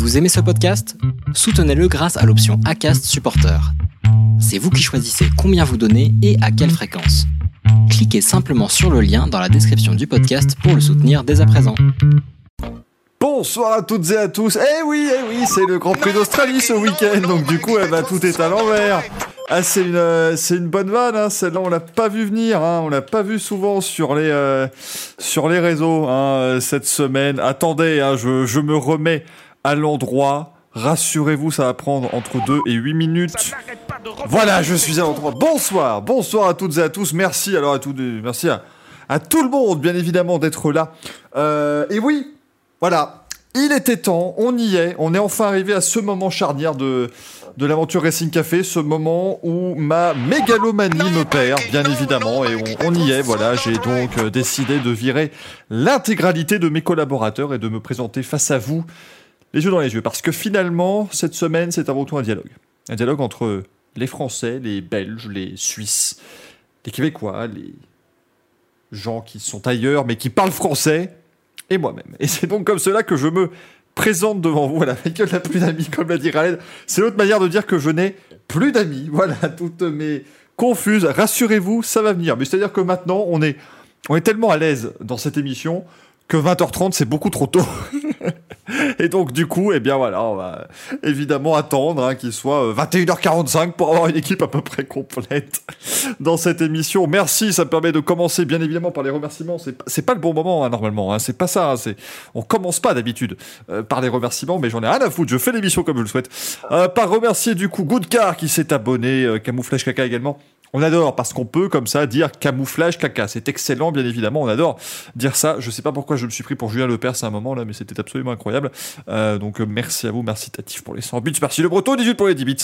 Vous aimez ce podcast? Soutenez-le grâce à l'option ACAST Supporter. C'est vous qui choisissez combien vous donnez et à quelle fréquence. Cliquez simplement sur le lien dans la description du podcast pour le soutenir dès à présent. Bonsoir à toutes et à tous. Eh oui, eh oui, c'est le Grand Prix d'Australie ce week-end, donc du coup, eh ben, tout est à l'envers. Ah, c'est une, euh, une bonne vanne, hein. celle-là on l'a pas vu venir, hein. on l'a pas vu souvent sur les, euh, sur les réseaux hein, cette semaine. Attendez, hein, je, je me remets à l'endroit. Rassurez-vous, ça va prendre entre 2 et 8 minutes. Voilà, je suis à l'endroit. Bonsoir, bonsoir à toutes et à tous. Merci alors à tous, merci à, à tout le monde, bien évidemment, d'être là. Euh, et oui, voilà, il était temps, on y est, on est enfin arrivé à ce moment charnière de, de l'aventure Racing Café, ce moment où ma mégalomanie me perd, bien évidemment, et on, on y est, voilà, j'ai donc décidé de virer l'intégralité de mes collaborateurs et de me présenter face à vous, les yeux dans les yeux, parce que finalement, cette semaine, c'est avant tout un dialogue. Un dialogue entre les Français, les Belges, les Suisses, les Québécois, les gens qui sont ailleurs, mais qui parlent français, et moi-même. Et c'est donc comme cela que je me présente devant vous. Voilà, Michael n'a plus d'amis, comme l'a dit Raled. C'est l'autre manière de dire que je n'ai plus d'amis. Voilà, toutes mes confuses. Rassurez-vous, ça va venir. Mais c'est-à-dire que maintenant, on est, on est tellement à l'aise dans cette émission que 20h30, c'est beaucoup trop tôt. Et donc, du coup, eh bien voilà, on va évidemment attendre hein, qu'il soit euh, 21h45 pour avoir une équipe à peu près complète dans cette émission. Merci, ça me permet de commencer bien évidemment par les remerciements. C'est pas- pas le bon moment hein, normalement, hein, c'est pas ça. hein, c'est on commence pas d'habitude euh, par les remerciements, mais j'en ai rien à foutre. Je fais l'émission comme je le souhaite. Euh, par remercier du coup Goodcar qui s'est abonné, euh, Camouflage Caca également. On adore parce qu'on peut comme ça dire camouflage caca. C'est excellent, bien évidemment. On adore dire ça. Je sais pas pourquoi je me suis pris pour Julien Lepers à un moment là, mais c'était absolument incroyable. Euh, donc euh, merci à vous, merci Tatif pour les 100 bits, merci Le Breton 18 pour les 10 bits.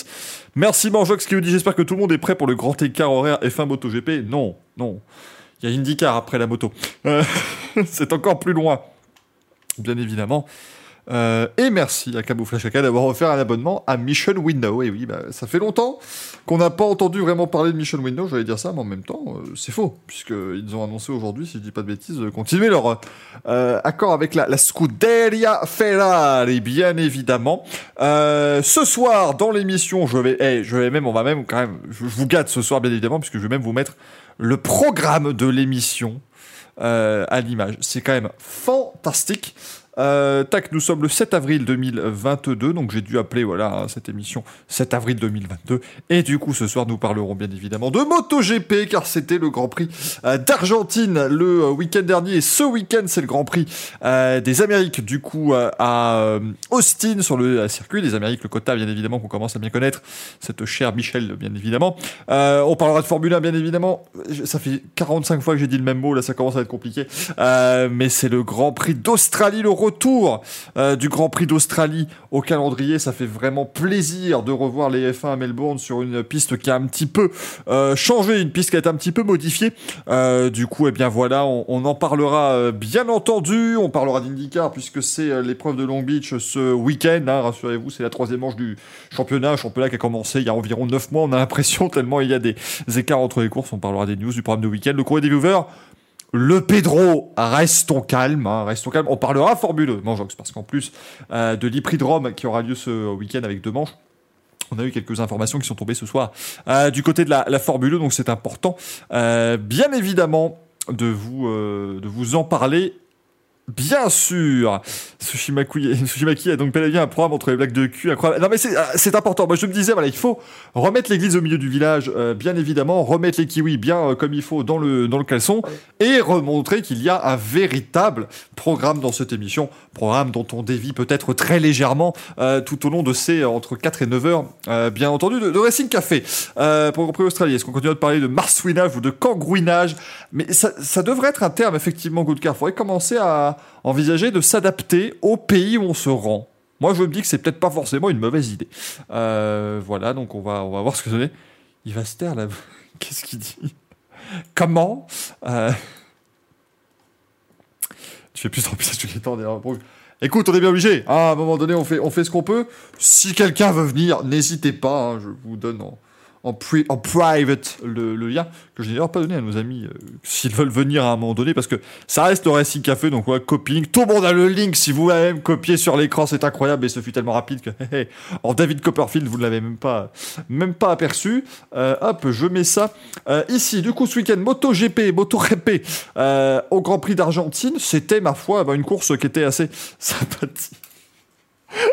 Merci Manjox qui nous dit j'espère que tout le monde est prêt pour le grand écart horaire F1 MotoGP. Non, non. Il y a IndyCar après la moto. Euh, c'est encore plus loin. Bien évidemment. Euh, et merci à Camouflage Caca d'avoir offert un abonnement à Mission Window. Et oui, bah, ça fait longtemps qu'on n'a pas entendu vraiment parler de Mission Window, j'allais dire ça, mais en même temps, euh, c'est faux, puisqu'ils ont annoncé aujourd'hui, si je dis pas de bêtises, de continuer leur euh, accord avec la, Scuderia Ferrari, bien évidemment. Ce soir, dans l'émission, je vais, eh, je vais même, on va même quand même, je, vous gâte ce soir, bien évidemment, puisque je vais même vous mettre le programme de l'émission à l'image. C'est quand même fantastique. Euh, tac, nous sommes le 7 avril 2022, donc j'ai dû appeler voilà cette émission 7 avril 2022. Et du coup, ce soir, nous parlerons bien évidemment de MotoGP, car c'était le Grand Prix euh, d'Argentine le euh, week-end dernier. Et ce week-end, c'est le Grand Prix des Amériques, du coup, à Austin, sur le circuit des Amériques, le quota, bien évidemment, qu'on commence à bien connaître. Cette chère Michel, bien évidemment. On parlera de Formule 1, bien évidemment. Ça fait 45 fois que j'ai dit le même mot, là, ça commence à être compliqué. Mais c'est le Grand Prix d'Australie, le retour euh, du Grand Prix d'Australie au calendrier. Ça fait vraiment plaisir de revoir les F1 à Melbourne sur une piste qui a un petit peu euh, changé, une piste qui a été un petit peu modifiée. Euh, du coup, eh bien voilà, on, en parlera bien entendu. On parlera d'IndyCar puisque c'est l'épreuve de Long Beach ce week-end. hein, Rassurez-vous, c'est la troisième manche du championnat. Un championnat qui a commencé il y a environ 9 mois. On a l'impression tellement il y a des écarts entre les courses. On parlera des news, du programme de week-end, le courrier des viewers. Le Pedro, restons calmes, hein, restons calmes. On parlera Formule 1, Manjox, parce qu'en plus euh, de l'Hypridrome qui aura lieu ce week-end avec deux manches, on a eu quelques informations qui sont tombées ce soir euh, du côté de la, Formule 1, donc c'est important, euh, bien évidemment, de vous, de vous en parler. Bien sûr Tsushimaki a donc bel et bien un programme entre les blagues de cul incroyable. Non mais c'est ah, c'est important. Moi je me disais, voilà, il faut remettre l'église au milieu du village, euh, bien évidemment, remettre les kiwis bien euh, comme il faut dans le, dans le caleçon, et remontrer qu'il y a un véritable programme dans cette émission, programme dont on dévie peut-être très légèrement euh, tout au long de ces euh, entre 4 et 9 heures, euh, bien entendu, de, de Racing Café. Euh, pour Prix Australie, est-ce qu'on continue de parler de marsouinage ou de kangouinage Mais ça, ça devrait être un terme, effectivement, Goodcar. Faudrait commencer à envisager de s'adapter au pays où on se rend. Moi, je me dis que c'est peut-être pas forcément une mauvaise idée. Euh, voilà, donc on va, on va voir ce que donne. Il va se taire là. Qu'est-ce qu'il dit? Comment? Euh, Tu fais plus remplissage du temps derrière. Écoute, on est bien obligé. à un moment donné, on fait, on fait ce qu'on peut. Si quelqu'un veut venir, n'hésitez pas. hein, je vous donne en, en private le, lien, que je n'ai d'ailleurs pas donné à nos amis euh, s'ils veulent venir à un moment donné, parce que ça reste le Racing Café, donc ouais, copying. Tout le monde a le link si vous l'avez même copié sur l'écran, c'est incroyable et ce fut tellement rapide que. en David Copperfield, vous ne l'avez même pas, même pas aperçu. Euh, hop, je mets ça euh, ici. Du coup, ce week-end, MotoGP, MotoRP au Grand Prix d'Argentine, c'était ma foi bah, une course qui était assez sympathique.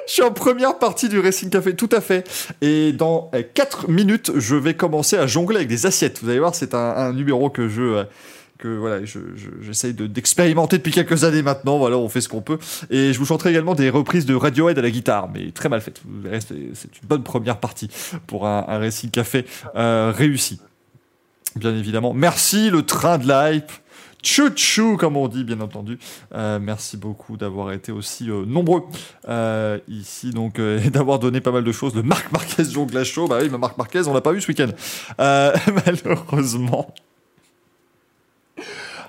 Je suis en première partie du Racing Café, tout à fait. Et dans 4 minutes, je vais commencer à jongler avec des assiettes. Vous allez voir, c'est un, numéro que je euh, que voilà, j'essaye d'expérimenter depuis quelques années maintenant. Voilà, on fait ce qu'on peut. Et je vous chanterai également des reprises de Radiohead à la guitare, mais très mal faites. C'est une bonne première partie pour un, Racing Café euh, réussi. Bien évidemment. Merci le train de l'hype. Chouchou, comme on dit, bien entendu. Euh, merci beaucoup d'avoir été aussi euh, nombreux euh, ici, donc, et d'avoir donné pas mal de choses. Le Marc Marquez jongle show, bah oui, Marc Marquez, on l'a pas vu ce week-end. malheureusement.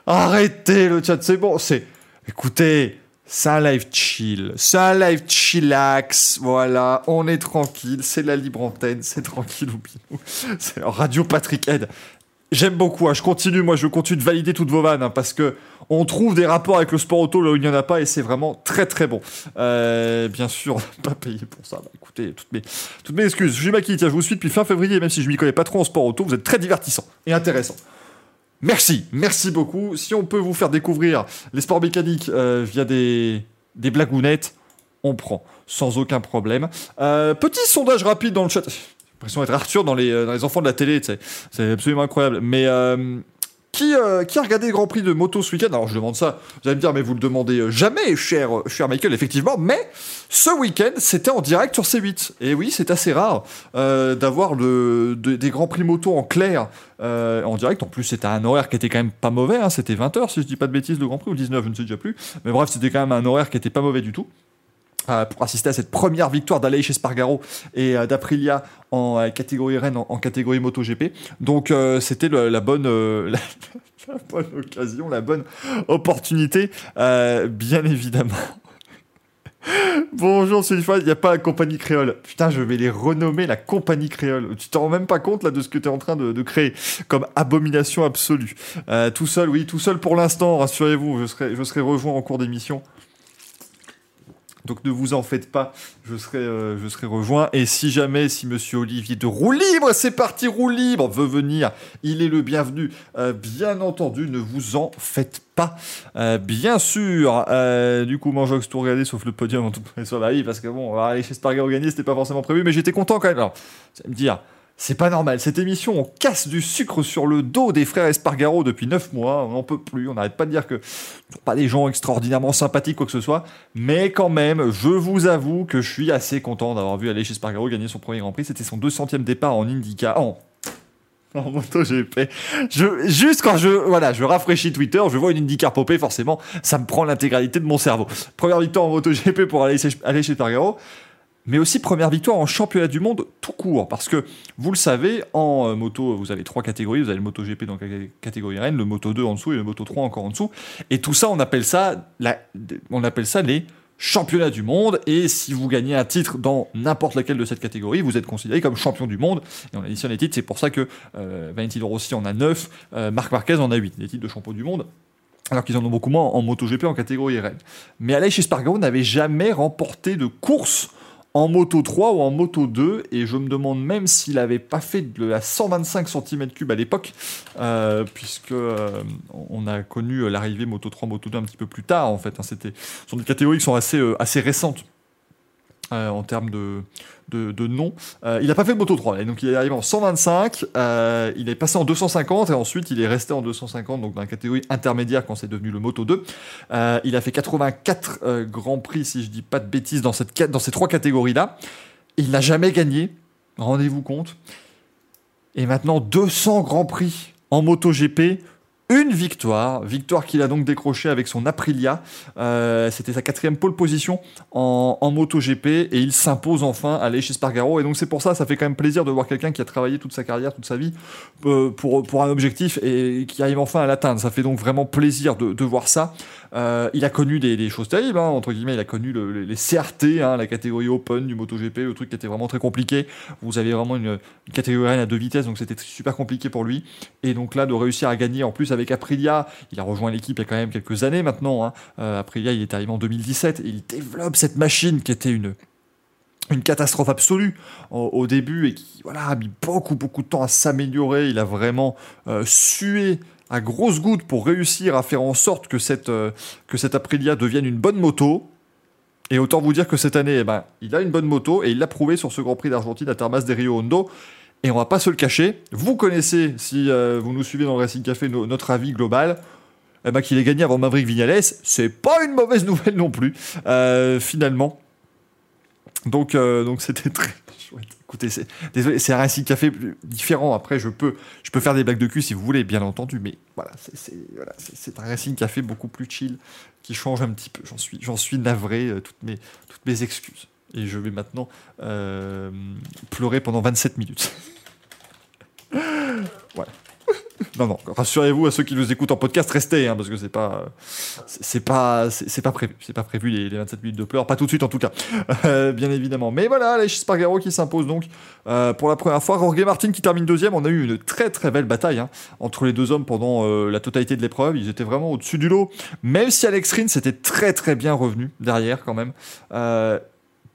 Arrêtez le chat, c'est bon, c'est. Écoutez, c'est un live chill, c'est un live chillax, voilà, on est tranquille, c'est la libre antenne, c'est tranquille ou C'est Radio Patrick Head. J'aime beaucoup, hein. je continue, moi je continue de valider toutes vos vannes, hein, parce que on trouve des rapports avec le sport auto là où il n'y en a pas, et c'est vraiment très très bon. Euh, bien sûr, on pas payé pour ça. Bah, écoutez, toutes mes, excuses. Je Maki, je vous suis depuis fin février, même si je m'y connais pas trop en sport auto, vous êtes très divertissant et intéressant. Merci, merci beaucoup. Si on peut vous faire découvrir les sports mécaniques euh, via des, des blagounettes, on prend, sans aucun problème. Euh, petit sondage rapide dans le chat l'impression d'être Arthur dans les, euh, dans les enfants de la télé, c'est absolument incroyable. Mais euh, qui, euh, qui, a regardé le Grand Prix de moto ce week-end? Alors je demande ça, vous allez me dire, mais vous le demandez jamais, cher, Michael, effectivement, mais ce week-end, c'était en direct sur C8. Et oui, c'est assez rare d'avoir de, des Grands Prix moto en clair en direct. En plus, c'était un horaire qui était quand même pas mauvais, hein. c'était 20h si je dis pas de bêtises, le Grand Prix, ou 19, je ne sais déjà plus. Mais bref, c'était quand même un horaire qui était pas mauvais du tout. Euh, pour assister à cette première victoire d'Aleix Espargaro et euh, d'Aprilia en euh, catégorie Rennes, en, catégorie MotoGP. Donc c'était la bonne, la, bonne occasion, la bonne opportunité, bien évidemment. Bonjour, c'est il n'y a pas la compagnie créole. Putain, je vais les renommer la compagnie créole. Tu t'en rends même pas compte là de ce que tu es en train de, créer comme abomination absolue. tout seul, oui, tout seul pour l'instant, rassurez-vous, je serai, je serai rejoint en cours d'émission. Donc ne vous en faites pas, je serai, euh, je serai rejoint. Et si jamais, si Monsieur Olivier de Roue Libre, c'est parti Roue Libre, veut venir, il est le bienvenu. Euh, bien entendu, ne vous en faites pas. Euh, bien sûr, du coup, Manjox tout regardé sauf le podium en tout cas. Bah oui, parce que bon, aller chez gagner, c'était pas forcément prévu, mais j'étais content quand même. Alors, allez me dire, c'est pas normal. Cette émission, on casse du sucre sur le dos des frères Espargaro depuis 9 mois. On n'en peut plus. On n'arrête pas de dire que pas des gens extraordinairement sympathiques, quoi que ce soit. Mais quand même, je vous avoue que je suis assez content d'avoir vu Aleix Espargaro gagner son premier Grand Prix. C'était son 200e départ en Indica. En, en MotoGP. Juste quand je, voilà, je rafraîchis Twitter, je vois une IndyCar popper, forcément, ça me prend l'intégralité de mon cerveau. Première victoire en MotoGP pour Aleix Espargaro mais aussi première victoire en championnat du monde tout court. Parce que, vous le savez, en euh, moto, vous avez trois catégories. Vous avez le Moto GP dans la catégorie Rennes, le Moto 2 en dessous et le Moto 3 encore en dessous. Et tout ça, on appelle ça, on appelle ça les championnats du monde. Et si vous gagnez un titre dans n'importe laquelle de cette catégorie, vous êtes considéré comme champion du monde. Et on additionne les titres, c'est pour ça que euh, Valentino Rossi en a 9, euh, Marc Marquez en a 8, des titres de champion du monde alors qu'ils en ont beaucoup moins en MotoGP en catégorie Rennes. Mais Aleix Espargaro n'avait jamais remporté de course en moto 3 ou en moto 2, et je me demande même s'il n'avait pas fait de la 125 cm3 à l'époque, euh, puisque euh, on a connu l'arrivée moto 3, moto 2 un petit peu plus tard en fait. Hein, c'était, ce sont des catégories qui sont assez, euh, assez récentes. Euh, en termes de, de, nom. Euh, il n'a pas fait de Moto 3, donc il est arrivé en 125, euh, il est passé en 250 et ensuite il est resté en 250, donc dans la catégorie intermédiaire quand c'est devenu le Moto 2. il a fait 84 Grands Prix, si je dis pas de bêtises, dans, cette, dans ces trois catégories-là. Il n'a jamais gagné, rendez-vous compte. Et maintenant 200 Grands Prix en Moto GP une victoire, victoire qu'il a donc décrochée avec son Aprilia. Euh, C'était sa quatrième pole position en, en MotoGP et il s'impose enfin à aller chez Spargaro. Et donc c'est pour ça, ça fait quand même plaisir de voir quelqu'un qui a travaillé toute sa carrière, toute sa vie euh, pour, pour un objectif et qui arrive enfin à l'atteindre. Ça fait donc vraiment plaisir de, de voir ça. Euh, il a connu des, choses terribles, hein, entre guillemets, il a connu le, les CRT, hein, la catégorie Open du MotoGP, le truc qui était vraiment très compliqué. Vous avez vraiment une, une catégorie à deux vitesses, donc c'était super compliqué pour lui. Et donc là, de réussir à gagner en plus avec Aprilia, il a rejoint l'équipe il y a quand même quelques années maintenant. Hein. Euh, Aprilia, il est arrivé en 2017, et il développe cette machine qui était une catastrophe absolue au, au, début et qui voilà, a mis beaucoup beaucoup de temps à s'améliorer. Il a vraiment euh, sué à grosses gouttes pour réussir à faire en sorte que cette, euh, que cette Aprilia devienne une bonne moto. Et autant vous dire que cette année, eh ben, il a une bonne moto et il l'a prouvé sur ce Grand Prix d'Argentine à Termas de Rio Hondo. Et on va pas se le cacher. Vous connaissez, si euh, vous nous suivez dans le Racing Café, no, notre avis global. Eh ben, qu'il ait gagné avant Maverick Vignales, c'est pas une mauvaise nouvelle non plus, euh, finalement. Donc, donc c'était très. C'est, désolé, c'est un Racing Café différent. Après, je peux, je peux faire des blagues de cul si vous voulez, bien entendu, mais voilà, c'est, c'est, voilà, c'est, un Racing Café beaucoup plus chill, qui change un petit peu. J'en suis, j'en suis navré, euh, toutes mes, toutes mes excuses. Et je vais maintenant euh, pleurer pendant 27 minutes. voilà. Non, non, rassurez-vous à ceux qui nous écoutent en podcast, restez, hein, parce que c'est pas, c'est pas, c'est pas prévu, c'est pas prévu les, les, 27 minutes de pleurs, pas tout de suite en tout cas, euh, bien évidemment. Mais voilà, les Spargaro qui s'impose donc euh, pour la première fois. Jorge Martin qui termine deuxième. On a eu une très très belle bataille hein, entre les deux hommes pendant euh, la totalité de l'épreuve. Ils étaient vraiment au-dessus du lot, même si Alex Rins était très très bien revenu derrière quand même.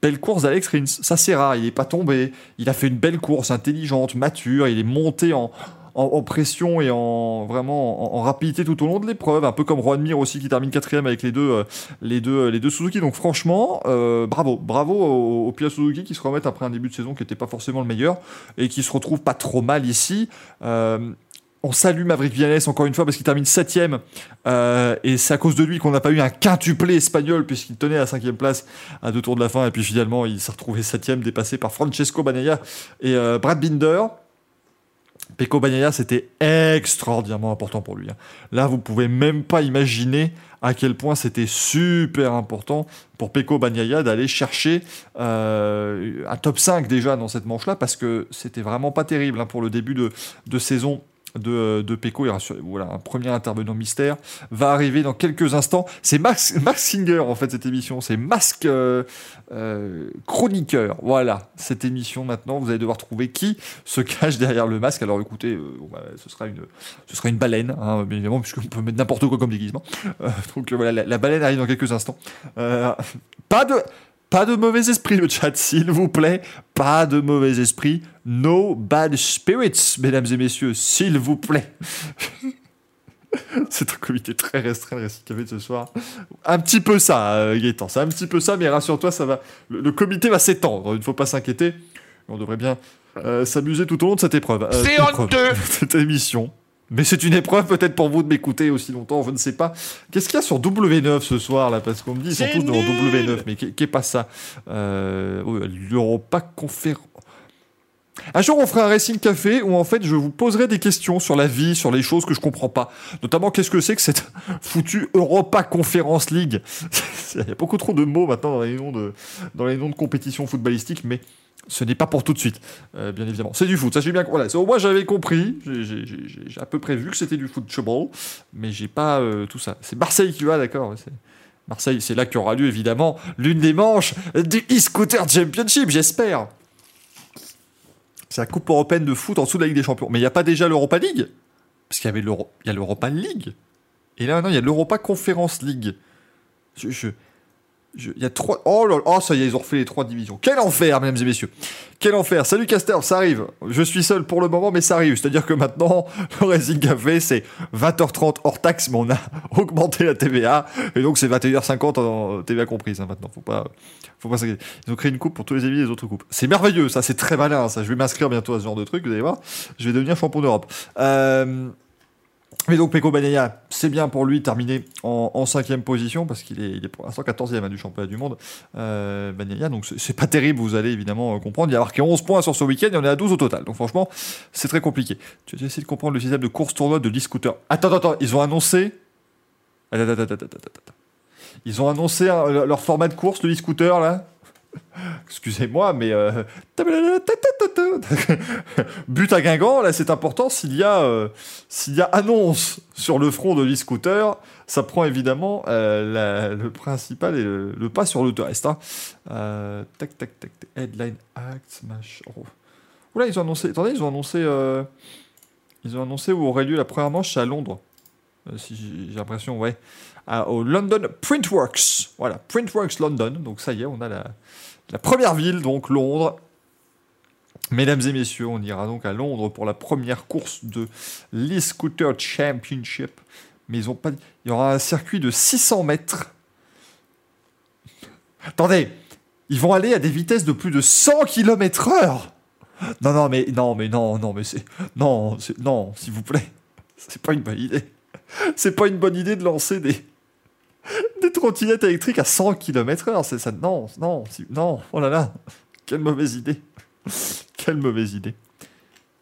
Belle course d'Alex Rins, ça c'est rare, il n'est pas tombé, il a fait une belle course intelligente, mature, il est monté en, en, pression et en vraiment en, rapidité tout au long de l'épreuve, un peu comme Juan Mir aussi qui termine quatrième avec les deux, euh, les deux, les deux Suzuki. Donc franchement, euh, bravo, bravo aux, aux pilotes Suzuki qui se remettent après un début de saison qui n'était pas forcément le meilleur et qui se retrouvent pas trop mal ici. Euh, on salue Maverick Viales encore une fois parce qu'il termine septième et c'est à cause de lui qu'on n'a pas eu un quintuplé espagnol puisqu'il tenait à cinquième place à deux tours de la fin et puis finalement il s'est retrouvé septième dépassé par Francesco Bagnaia et Brad Binder. Pecco Bagnaia, c'était extraordinairement important pour lui. Là, vous pouvez même pas imaginer à quel point c'était super important pour Pecco Bagnaia d'aller chercher euh, un top 5 déjà dans cette manche-là, parce que c'était vraiment pas terrible hein, pour le début de saison de, de et voilà, un premier intervenant mystère, va arriver dans quelques instants. C'est Max, Singer, en fait, cette émission. C'est Masque euh, euh, Chroniqueur. Voilà, cette émission maintenant. Vous allez devoir trouver qui se cache derrière le masque. Alors écoutez, euh, bah, ce, sera une, ce sera une baleine, hein, bien évidemment, puisqu'on peut mettre n'importe quoi comme déguisement. donc voilà, la, baleine arrive dans quelques instants. pas de. Pas de mauvais esprit, le chat, s'il vous plaît. Pas de mauvais esprit. No bad spirits, mesdames et messieurs, s'il vous plaît. c'est un comité très restreint le récit café de ce soir. Un petit peu ça, euh, Gaëtan. C'est un petit peu ça, mais rassure-toi, ça va. Le, le, comité va s'étendre. Il ne faut pas s'inquiéter. On devrait bien euh, s'amuser tout au long de cette épreuve. Euh, c'est honteux Cette émission. Mais c'est une épreuve peut-être pour vous de m'écouter aussi longtemps, je ne sais pas. Qu'est-ce qu'il y a sur W9 ce soir là? Parce qu'on me dit ils sont tous dans W9, mais qu'est pas ça? Euh, oh, L'Europa Conférence. Un jour, on fera un Racing Café où en fait je vous poserai des questions sur la vie, sur les choses que je comprends pas. Notamment, qu'est-ce que c'est que cette foutue Europa Conference League? Il y a beaucoup trop de mots maintenant dans les noms de, dans les noms de compétitions footballistiques, mais ce n'est pas pour tout de suite, euh, bien évidemment. C'est du foot, ça j'ai bien. Voilà, moins j'avais compris, j'ai à peu près vu que c'était du football, mais j'ai pas euh, tout ça. C'est Marseille qui va, d'accord. Marseille, c'est là qu'aura lieu évidemment l'une des manches du e-scooter championship, j'espère. C'est la Coupe européenne de foot en dessous de la Ligue des Champions. Mais il n'y a pas déjà l'Europa League? Parce qu'il y avait l'Europa League. Et là, maintenant, il y a l'Europa Conference League. Je, il y a trois. Oh là oh, ça y est, ils ont refait les trois divisions. Quel enfer, mesdames et messieurs. Quel enfer. Salut Caster, ça arrive. Je suis seul pour le moment, mais ça arrive. C'est-à-dire que maintenant, le Racing Café, c'est 20h30 hors taxe, mais on a augmenté la TVA. Et donc, c'est 21h50 en TVA comprise, hein, maintenant. Faut pas, faut pas s'inquiéter. Ils ont créé une coupe pour tous les amis des autres coupes. C'est merveilleux, ça, c'est très malin, ça. Je vais m'inscrire bientôt à ce genre de truc, vous allez voir. Je vais devenir champion d'Europe. Euh. Mais donc Peko Bagnaia, c'est bien pour lui terminer en, cinquième position parce qu'il est, pour l'instant 14e hein, du championnat du monde. Euh, donc c'est- pas terrible, vous allez évidemment euh, comprendre. Il a marqué 11 points sur ce week-end et on est à 12 au total. Donc franchement, c'est très compliqué. Tu vas essayer de comprendre le système de course tournoi de l'e-scooter. Attends, attends, attends, ils ont annoncé. Attends, attends, attends, attends. Ils ont annoncé leur leur format de course, le e-scooter là? Excusez-moi, mais euh, but à Guingamp, là c'est important. S'il y a euh, y a annonce sur le front de l'e-scooter, ça prend évidemment euh, le principal et le, pas sur le reste. Hein. Tac tac tac headline acts machin. Oh. Oula, ils ont annoncé. Attendez, ils ont annoncé. ils ont annoncé où aurait lieu la première manche, à Londres. J'ai l'impression, ouais. Au London Printworks. Voilà, Printworks London. Donc ça y est, on a la, la première ville, donc Londres. Mesdames et messieurs, on ira donc à Londres pour la première course de l'e-scooter championship. Mais ils ont pas. Il y aura un circuit de 600 mètres. Attendez, ils vont aller à des vitesses de plus de 100 km/h. Non, non, mais non, mais non, non, mais c'est non, non, s'il vous plaît, c'est pas une bonne idée. C'est pas une bonne idée de lancer des des trottinettes électriques à 100 km/h. C'est ça, non, non, non. Oh là là, quelle mauvaise idée. Quelle mauvaise idée.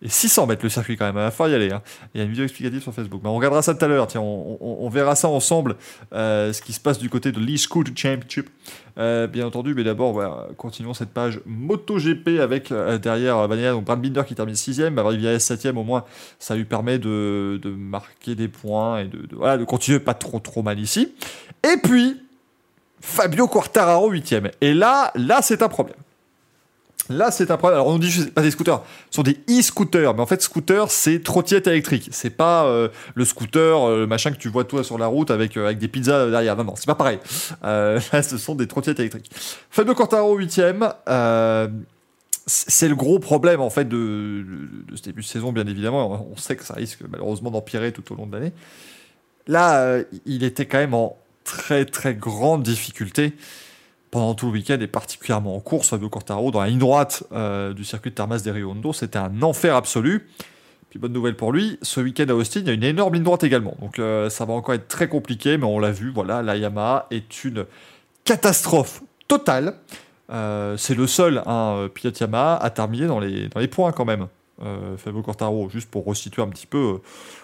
Et 600 mètres le circuit quand même, il va falloir y aller. hein. Il y a une vidéo explicative sur Facebook. Mais on regardera ça tout à l'heure, tiens, on, verra ça ensemble, euh, ce qui se passe du côté de l'e-Scoot Championship. Euh, bien entendu, mais d'abord, continuons cette page MotoGP avec euh, derrière Bagnaia, donc Brad Binder qui termine 6ème, Rivière 7ème, au moins ça lui permet de, marquer des points et de, de continuer pas trop trop mal ici. Et puis, Fabio Quartararo 8ème. Et là, là c'est un problème. Là, c'est un problème. Alors, on nous dit c'est pas des scooters, ce sont des e-scooters. Mais en fait, scooter, c'est trottinette électrique. C'est pas euh, le scooter, euh, machin que tu vois toi sur la route avec, euh, avec des pizzas derrière. Non, non, c'est pas pareil. Euh, là, ce sont des trottinettes électriques. Fabio Quartararo 8ème. Euh, c'est le gros problème en fait de, de, ce début de saison, bien évidemment. On sait que ça risque malheureusement d'empirer tout au long de l'année. Là, euh, il était quand même en très très grande difficulté pendant tout le week-end et particulièrement en course. Fabio Quartararo dans la ligne droite euh, du circuit de Termas de Rio Hondo, c'était un enfer absolu. Puis bonne nouvelle pour lui, ce week-end à Austin, il y a une énorme ligne droite également. Donc euh, ça va encore être très compliqué, mais on l'a vu, voilà, la Yamaha est une catastrophe totale. Euh, c'est le seul hein, pilote Yamaha à terminer dans les, dans les points quand même. Fabio Quartararo, juste pour resituer un petit peu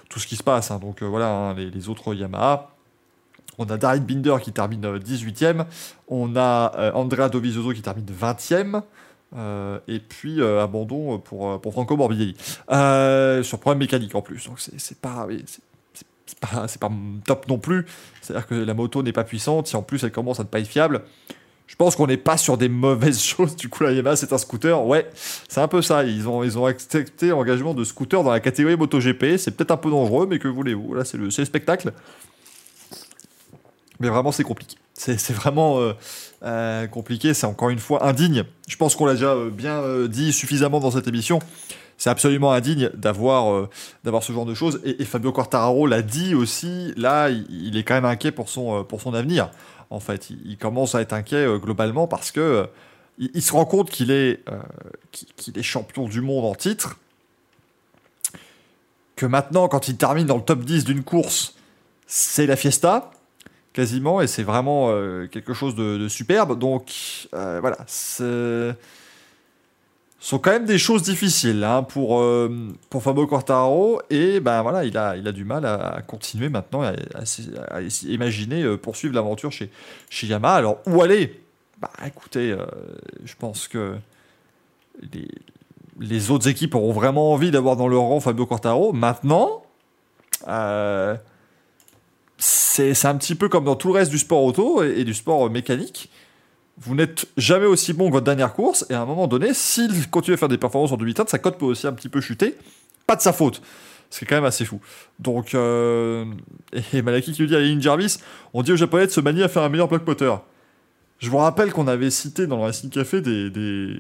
tout ce qui se passe. hein. Donc voilà, hein, les, les autres Yamaha. On a Darin Binder qui termine euh, 18ème. On a euh, Andrea Dovizioso qui termine 20ème. Euh, et puis euh, abandon pour, euh, pour Franco Morbidelli. Euh, sur problème mécanique en plus. Donc c'est pas, c'est- pas, pas top non plus. C'est-à-dire que la moto n'est pas puissante. Si en plus elle commence à ne pas être fiable, je pense qu'on n'est pas sur des mauvaises choses. Du coup, la Yamaha, c'est un scooter. Ouais, c'est un peu ça. Ils ont, ils ont accepté l'engagement de scooter dans la catégorie MotoGP. C'est peut-être un peu dangereux, mais que voulez-vous? Là, c'est le, c'est le spectacle. Mais vraiment, c'est compliqué. C'est vraiment euh, euh, compliqué. C'est encore une fois indigne. Je pense qu'on l'a déjà euh, bien dit suffisamment dans cette émission. C'est absolument indigne d'avoir ce genre de choses. Et, Fabio Quartararo l'a dit aussi. Là, il, est quand même inquiet pour son, pour son avenir. En fait, il, commence à être inquiet globalement parce que il, se rend compte qu'il est, est champion du monde en titre. Que maintenant, quand il termine dans le top 10 d'une course, c'est la fiesta quasiment, et c'est vraiment euh, quelque chose de, superbe. Donc euh, voilà, ce sont quand même des choses difficiles hein, pour, euh, pour Fabio Quartararo, et ben voilà, il a, il a du mal à continuer maintenant, à, à imaginer poursuivre l'aventure chez, chez Yamaha. Alors où aller? Bah écoutez, je pense que les, les autres équipes auront vraiment envie d'avoir dans leur rang Fabio Quartararo. Maintenant, c'est un petit peu comme dans tout le reste du sport auto et, du sport mécanique. Vous n'êtes jamais aussi bon que votre dernière course, et à un moment donné, s'il continue à faire des performances en 2020, sa cote peut aussi un petit peu chuter. Pas de sa faute. Ce qui est quand même assez fou. Donc, euh, et Malaki qui lui dit à Ian Jarvis on dit aux Japonais de se manier à faire un meilleur bloc moteur. Je vous rappelle qu'on avait cité dans le Racing Café des, des,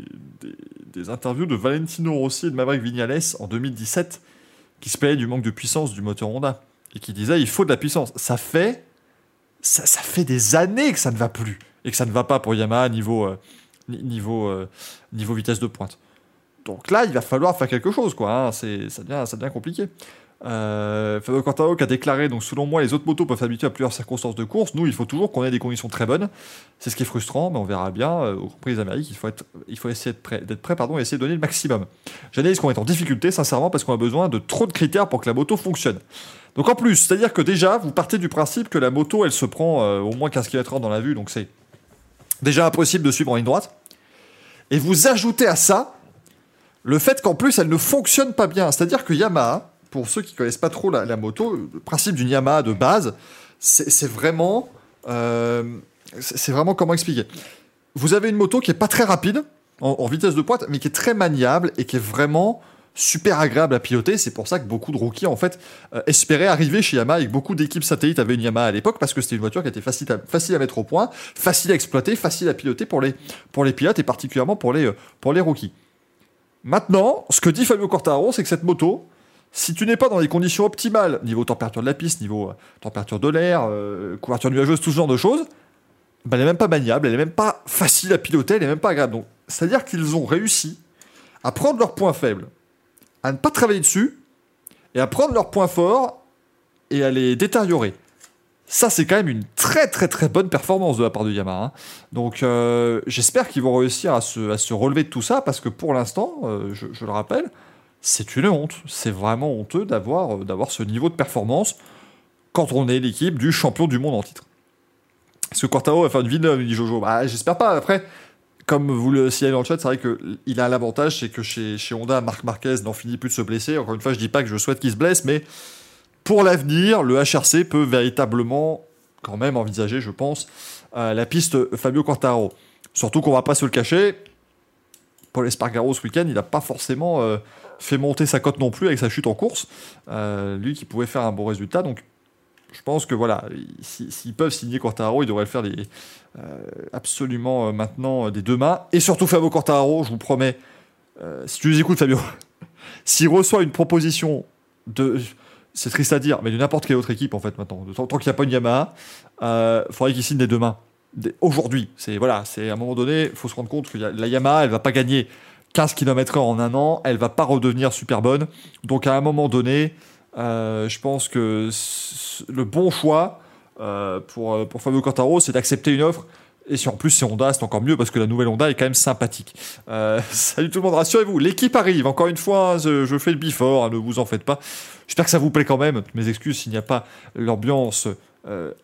des- interviews de Valentino Rossi et de Maverick Vignales en 2017 qui se plaignaient du manque de puissance du moteur Honda et qui disaient il faut de la puissance. Ça fait, ça, fait des années que ça ne va plus et que ça ne va pas pour Yamaha niveau, euh, ni- niveau, euh, niveau vitesse de pointe. Donc là, il va falloir faire quelque chose, quoi. hein. C'est, ça, devient, ça devient compliqué. Euh, Fabio Quartararo qui a déclaré, donc selon moi, les autres motos peuvent s'habituer à plusieurs circonstances de course. Nous, il faut toujours qu'on ait des conditions très bonnes. C'est ce qui est frustrant, mais on verra bien euh, au Prix des Amériques. Il faut, être, il faut essayer d'être prêt, d'être prêt pardon, et essayer de donner le maximum. J'analyse qu'on est en difficulté, sincèrement, parce qu'on a besoin de trop de critères pour que la moto fonctionne. Donc en plus, c'est-à-dire que déjà, vous partez du principe que la moto, elle se prend euh, au moins 15 km/h dans la vue, donc c'est déjà impossible de suivre en ligne droite. Et vous ajoutez à ça le fait qu'en plus, elle ne fonctionne pas bien. C'est-à-dire que Yamaha, pour ceux qui connaissent pas trop la, moto, le principe d'une Yamaha de base, c'est vraiment, euh, c'est vraiment comment expliquer. Vous avez une moto qui est pas très rapide en vitesse de pointe, mais qui est très maniable et qui est vraiment super agréable à piloter. C'est pour ça que beaucoup de rookies en fait euh, espéraient arriver chez Yamaha et que beaucoup d'équipes satellites avaient une Yamaha à l'époque parce que c'était une voiture qui était facile à, mettre au point, facile à exploiter, facile à piloter pour les, pour les pilotes et particulièrement pour les, euh, pour les rookies. Maintenant, ce que dit Fabio Quartararo, c'est que cette moto, si tu n'es pas dans les conditions optimales, niveau température de la piste, niveau euh, température de l'air, couverture nuageuse, tout ce genre de choses, ben, elle n'est même pas maniable, elle n'est même pas facile à piloter, elle n'est même pas agréable. C'est-à-dire qu'ils ont réussi à prendre leurs points faibles, à ne pas travailler dessus, et à prendre leurs points forts et à les détériorer. Ça, c'est quand même une très très très bonne performance de la part de Yamaha. hein. Donc, euh, j'espère qu'ils vont réussir à se, relever de tout ça, parce que pour l'instant, euh, je, le rappelle, c'est une honte. C'est vraiment honteux d'avoir euh, d'avoir ce niveau de performance quand on est l'équipe du champion du monde en titre. Est-ce que Quartaro va faire une Villeneuve, dit Jojo? Bah, J'espère pas. Après, comme vous le signalez dans le chat, c'est vrai qu'il a l'avantage, c'est que chez, Honda, Marc Marquez n'en finit plus de se blesser. Encore une fois, je dis pas que je souhaite qu'il se blesse, mais pour l'avenir, le HRC peut véritablement, quand même, envisager, je pense, euh, la piste Fabio Quartaro. Surtout qu'on va pas se le cacher, Paul Espargaro ce week-end, il n'a pas forcément euh, fait monter sa cote non plus avec sa chute en course. Euh, lui qui pouvait faire un bon résultat, donc je pense que voilà, si- s'ils peuvent signer Quartaro, ils devraient le faire euh, absolument euh, maintenant euh, des deux mains. Et surtout Fabio Quartaro, je vous promets, si tu nous écoutes Fabio, s'il reçoit une proposition de, c'est triste à dire, mais de n'importe quelle autre équipe en fait maintenant, tant, qu'il n'y a pas une Yamaha, euh, faudrait qu'il signe des deux mains. Aujourd'hui, c'est voilà, c'est à un moment donné, il faut se rendre compte que la Yamaha, elle va pas gagner 15 km/h en un an, elle va pas redevenir super bonne. Donc à un moment donné, euh, je pense que le bon choix euh, pour, euh, pour Fabio Quartaro, c'est d'accepter une offre. Et si en plus c'est Honda, c'est encore mieux parce que la nouvelle Honda est quand même sympathique. Salut tout le monde, rassurez-vous, l'équipe arrive. Encore une fois, hein, je, fais le before, hein, ne vous en faites pas. J'espère que ça vous plaît quand même. Mes excuses s'il n'y a pas l'ambiance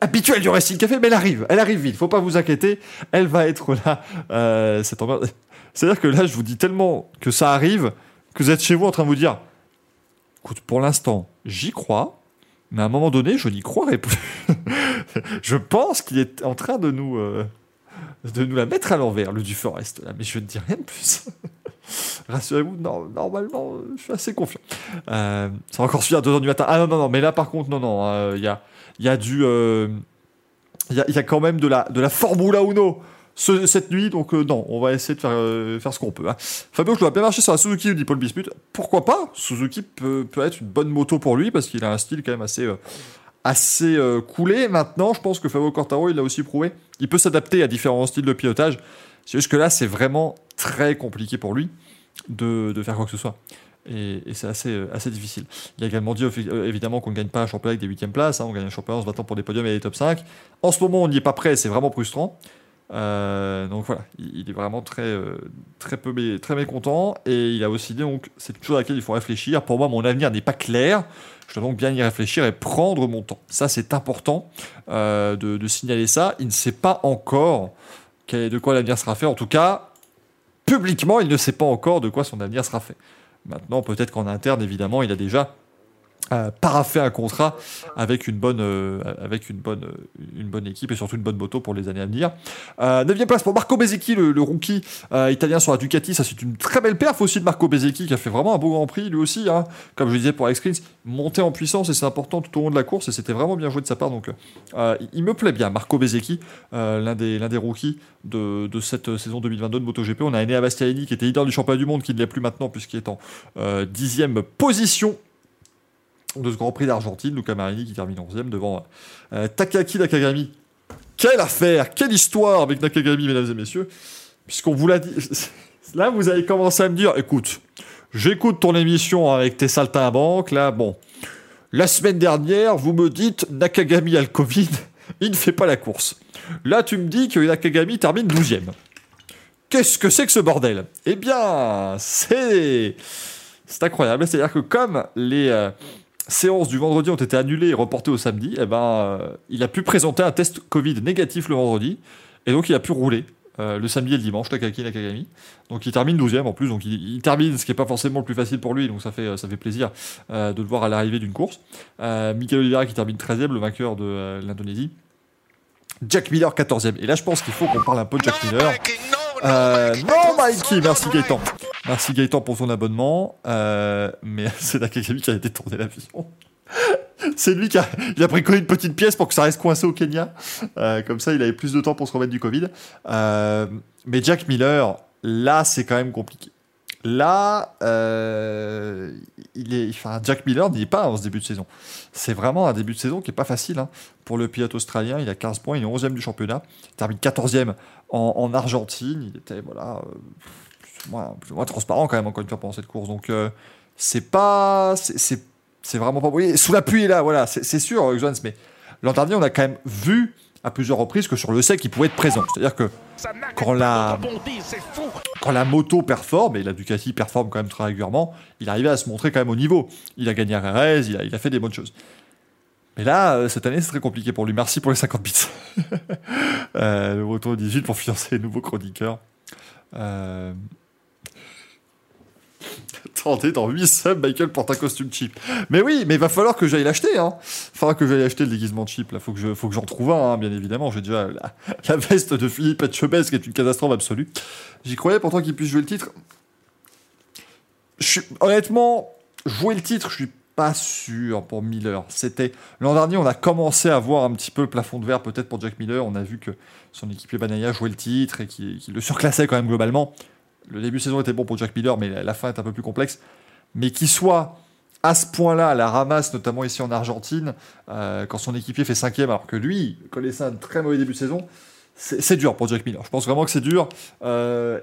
habituelle du Racing Café, mais elle arrive, elle arrive vite. Faut pas vous inquiéter, elle va être là. Euh, C'est-à-dire que là, je vous dis tellement que ça arrive que vous êtes chez vous en train de vous dire, écoute, pour l'instant, j'y crois. Mais à un moment donné, je n'y croirai plus. je pense qu'il est en train de nous, euh, de nous la mettre à l'envers, le du Forest. Là. Mais je ne dis rien de plus. Rassurez-vous, non, normalement, euh, je suis assez confiant. Euh, ça va encore suivre à 2h du matin. Ah non, non, non, mais là, par contre, non, non, il y, a, y a du. il y a quand même de la, de la Formula Uno ce- cette nuit, donc euh, non, on va essayer de faire, euh, ce qu'on peut. hein. Fabio, je dois bien marcher sur la Suzuki, dit Paul Bismuth. Pourquoi pas? Suzuki peut, être une bonne moto pour lui parce qu'il a un style quand même assez, euh, assez coulé. Maintenant, je pense que Fabio Quartaro, il l'a aussi prouvé. Il peut s'adapter à différents styles de pilotage. C'est juste que là, c'est vraiment très compliqué pour lui de, faire quoi que ce soit. Et, c'est assez, difficile. Il a également dit évidemment qu'on ne gagne pas un championnat avec des 8 places, hein, on gagne un championnat en se battant pour des podiums et des top 5. En ce moment, on n'y est pas prêt, c'est vraiment frustrant. Euh, donc voilà, il, est vraiment très, euh, très, peu très mécontent. Et il a aussi dit donc c'est une chose à laquelle il faut réfléchir. Pour moi, mon avenir n'est pas clair. Je dois donc bien y réfléchir et prendre mon temps. Ça, c'est important euh, de, de signaler ça. Il ne sait pas encore de quoi l'avenir sera fait. En tout cas, publiquement, il ne sait pas encore de quoi son avenir sera fait. Maintenant, peut-être qu'en interne, évidemment, il a déjà euh, paraffé un contrat avec une bonne, euh, avec une bonne, une bonne équipe et surtout une bonne moto pour les années à venir. Euh, 9 place pour Marco Bezzecchi, le, rookie euh, italien sur la Ducati. Ça, c'est une très belle perf aussi de Marco Bezzecchi qui a fait vraiment un beau Grand Prix lui aussi. hein. Comme je disais pour Alex Rins, monter en puissance et c'est important tout au long de la course et c'était vraiment bien joué de sa part. Donc, euh, il- me plaît bien, Marco Bezzecchi, l'un des, des rookies de, de cette saison 2022 de MotoGP. On a Enea Bastianini qui était leader du championnat du monde, qui ne l'est plus maintenant puisqu'il est en dixième position de ce Grand Prix d'Argentine. Luca Marini qui termine 11e devant euh, Takaki Nakagami. Quelle affaire, quelle histoire avec Nakagami, mesdames et messieurs. Puisqu'on vous l'a dit. Là, vous avez commencé à me dire écoute, j'écoute ton émission avec tes saltimbanques. Là, bon. La semaine dernière, vous me dites Nakagami a le Covid, il ne fait pas la course. Là, tu me dis que Nakagami termine 12ème. Qu'est-ce que c'est que ce bordel? Eh bien, c'est. C'est incroyable. C'est-à-dire que comme les euh, séances du vendredi ont été annulées et reportées au samedi, eh ben, euh, il a pu présenter un test Covid négatif le vendredi. Et donc, il a pu rouler euh, le samedi et le dimanche, Takaki Nakagami. Donc il termine 12ème en plus, donc il, termine, ce qui n'est pas forcément le plus facile pour lui, donc ça fait, ça fait plaisir de le voir à l'arrivée d'une course. Euh, Michael Oliveira qui termine 13ème, le vainqueur de l'Indonésie. Jack Miller 14ème. Et là je pense qu'il faut qu'on parle un peu de Jack Miller. Euh, non, Mikey, merci Gaëtan. Merci Gaëtan pour son abonnement. Euh, mais c'est Nakagami qui a détourné l'avion. C'est lui qui a, il a une petite pièce pour que ça reste coincé au Kenya. Euh, comme ça, il avait plus de temps pour se remettre du Covid. Euh, mais Jack Miller, là, c'est quand même compliqué. Là, il est, enfin, Jack Miller n'y est pas en ce début de saison. C'est vraiment un début de saison qui est pas facile hein. pour le pilote australien. Il a 15 points, il est 11e du championnat. Il termine 14e en, Argentine. Il était voilà, plus, ou moins, transparent quand même encore une fois pendant cette course. Donc c'est pas, c'est c'est vraiment pas. Oui, sous la pluie, là, voilà, c'est sûr, Jones, mais l'an dernier, on a quand même vu à plusieurs reprises que sur le sec, il pouvait être présent. C'est-à-dire que quand la, quand la moto performe, et la Ducati performe quand même très régulièrement, il arrivait à se montrer quand même au niveau. Il a gagné à RS, il a, il a fait des bonnes choses. Mais là, euh, cette année, c'est très compliqué pour lui. Merci pour les 50 bits. euh, le retour 18 pour financer les nouveaux chroniqueurs. Euh, Attendez, dans 8 subs, Michael porte un costume cheap. Mais oui, mais il va falloir que j'aille l'acheter. Hein. Faudra que j'aille acheter le déguisement cheap. Là, faut que je, j'en trouve un, hein, bien évidemment. J'ai déjà la, veste de Philippe Etchebest qui est une catastrophe absolue. J'y croyais pourtant qu'il puisse jouer le titre. Honnêtement, jouer le titre, je suis pas sûr pour Miller. C'était l'an dernier, on a commencé à voir un petit peu le plafond de verre peut-être pour Jack Miller. On a vu que son équipier Banaya jouait le titre et qu'il le surclassait quand même globalement le début de saison était bon pour Jack Miller, mais la fin est un peu plus complexe. Mais qu'il soit à ce point-là à la ramasse, notamment ici en Argentine, euh, quand son équipier fait cinquième, alors que lui connaissait un très mauvais début de saison, c'est dur pour Jack Miller. Je pense vraiment que c'est dur. Euh,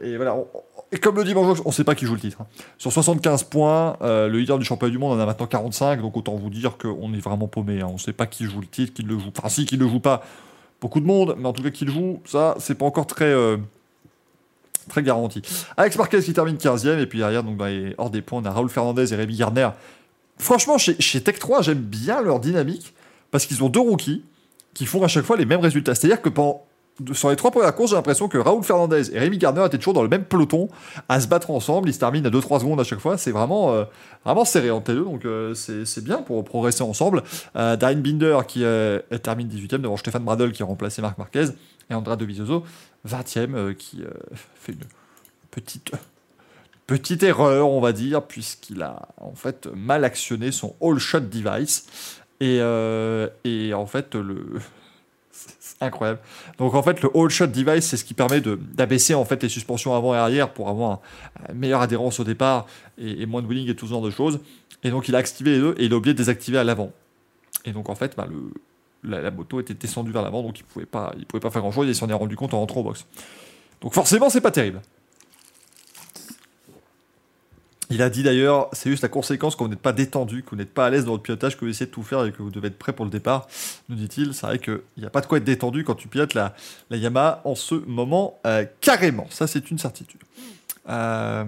et comme le dimanche, on ne sait pas qui joue le titre. Hein. Sur 75 points, euh, le leader du championnat du monde en a maintenant 45, donc autant vous dire qu'on est vraiment paumé. Hein. On ne sait pas qui joue le titre, qui le joue. Enfin, si, qui le joue pas, beaucoup de monde, mais en tout cas qui le joue, ça, c'est pas encore très très garanti. Alex Marquez qui termine 15e, et puis derrière, donc, hors des points, on a Raoul Fernandez et Rémi Gardner. Franchement, chez, chez Tech 3, j'aime bien leur dynamique, parce qu'ils ont deux rookies qui font à chaque fois les mêmes résultats. C'est-à-dire que pendant, sur les trois premières courses, j'ai l'impression que Raoul Fernandez et Rémi Gardner étaient toujours dans le même peloton, à se battre ensemble. Ils se terminent à 2-3 secondes à chaque fois. C'est vraiment, euh, vraiment serré entre les deux, donc euh, c'est bien pour progresser ensemble. Euh, Binder qui euh, termine 18e devant Stéphane Bradel qui a remplacé Marc Marquez et Andra Dovizioso 20e, euh, qui fait une petite, petite erreur, on va dire, puisqu'il a en fait mal actionné son all shot device. Et, et en fait, le. Incroyable. Donc en fait, le all shot device, c'est ce qui permet d'abaisser en fait les suspensions avant et arrière pour avoir une meilleure adhérence au départ et, moins de wheeling et tout ce genre de choses. Et donc il a activé les deux et il a oublié de désactiver à l'avant. Et donc en fait, bah, le, la, moto était descendue vers l'avant, donc il pouvait pas, il pouvait pas faire grand chose. Et il s'en est rendu compte en rentrant au box. Donc forcément, c'est pas terrible. Il a dit d'ailleurs, c'est juste la conséquence quand vous n'êtes pas détendu, que vous n'êtes pas à l'aise dans votre pilotage, que vous essayez de tout faire et que vous devez être prêt pour le départ, nous dit-il. C'est vrai qu'il n'y a pas de quoi être détendu quand tu pilotes la, la Yamaha en ce moment, euh, carrément. Ça, c'est une certitude. Euh,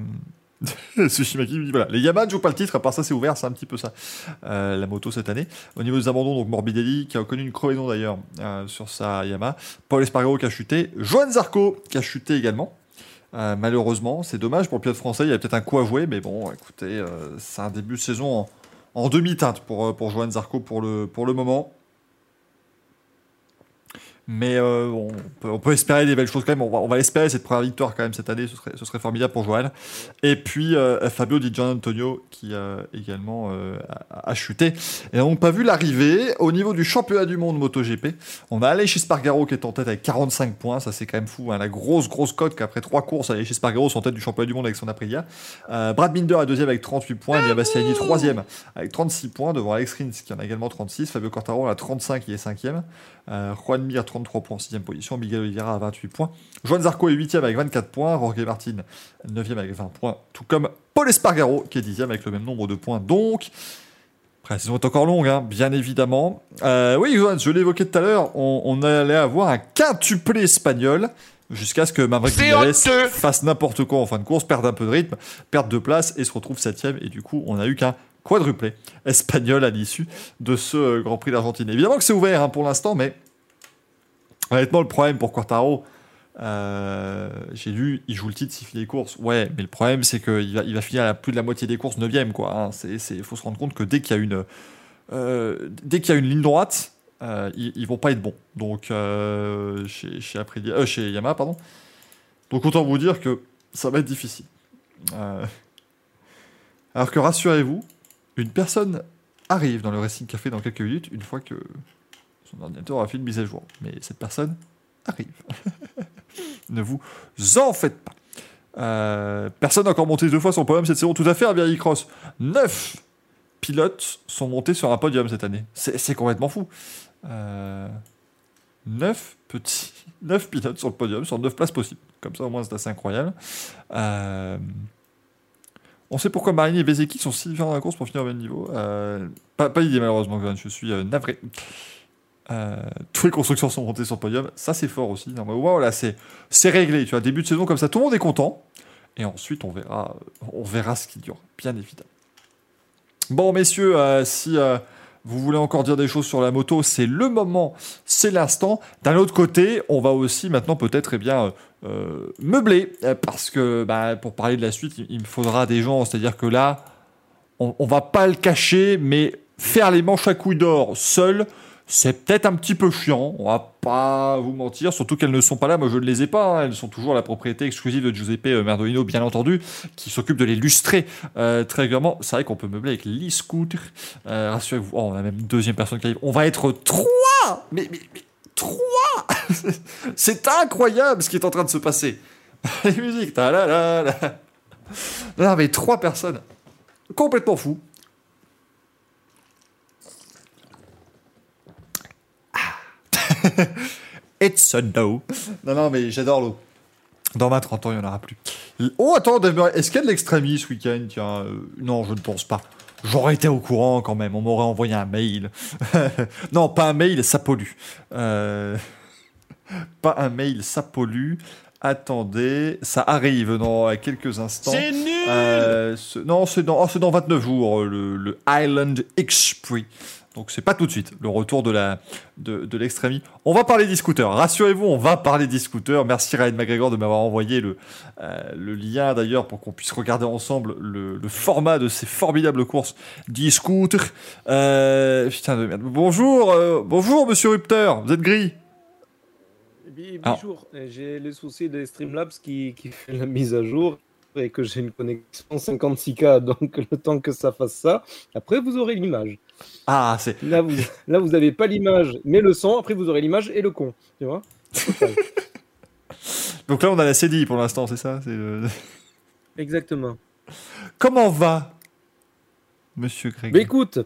Sushimaki me dit voilà, les Yamaha ne jouent pas le titre, à part ça c'est ouvert, c'est un petit peu ça, euh, la moto cette année. Au niveau des abandons, donc Morbidelli qui a connu une crevaison d'ailleurs euh, sur sa Yamaha, Paul Espargaro qui a chuté, Johan Zarco qui a chuté également. Euh, malheureusement, c'est dommage pour le pilote français, il y a peut-être un coup à jouer, mais bon, écoutez, c'est un début de saison en, demi-teinte pour, pour Johan Zarco pour pour le moment. Mais euh, on, peut, espérer des belles choses quand même. On va, l'espérer, cette première victoire quand même cette année. Ce serait, formidable pour Joël. Et puis euh, Fabio Di Gian Antonio qui euh, également a, chuté. Et n'a pas vu l'arrivée. Au niveau du championnat du monde MotoGP, on a Aleix Spargaro qui est en tête avec 45 points. Ça, c'est quand même fou. Hein. La grosse, grosse cote qu'après trois courses, Aleix Spargaro est en tête du championnat du monde avec son Aprilia. Brad Binder est deuxième avec 38 points. Nia Bastiani troisième avec 36 points devant Alex Rins qui en a également 36. Fabio Quartaro a 35, il est cinquième. Juan Mir 33 points en 6 position, Miguel Oliveira à 28 points, Joan Zarco est 8 avec 24 points, Jorge Martin 9 avec 20 points, tout comme Paul Espargaro qui est 10 avec le même nombre de points. Donc, la saison est encore longue, hein, bien évidemment. Euh, oui, Johan, je l'évoquais tout à l'heure, on, on allait avoir un quintuplé espagnol jusqu'à ce que Maverick fasse n'importe quoi en fin de course, perde un peu de rythme, perde de place et se retrouve septième. Et du coup, on a eu qu'un quadruplé espagnol à l'issue de ce euh, Grand Prix d'Argentine. Évidemment que c'est ouvert hein, pour l'instant, mais honnêtement, le problème pour Quartaro, euh, j'ai lu, il joue le titre s'il finit les courses. Ouais, mais le problème, c'est qu'il va, il finir à plus de la moitié des courses 9ème, quoi. hein. Faut se rendre compte que dès qu'il y a une, euh, y a une ligne droite, ils, ils vont pas être bons. Donc, chez, chez, chez Yamaha, pardon. Donc, autant vous dire que ça va être difficile. Alors que rassurez-vous, une personne arrive dans le Racing Café dans quelques minutes, une fois que son ordinateur aura fait une mise à jour. Mais cette personne arrive. ne vous en faites pas. Euh, personne n'a encore monté deux fois son podium cette saison. Tout à fait, Herbie Cross. Neuf pilotes sont montés sur un podium cette année. C'est c'est complètement fou. Euh, neuf petits, neuf pilotes sur le podium, sur neuf places possibles. Comme ça, au moins, c'est assez incroyable. Euh, on sait pourquoi Marini et Bezeki sont si différents dans la course pour finir au même niveau. Euh, pas, idée, malheureusement. Je suis euh, navré. Euh, tous les constructeurs sont montés sur le podium. Ça, c'est fort aussi. Non, mais c'est c'est réglé. Tu vois, début de saison comme ça, tout le monde est content. Et ensuite, on verra, on verra ce qu'il y aura, bien évidemment. Bon, messieurs, euh, si vous voulez encore dire des choses sur la moto, c'est le moment, c'est l'instant. D'un autre côté, on va aussi maintenant peut-être eh bien, euh, meubler, euh, parce que bah, pour parler de la suite, il, me faudra des gens. C'est-à-dire que là, on, on va pas le cacher, mais faire les manches à couilles d'or seul, c'est peut-être un petit peu chiant, on va pas vous mentir, surtout qu'elles ne sont pas là, moi je ne les ai pas, hein. elles sont toujours la propriété exclusive de Giuseppe euh, Merdolino, bien entendu, qui s'occupe de les lustrer euh, très régulièrement. C'est vrai qu'on peut meubler avec l'e-scooter, euh, rassurez-vous, oh, on a même une deuxième personne qui arrive, on va être trois! Mais, mais, trois! C'est incroyable ce qui est en train de se passer. Les musiques, ta la la la Non mais trois personnes, complètement fou. It's a no. Non, non, mais j'adore l'eau. Dans 20 30 ans, il n'y en aura plus. Oh, attends, est-ce qu'il y a de l'extrémie ce week-end? Tiens, euh, non, je ne pense pas. J'aurais été au courant quand même, on m'aurait envoyé un mail. non, pas un mail, ça pollue. Euh, Pas un mail, ça pollue. Attendez, ça arrive dans quelques instants. C'est nul Euh, ce- non, c'est dans, oh, dans 29 jours, le, le Island Express. Donc c'est pas tout de suite le retour de la de, de l'extrémie. On va parler d'e-scooter. Rassurez-vous, on va parler d'e-scooter. Merci Ryan McGregor de m'avoir envoyé le, euh, le lien d'ailleurs pour qu'on puisse regarder ensemble le, le format de ces formidables courses d'e-scooter. Euh, putain de merde. Bonjour, euh, bonjour Monsieur Rupter. Vous êtes gris? Bi- Alors. Bonjour, j'ai le souci de Streamlabs qui, qui fait la mise à jour et que j'ai une connexion 56K, donc le temps que ça fasse ça, après vous aurez l'image. Ah, c'est Là vous là vous n'avez pas l'image, mais le son, après vous aurez l'image et le con, tu vois donc là on a la CDI pour l'instant, c'est ça. Le- Exactement. Comment va Monsieur Greg Mais écoute,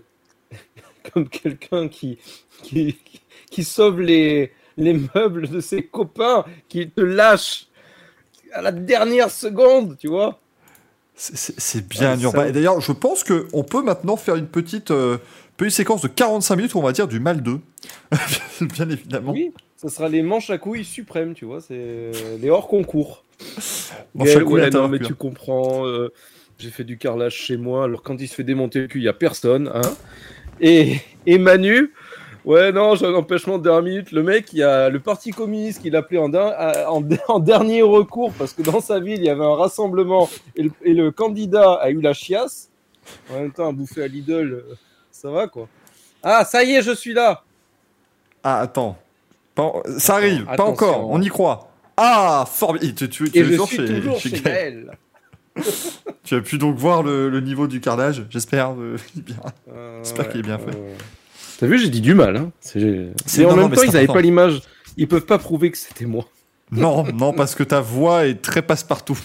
comme quelqu'un qui, qui, qui sauve les, les meubles de ses copains, qui te lâche à la dernière seconde, tu vois C'est- bien Ah, urbain. ça- Et d'ailleurs, je pense qu'on peut maintenant faire une petite, euh, petite séquence de 45 minutes où on va dire du mal 2. bien évidemment. Oui, ça sera les manches à couilles suprêmes, tu vois, c'est les hors concours. Manche à couilles ouais, non, mais tu comprends, euh, j'ai fait du carrelage chez moi, alors quand il se fait démonter le cul, il n'y a personne. Hein et, et Manu, ouais, non, j'ai un empêchement de dernière minute. Le mec, il y a le parti communiste qui l'appelait en, en, en dernier recours parce que dans sa ville, il y avait un rassemblement et le, et le candidat a eu la chiasse. En même temps, à bouffer à Lidl, euh, ça va quoi. Ah, ça y est, je suis là. Ah, attends. Pas- ça arrive, pas encore, on y croit. Ah, formidable. Tu, tu, tu Et es je suis chez, toujours chez Gaël. Tu as pu donc voir le, le niveau du carnage, j'espère. euh, bien. Euh, J'espère qu'il est bien fait. T'as vu, j'ai dit du mal. Hein. C'est... En non, même temps, ils n'avaient pas l'image. Ils peuvent pas prouver que c'était moi. Non, non, parce que ta voix est très passe-partout.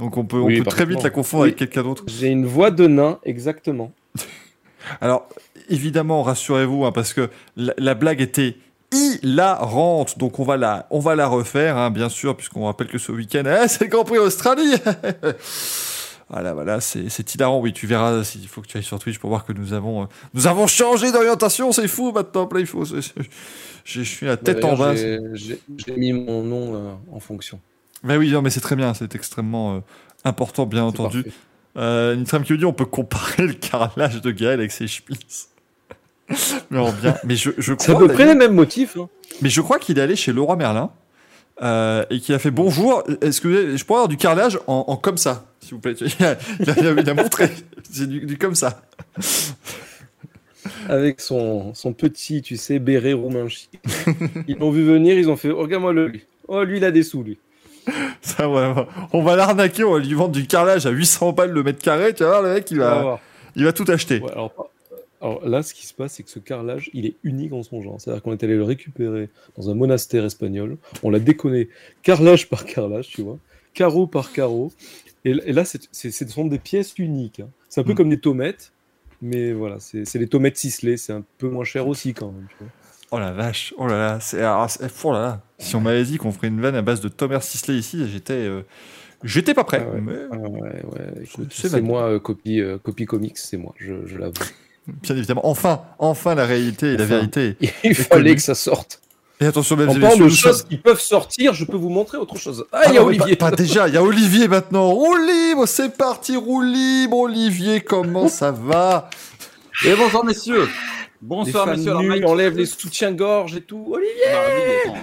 Donc on peut, on peut très vite la confondre Oui. avec quelqu'un d'autre. J'ai une voix de nain, exactement. Alors, évidemment, rassurez-vous, hein, parce que la, la blague était hilarante, donc on va la, on va la refaire, hein, bien sûr, puisqu'on rappelle que ce week-end, eh, c'est le Grand Prix Australie Voilà, voilà, c'est hilarant. Oui, tu verras s'il faut que tu ailles sur Twitch pour voir que nous avons, euh, nous avons changé d'orientation. C'est fou maintenant, Play. il faut- c'est- c'est- Je suis la tête en bas. J'ai- mis mon nom euh, en fonction. Mais oui, non, mais c'est très bien. C'est extrêmement euh, important, bien entendu. Nitram qui nous dit on peut comparer le carrelage de Gaël avec ses chemises. mais bien. Mais je, je C'est à peu près les mêmes motifs. hein. Mais je crois qu'il est allé chez Leroy Merlin euh, et qu'il a fait bonjour. Est-ce que je pourrais avoir du carrelage en, en comme ça, s'il vous plaît? Il a, il a- il a montré. C'est du, du comme ça. Avec son, son petit, tu sais, béret roumain. Ils l'ont vu venir, ils ont fait Regarde-moi le lui. Oh, lui, il a des sous, lui. Ça. On va l'arnaquer, on va lui vendre du carrelage à 800 balles le mètre carré. Tu voir, le mec, il va il va tout acheter. Ouais, alors, alors là, ce qui se passe, c'est que ce carrelage, il est unique en son genre. C'est-à-dire qu'on est allé le récupérer dans un monastère espagnol. On l'a déconné carrelage par carrelage, tu vois, carreau par carreau. Et, et là, ce sont des pièces uniques. hein. C'est un peu Mm. comme des tomates, mais voilà, c'est les tomates ciselées. C'est un peu moins cher aussi quand même. tu vois. Oh la vache, oh là là, c'est, c'est- oh là là. Si on m'avait dit qu'on ferait une vanne à base de Thomas Sisley ici, j'étais, euh, j'étais pas prêt. Ah ouais. Mais, Ah ouais, ouais, écoute, c'est moi, euh, copie, euh, copie comics, c'est moi, je, je l'avoue. Bien évidemment, enfin, enfin la réalité et la vérité. Il fallait que ça sorte. Et attention, mesdames En et parlant messieurs, de choses sommes- qui peuvent sortir, je peux vous montrer autre chose. Ah, Ah il y a non, Olivier. Pas, pas déjà, il y a Olivier maintenant. Roue libre, c'est parti, roue libre. Olivier, comment ça va? Et bonsoir messieurs Bonsoir messieurs Alors, Mike- enlève les soutiens-gorge et tout. Olivier attends, euh,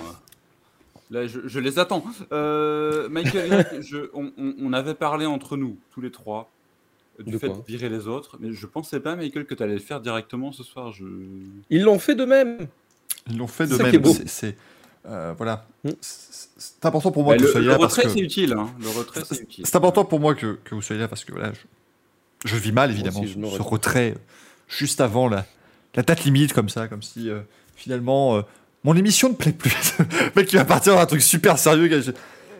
Là, je, je les attends. Euh, Michael, je- on, on- on avait parlé entre nous, tous les trois, du De fait de virer les autres, mais je pensais pas, Michael, que tu allais le faire directement ce soir. Je... Ils l'ont fait de même. Ils l'ont fait de ça même. C'est, euh, voilà. Hmm. C'est, important pour moi Bah, que le, vous soyez le là parce retrait, que c'est utile. hein. Le retrait, c'est utile. c'est important pour moi que, que vous soyez là parce que voilà, je, je vis mal évidemment aussi, ce, retrait juste avant la, la date limite comme ça, comme si euh, finalement euh, mon émission ne plaît plus. le mec qui va partir dans un truc super sérieux.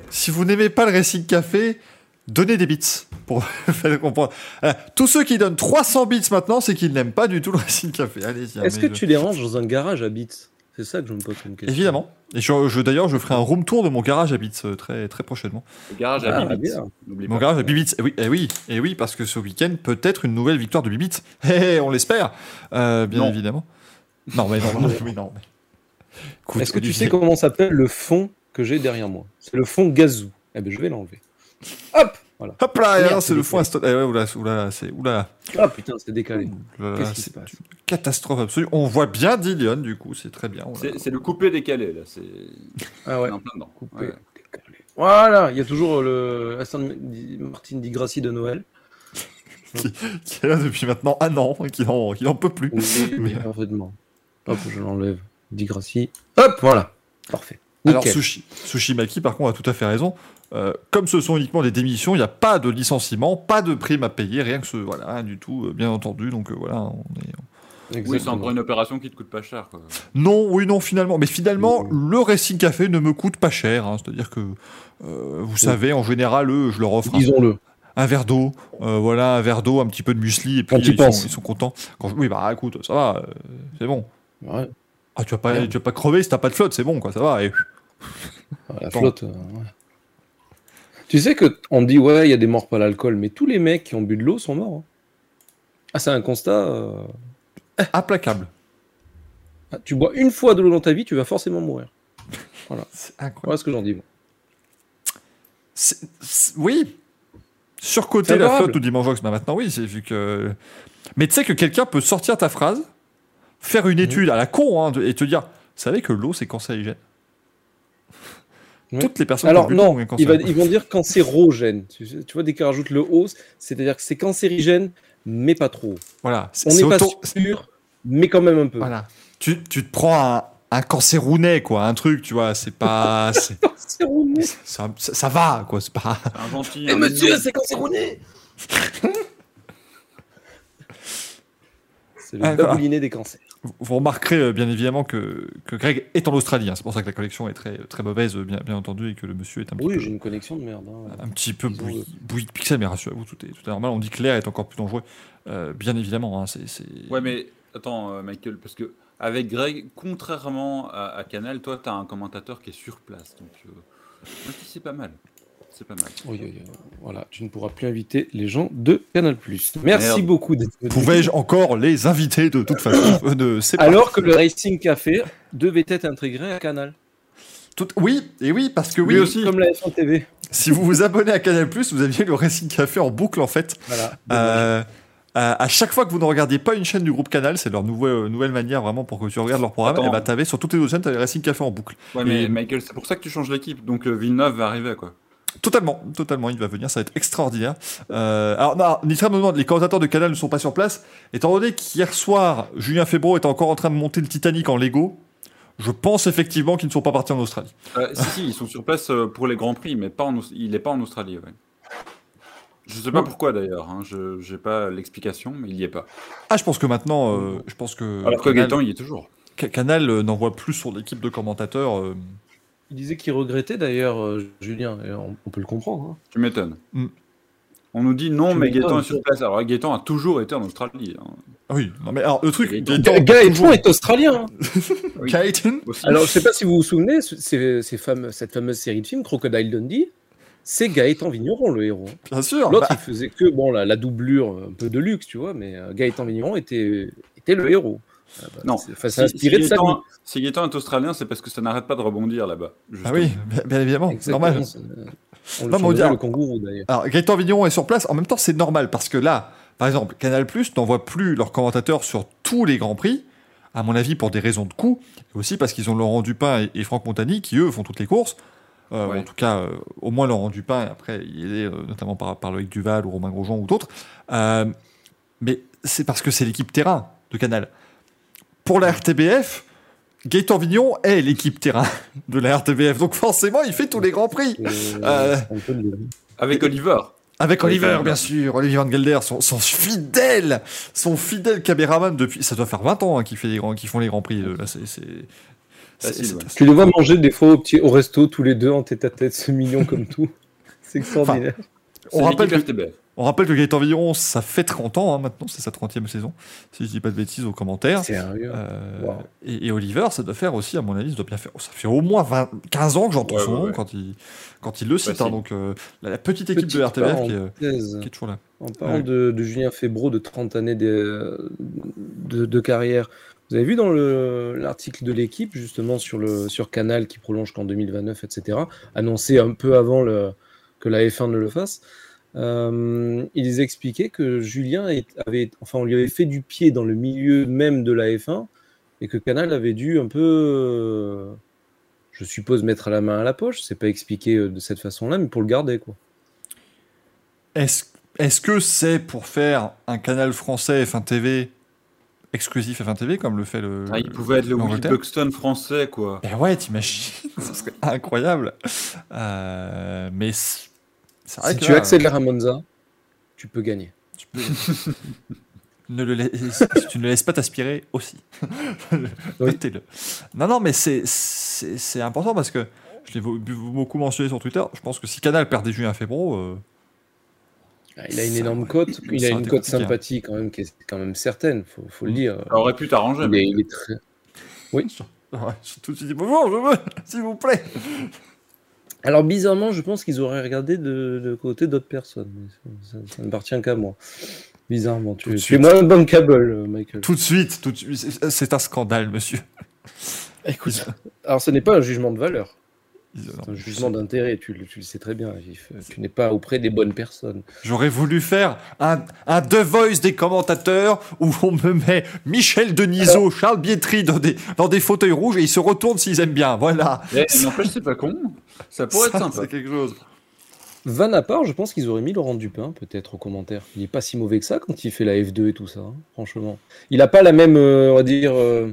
Si vous n'aimez pas le Racing Café, donnez des bits pour faire comprendre. Voilà. Tous ceux qui donnent 300 bits maintenant, c'est qu'ils n'aiment pas du tout le Racing Café. Allez-y. Est-ce que je- tu les ranges dans un garage à bits? C'est ça que je me pose comme question. Évidemment. Et je, je- d'ailleurs, je ferai un room tour de mon garage à Bits euh, très, très prochainement. Le garage à Ah, bien. Mon pas. garage à Bibits. Eh oui, eh oui, eh oui, parce que ce week-end, peut-être une nouvelle victoire de Bibits. Eh, on l'espère, euh, bien Non. évidemment. Non, mais non, non, oui, non. mais- Est-ce que tu sais comment s'appelle le fond que j'ai derrière moi? C'est le fond gazou. Eh ben, je vais l'enlever. Hop Voilà. Hop là, Merde, c'est le Aston. Eh ouais, oula, oula, c'est oula, Ah putain, c'est décalé. oula, Qu'est-ce qui c'est se passe une catastrophe absolue. On voit bien Dillion, du coup, c'est très bien. C'est le coupé décalé, là. C'est Ah ouais. en plein dedans. Coupé, Ouais. Voilà, il y a toujours le Aston Martin Di Grassi de Noël. qui est là depuis maintenant un an, et qui n'en qui n'en peut plus. Oui, Mais- parfaitement. Hop, je l'enlève. Di Grassi. Hop, voilà. Parfait. Alors. Sushi, Sushi Maki, par contre, a tout à fait raison. Euh, comme ce sont uniquement des démissions, il n'y a pas de licenciement, pas de prime à payer, rien que ce. Voilà, rien du tout, euh, bien entendu. Donc euh, voilà, on est. Oui, c'est Exactement. encore une opération qui te coûte pas cher. Quoi. Non, oui, non, finalement. Mais finalement, Oui. le Racing Café ne me coûte pas cher. hein. C'est-à-dire que, euh, vous savez, en général, eux, je leur offre un, Disons-le. un verre d'eau, euh, voilà, un verre d'eau, un petit peu de muesli, et puis ils, sont, ils sont contents. Quand je- Oui, bah écoute, ça va, euh, c'est bon. Ouais. Ah, tu vas pas, tu vas pas crever si t'as pas de flotte, c'est bon, quoi, ça va. Et... Ah, La flotte. euh, ouais. Tu sais que on dit ouais, il y a des morts par l'alcool, mais tous les mecs qui ont bu de l'eau sont morts. hein. Ah, c'est un constat. euh, Implacable. ah, Tu bois une fois de l'eau dans ta vie, tu vas forcément mourir. C'est incroyable. Voilà ce que j'en dis. moi. Oui. Surcoter la flotte ou Dimanjox, bah maintenant oui, c'est vu que. Mais tu sais que quelqu'un peut sortir ta phrase, faire une étude à la con hein, et te dire, vous savez que l'eau c'est cancérigène. Ouais. Toutes les personnes Alors non, ils, va- ils vont dire cancérogène. Tu, tu vois, dès qu'ils rajoutent le O, c'est-à-dire que c'est cancérigène, mais pas trop. Voilà. On n'est pas auto- sûr, mais quand même un peu. Voilà. Tu, tu te prends un, un cancérounet, quoi, un truc, tu vois, c'est pas. ça, ça- ça va, quoi, c'est pas. C'est un gentil. Eh un monsieur, c'est cancéroné C'est le Ah, babouliné des cancers. Vous- remarquerez euh, bien évidemment que, que Greg est en Australie. hein. C'est pour ça que la collection est très, très mauvaise, bien, bien entendu, et que le monsieur est un petit Oui, peu. j'ai une connexion de merde. hein. un petit peu bouilli, bouilli de pixels, mais rassurez-vous, tout est, tout est normal. On dit que l'air est encore plus dangereux, euh, bien évidemment. hein, c'est, c'est- Ouais, mais attends, euh, Michael, parce que avec Greg, contrairement à, à Canal, toi, tu as un commentateur qui est sur place. Donc, euh, moi, je dis, c'est pas mal. C'est pas mal. Oui, oui, oui. Voilà, tu ne pourras plus inviter les gens de Canal+. Merci Merde. beaucoup d'être venu. Pouvais-je encore les inviter de toute façon Euh, de... Alors que le Racing Café devait être intégré à Canal. Tout- Oui, et oui, parce que oui, aussi. Comme la F1 TV. si vous vous abonnez à Canal+, vous aviez le Racing Café en boucle en fait. Voilà. Euh, à à chaque fois que vous ne regardiez pas une chaîne du groupe Canal, c'est leur nouveau- nouvelle manière vraiment pour que tu regardes leur programme. Attends. Et bah t'avais sur toutes les autres chaînes, t'avais Racing Café en boucle. Ouais, mais Et- Michael, c'est pour ça que tu changes l'équipe. Donc euh, Villeneuve va arriver, quoi. Totalement, totalement, il va venir, ça va être extraordinaire. Euh, alors, non, Nitra me demande, les commentateurs de Canal ne sont pas sur place. Étant donné qu'hier soir, Julien Febro était encore en train de monter le Titanic en Lego, je pense effectivement qu'ils ne sont pas partis en Australie. Euh, si, si, ils sont sur place euh, pour les Grands Prix, mais pas en il n'est pas en Australie. Ouais. Je sais pas Ouais. pourquoi d'ailleurs, hein, je n'ai pas l'explication, mais il y est pas. Ah, je pense que maintenant, euh, je pense que Alors que Canal, Gaëtan, il y est toujours. Ca- Canal, n'envoie plus son équipe de commentateurs. Il disait qu'il regrettait d'ailleurs, euh, Julien, et on, on peut le comprendre. hein. Tu m'étonnes. Mm. On nous dit non, Tu mais. Gaëtan est sur place. Alors Gaëtan a toujours été en Australie. hein. Ah oui, non mais alors le truc, Gaëtan. Gaëtan, Ga- Gaëtan toujours- est australien. hein. Oui. Gaëtan. Alors, je sais pas si vous vous souvenez, ce- ces, ces fameux, cette fameuse série de films, Crocodile Dundee, c'est Gaëtan Vigneron, le héros. bien sûr. L'autre, Bah, il faisait que bon, la, la doublure, un peu de luxe, tu vois, mais euh, Gaëtan Vigneron était, était le héros. Ah bah, Non. c'est- Enfin, c'est inspiré si de si Gaëtan est australien, c'est parce que ça n'arrête pas de rebondir là-bas. ah oui, bien, évidemment, Exactement, normal. c'est- On Non, le mais on dirait- le kangourou d'ailleurs. Alors, Gaëtan Vigneron est sur place. En même temps, c'est normal parce que là, par exemple, Canal Plus n'envoie plus leurs commentateurs sur tous les grands prix. À mon avis, pour des raisons de coût, et aussi parce qu'ils ont Laurent Dupin et, et Franck Montagny qui eux font toutes les courses. Euh, Ouais. En tout cas, euh, au moins Laurent Dupin. Après, il est euh, notamment par, par Loïc Duval ou Romain Grosjean ou d'autres. Euh, mais c'est parce que c'est l'équipe terrain de Canal. Pour la RTBF, Gaëtan Vigneron est l'équipe terrain de la RTBF. Donc forcément, il fait tous les grands prix. Euh, dire. Avec Oliver. Avec Oliver, Oliver. bien sûr, Olivier Van Gelder, son, son fidèle, son fidèle caméraman depuis, ça doit faire 20 ans hein, qu'il fait les grands, qu'ils font les grands prix. euh, Là, c'est, c'est, c'est- Facile, c'est- ouais. Tu les vois manger des fois au, petit, au resto tous les deux en tête à tête, ce mignon comme tout. C'est extraordinaire. C'est On rappelle que- RTBF. On rappelle que Gaëtan Vigneron, ça fait 30 ans hein, maintenant, c'est sa 30e saison, si je dis pas de bêtises aux commentaires. Sérieux. Euh, Wow. et, et Oliver, ça doit faire aussi, à mon avis, ça doit bien faire. Ça fait au moins 20, 15 ans que j'entends Ouais, son ouais, nom ouais. quand il, quand il le cite. Facile. hein, donc euh, la, la petite équipe Petite de RTBF qui est, parenthèse. qui est toujours là. En parlant de, de Julien Febro de 30 années de, de, de carrière, vous avez vu dans le- l'article de l'équipe, justement sur, le, sur Canal qui prolonge qu'en 2029, etc., annoncé un peu avant le, que la F1 ne le fasse, euh, ils expliquaient que Julien avait, enfin, on lui avait fait du pied dans le milieu même de la F1 et que Canal avait dû un peu, euh, je suppose, mettre la main à la poche. C'est pas expliqué euh, de cette façon-là, mais pour le garder, quoi. Est-ce est-ce que c'est pour faire un canal français F1 TV exclusif F1 TV comme le fait le. Ah, il pouvait être le Will l'Angleterre Buxton français, quoi. Eh ouais, t'imagines Ce serait incroyable. Euh, mais Si que tu là, accélères à Monza, tu peux gagner. tu peux- ne le laisse- tu ne laisses pas t'aspirer aussi. Notez-le. Non, non, mais c'est- important parce que je l'ai beaucoup mentionné sur Twitter. Je pense que si Canal perdait Julien Febro, euh, Ah, Il a une Ça- énorme cote. Il a une cote hein. sympathie quand même, qui est quand même certaine, faut, faut le dire. Ça aurait pu t'arranger. Mais- il est très... ouais, j'ai tout de suite dit bonjour, je veux, s'il vous plaît. Alors bizarrement, je pense qu'ils auraient regardé de, de côté d'autres personnes. Ça, ça- ça ne appartient qu'à moi. Bizarrement, tu, tu es moins bankable, Michael. Tout de suite, tout de suite. C'est- un scandale, monsieur. Écoute, alors ce n'est pas un jugement de valeur, c'est un jugement d'intérêt. Tu, le- tu le sais très bien. Tu n'es pas auprès des bonnes personnes. J'aurais voulu faire un, un The Voice des commentateurs où on me met Michel Denisot, Charles Bietri dans des, dans des fauteuils rouges et ils se retournent s'ils aiment bien. Voilà. Eh, N'empêche, c'est pas con. Ça pourrait Ça, être sympa. C'est quelque chose. Van à part, je pense qu'ils auraient mis Laurent Dupin, peut-être, au commentaire. Il n'est pas si mauvais que ça quand il fait la F2 et tout ça, hein, franchement. Il n'a pas la même, euh, on va dire, euh,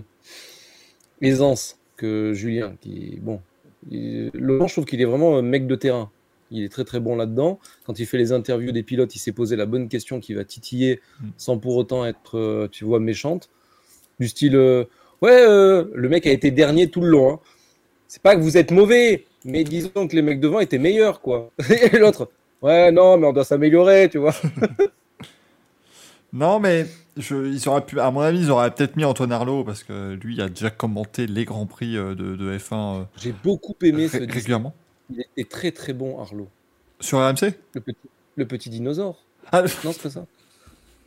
aisance que Julien. Qui, bon, Laurent, je trouve qu'il est vraiment un mec de terrain. Il est très très bon là-dedans. Quand il fait les interviews des pilotes, il s'est posé la bonne question qui va titiller Mm. sans pour autant être, euh, tu vois, méchante. Du style, euh, ouais, euh, le mec a été dernier tout le long. hein. C'est pas que vous êtes mauvais, mais disons que les mecs devant étaient meilleurs, quoi. Et l'autre, ouais, non, mais on doit s'améliorer, tu vois. Non, mais je, ils auraient pu, à mon avis, ils auraient peut-être mis Antoine Arlot parce que lui il a déjà commenté les grands prix euh, de, de F1 euh, J'ai beaucoup aimé ce ré- régulièrement. Il était très très bon, Arlo. Sur RMC Le petit, le petit dinosaure. Ah, Non, c'est pas ça.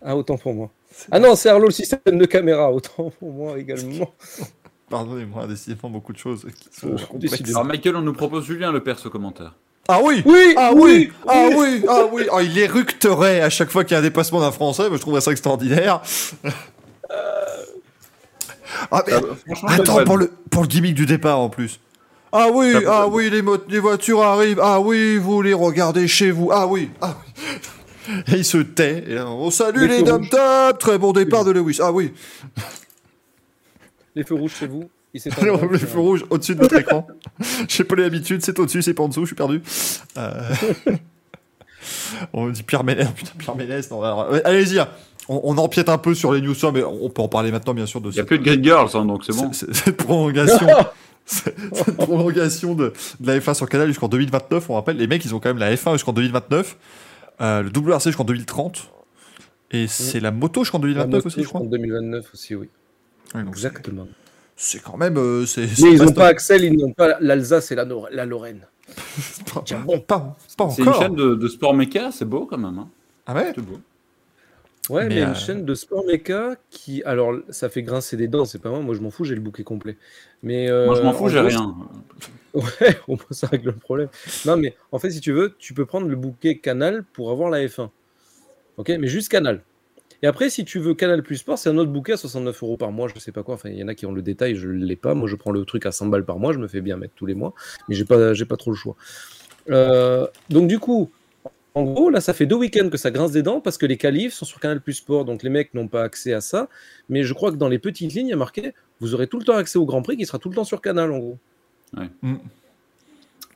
Ah, autant pour moi. Ah non, c'est Arlo le système de caméra. Autant pour moi également. Pardonnez-moi, décidément beaucoup de choses qui sont Oh. Alors Michael, on nous propose Julien le père ce commentaire. Ah oui Oui, Ah oui, oui, Ah oui Ah oui Ah, Il éructerait à chaque fois qu'il y a un dépassement d'un Français, mais je trouverais ça extraordinaire. Ah, mais Ah, franchement, attends, pour le, pour le gimmick du départ en plus. Ah oui, ah oui, les, mo- les voitures arrivent. Ah oui, vous les regardez chez vous. Ah oui, ah oui. Et il se tait. Et là, on salue Les les Très bon départ de Lewis. Ah oui. Les feux rouges chez vous. Il s'est Alors, le feu rouge au-dessus de votre écran. Je sais pas l'habitude, c'est au-dessus, c'est pas en dessous, je suis perdu. Euh, on me dit Pierre Ménès, putain, Pierre Ménès, alors, allez-y, hein. on, on empiète un peu sur les news, mais on peut en parler maintenant, bien sûr, de Il n'y a ce- plus de Grid Girls, hein, donc c'est bon. ce- ce- cette prolongation. cette cette prolongation de, de la F1 sur Canal jusqu'en 2029, on rappelle, les mecs, ils ont quand même la F1 jusqu'en 2029, euh, le WRC jusqu'en 2030, et c'est la moto jusqu'en 2029 aussi, je crois. En 2029 aussi, oui. Ouais, Exactement. C'est quand même. euh, c'est, c'est Mais ils n'ont pas Axel, ils n'ont pas l'Alsace et la, Nor- la Lorraine. Pas, Tiens, bon. pas, pas C'est une encore. chaîne de, de sport méca, c'est beau quand même. Hein. Ah ouais C'est beau. Ouais, Mais, mais, euh, une chaîne de sport méca qui, alors, ça fait grincer des dents, c'est pas moi, moi je m'en fous, j'ai le bouquet complet. Mais euh, Moi je m'en fous, en j'ai gros, rien. Ouais, au moins ça règle le problème. Non, mais en fait, si tu veux, tu peux prendre le bouquet Canal pour avoir la F1. Ok, mais juste Canal. Et après, si tu veux Canal Plus Sport, c'est un autre bouquet à 69 euros par mois, je sais pas quoi. Enfin, il y en a qui ont le détail, je l'ai pas. Moi, je prends le truc à 100 balles par mois, je me fais bien mettre tous les mois, mais j'ai pas, j'ai pas trop le choix. Euh, donc, du coup, en gros, là, ça fait deux week-ends que ça grince des dents parce que les qualifs sont sur Canal Plus Sport, donc les mecs n'ont pas accès à ça. Mais je crois que dans les petites lignes, il y a marqué vous aurez tout le temps accès au Grand Prix qui sera tout le temps sur Canal, en gros.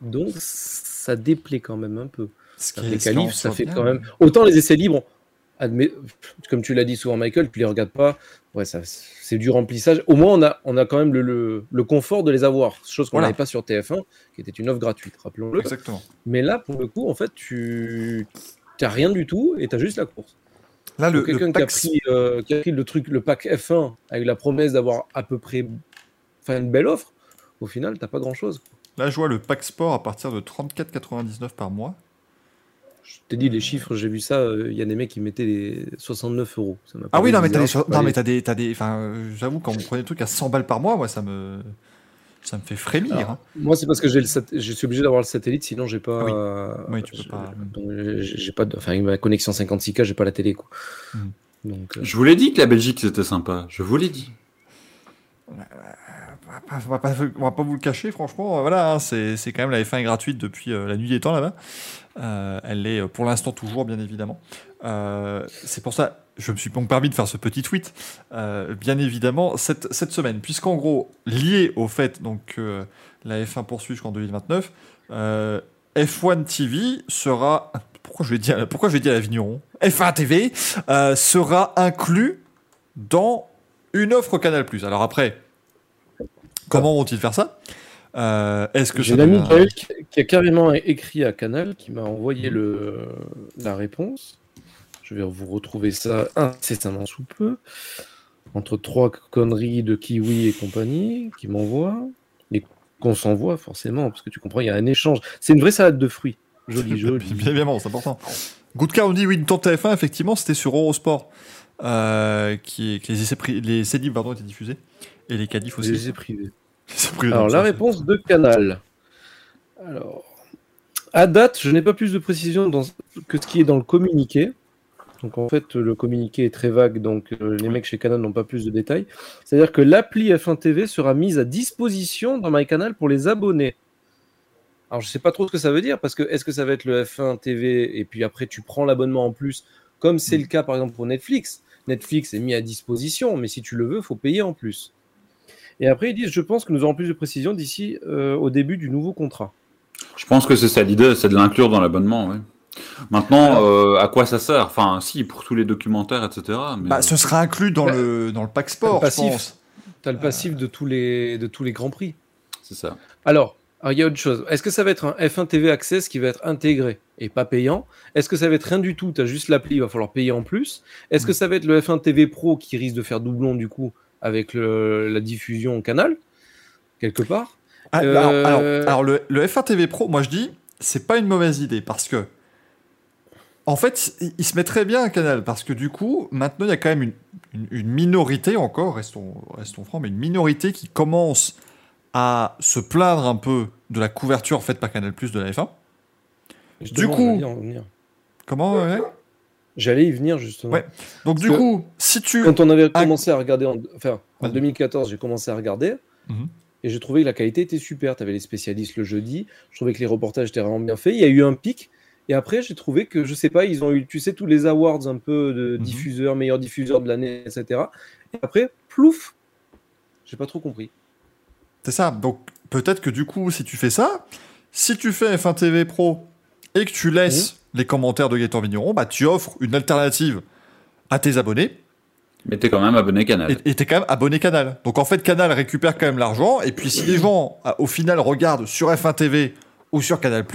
Donc ça déplaît quand même un peu. Les qualifs, ça fait bien. quand même. Autant les essais libres, admet... comme tu l'as dit souvent, Michael, tu les regardes pas. Ouais, ça, c'est du remplissage. Au moins, on a, on a quand même le, le, le confort de les avoir, chose qu'on Voilà. n'avait pas sur TF1, qui était une offre gratuite, rappelons-le. Exactement. Mais là, pour le coup, en fait, tu n'as rien du tout et tu as juste la course. Là, le, Quelqu'un qui, pack- pris, euh, qui a pris le truc, le pack F1, avec la promesse d'avoir à peu près enfin, une belle offre, au final, t'as pas grand-chose. là, je vois le pack sport à partir de 34,99 par mois. Je t'ai dit les chiffres, j'ai vu ça, euh, il y a des mecs qui mettaient les 69 euros. Ça Ah oui, non, mais t'as des, so- non, mais t'as des, t'as des, enfin, euh, j'avoue, quand vous prenez des trucs à 100 balles par mois, moi, ça me, ça me fait frémir. Alors, hein. Moi, c'est parce que j'ai le sat- je suis obligé d'avoir le satellite, sinon j'ai pas. Ah oui. euh, Oui, tu peux j'ai- pas. j'ai pas. de- Enfin, avec ma connexion 56K, j'ai pas la télé, quoi. Donc, euh, Je vous l'ai dit que la Belgique c'était sympa. Je vous l'ai dit. On va va pas- vous le cacher, franchement. euh, Voilà, hein, c'est quand même la F1 est gratuite depuis euh, la nuit des temps là-bas. Euh, elle l'est pour l'instant toujours, bien évidemment. C'est pour ça, je me suis donc permis de faire ce petit tweet, bien évidemment, cette, semaine, puisqu'en gros, lié au fait donc, que la F1 poursuit jusqu'en 2029, euh, F1 TV sera. Pourquoi je vais dire, pourquoi je Vigneron F1 TV sera inclus dans une offre Canal+. Alors après, comment vont-ils faire ça? Euh, Est-ce que J'ai devient- Gaël qui, a carrément écrit à Canal, qui m'a envoyé le, la réponse. Je vais vous retrouver ça incessamment sous peu. Entre trois conneries de Kiwi et compagnie, qui m'envoient. Et qu'on s'envoie forcément, parce que tu comprends, il y a un échange. C'est une vraie salade de fruits. Jolie, jolie. Bien évidemment, c'est important. Goodcar nous dit oui, une tente TF1, effectivement, c'était sur Eurosport. Euh, qui, que les essais, les pardon, étaient diffusés. Et les qualifs aussi. Les privés. Les essais privés, Alors, la ça, réponse de Canal. Alors, à date, je n'ai pas plus de précision dans, que ce qui est dans le communiqué. Donc, en fait, le communiqué est très vague, donc euh, les mecs chez Canal n'ont pas plus de détails. C'est-à-dire que l'appli F1 TV sera mise à disposition dans MyCanal pour les abonnés. Alors, je sais pas trop ce que ça veut dire, parce que est-ce que ça va être le F1 TV et puis après tu prends l'abonnement en plus, comme c'est le cas par exemple pour Netflix? Netflix est mis à disposition, mais si tu le veux, il faut payer en plus. Et après, ils disent Je pense que nous aurons plus de précisions d'ici euh, au début du nouveau contrat. Je pense que c'est ça l'idée, c'est de l'inclure dans l'abonnement. Maintenant, euh, à quoi ça sert? Enfin, si, pour tous les documentaires, etc. Mais... Bah, ce sera inclus dans, Bah, le, dans le pack sport, je pense. Tu as le passif de, tous les, de tous les grands prix. C'est ça. Alors, alors, il y a autre chose. Est-ce que ça va être un F1 TV Access qui va être intégré? Et pas payant. Est-ce que ça va être rien du tout? Tu as juste l'appli, il va falloir payer en plus. Est-ce que ça va être le F1 TV Pro qui risque de faire doublon du coup avec le- la diffusion au canal? Quelque part. Ah, Euh, alors, alors- alors, le, le F1 TV Pro, moi je dis, c'est pas une mauvaise idée parce que, en fait, il, se met très bien à Canal parce que du coup, maintenant, il y a quand même une, une- une minorité encore, restons, restons francs, mais une minorité qui commence à se plaindre un peu de la couverture faite par Canal Plus de la F1. Justement, coup- y en venir. Comment ouais J'allais y venir justement. Ouais. Donc, du Parce coup, si tu. Quand on avait commencé à regarder, en, enfin, en Vas-y. 2014, j'ai commencé à regarder Mhm. et j'ai trouvé que la qualité était super. Tu avais les spécialistes le jeudi, je trouvais que les reportages étaient vraiment bien faits. Il y a eu un pic et après, j'ai trouvé que, je sais pas, ils ont eu, tu sais, tous les awards un peu de Mhm. diffuseurs, meilleur diffuseur de l'année, etc. Et après, plouf, j'ai pas trop compris. C'est ça. Donc peut-être que du coup, si tu fais ça, si tu fais F1 TV Pro et que tu laisses les commentaires de Gaëtan Vigneron, bah tu offres une alternative à tes abonnés Mais t'es quand même abonné Canal. et t'es quand même abonné Canal. Donc en fait, Canal récupère quand même l'argent. Et puis si les gens, à- au final, regardent sur F1 TV ou sur Canal+,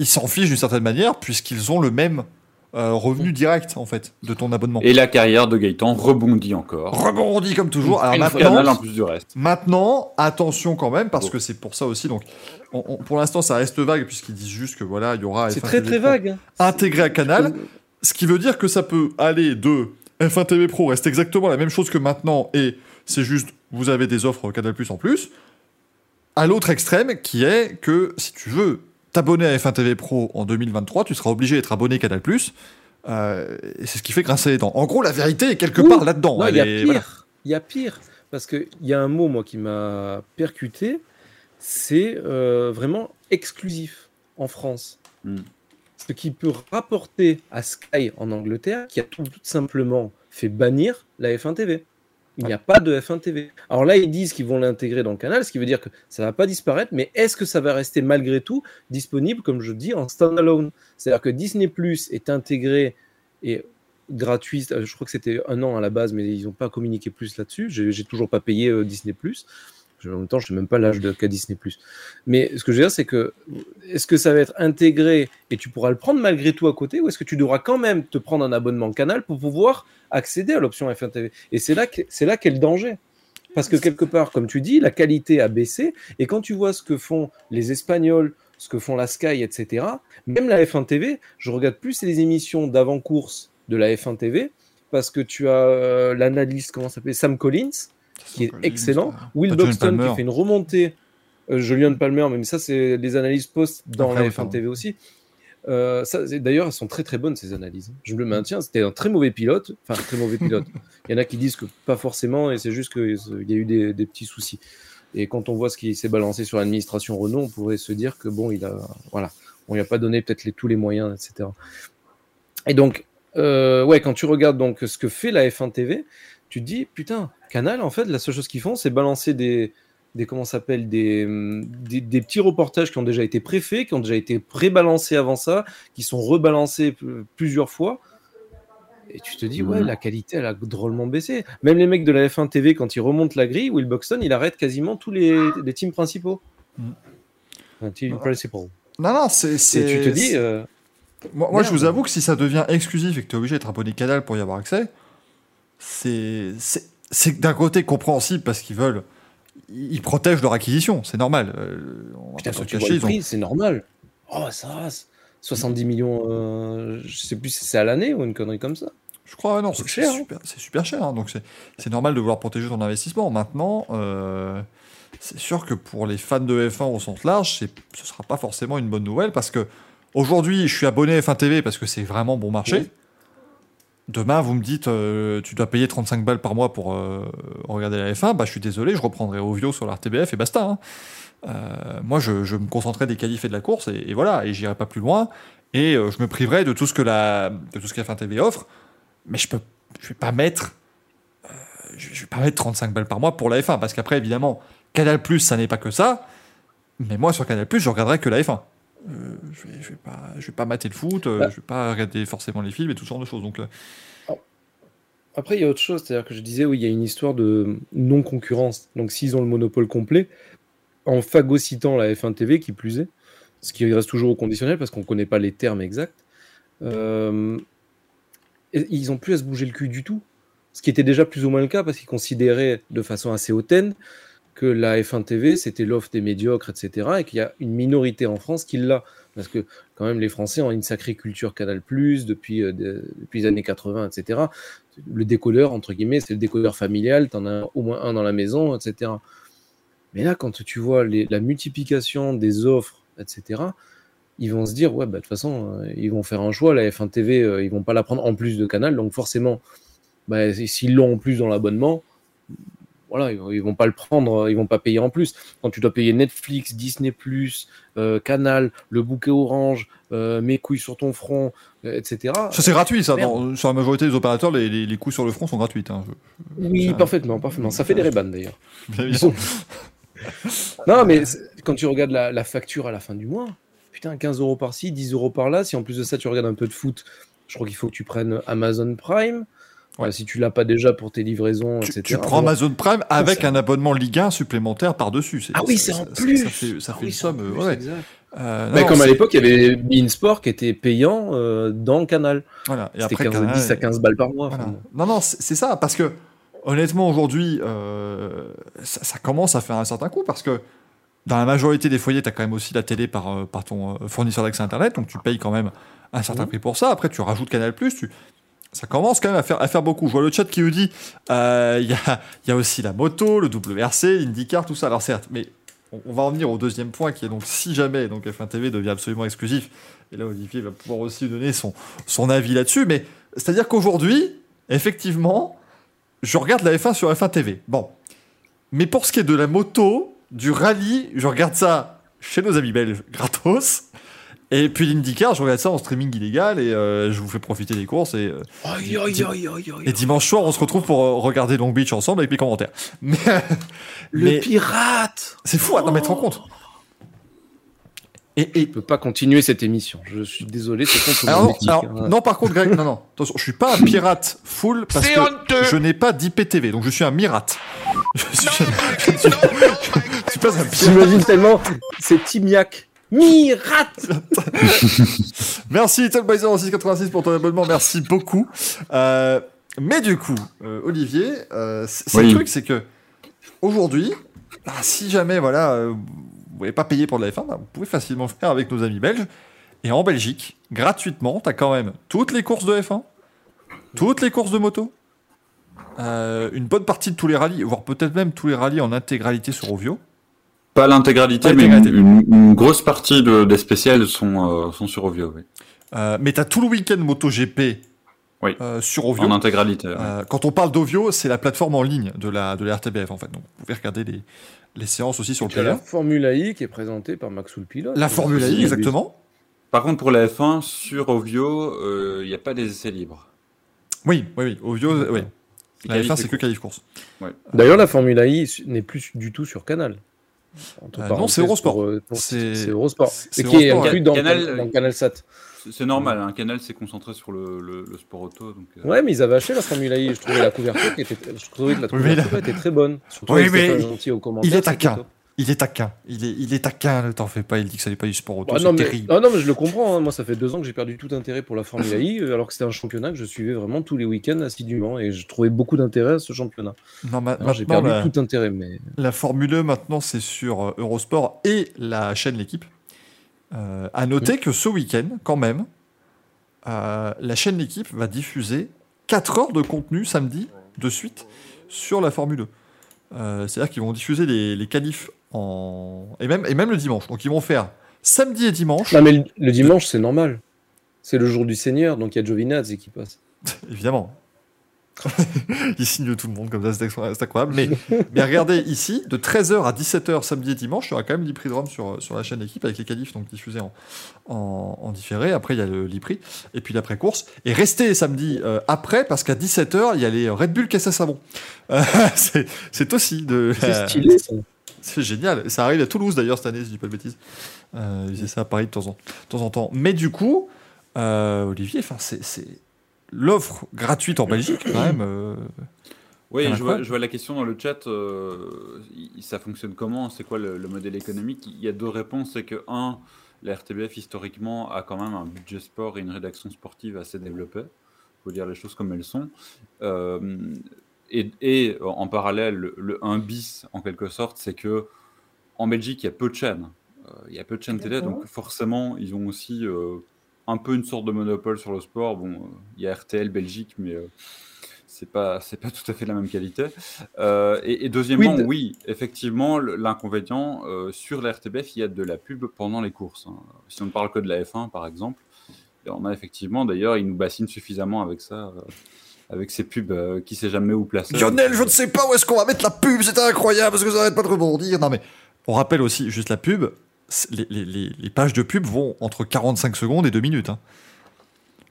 ils s'en fichent d'une certaine manière puisqu'ils ont le même euh, revenu direct en fait de ton abonnement. Et la carrière de Gaëtan rebondit encore. Rebondit comme toujours. Alors maintenant, Canal en plus du reste. Maintenant, attention quand même, parce Bon. que c'est pour ça aussi. Donc, on- on- pour l'instant, ça reste vague, puisqu'ils disent juste que voilà, il y aura C'est F1 très TV très Pro vague. intégré à Canal, ce qui veut dire que ça peut aller de F1 TV Pro reste exactement la même chose que maintenant, et c'est juste vous avez des offres Canal Plus en plus, à l'autre extrême, qui est que si tu veux t'abonner à F1 TV Pro en 2023, tu seras obligé d'être abonné Canal Plus. euh, et c'est ce qui fait grincer les dents. En gros, la vérité est quelque Ouh, part là-dedans. Il y a pire. voilà. Il y a pire. Parce qu'il y a un mot, moi, qui m'a percuté. C'est euh, vraiment exclusif en France. Hmm. Ce qui peut rapporter à Sky en Angleterre, qui a tout, tout simplement fait bannir la F1 TV. Il n'y a pas de F1 TV. Alors là, ils disent qu'ils vont l'intégrer dans le canal, ce qui veut dire que ça ne va pas disparaître, mais est-ce que ça va rester malgré tout disponible, comme je dis, en standalone? C'est-à-dire que Disney Plus est intégré et gratuit. euh, Je crois que c'était un an à la base, mais ils n'ont pas communiqué plus là-dessus. J'ai toujours pas payé euh, Disney Plus. En même temps, je sais même pas l'âge de qu'a Disney. Mais ce que je veux dire, c'est que est-ce que ça va être intégré et tu pourras le prendre malgré tout à côté, ou est-ce que tu devras quand même te prendre un abonnement canal pour pouvoir accéder à l'option F1 TV Et c'est là qu'est le danger. Parce que quelque part, comme tu dis, la qualité a baissé. Et quand tu vois ce que font les Espagnols, ce que font la Sky, etc., même la F1 TV, je regarde plus les émissions d'avant-course de la F1 TV parce que tu as euh, l'analyste, comment s'appelle, Sam Collins, qui est excellent. Will Pas Buxton qui fait une remontée. Euh, Julian Palmer, mais ça, c'est des analyses post dans Après, la oui, F1 pardon. TV aussi. Euh, ça, c'est- D'ailleurs, elles sont très très bonnes ces analyses. Je le maintiens, c'était un très mauvais pilote. Enfin, très mauvais pilote. Il y en a qui disent que pas forcément, et c'est juste qu'il y a eu des, des petits soucis. Et quand on voit ce qui s'est balancé sur l'administration Renault, on pourrait se dire que bon, il a, voilà, on lui a pas donné peut-être les, tous les moyens, etc. Et donc, euh, ouais, quand tu regardes donc ce que fait la F1 TV, tu te dis putain, Canal, en fait, la seule chose qu'ils font, c'est balancer des, des comment s'appelle des, des, des petits reportages qui ont déjà été préfaits, qui ont déjà été pré-balancés avant ça, qui sont rebalancés plusieurs fois. Et tu te dis, ouais, Mhm. la qualité, elle a drôlement baissé. Même les mecs de la F1 TV, quand ils remontent la grille, Will Buxton, il arrête quasiment tous les, les teams principaux. Mhm. Un team principal. Non, non, c'est. Et tu te dis, euh, Moi, moi, je vous avoue que si ça devient exclusif et que tu es obligé d'être abonné Canal pour y avoir accès, c'est d'un côté compréhensible parce qu'ils veulent. Ils protègent leur acquisition, c'est normal. Euh, on Putain, quand tu vois le ont- c'est normal. Oh, ça va. 70 millions, euh, je sais plus si c'est à l'année ou une connerie comme ça. Je crois, non, C'est cher, hein. super, c'est super cher. hein, donc c'est normal de vouloir protéger ton investissement. Maintenant, euh, c'est sûr que pour les fans de F1 au sens large, ce sera pas forcément une bonne nouvelle parce que aujourd'hui, je suis abonné F1 TV parce que c'est vraiment bon marché. Oui. Demain, vous me dites, euh, tu dois payer 35 balles par mois pour euh, regarder la F1, bah, je suis désolé, je reprendrai Ovio sur la RTBF et basta. hein. Euh, moi, je, me concentrerai des qualifs de la course et, voilà, et j'irai pas plus loin. Et je me priverai de tout ce que la, de tout ce que F1 TV offre, mais je peux, je vais pas mettre, je, pas mettre 35 balles par mois pour la F1 parce qu'après, évidemment, Canal ça n'est pas que ça. Mais moi, sur Canal je regarderai que la F1. Euh, je vais, je vais pas, je vais pas mater le foot, euh, Bah. je vais pas regarder forcément les films et tout ce genre de choses. Donc, euh, Après, il y a autre chose, c'est-à-dire que je disais, oui, il y a une histoire de non-concurrence. Donc, s'ils ont le monopole complet, en phagocytant la F1 TV, qui plus est, ce qui reste toujours au conditionnel parce qu'on ne connaît pas les termes exacts, euh, ils n'ont plus à se bouger le cul du tout. Ce qui était déjà plus ou moins le cas parce qu'ils considéraient de façon assez hautaine que la F1 TV, c'était l'offre des médiocres, etc. Et qu'il y a une minorité en France qui l'a. Parce que quand même, les Français ont une sacrée culture Canal+, depuis, euh, de- depuis les années 80, etc. Le décodeur, entre guillemets, c'est le décodeur familial, tu en as au moins un dans la maison, etc. Mais là, quand tu vois la multiplication des offres, etc., ils vont se dire, ouais, bah, de toute façon, euh, ils vont faire un choix, la F1 TV, euh, ils vont pas la prendre en plus de Canal, donc forcément, bah, s'ils l'ont en plus dans l'abonnement, voilà, ils, vont- ils vont pas le prendre, ils vont pas payer en plus. Quand tu dois payer Netflix, Disney+, euh, Canal, le bouquet orange, euh, mes couilles sur ton front, euh, etc. Ça, c'est gratuit, ça. Dans- sur la majorité des opérateurs, les, les, sur le front sont gratuits. Hein. Oui, Ça- parfaitement, parfaitement. Ça fait des rébans d'ailleurs. Sont- non, mais quand tu regardes la, la facture à la fin du mois, putain, 15 euros par-ci, 10 euros par-là. Si en plus de ça, tu regardes un peu de foot, je crois qu'il faut que tu prennes Amazon Prime. Ouais. Si tu l'as pas déjà pour tes livraisons, Tu, etc. tu prends. Amazon Prime avec ça- un abonnement Ligue 1 supplémentaire par-dessus. Ah oui, c'est en plus. Ça, fait, ça Ah fait oui, une somme. plus, ouais. exact. Euh, Mais comme à l'époque, il y avait Bein Sport qui était payant euh, dans Canal. Voilà. Et C'était après, 15, Canal- 10 à 15 balles par mois. Voilà. enfin, Non, non, c'est ça, parce que honnêtement, aujourd'hui, euh, ça, commence à faire un certain coup, parce que dans la majorité des foyers, tu as quand même aussi la télé par, par ton fournisseur d'accès Internet, donc tu payes quand même un certain Mhm. prix pour ça. Après, tu rajoutes Canal+, tu... ça commence quand même à faire, beaucoup. Je vois le chat qui nous dit, euh, il y, a, aussi la moto, le WRC, l'IndyCar, tout ça. Alors certes, mais on, on va en venir au deuxième point, qui est donc si jamais donc F1 TV devient absolument exclusif, et là Olivier va pouvoir aussi donner son, son avis là-dessus, mais c'est-à-dire qu'aujourd'hui, effectivement, je regarde la F1 sur F1 TV. Bon. Mais pour ce qui est de la moto, du rallye, je regarde ça chez nos amis belges gratos. Et puis l'IndyCar, je regarde ça en streaming illégal et euh, je vous fais profiter des courses. Et, euh, et dimanche soir, on se retrouve pour euh, regarder Long Beach ensemble avec les commentaires. Mais, Le mais pirate c'est fou, attends, mais tu te rends compte et, et- Je peux pas continuer cette émission. Je suis désolé, c'est contre alors, non, alors, hein. non, par contre, Greg, non, non, attention, je suis pas un pirate full parce que honteux. je n'ai pas d'IPTV, donc je suis un mirate. Je suis, je suis- je suis pas un pirate. J'imagine tellement, c'est Timiac. Mirate Merci Littleboyzer 686 pour ton abonnement, merci beaucoup. Euh, mais du coup, euh, Olivier, euh, c'est Oui. le truc, c'est que aujourd'hui, bah, si jamais voilà, euh, vous voulez pas payer pour de la F1, bah, vous pouvez facilement le faire avec nos amis belges. Et en Belgique, gratuitement, tu as quand même toutes les courses de F1, toutes les courses de moto, euh, une bonne partie de tous les rallyes, voire peut-être même tous les rallyes en intégralité sur Ovio. Pas l'intégralité, mais une, une- une grosse partie de- des spéciales sont, euh, sont sur Ovio, oui. Euh, mais tu as tout le week-end MotoGP Oui. euh, sur Ovio. En intégralité. ouais. Euh, quand on parle d'Ovio, c'est la plateforme en ligne de la, de la RTBF en fait. Donc vous pouvez regarder les, les séances aussi sur le a la player. Formule I qui est présentée par Maxoul Pilote. La Formule I, exactement. Par contre, pour la F1, sur Ovio, euh, il n'y a pas des essais libres. Oui, oui, oui. Ovio, oui. La qualif F1, et c'est que course. qualif course. D'ailleurs, la Formule I n'est plus du tout sur Canal. Euh, non, parenthèses, c'est Eurosport. euh, C'est- Eurosport. c'est qui est inclus dans, Canal- dans Canal Sat. C'est- normal, un canal s'est concentré sur le, le- le sport auto. Donc, euh, Ouais, mais ils avaient acheté la Formule I. Je trouvais la couverture qui était, je trouvais que la Oui, couverture était très bonne. Surtout Oui, mais Stéphane Gentil au commentaire, il est c'était taquin. Il est taquin. Il est, il est taquin, ne t'en fais pas. Il dit que ça n'est pas du sport auto. Ah, c'est terrible. ah non, mais je le comprends. hein. Moi, ça fait deux ans que j'ai perdu tout intérêt pour la Formule I, euh, alors que c'était un championnat que je suivais vraiment tous les week-ends assidûment et je trouvais beaucoup d'intérêt à ce championnat. Non, ma- Alors, J'ai perdu la, tout intérêt, mais la Formule 1, maintenant, c'est sur euh, Eurosport et la chaîne L'équipe. Euh, à noter que ce week-end, quand même, euh, la chaîne L'équipe va diffuser 4 heures de contenu samedi de suite sur la Formule 1. Euh, C'est-à-dire qu'ils vont diffuser les, les qualifs en... et, même, et même le dimanche. Donc ils vont faire samedi et dimanche, non, mais le, le dimanche c'est normal. C'est le jour du Seigneur, donc il y a Giovinazzi qui passe. évidemment. Il signe tout le monde comme ça, c'est incroyable. Mais, mais regardez ici, de 13h à 17h samedi et dimanche, il y aura quand même l'Ipri de Rome sur, sur la chaîne équipe avec les qualifs donc diffusés en, en, en différé. Après, il y a l'Ipri et puis l'après-course. Et restez samedi euh, après parce qu'à 17h, il y a les Red Bull Caisse à Savon. Euh, c'est c'est aussi de. C'est stylé ça. C'est génial. Ça arrive à Toulouse d'ailleurs cette année, si je dis pas de bêtises. Euh, ils faisaient ça à Paris de temps en, de temps, en temps. Mais du coup, euh, Olivier, enfin, c'est l'offre gratuite en Belgique quand même. euh, Oui, je vois, d'accord. je vois la question dans le chat. euh, ça fonctionne comment? C'est quoi le, le modèle économique? Il y a deux réponses. C'est que, un, la RTBF, historiquement, a quand même un budget sport et une rédaction sportive assez développée. Il faut dire les choses comme elles sont. Euh, et, et, en parallèle, le, le 1 bis, en quelque sorte, c'est que en Belgique, il y a peu de chaînes. Euh, il y a peu de chaînes télé, donc forcément, ils ont aussi euh, un peu une sorte de monopole sur le sport. Bon, euh, il y a RTL Belgique, mais c'est pas c'est pas tout à fait la même qualité. et, et, deuxièmement, oui, oui effectivement, l'inconvénient sur la RTBF, il y a de la pub pendant les courses. Hein. Si on ne parle que de la F1, par exemple, on a effectivement, d'ailleurs, ils nous bassinent suffisamment avec ça avec ces pubs euh, qui sait jamais où placer. Lionel, je ne sais pas où est-ce qu'on va mettre la pub, c'est incroyable parce que ça n'arrête pas de rebondir. Non mais on rappelle aussi juste la pub, les, les, les, pages de pub vont entre 45 secondes et 2 minutes. Hein.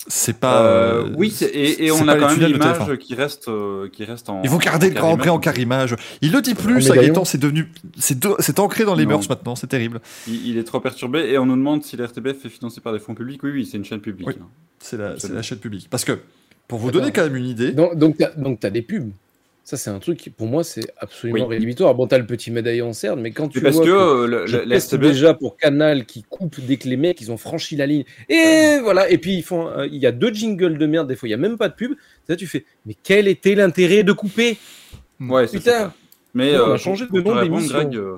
C'est pas. Euh, oui, et, et on a quand même l'image qui reste, euh, qui reste en. Il faut garder le Grand Prix en carimage. Il le dit plus, ça Gaëtan, c'est devenu. C'est ancré dans les mœurs maintenant, c'est terrible. Il, est trop perturbé et on nous demande si l'RTBF est financé par des fonds publics. Oui, oui, c'est une chaîne publique. Oui, hein. c'est la, la, chaîne publique. Parce que pour vous donner quand même une idée. Donc, donc tu as, des pubs. Ça, c'est un truc qui, pour moi, c'est absolument rédhibitoire. Bon, tu as le petit médaillon en cerne, mais quand tu parce vois que, que déjà pour Canal qui coupe dès que les mecs ils ont franchi la ligne. Et voilà. Et puis ils font, euh, il y a deux jingles de merde. Des fois, il y a même pas de pub. Là, tu fais, mais quel était l'intérêt de couper? Ouais, putain. Mais on a euh, changé de nom d'émission. Euh,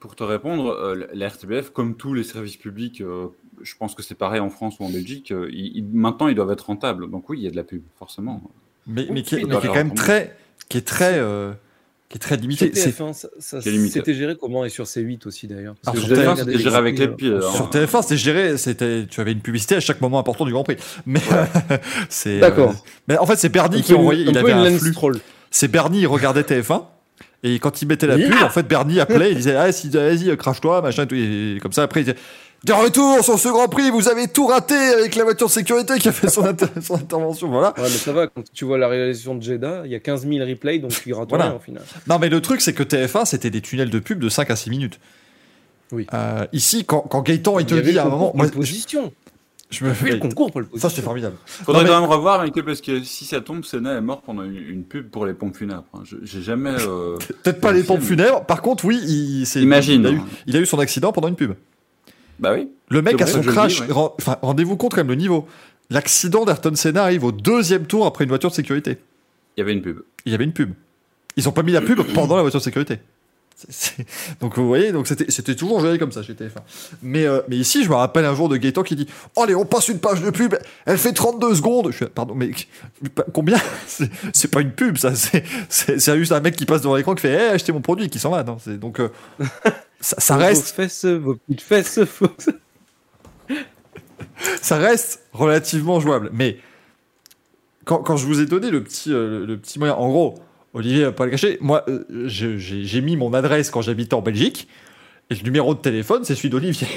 pour te répondre, la RTBF, comme tous les services publics je pense que c'est pareil en France ou en Belgique. Euh, maintenant, ils doivent être rentables. Donc oui, il y a de la pub, forcément. Mais, mais, qui, est, quand même très, qui est très, euh, qui est très limité. C'était géré comment et sur C8 aussi d'ailleurs. Sur TF1, c'était géré avec les pieds. Sur TF1, c'était géré, c'était, tu avais une publicité à chaque moment important du Grand Prix. Mais c'est. D'accord. Euh, mais en fait, c'est Bernie qui envoyait. Il avait un flux. C'est Bernie, il regardait TF1. Et quand il mettait la pub, en fait, Bernie appelait, il disait, ah, vas-y, crache-toi, machin, et tout. Et comme ça, après, il disait, de retour sur ce Grand Prix, vous avez tout raté avec la voiture de sécurité qui a fait son, intervention. Voilà. Ouais, mais ça va, quand tu vois la réalisation de Jeddah, il y a 15 000 replays, donc tu rates voilà. au final. Non, mais le truc, c'est que TF1, c'était des tunnels de pub de 5 à 6 minutes. Oui. Euh, ici, quand, quand Gaëtan, il te dit à un moment. Moi, position. Je me fais le concours pour le position. Ça, c'était formidable. Faudrait quand même revoir, Michael, parce que si ça tombe, Senna est mort pendant une, pub pour les pompes funèbres. J'ai jamais. Euh, Peut-être pas les pompes funèbres. Par contre, oui, il, Imagine. Il a, eu, il a eu son accident pendant une pub. Bah oui. Le mec a son crash. Enfin, rendez-vous compte quand même le niveau. L'accident d'Ayrton Senna arrive au deuxième tour après une voiture de sécurité. Il y avait une pub. Il y avait une pub. Ils ont pas mis la pub pendant la voiture de sécurité. Donc vous voyez, donc c'était toujours géré comme ça chez TF1. Mais, euh, mais ici, je me rappelle un jour de Gaëtan qui dit Allez, on passe une page de pub, elle fait 32 secondes. Je pardon, mais combien C'est pas une pub, ça. C'est juste un mec qui passe devant l'écran qui fait hey, achetez mon produit, qui s'en va. Non donc euh, ça, ça reste. Vos fesses, vos petites fesses. ça reste relativement jouable. Mais quand, quand, je vous ai donné le petit, euh, le petit moyen, en gros Olivier va pas le cacher. Moi, euh, j'ai mis mon adresse quand j'habitais en Belgique. Et le numéro de téléphone, c'est celui d'Olivier.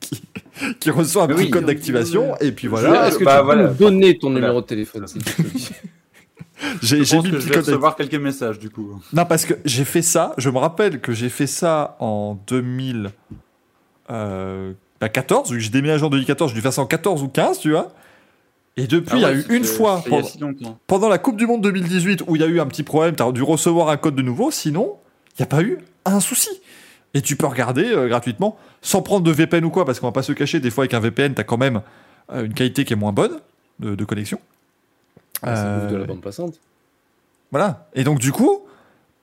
Qui, reçoit un petit code d'activation. Et puis voilà. Est-ce que bah, tu peux nous donner ton numéro de téléphone J'ai mis que je vais recevoir quelques messages du coup. Non, parce que j'ai fait ça. Je me rappelle que j'ai fait ça en 2014. Euh, bah, j'ai déménagé en 2014. J'ai dû faire ça en 14 ou 15, tu vois. Et depuis, ah il y a eu une fois pendant, la Coupe du Monde 2018 où il y a eu un petit problème, tu as dû recevoir un code de nouveau, sinon, il n'y a pas eu un souci. Et tu peux regarder euh, gratuitement, sans prendre de VPN ou quoi, parce qu'on va pas se cacher, des fois avec un VPN, tu as quand même euh, une qualité qui est moins bonne de, connexion. Ah, c'est de la euh, bande passante. Voilà. Et donc, du coup,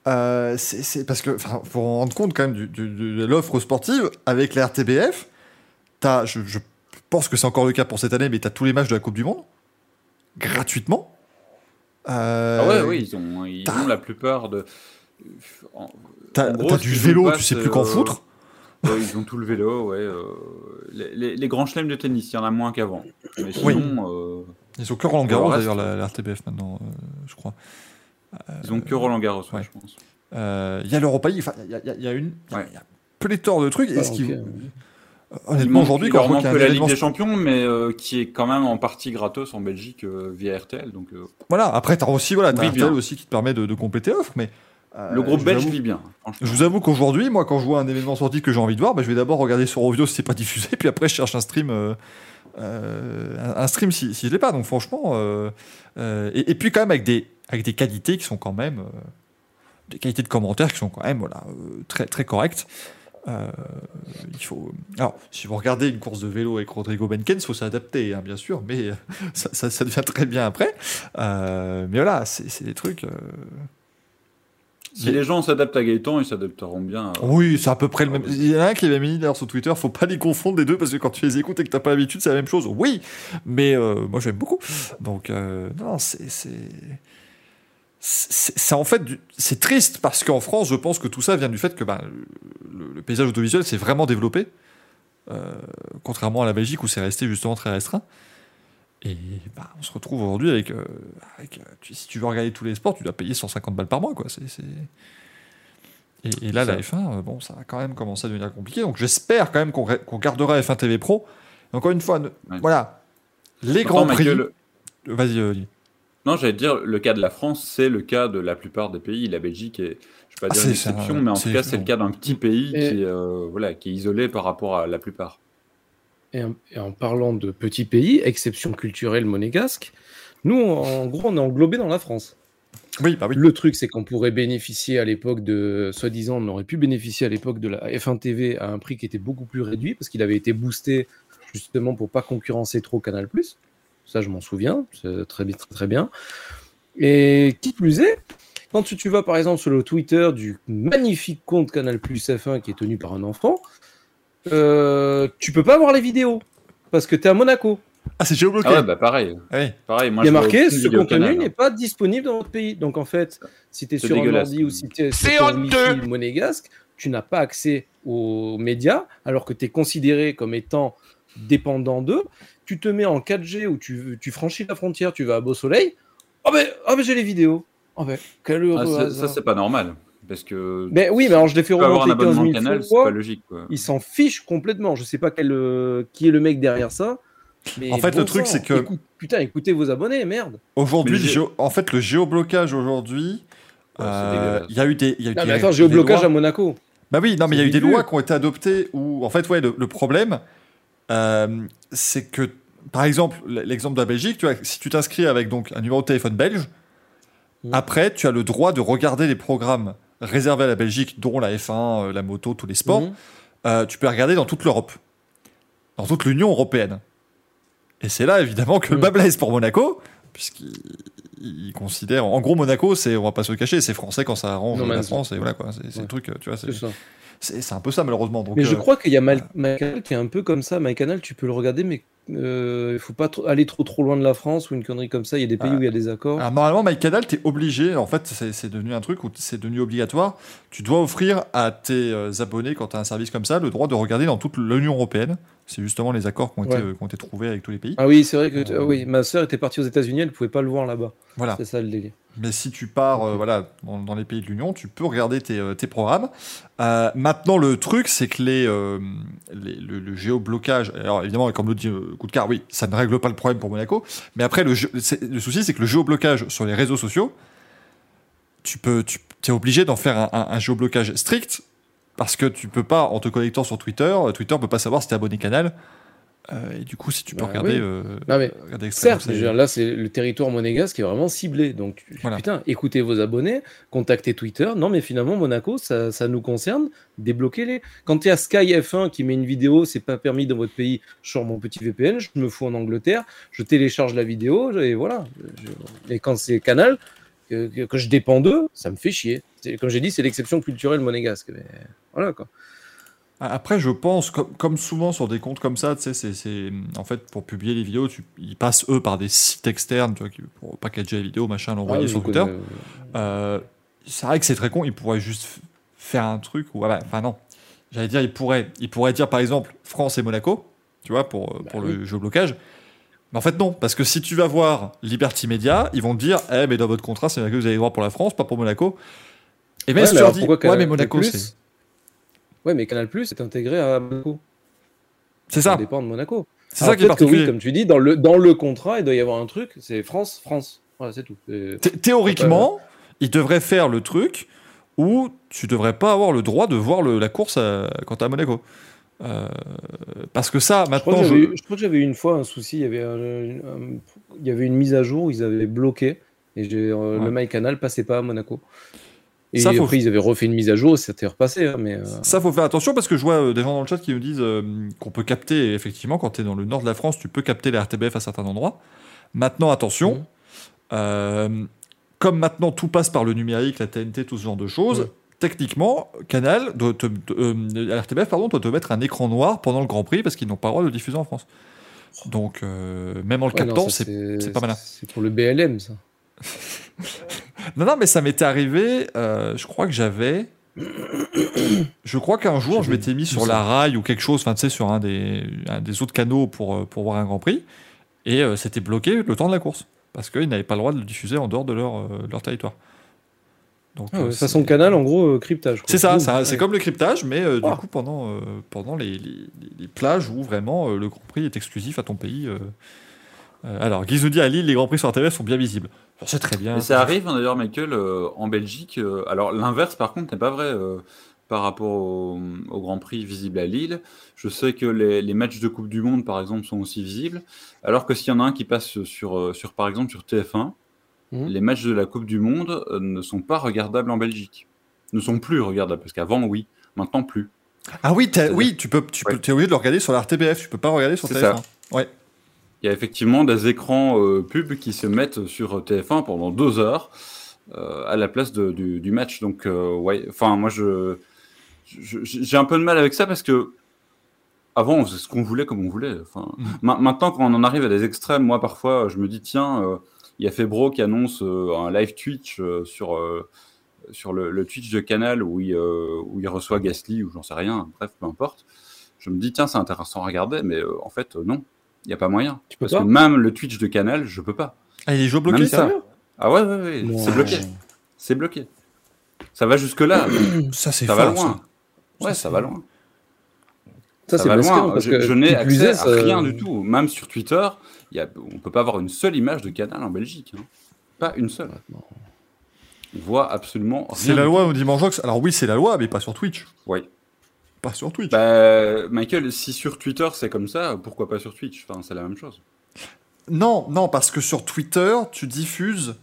c'est parce que, faut rendre compte quand même de l'offre sportive avec la RTBF. As, je, je pense que c'est encore le cas pour cette année, mais tu as tous les matchs de la Coupe du Monde gratuitement. Euh, ah ouais, oui, ils ont, ils ont la plupart de. T'as du vélo, tu sais plus qu'en euh, foutre. ils ont tout le vélo, ouais. Euh, les, les, grands chelems de tennis, il y en a moins qu'avant. Mais sinon. Ils ont que Roland Garros d'ailleurs, la, RTBF maintenant, je crois. Ils ont que Roland Garros, ouais. je pense. Il y a l'Europa League, il y, y, a une. Y a pléthore de trucs. Est-ce qu'ils Honnêtement, aujourd'hui, quand je que la Ligue des Champions, mais euh, qui est quand même en partie gratos en Belgique euh, via RTL. Donc, euh, Voilà, après, tu as aussi voilà, as RTL aussi qui te permet de, compléter l'offre. Mais, le groupe belge vit bien. Je vous avoue qu'aujourd'hui, moi, quand je vois un événement sportif que j'ai envie de voir, bah, je vais d'abord regarder sur Ovio si c'est pas diffusé, puis après, je cherche un stream. Un, stream si, si je l'ai pas. Donc, franchement. Et, puis, quand même, avec des, avec des qualités qui sont quand même. des qualités de commentaires qui sont quand même voilà, très, très correctes. Euh, il faut. Alors, si vous regardez une course de vélo avec Rodrigo Benkens, il faut s'adapter, hein, bien sûr, mais ça, devient très bien après. Euh, mais voilà, c'est des trucs. Euh... Si les gens s'adaptent à Gaëtan, ils s'adapteront bien. À... Oui, c'est à peu près le même. Il y en a un qui avait mis d'ailleurs sur Twitter, faut pas les confondre les deux parce que quand tu les écoutes et que t'as pas l'habitude, c'est la même chose. Oui, mais euh, moi j'aime beaucoup. Donc, euh, non, c'est c'est en fait c'est triste parce qu'en France je pense que tout ça vient du fait que bah, le, le, paysage audiovisuel s'est vraiment développé euh, contrairement à la Belgique où c'est resté justement très restreint et bah, on se retrouve aujourd'hui avec, euh, avec tu, si tu veux regarder tous les sports tu dois payer 150 balles par mois quoi. C'est et, et, là la F1 euh, bon ça va quand même commencer à devenir compliqué. Donc j'espère quand même qu'on qu gardera F1 TV Pro. Encore une fois ne, ouais. voilà. Les grands prix. Le... vas-y Olivier. Non, j'allais dire, le cas de la France, c'est le cas de la plupart des pays. La Belgique est, je ne vais pas ah, dire une exception, mais en tout cas, c'est le cas d'un petit pays et... qui, euh, voilà, qui est isolé par rapport à la plupart. Et en, et en parlant de petits pays, exception culturelle monégasque, nous, en gros, on est englobé dans la France. Oui, bah oui. Le truc, c'est qu'on pourrait bénéficier à l'époque de, soi-disant, on aurait pu bénéficier à l'époque de la F1 TV à un prix qui était beaucoup plus réduit parce qu'il avait été boosté justement pour pas concurrencer trop Canal+. Ça, je m'en souviens. C'est très, très, très bien. Et qui plus est, quand tu, tu, vas par exemple sur le Twitter du magnifique compte Canal Plus F1 qui est tenu par un enfant, euh, tu peux pas voir les vidéos parce que tu es à Monaco. Ah, c'est géobloqué. Ah ouais, bah pareil. Oui. pareil moi, Il y a marqué ce contenu n'est pas disponible dans votre pays. Donc en fait, si tu es sur un ordi ou si tu es sur un monégasque, tu n'as pas accès aux médias alors que tu es considéré comme étant dépendant d'eux tu te mets en 4G ou tu, tu franchis la frontière, tu vas à Beau Soleil. Oh ben, oh ben j'ai les vidéos. Oh ben, quel heureux ah, ça, c'est pas normal. Parce que. Mais oui, mais alors je l'ai fait remonter 15 000 canal, fois. Pas logique, quoi. Ils s'en fichent complètement. Je sais pas quel, euh, qui est le mec derrière ça. Mais en fait, bon le truc, c'est que. écoute- putain, écoutez vos abonnés, merde. Aujourd'hui, géo- en fait, le géoblocage aujourd'hui, Ouais, euh, il y a eu des. il y a eu Non, des- mais attends, des géoblocage lois- à Monaco. Bah oui, non, mais il y a eu des lois qui ont été adoptées où, en fait, ouais, le, le problème, euh, c'est que, par exemple, l'exemple de la Belgique, tu vois, si tu t'inscris avec donc un numéro de téléphone belge, Mhm. après, tu as le droit de regarder les programmes réservés à la Belgique, dont la F1, euh, la moto, tous les sports. Mhm. Euh, tu peux regarder dans toute l'Europe, dans toute l'Union européenne. Et c'est là, évidemment, que le Mhm. bas blesse pour Monaco, puisqu'il il considère. En gros, Monaco, c'est, on va pas se le cacher, c'est français quand ça arrange Non, la France, et voilà quoi. C'est, Ouais. truc, tu vois, c'est, C'est ça. c'est, c'est un peu ça, malheureusement. Donc, Mais je euh, crois qu'il y a Mal- MyCanal qui est un peu comme ça. MyCanal, tu peux le regarder, mais euh, il faut pas aller trop trop loin de la France ou une connerie comme ça. Il y a des pays Ah. où il y a des accords. Alors, normalement, MyCanal, t'es obligé, en fait, c'est, c'est devenu un truc où c'est devenu obligatoire. Tu dois offrir à tes euh, abonnés, quand tu as un service comme ça, le droit de regarder dans toute l'Union européenne. C'est justement les accords qui ont, été, Ouais. qui ont été trouvés avec tous les pays. Ah oui, c'est vrai que Euh, oui, ma sœur était partie aux États-Unis, elle pouvait pas le voir là-bas. Voilà. C'est ça le délire. Mais si tu pars euh, voilà, dans, dans les pays de l'Union, tu peux regarder tes, euh, tes programmes. Euh, maintenant, le truc, c'est que les, les- le, le géoblocage, alors évidemment, comme le dit Car, oui, ça ne règle pas le problème pour Monaco. Mais après, le, souci, c'est que le géoblocage sur les réseaux sociaux, tu peux, tu es obligé d'en faire un, un- un géoblocage strict parce que tu peux pas, en te connectant sur Twitter, euh, Twitter peut pas savoir si t'es abonné canal. Euh, et du coup, si tu peux Bah regarder, oui. euh, Non, mais regarder Certes, dire, là, c'est le territoire monégasque qui est vraiment ciblé. Donc, tu- Voilà. putain, écoutez vos abonnés, contactez Twitter. Non, mais finalement, Monaco, ça, ça nous concerne. Débloquez-les. Quand il y a Sky F1 qui met une vidéo, c'est pas permis dans votre pays, je sors mon petit VPN, je me fous en Angleterre, je télécharge la vidéo, et voilà. Et quand c'est Canal, que, que- que je dépends d'eux, ça me fait chier. Comme j'ai dit, c'est l'exception culturelle monégasque. Mais voilà, quoi. Après, je pense, comme, comme souvent sur des comptes comme ça, tu sais, c'est, en fait, pour publier les vidéos, tu, ils passent eux par des sites externes, tu vois, pour packager les vidéos, machin, l'envoyer Ah, sur je Twitter. connais, Euh, c'est vrai que c'est très con, ils pourraient juste faire un truc où, voilà, enfin non, j'allais dire, ils pourraient, ils pourraient dire par exemple France et Monaco, tu vois, pour, Bah pour oui. le géoblocage. Mais en fait, non, parce que si tu vas voir Liberty Media, ils vont te dire, eh, mais dans votre contrat, c'est que vous avez droit pour la France, pas pour Monaco. Et même Ouais, si tu leur dis, ouais, Canal mais Monaco, Plus c'est. Ouais, mais Canal Plus est intégré à Monaco. C'est Ça ça, dépend de Monaco. c'est ça qui est peut-être que particulier. oui, comme tu dis, dans le, dans le contrat, il doit y avoir un truc, c'est France, France. Voilà, c'est tout. C'est- Thé- Théoriquement, ils devraient faire le truc où tu devrais pas avoir le droit de voir le- la course à- quand t'es à Monaco. Euh, parce que ça, Je crois, maintenant, que je- crois que j'avais eu une fois un souci, il y avait, un- un- il y avait une mise à jour, ils avaient bloqué, et j'ai, euh, Ouais. le MyCanal passait pas à Monaco. Et Ça, faut- après, ils avaient refait une mise à jour, c'était repassé. hein, mais, euh, Ça, faut faire attention parce que je vois euh, des gens dans le chat qui nous disent qu'on peut capter, et effectivement, quand tu es dans le nord de la France, tu peux capter les RTBF à certains endroits. Maintenant, attention, euh, comme maintenant tout passe par le numérique, la TNT, tout ce genre de choses, Mhm. Techniquement, Canal, doit te, de- euh, RTBF, pardon, doit te mettre un écran noir pendant le Grand Prix parce qu'ils n'ont pas le droit de le diffuser en France. Donc, euh, même en le ouais, captant, c'est pas malin. C'est pour le BLM, ça. Non, non, mais ça m'était arrivé. euh, je crois que j'avais. Je crois qu'un jour, je m'étais mis sur la rail ou quelque chose, enfin, tu sais, sur un des, un des autres canaux pour, pour voir un Grand Prix. Et c'était bloqué le temps de la course. Parce qu'ils n'avaient pas le droit de le diffuser en dehors de leur, de leur territoire. Donc, Ah euh, ouais, c'est- façon canal, en gros, euh, cryptage. C'est ça, c'est Ouais. comme le cryptage, mais euh, du Ah. coup, pendant, euh, pendant les, les- les plages où vraiment euh, le Grand Prix est exclusif à ton pays. euh. Euh, alors, Guy nous dit à Lille, les Grands Prix sur RTV sont bien visibles. C'est très bien. Mais ça arrive hein, d'ailleurs, Michael, euh, en Belgique. euh, alors l'inverse, par contre, n'est pas vrai euh, par rapport au, au Grand Prix visible à Lille. Je sais que les, les matchs de Coupe du Monde, par exemple, sont aussi visibles. Alors que s'il y en a un qui passe sur, euh, sur par exemple, sur TF1, Mhm. les matchs de la Coupe du Monde euh, ne sont pas regardables en Belgique. Ne sont plus regardables, parce qu'avant, oui. Maintenant, plus. Ah oui, oui, tu peux, tu peux, es obligé de le regarder sur la RTBF, tu peux pas regarder sur C'est TF1. ça. Ouais. Il y a effectivement des écrans euh, pubs qui se mettent sur TF1 pendant deux heures euh, à la place de- du, du match. Donc, euh, ouais, enfin, moi, je, j'ai un peu de mal avec ça parce que avant, on faisait ce qu'on voulait comme on voulait. Enfin, Mm. ma- maintenant, quand on en arrive à des extrêmes, moi, parfois, je me dis, tiens, euh, il y a Febro qui annonce euh, un live Twitch euh, sur, euh, sur le, le Twitch de Canal où il, euh, où il reçoit Gasly ou j'en sais rien, bref, peu importe. Je me dis, tiens, c'est intéressant à regarder, mais euh, en fait, euh, non, il n'y a pas moyen. Tu peux Parce pas que même le Twitch de Canal, je peux pas. Ah, il est géobloqué Même ça. Ah ouais, ouais, ouais, c'est bloqué. C'est bloqué. Ça va jusque-là. Ça, c'est ça fort, va loin. ça. Ouais, Ça, va loin. Ça, Ça c'est loin. parce Je, que je n'ai accès à rien du tout. Même sur Twitter, il y a, on peut pas avoir une seule image de Canal en Belgique. hein. Pas une seule. On voit absolument rien. C'est la loi au dimanche Vox. Alors oui, c'est la loi, mais pas sur Twitch. Oui. Pas sur Twitch. Bah, Michael, si sur Twitter c'est comme ça, pourquoi pas sur Twitch? Enfin, c'est la même chose. Non, non, parce que sur Twitter, tu diffuses,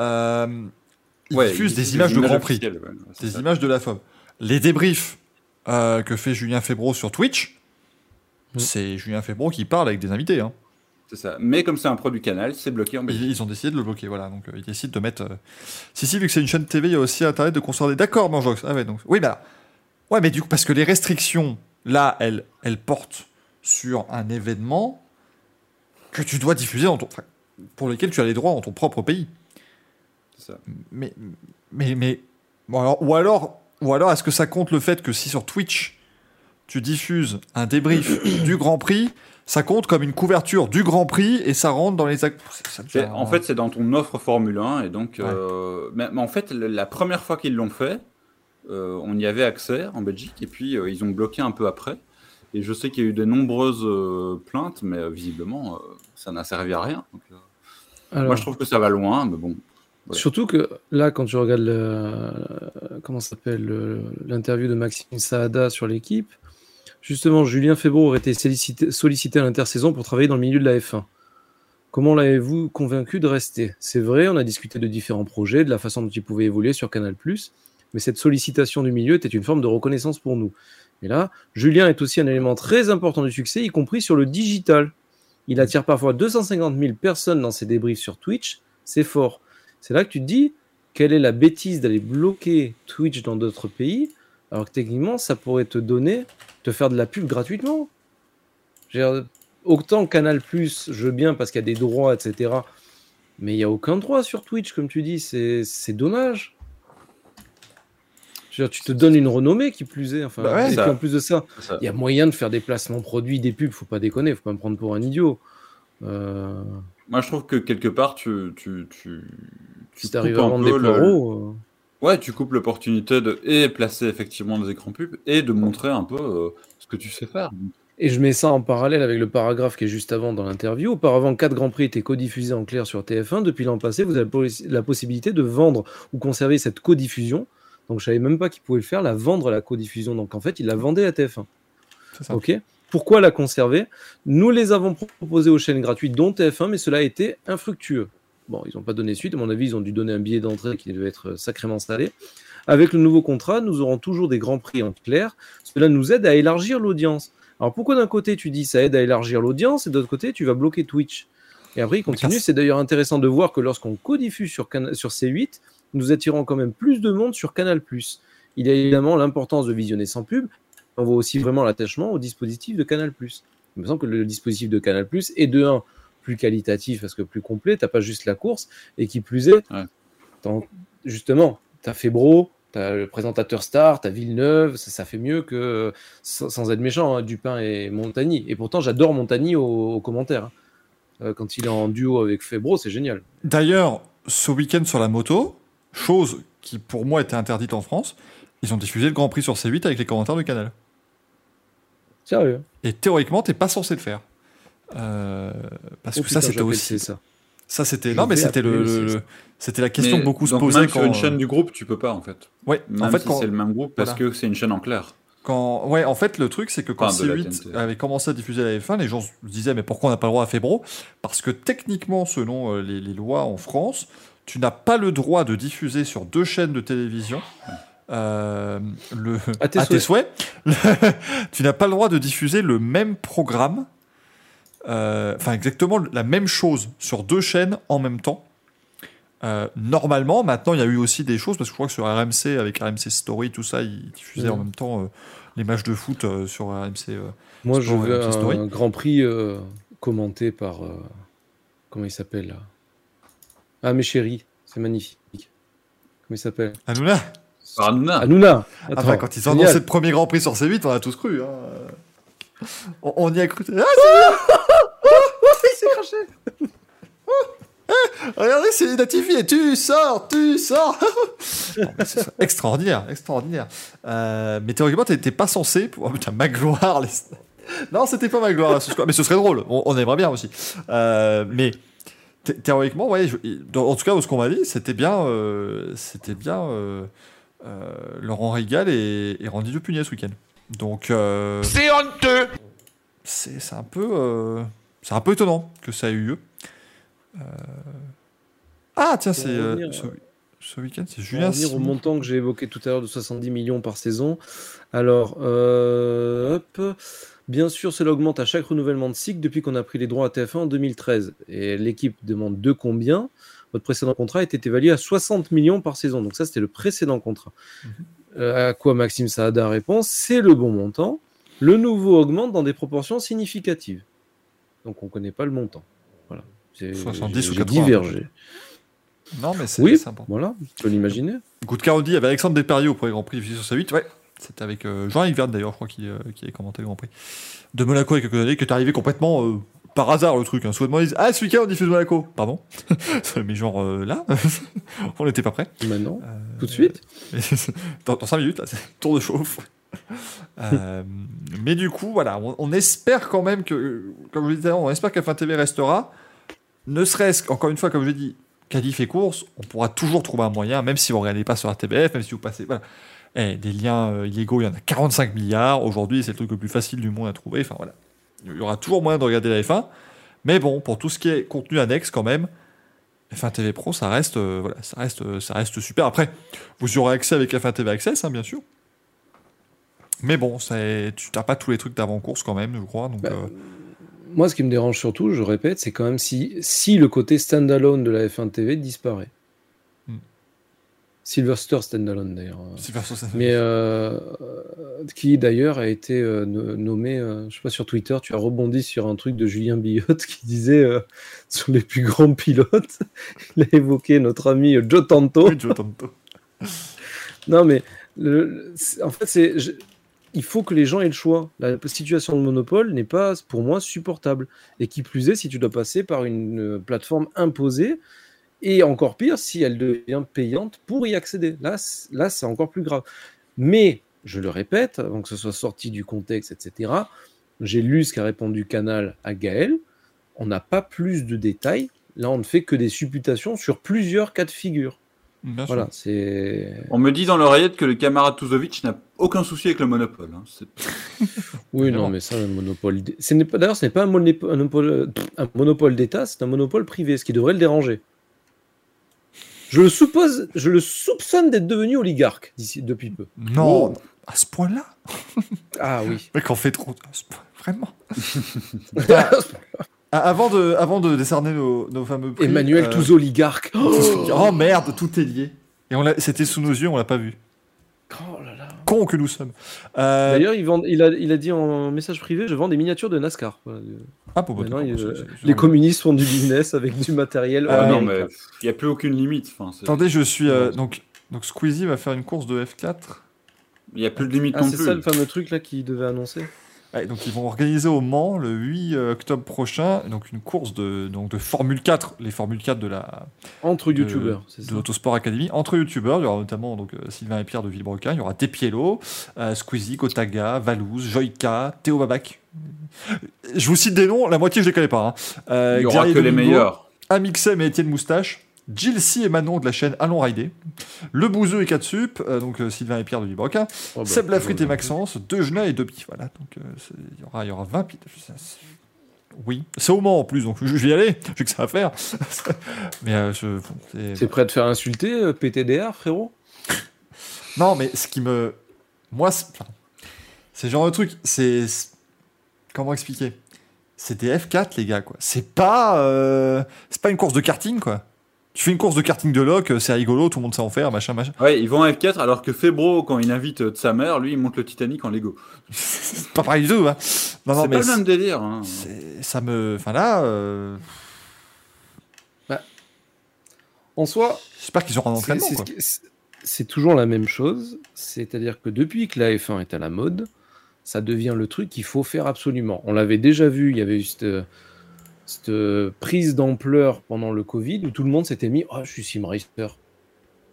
euh, Ouais, il- des images de Grand Prix, ouais, des ça. images de la FOM. Les débriefs euh, que fait Julien Febro sur Twitch, c'est Julien Febro qui parle avec des invités. Hein. C'est ça. Mais comme c'est un produit Canal, c'est bloqué en Ils, Belgique. ils ont décidé de le bloquer, voilà. Donc euh, ils décident de mettre. euh, Si, si, vu que c'est une chaîne TV, il y a aussi Internet de construire des. D'accord, Manjox. Ah ouais, donc. Oui, bah. Ouais, mais du coup, parce que les restrictions, là, elles, elles portent sur un événement que tu dois diffuser dans ton. enfin, pour lequel tu as les droits dans ton propre pays. C'est ça. Mais. Mais. mais bon, alors, ou alors. Ou alors, est-ce que ça compte le fait que si sur Twitch, tu diffuses un débrief du Grand Prix, ça compte comme une couverture du Grand Prix et ça rentre dans les. ça En fait, c'est dans ton offre Formule 1 et donc, Ouais. euh, mais, mais en fait, la première fois qu'ils l'ont fait, euh, on y avait accès en Belgique et puis euh, ils ont bloqué un peu après. Et je sais qu'il y a eu de nombreuses euh, plaintes, mais euh, visiblement, euh, ça n'a servi à rien. Donc, euh, Alors, moi, je trouve que ça va loin, mais bon. Surtout que là, quand tu regardes le, comment s'appelle le- l'interview de Maxime Saada sur l'équipe, justement, Julien Febro aurait été sollicité, sollicité à l'intersaison pour travailler dans le milieu de la F1. Comment l'avez-vous convaincu de rester? C'est vrai, on a discuté de différents projets, de la façon dont il pouvait évoluer sur Canal+, mais cette sollicitation du milieu était une forme de reconnaissance pour nous. Et là, Julien est aussi un élément très important du succès, y compris sur le digital. Il attire parfois 250 000 personnes dans ses débriefs sur Twitch, c'est fort. C'est là que tu te dis, quelle est la bêtise d'aller bloquer Twitch dans d'autres pays, alors que techniquement, ça pourrait te donner, te faire de la pub gratuitement. Dire, autant Canal+, je veux bien parce qu'il y a des droits, etc. Mais il n'y a aucun droit sur Twitch, comme tu dis, c'est dommage. Dire, tu te donnes une renommée qui plus est. Enfin, Bah ouais, et ça. puis en plus de ça. il y a moyen de faire des placements produits, des pubs, faut pas déconner, faut pas me prendre pour un idiot. Euh, Moi, je trouve que quelque part, tu, tu, tu, tu si tu arrives coupes à vendre des le- euh, Ouais, tu coupes l'opportunité de et placer effectivement des écrans pubs et de montrer un peu euh, ce que tu sais faire. Et je mets ça en parallèle avec le paragraphe qui est juste avant dans l'interview. Auparavant, 4 Grands Prix étaient codiffusés en clair sur TF1. Depuis l'an passé, vous avez la possibilité de vendre ou conserver cette codiffusion. Donc, je savais même pas qu'ils pouvaient le faire, la vendre la codiffusion. Donc, en fait, ils la vendaient à TF1. C'est ça. Ok Pourquoi la conserver Nous les avons proposés aux chaînes gratuites, dont TF1, mais cela a été infructueux. Bon, ils n'ont pas donné suite. À mon avis, ils ont dû donner un billet d'entrée qui devait être sacrément salé. Avec le nouveau contrat, nous aurons toujours des grands prix en clair. Cela nous aide à élargir l'audience. Alors pourquoi d'un côté tu dis ça aide à élargir l'audience et de l'autre côté tu vas bloquer Twitch? Et après il continue. C'est d'ailleurs intéressant de voir que lorsqu'on codiffuse sur, sur C8, nous attirons quand même plus de monde sur Canal+. Il y a évidemment l'importance de visionner sans pub. On voit aussi vraiment l'attachement au dispositif de Canal+. Il me semble que le dispositif de Canal+ est de 1 plus qualitatif parce que plus complet, t'as pas juste la course et qui plus est, ouais. justement, t'as Febro, t'as le présentateur star, t'as Villeneuve, ça, ça, fait mieux que sans, être méchant, hein, Dupin et Montagny. Et pourtant, j'adore Montagny aux, commentaires. Hein. Euh, quand il est en duo avec Febro, c'est génial. D'ailleurs, ce week-end sur la moto, chose qui pour moi était interdite en France, ils ont diffusé le Grand Prix sur C8 avec les commentaires de Canal. Sérieux Et théoriquement, t'es pas censé le faire. Euh, parce oh que ça, c'était aussi. Ça, ça c'était. Non, mais c'était le, c'était la question que beaucoup se posaient même quand. Sur une chaîne du groupe, tu peux pas en fait. Ouais. Même en fait, si c'est le même groupe, parce que c'est une chaîne en clair. Quand... Ouais, en fait, le truc, c'est que quand C8 avait commencé à diffuser la F1, les gens se disaient, mais pourquoi on n'a pas le droit à Febro? Parce que techniquement, selon euh, les, les, lois en France, tu n'as pas le droit de diffuser sur deux chaînes de télévision. Euh, le... à tes, à tes souhaits, tu n'as pas le droit de diffuser le même programme euh, enfin exactement la même chose sur deux chaînes en même temps. Euh, normalement, maintenant, il y a eu aussi des choses, parce que je crois que sur RMC, avec RMC Story, tout ça, ils diffusaient en même temps les matchs de foot sur RMC. Moi, je veux un, Grand Prix commenté par. comment il s'appelle là? Ah, mes chéris, c'est magnifique. Comment il s'appelle? Hanouna? Hanouna Hanouna Enfin, Quand ils ont annoncé le premier Grand Prix sur C8, on a tous cru. Hein. On, y a cru. Ah, il s'est craché. regardez, c'est et tu sors, tu sors. extraordinaire, extraordinaire. Euh, mais théoriquement, t'étais pas censé. Oh putain, Magloire. Les... Non, c'était pas Magloire. mais ce serait drôle. On, aimerait bien aussi. Euh, mais théoriquement, ouais. en tout cas, ce qu'on m'a dit, c'était bien, euh, c'était bien Laurent Régal et, et Randy Depugnet ce week-end. Donc. Euh, c'est honteux C'est un peu. Euh, c'est un peu étonnant que ça ait eu lieu. Euh, ah, tiens, c'est. Ce, week-end, c'est Julien. revenir au montant que j'ai évoqué tout à l'heure de 70 millions par saison. Alors, hop. Bien sûr, cela augmente à chaque renouvellement de cycle depuis qu'on a pris les droits à TF1 en 2013. Et l'équipe demande de combien? Votre précédent contrat était évalué à 60 millions par saison. Donc ça, c'était le précédent contrat. Mhm. Euh, à quoi Maxime Saada répond c'est le bon montant. Le nouveau augmente dans des proportions significatives. Donc on ne connaît pas le montant. Voilà. 70 ou 80. divergé. Non, mais c'est oui, sympa. Voilà, tu peux l'imaginer. Good Carodi avait Alexandre Desperriers au premier Grand Prix sur sa 8. Ouais, c'était avec euh, Jean-Yves Verne d'ailleurs, je crois, qui, euh, qui avait commenté le Grand Prix. De Monaco il y a quelques années, qui est arrivé complètement par hasard le truc. Hein. Soudainement, ils disent Ah, ce week-end, on diffuse Monaco. Pardon Mais genre là, on n'était pas prêt. Maintenant Tout de suite dans, 5 minutes, là, c'est tour de chauffe. Euh, mais du coup, voilà, on, espère quand même que, comme je disais, on espère qu'F1 TV restera. Ne serait-ce encore une fois, comme je dis, qualif et course, on pourra toujours trouver un moyen, même si vous ne regardez pas sur RTBF, même si vous passez. Voilà. Eh, des liens euh, illégaux, il y en a 45 milliards. Aujourd'hui, c'est le truc le plus facile du monde à trouver. Enfin voilà. Il y aura toujours moyen de regarder la F1. Mais bon, pour tout ce qui est contenu annexe, quand même, F1 TV Pro, ça reste, euh, voilà, ça reste, ça reste super. Après, vous y aurez accès avec F1 TV Access, hein, bien sûr. Mais bon, tu n'as pas tous les trucs d'avant-course quand même, je crois. Donc, bah, euh. Moi, ce qui me dérange surtout, je répète, c'est quand même si, si le côté standalone de la F1 TV disparaît. Silverster Standalone d'ailleurs. Mais euh, qui d'ailleurs a été euh, nommé, euh, je sais pas sur Twitter, tu as rebondi sur un truc de Julien Billotte qui disait sur les plus grands pilotes, il a évoqué notre ami Joe Tanto. Oui, Joe Tanto. non mais en fait c'est il faut que les gens aient le choix. La situation de monopole n'est pas pour moi supportable. Et qui plus est, si tu dois passer par une plateforme imposée, et encore pire, si elle devient payante pour y accéder. Là, là c'est encore plus grave. Mais, je le répète, avant que ce soit sorti du contexte, etc., j'ai lu ce qu'a répondu Canal à Gaël. On n'a pas plus de détails. Là, on ne fait que des supputations sur plusieurs cas de figure. voilà, c'est. On me dit dans l'oreillette que le camarade Tuzovic n'a aucun souci avec le monopole. Hein. oui, non, mais ça, le monopole. D'ailleurs, ce n'est pas un monopole, un monopole d'État, c'est un monopole privé, ce qui devrait le déranger. Je le suppose, je le soupçonne d'être devenu oligarque d'ici depuis peu. Non, à ce point-là Ah oui. Mec, on fait trop. à ce point- Vraiment Ah, avant, de, avant de décerner nos, nos fameux prix. Emmanuel euh, tous oligarques. Oh, Oh merde, tout est lié. Et on l'a- c'était sous nos yeux, on l'a pas vu. Oh là là. Con que nous sommes. Euh, D'ailleurs, il, vend- il, a, il a dit en message privé, je vends des miniatures de NASCAR. Voilà. Ah, c'est- euh, c'est- c'est- les communistes font du business avec du matériel. Ah, Ah non, américain. mais il n'y a plus aucune limite. Enfin, c'est- Attendez, je suis. euh, donc, donc Squeezie va faire une course de F4. Il n'y a plus de limite Ah, non c'est plus. ça le fameux truc là qu'il devait annoncer. Ouais, donc ils vont organiser au Mans le 8 octobre prochain donc une course de, donc de Formule 4, les Formule 4 de la Entre youtubeurs, de l'Autosport Academy entre youtubeurs. Il y aura notamment donc, euh, Sylvain et Pierre de Villebrequin, il y aura Tepiello, euh, Squeezie, Kotaga, Valouz, Joyka, Théo Babac. Je vous cite des noms, la moitié je les connais pas. hein. Euh, Il n'y aura Xavier que les meilleurs. Amixem et Étienne Moustache, Gilles et Manon de la chaîne Allons Rider, Le Bouzeux et Catsup, euh, donc euh, Sylvain et Pierre de Villebrequin, Oh, bah, Seb Lafrite et Maxence, Dejna et Depi. Voilà, donc euh, il y, aura, y aura 20 pi- ça, c'est- Oui, c'est au Mans en plus, donc je, je vais y aller, j'ai que ça à faire. mais euh, je, bon, C'est prêt à te faire insulter, PTDR, frérot? Non, mais ce qui me. Moi, c'est genre de truc, c'est. Comment expliquer? C'est des F4, les gars, quoi. C'est pas. C'est pas une course de karting, quoi. Tu fais une course de karting de loc, c'est rigolo, tout le monde sait en faire, machin, machin. Ouais, ils vont en F4 alors que Febro, quand il invite euh, de sa mère, lui, il monte le Titanic en Lego. C'est pas pareil du tout, hein. Non, non, C'est mais pas le même délire. hein. ça me. Enfin là. euh, En soi, J'espère qu'ils auront un c'est- entraînement, c'est quoi. ce qui- c'est- c'est toujours la même chose. C'est-à-dire que depuis que la F1 est à la mode, ça devient le truc qu'il faut faire absolument. On l'avait déjà vu, il y avait eu cette, prise d'ampleur pendant le Covid où tout le monde s'était mis Ah, je suis sim racer.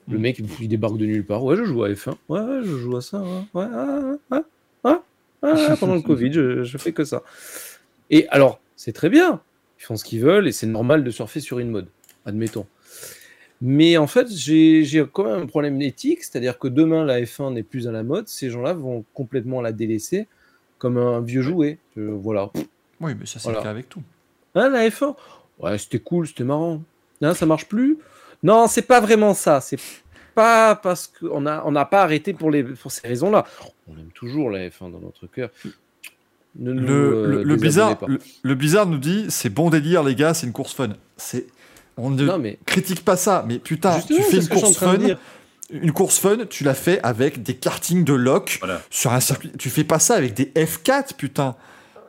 Le Mm. mec, il débarque de nulle part. Ouais, je joue à F1. Ouais, ouais, je joue à ça. Ouais, ouais, ah, ah, ah, ah, ah, pendant le Covid, je, je fais que ça. Et alors, c'est très bien. Ils font ce qu'ils veulent et c'est normal de surfer sur une mode. Admettons. Mais en fait, j'ai j'ai quand même un problème éthique, c'est-à-dire que demain, la F1 n'est plus à la mode. Ces gens-là vont complètement la délaisser comme un vieux jouet. Euh, voilà. Oui, mais ça, c'est Voilà. le cas avec tout. Hein, la F1 Ouais, c'était cool, c'était marrant. Hein, ça marche plus? Non, c'est pas vraiment ça. C'est pas parce qu'on n'a on n'a pas arrêté pour, les, pour ces raisons-là. On aime toujours la F1 dans notre cœur. Ne nous, Le, euh, le, bizarre, le, le bizarre nous dit c'est bon délire, les gars, c'est une course fun. C'est. On ne Non, mais critique pas ça, mais putain, justement, tu fais une course fun. Une course fun, tu l'as fait avec des kartings de loc Voilà. sur un circuit. Tu fais pas ça avec des F4, putain.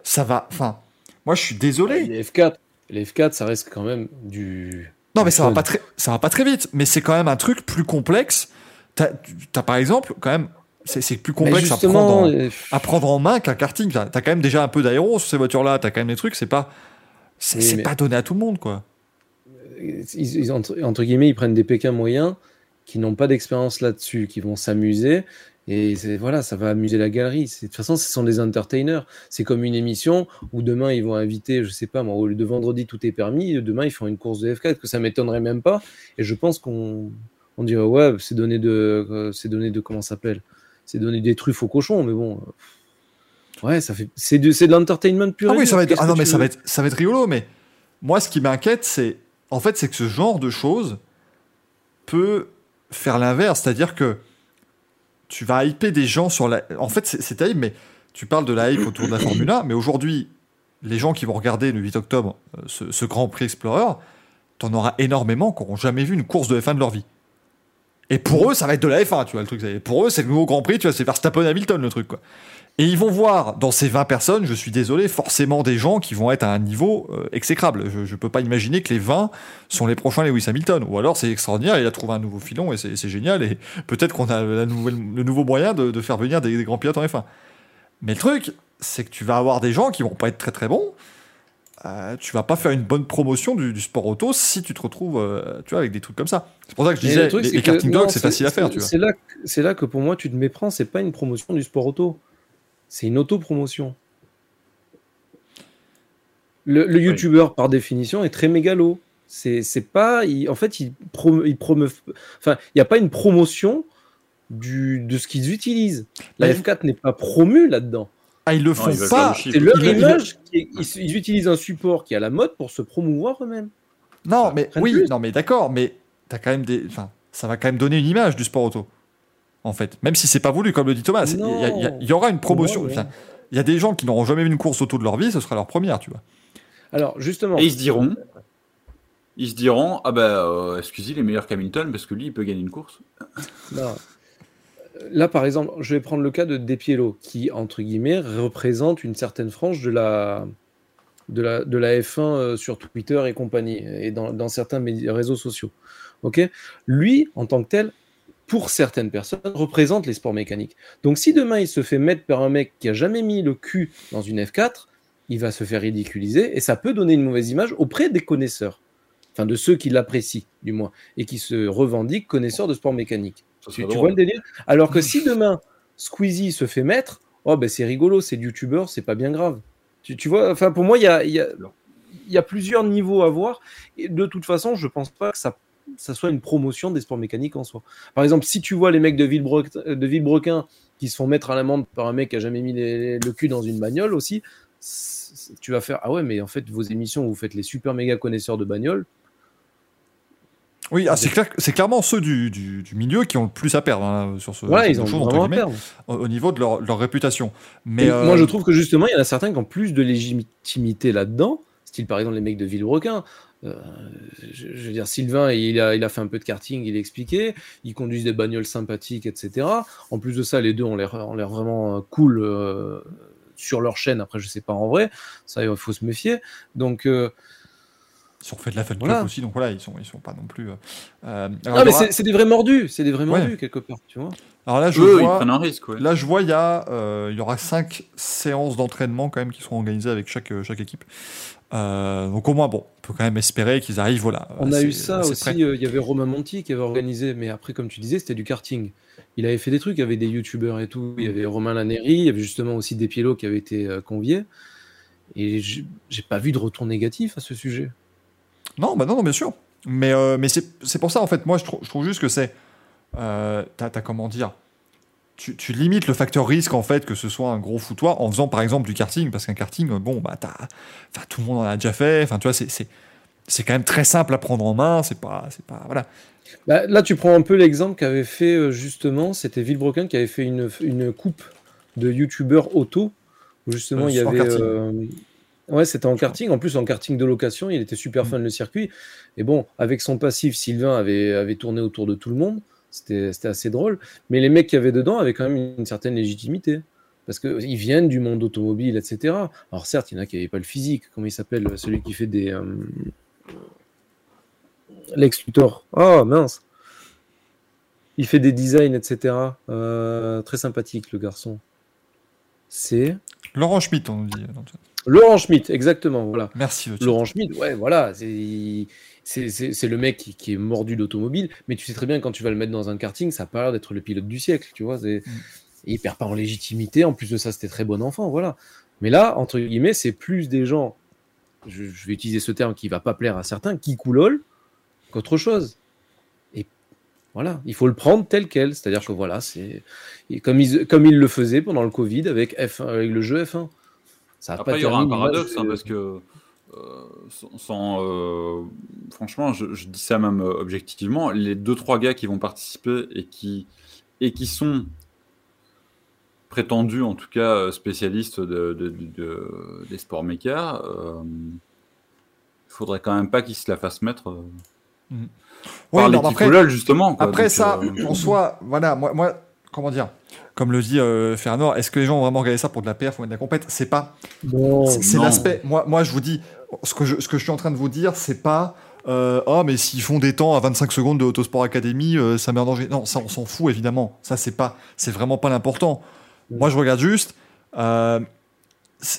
Ça va. Enfin, moi, je suis désolé. Les F4, les F4, ça reste quand même du. Non, mais ça va pas très, ça va pas très vite. Mais c'est quand même un truc plus complexe. T'as, as par exemple, quand même, c'est, c'est plus complexe à prendre, en, euh, à prendre en main qu'un karting. T'as, t'as quand même déjà un peu d'aéro sur ces voitures-là. T'as quand même des trucs. C'est pas, c'est, Oui, c'est mais- pas donné à tout le monde, quoi. ils, ils- entre, entre guillemets, ils prennent des Pékins moyens qui n'ont pas d'expérience là-dessus, qui vont s'amuser. Et voilà, ça va amuser la galerie. C'est- De toute façon, ce sont des entertainers. C'est comme une émission où demain ils vont inviter, je sais pas moi, au lieu de vendredi tout est permis, demain ils font une course de F4, que ça m'étonnerait même pas. Et je pense qu'on on dirait ouais, c'est donné de, euh, c'est donné de comment ça s'appelle, c'est donné des truffes au cochon, mais bon. euh, Ouais, ça fait, c'est de, c'est de l'entertainment pur. Ah oui, ça va être, ah non, mais ça va être, ça va être rigolo. Mais moi, ce qui m'inquiète, c'est, en fait, c'est que ce genre de choses peut faire l'inverse. C'est-à-dire que tu vas hyper des gens sur la. En fait, c'est terrible, mais tu parles de la hype autour de la Formule 1, mais aujourd'hui, les gens qui vont regarder le 8 octobre euh, ce, ce Grand Prix Explorer, t'en auras énormément qui n'auront jamais vu une course de F1 de leur vie. Et pour eux, ça va être de la F1, tu vois, le truc. Pour eux, c'est le nouveau Grand Prix, tu vois, c'est Verstappen Hamilton, le truc, quoi. Et ils vont voir dans ces 20 personnes, je suis désolé, forcément des gens qui vont être à un niveau euh, exécrable. Je ne peux pas imaginer que les 20 sont les prochains Lewis Hamilton. Ou alors c'est extraordinaire, il a trouvé un nouveau filon et c'est génial. Et peut-être qu'on a le nouveau moyen de, de faire venir des, des grands pilotes en F1. Mais le truc, c'est que tu vas avoir des gens qui vont pas être très très bons. Euh, tu vas pas faire une bonne promotion du, du sport auto si tu te retrouves euh, tu vois, avec des trucs comme ça. C'est pour ça que je disais, le truc, les, karting dogs, c'est facile à faire. C'est là, que- c'est là que pour moi, tu te méprends. C'est pas une promotion du sport auto. C'est une autopromotion. Le, le youtubeur, par définition, est très mégalo. C'est pas. il- en fait, il, promeut, il promeut. Enfin, il n'y a pas une promotion du, de ce qu'ils utilisent. La Mais- F4 n'est pas promue là-dedans. Ah, ils le Non, font ils pas. C'est leur il- il- image. ils, ils utilisent un support qui est à la mode pour se promouvoir eux-mêmes. Non, mais oui, plus. non, mais d'accord, mais as quand même des, enfin, ça va quand même donner une image du sport auto. En fait, même si c'est pas voulu, comme le dit Thomas, il y, aura une promotion. Ouais, ouais. Enfin, Il y a des gens qui n'auront jamais vu une course auto de leur vie, ce sera leur première, tu vois. Alors, justement, Et ils se diront, ils se diront, ah bah, euh, excusez, il est meilleur qu'Hamilton parce que lui, il peut gagner une course. Non. Là, par exemple, je vais prendre le cas de Depiello, qui, entre guillemets, représente une certaine frange de la, de la, de la F1 euh, sur Twitter et compagnie, et dans, certains réseaux sociaux. Ok? Lui, en tant que tel, pour certaines personnes, représente les sports mécaniques. Donc, si demain il se fait mettre par un mec qui a jamais mis le cul dans une F4, il va se faire ridiculiser, et ça peut donner une mauvaise image auprès des connaisseurs. Enfin, de ceux qui l'apprécient, du moins, et qui se revendiquent connaisseurs de sport mécanique. Tu, vois le délire? Alors que si demain Squeezie se fait mettre, oh ben c'est rigolo, c'est youtubeur, c'est pas bien grave. Tu, tu vois, enfin pour moi, il y a, y, a, il y a plusieurs niveaux à voir. Et de toute façon, je pense pas que ça, ça soit une promotion des sports mécaniques en soi. Par exemple, si tu vois les mecs de, Villebrequin, de Villebrequin qui se font mettre à l'amende par un mec qui a jamais mis les- le cul dans une bagnole aussi, tu vas faire ah ouais, mais en fait, vos émissions, vous faites les super méga connaisseurs de bagnoles. Oui, ah, c'est clair, clairement ceux du, du- du milieu qui ont le plus à perdre hein, sur ce Voilà, ils ont chose, vraiment à perdre. au, au niveau de leur, leur réputation. Mais euh, Moi, je trouve que justement, il y en a certains qui ont plus de légitimité là-dedans, style par exemple les mecs de Villebrequin. Euh, je, je veux dire, Sylvain, il a, il a fait un peu de karting, il a expliqué. Ils conduisent des bagnoles sympathiques, etc. En plus de ça, les deux ont l'air vraiment euh, cool euh, sur leur chaîne. Après, je sais pas en vrai. Ça, il faut se méfier. Donc, euh, ils ont fait de la fun Voilà. aussi, donc voilà, ils sont, ils sont pas non plus. euh, euh, alors, non, il y mais aura- c'est des vrais mordus. C'est des vrais Ouais. mordus, quelque part, tu vois. alors là, je Eux, ils vois, prennent un risque, ouais. là, je vois, il y a, euh, il y aura cinq séances d'entraînement quand même qui seront organisées avec chaque, euh, chaque équipe. Euh, donc au moins, bon, on peut quand même espérer qu'ils arrivent, voilà. On a eu ça aussi, euh, il y avait Romain Monti qui avait organisé, mais après, comme tu disais, c'était du karting. Il avait fait des trucs avec des youtubeurs et tout. Il y avait Romain Laneri, il y avait justement aussi Despiello qui avait été euh, convié. Et j'ai pas vu de retour négatif à ce sujet. Non, bah non, non, bien sûr. Mais, euh, mais c'est c'est pour ça, en fait, moi, je, trou- je trouve juste que c'est. Euh, T'as t'as comment dire tu, tu limites le facteur risque, en fait, que ce soit un gros foutoir, en faisant, par exemple, du karting, parce qu'un karting, euh, bon, bah, tout le monde en a déjà fait. Enfin, tu vois, c'est- c'est. C'est quand même très simple à prendre en main, c'est pas, c'est pas, voilà. Bah, là, tu prends un peu l'exemple qu'avait fait euh, justement, c'était Villebrequin qui avait fait une, une coupe de youtubeurs auto. Où justement, il y avait. Euh, Ouais, c'était en karting. En plus, en karting de location, il était super Mm. fan le circuit. Et bon, avec son passif, Sylvain avait, avait tourné autour de tout le monde. C'était assez drôle. Mais les mecs qui avaient dedans avaient quand même une certaine légitimité. Parce qu'ils viennent du monde automobile, etc. Alors certes, il y en a qui n'avaient pas le physique. Comment il s'appelle Celui qui fait des... euh, Lex Luthor. Oh, mince. Il fait des designs, etc. Euh, très sympathique, le garçon. C'est... Laurent Schmitt, on nous dit. dans le chat. Laurent Schmitt, exactement, voilà. Merci. Laurent Schmitt, ouais, voilà, c'est le mec qui, qui est mordu d'automobile, mais tu sais très bien quand tu vas le mettre dans un karting, ça a pas l'air d'être le pilote du siècle, tu vois. Mm. Il perd pas en légitimité, en plus de ça, c'était très bon enfant, voilà. Mais là, entre guillemets, c'est plus des gens, je, je vais utiliser ce terme qui va pas plaire à certains, qui coulolent qu'autre chose. Et voilà, il faut le prendre tel quel, c'est-à-dire que voilà, c'est comme ils, comme ils le faisaient pendant le Covid avec, F1, avec le jeu F1. Ça Après, pas il y aura un paradoxe, hein, parce que, euh, sans, sans, euh, franchement, je, je dis ça même euh, objectivement, les deux trois gars qui vont participer et qui et qui sont prétendus, en tout cas, spécialistes de, de- de- de- des sports méca, euh, il faudrait quand même pas qu'ils se la fassent mettre Ouais, par les non, après- justement. quoi. Après Donc, ça, euh, en soi, voilà, moi, moi, comment dire Comme le dit euh, Fernand, est-ce que les gens ont vraiment regardé ça pour de la perf ou de la compète? C'est pas. C'est l'aspect. Moi, moi, je vous dis, ce que je, ce que je suis en train de vous dire, c'est pas. Euh, oh, mais s'ils font des temps à 25 secondes de Autosport Academy, euh, ça met en danger. Non, ça, on s'en fout, évidemment. Ça, c'est pas. C'est vraiment pas l'important. Moi, je regarde juste.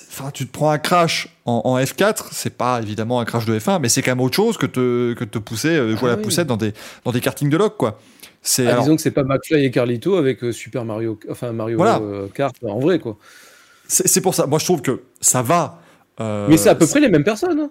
Enfin, tu te prends un crash en, en F4, c'est pas évidemment un crash de F1, mais c'est quand même autre chose que te, que de te pousser, euh, jouer Ah la oui. poussette dans des, dans des kartings de log, quoi. C'est Ah, alors- disons que c'est pas McFly et Carlito avec euh, Super Mario, enfin Mario Voilà. euh, Kart en vrai quoi. C'est pour ça. Moi, je trouve que ça va. euh, Mais c'est à peu près les mêmes personnes. hein,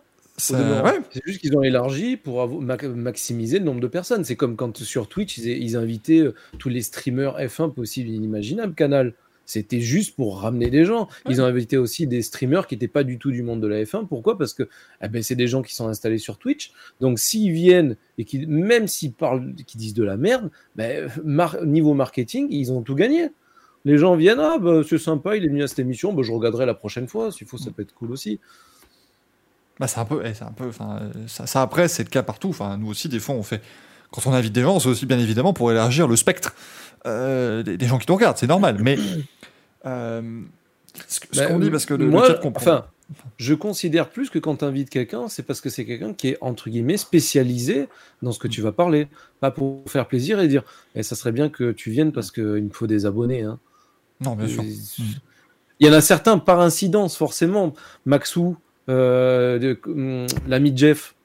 ouais. C'est juste qu'ils ont élargi pour maximiser le nombre de personnes. C'est comme quand sur Twitch ils, ils invitaient tous les streamers F1 possibles et inimaginables, Canal. C'était juste pour ramener des gens. Ils ont invité aussi des streamers qui n'étaient pas du tout du monde de la F1. Pourquoi? Parce que eh ben, c'est des gens qui sont installés sur Twitch. Donc s'ils viennent et qui, même s'ils parlent, qui disent de la merde, ben, niveau marketing, ils ont tout gagné. Les gens viennent, ah bah, c'est sympa, il est venu à cette émission, bah, je regarderai la prochaine fois. S'il faut, ça peut être cool aussi. Bah, c'est un peu, eh, c'est un peu, ça, ça, après c'est le cas partout. Enfin, nous aussi des fois on fait, quand on invite des gens, c'est aussi bien évidemment pour élargir le spectre euh, des, gens qui nous regardent, c'est normal. Mais euh, ce, bah, qu'on dit, parce que le, moi, chat comprend. Enfin, je considère plus que quand tu invites quelqu'un, c'est parce que c'est quelqu'un qui est entre guillemets spécialisé dans ce que tu vas parler, pas pour faire plaisir et dire, et eh, ça serait bien que tu viennes parce qu'il me faut des abonnés. Hein. Non, bien sûr. Il y en a certains par incidence, forcément. Maxou, euh, hum, l'ami Jeff,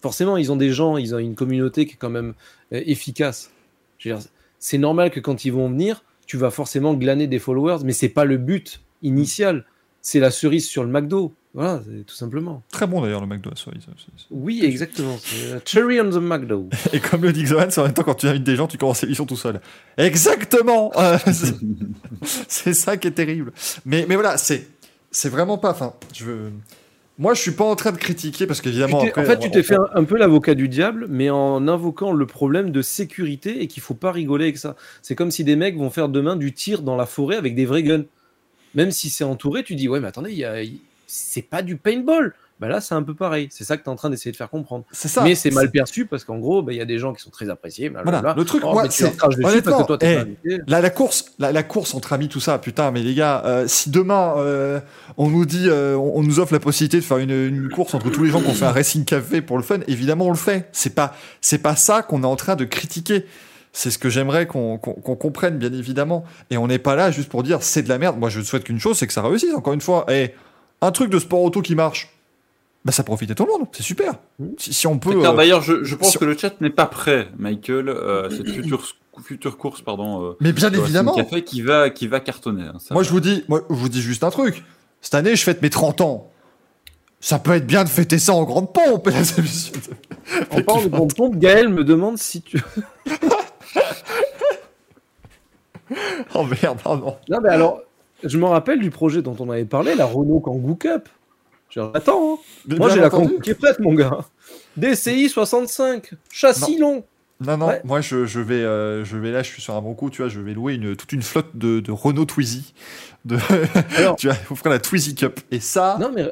forcément, ils ont des gens, ils ont une communauté qui est quand même euh, efficace. C'est normal que quand ils vont venir, tu vas forcément glaner des followers, mais c'est pas le but initial. C'est la cerise sur le McDo. Voilà, tout simplement. Très bon d'ailleurs le McDo à cerise. Oui, exactement. Cherry on the McDo. Et comme le dit Xohan, c'est en même temps quand tu invites des gens, tu commences l'émission tout seul. Exactement C'est ça qui est terrible. Mais, mais voilà, c'est, c'est vraiment pas. Enfin, je veux. Moi, je suis pas en train de critiquer parce qu'évidemment. En fait, tu t'es fait un, peu l'avocat du diable, mais en invoquant le problème de sécurité et qu'il faut pas rigoler avec ça. C'est comme si des mecs vont faire demain du tir dans la forêt avec des vrais guns. Même si c'est entouré, tu dis ouais, mais attendez, y a... c'est pas du paintball. Bah là, c'est un peu pareil. C'est ça que tu es en train d'essayer de faire comprendre. C'est ça. Mais c'est mal perçu parce qu'en gros, bah, il y a des gens qui sont très appréciés. Voilà. Le truc, oh, moi, c'est hey, la, la, course, la, la, course entre amis, tout ça, putain. Mais les gars, euh, si demain euh, on nous dit, euh, on, nous offre la possibilité de faire une, une course entre tous les gens qui ont fait un racing café pour le fun, évidemment, on le fait. C'est pas, c'est pas ça qu'on est en train de critiquer. C'est ce que j'aimerais qu'on qu comprenne, bien évidemment. Et on n'est pas là juste pour dire c'est de la merde. Moi, je ne souhaite qu'une chose, c'est que ça réussisse. Encore une fois, et un truc de sport auto qui marche bah ça profite à tout le monde, c'est super. Mmh. Si, si, on peut. Euh, D'ailleurs, je, je, pense si que le chat n'est pas prêt, Michael. Euh, cette future, future course, pardon. Euh, Mais bien évidemment. Café qui va, qui va cartonner. Hein, moi, je vous dis, moi, je vous dis juste un truc. Cette année, je fête mes 30 ans. Ça peut être bien de fêter ça en grande pompe. en parlant de grande pompe, Gaël me demande si tu. oh merde, pardon. Non, mais alors, je me rappelle du projet dont on avait parlé, la Renault Kangoo Cup. Attends, hein. moi j'ai la Kangoo qui est prête, mon gars. DCI 65, châssis long. Non, non, moi je, je vais, euh, je vais là, je suis sur un bon coup, tu vois, je vais louer une, toute une flotte de, de Renault Twizy. De... Alors, tu vas offrir la Twizy Cup. Et ça. Non, mais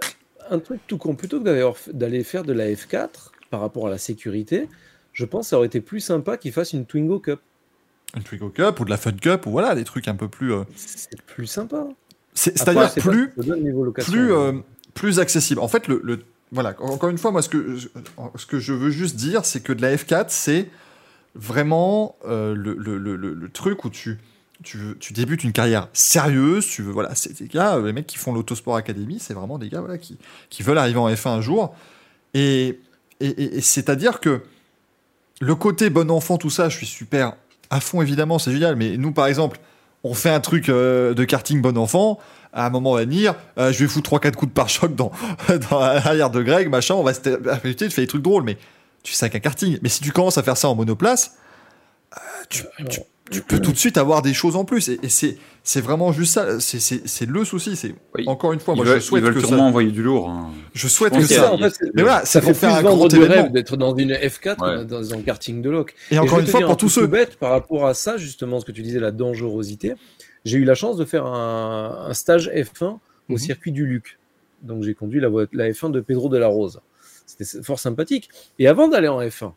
un truc tout con, plutôt que d'aller faire de la F4 par rapport à la sécurité, je pense que ça aurait été plus sympa qu'ils fassent une Twingo Cup. Une Twingo Cup ou de la Fun Cup, ou voilà, des trucs un peu plus. Euh... C'est plus sympa. C'est-à-dire plus. plus euh, plus accessible. En fait, le, voilà, encore une fois, moi, ce que, ce que je veux juste dire, c'est que de la F4, c'est vraiment euh, le, le, truc où tu, tu, tu, débutes une carrière sérieuse, tu veux, voilà, c'est des gars, euh, les mecs qui font l'Autosport Academy, c'est vraiment des gars voilà, qui, qui veulent arriver en F1 un jour. Et, et, et, c'est-à-dire que le côté bon enfant, tout ça, je suis super à fond, évidemment, c'est génial, mais nous, par exemple, on fait un truc euh, de karting bon enfant, à un moment venir, euh, je vais foutre 3-4 coups de pare-choc dans, dans l'arrière de Greg, machin, on va se tu fais des trucs drôles, mais tu sais qu'un karting. Mais si tu commences à faire ça en monoplace, euh, tu, tu, tu, peux tout de suite avoir des choses en plus. Et, et c'est, c'est vraiment juste ça. C'est, c'est, c'est le souci. C'est oui. encore une fois, moi, veulent, je souhaite ils veulent que ça. envoyer du lourd. Hein. Je souhaite je que ça. En fait, mais voilà, ça fait faire un grand rêve d'être dans une F4 ouais. dans un karting de loc. Et, et encore une fois, pour tous ceux bêtes par rapport à ça, justement, ce que tu disais, la dangerosité. J'ai eu la chance de faire un, un stage F1 au mmh. circuit du Luc. Donc j'ai conduit la, la, F1 de Pedro de la Rose. C'était fort sympathique. Et avant d'aller en F1,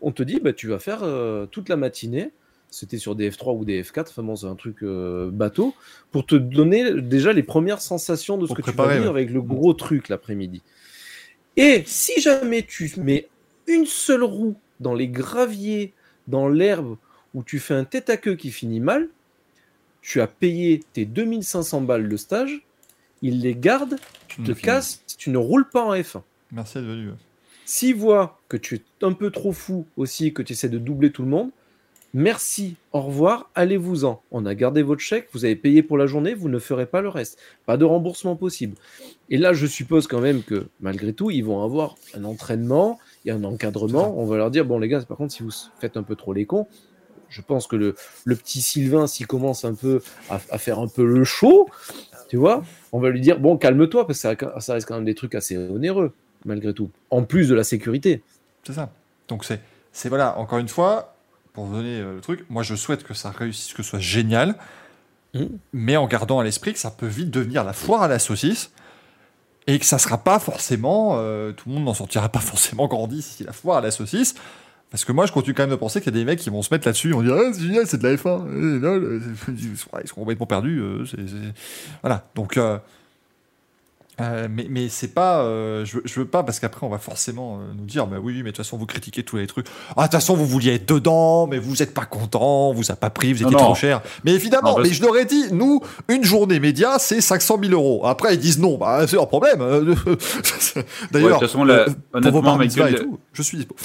on te dit, bah, tu vas faire euh, toute la matinée, c'était sur des F3 ou des F4, enfin bon, c'est un truc euh, bateau, pour te donner déjà les premières sensations de ce pour que préparer, tu vas vivre ouais. avec le gros truc l'après-midi. Et si jamais tu mets une seule roue dans les graviers, dans l'herbe, où tu fais un tête à queue qui finit mal, tu as payé tes 2500 balles de stage, il les garde, tu te casses, tu ne roules pas en F1. Merci d'être venu. S'il voit que tu es un peu trop fou aussi, que tu essaies de doubler tout le monde, merci, au revoir, allez-vous-en. On a gardé votre chèque, vous avez payé pour la journée, vous ne ferez pas le reste. Pas de remboursement possible. Et là, je suppose quand même que malgré tout, ils vont avoir un entraînement et un encadrement. On va leur dire, bon les gars, par contre, si vous faites un peu trop les cons, je pense que le, le petit Sylvain, s'il commence un peu à, à, faire un peu le show, tu vois, on va lui dire bon, calme-toi, parce que ça, ça, reste quand même des trucs assez onéreux, malgré tout, en plus de la sécurité. C'est ça. Donc, c'est, c'est voilà, encore une fois, pour vous donner euh, le truc, moi je souhaite que ça réussisse, que ce soit génial, mmh. mais en gardant à l'esprit que ça peut vite devenir la foire à la saucisse et que ça sera pas forcément, euh, tout le monde n'en sortira pas forcément grandi si la foire à la saucisse. Parce que moi, je continue quand même de penser qu'il y a des mecs qui vont se mettre là-dessus, on dit ah, c'est génial, c'est de la F1, ils sont complètement perdus. Euh, Voilà, donc euh, euh, mais, mais c'est pas. Euh, je, je, veux pas, parce qu'après, on va forcément nous dire, bah oui, mais de toute façon, vous critiquez tous les trucs. Ah, de toute façon, vous vouliez être dedans, mais vous êtes pas content, vous a pas pris, vous étiez trop cher. Mais évidemment, non, mais je leur ai dit, nous, une journée média, c'est 500 000 euros. Après, ils disent non, bah, c'est leur problème. D'ailleurs, ouais, honnêtement, Michael, tout, je suis dispo.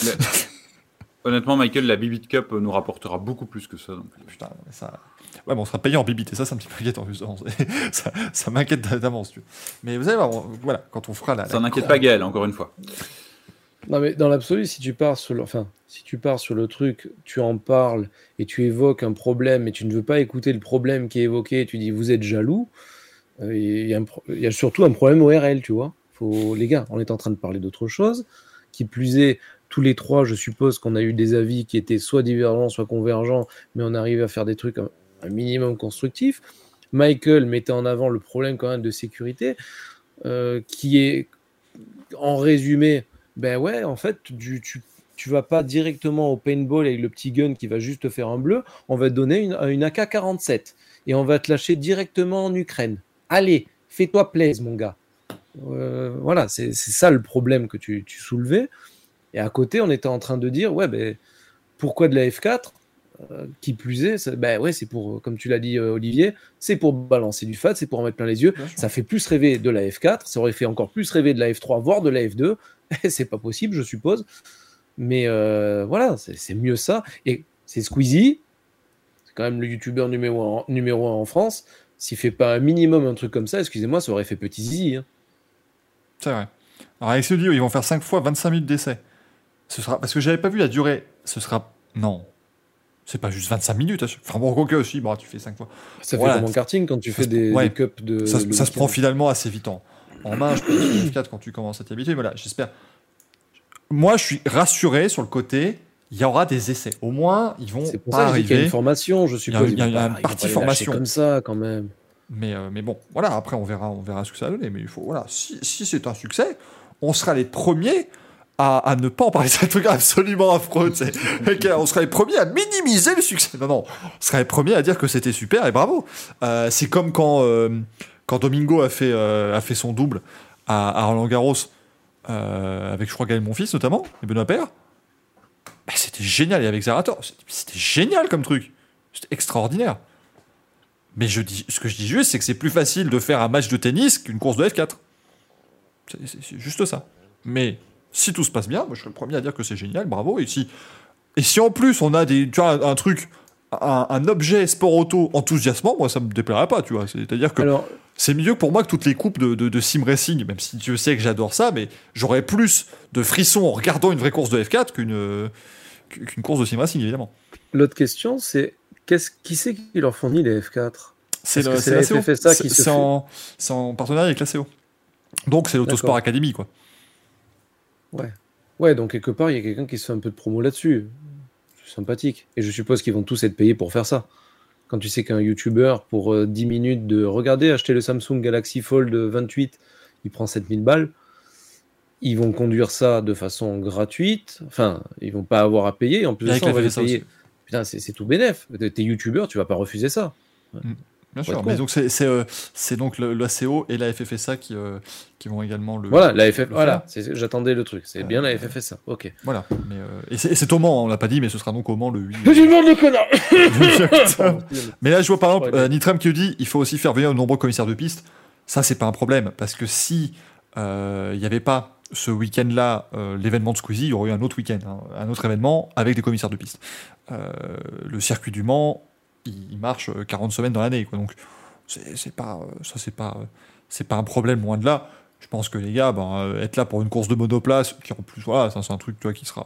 Honnêtement, Michael, la Bibit Cup nous rapportera beaucoup plus que ça. Donc. Putain, ça. Ouais, mais on sera payé en bibite, et ça, ça me m'inquiète en plus. ça, ça m'inquiète d'avance, tu vois. Mais vous allez voir, voilà, quand on fera la. Ça n'inquiète pas Gaël, encore une fois. Non, mais dans l'absolu, si tu pars sur le, enfin, si tu pars sur le truc, tu en parles et tu évoques un problème et tu ne veux pas écouter le problème qui est évoqué, et tu dis vous êtes jaloux, euh, il y, y, a surtout un problème ORL, tu vois. Faut, les gars, on est en train de parler d'autre chose. Qui plus est, tous les trois, je suppose qu'on a eu des avis qui étaient soit divergents, soit convergents, mais on arrive à faire des trucs un minimum constructif. Michael mettait en avant le problème quand même de sécurité, euh, qui est en résumé, ben ouais, en fait, tu, tu, tu, vas pas directement au paintball avec le petit gun qui va juste te faire un bleu, on va te donner une, une AK-47 et on va te lâcher directement en Ukraine. Allez, fais-toi plaisir, mon gars. Euh, voilà, c'est ça le problème que tu, tu, soulevais. Et à côté, on était en train de dire, ouais, ben, pourquoi de la F4 euh, qui plus est, ben ouais, c'est pour, comme tu l'as dit euh, Olivier, c'est pour balancer du fat, c'est pour en mettre plein les yeux. Ça fait plus rêver de la F4, ça aurait fait encore plus rêver de la F3, voire de la F2. c'est pas possible, je suppose. Mais euh, voilà, c'est mieux ça. Et c'est Squeezie, c'est quand même le youtubeur numéro 1 numéro en France. S'il fait pas un minimum un truc comme ça, excusez-moi, ça aurait fait petit zizi. Hein. C'est vrai. Alors avec ce vidéo, ils vont faire 5 fois 25 minutes d'essai. Ce sera parce que j'avais pas vu la durée. Ce sera non, c'est pas juste 25 minutes. Enfin bon, quoi que aussi, bah, tu fais 5 fois. Ça voilà. fait comme en karting quand tu fais des, ouais. des, cups de. Ça, ça se prend finalement assez vite en, en main. Je pense 4 quand tu commences à t'y habituer. Voilà, j'espère. Moi, je suis rassuré sur le côté. Il y aura des essais. Au moins, ils vont pas ça arriver. qu'il y a une formation, je suppose. Il y a, il y a une partie formation. comme ça, quand même. Mais, euh, mais bon, voilà. Après, on verra, on verra ce que ça va donner. Mais il faut, voilà. Si, si c'est un succès, on sera les premiers à, ne pas en parler. C'est un truc absolument affreux. on serait les premiers à minimiser le succès. Non, non, on serait les premiers à dire que c'était super et bravo. Euh, c'est comme quand, euh, quand Domingo a fait, euh, a fait son double à, à Roland Garros, avec, je crois, Gaël Monfils notamment, et Benoît Père. Bah, c'était génial. Et avec Zerator, c'était génial comme truc. C'était extraordinaire. Mais je dis, ce que je dis juste, c'est que c'est plus facile de faire un match de tennis qu'une course de F4. C'est juste ça. Mais si tout se passe bien, moi, je serais le premier à dire que c'est génial, bravo. Et si, et si en plus on a des, tu vois, un, un truc, un, un, objet sport auto enthousiasmant, moi ça me déplairait pas, tu vois. C'est-à-dire que Alors... c'est mieux pour moi que toutes les coupes de, de, de, sim racing, même si tu sais que j'adore ça, mais j'aurais plus de frissons en regardant une vraie course de F4 qu'une qu'une course de sim racing, évidemment. L'autre question, c'est qui c'est qui leur fournit les F4 C'est la, la FFSA qui se en, en partenariat avec la CO. Donc c'est l'Autosport Academy, quoi. Ouais. Ouais, donc quelque part, il y a quelqu'un qui se fait un peu de promo là-dessus. C'est sympathique. Et je suppose qu'ils vont tous être payés pour faire ça. Quand tu sais qu'un YouTuber, pour euh, 10 minutes de regarder, acheter le Samsung Galaxy Fold 28, il prend 7000 balles. Ils vont conduire ça de façon gratuite. Enfin, ils vont pas avoir à payer. En plus de ça, on va les payer. Putain, c'est tout bénef. T'es YouTuber, tu vas pas refuser ça. Ouais. Mm. Bien sûr, mais donc c'est euh, donc l'ACO et la FFSA qui, euh, qui vont également le. Voilà, la FF, voilà j'attendais le truc, c'est euh, bien la FFSA, ok. Voilà, mais, euh, et c'est au Mans, on l'a pas dit, mais ce sera donc au Mans le 8. Je demande le connard Mais là, je vois par exemple euh, Nitram qui dit il faut aussi faire venir de nombreux commissaires de piste. Ça, c'est pas un problème, parce que si il n'y avait pas ce week-end-là, l'événement de Squeezie, il y aurait eu un autre week-end, hein, un autre événement avec des commissaires de piste. le circuit du Mans, il marche 40 semaines dans l'année. Donc, c'est pas, ça, c'est pas, c'est pas un problème, loin de là. Je pense que les gars, ben, être là pour une course de monoplace, qui en plus, voilà, ça, c'est un truc tu vois, qui sera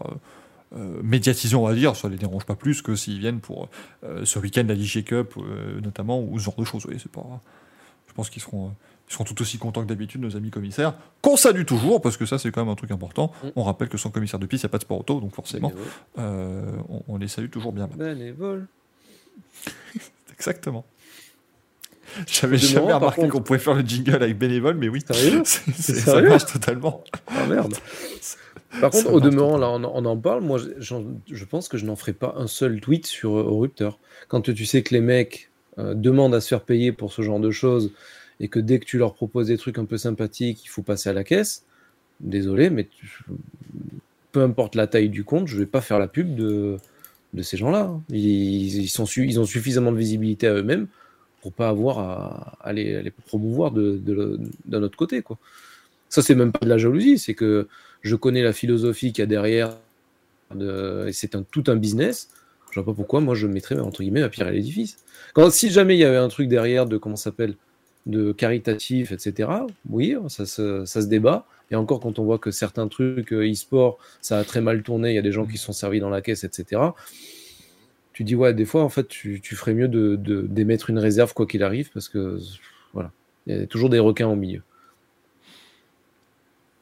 euh, médiatisés, on va dire, ça les dérange pas plus que s'ils viennent pour euh, ce week-end la Ligue Cup, euh, notamment, ou ce genre de choses. Vous voyez, c'est pas, je pense qu'ils seront, ils seront tout aussi contents que d'habitude, nos amis commissaires, qu'on salue toujours, parce que ça, c'est quand même un truc important. Mm. On rappelle que sans commissaire de piste, il n'y a pas de sport auto, donc forcément, euh, on, on les salue toujours bien. Bénévole. Exactement. J'avais jamais remarqué contre- qu'on pouvait faire le jingle avec bénévole, mais oui. Sérieux ça sérieux marche totalement. Ah merde. Par contre, au demeurant, là, on, on en parle. Moi, je pense que je n'en ferai pas un seul tweet sur euh. Quand tu sais que les mecs euh, demandent à se faire payer pour ce genre de choses et que dès que tu leur proposes des trucs un peu sympathiques, il faut passer à la caisse. Désolé, mais tu- peu importe la taille du compte, je vais pas faire la pub de, de ces gens-là. hein. Ils, ils ils ont suffisamment de visibilité à eux-mêmes pour pas avoir à, à les, à promouvoir de, de- d'un autre côté, quoi. Ça, c'est même pas de la jalousie, c'est que je connais la philosophie qu'il y a derrière, de- et c'est un, tout un business. Je vois pas pourquoi moi je mettrais entre guillemets ma pierre à l'édifice. Quand si jamais il y avait un truc derrière de comment s'appelle de caritatif, etc. Oui, ça ça se débat. Et encore quand on voit que certains trucs euh, e-sport, ça a très mal tourné, il y a des gens qui se sont servis dans la caisse, etc. Tu dis ouais, des fois en fait tu, tu ferais mieux de, de- d'émettre une réserve quoi qu'il arrive parce que voilà, il y a toujours des requins au milieu.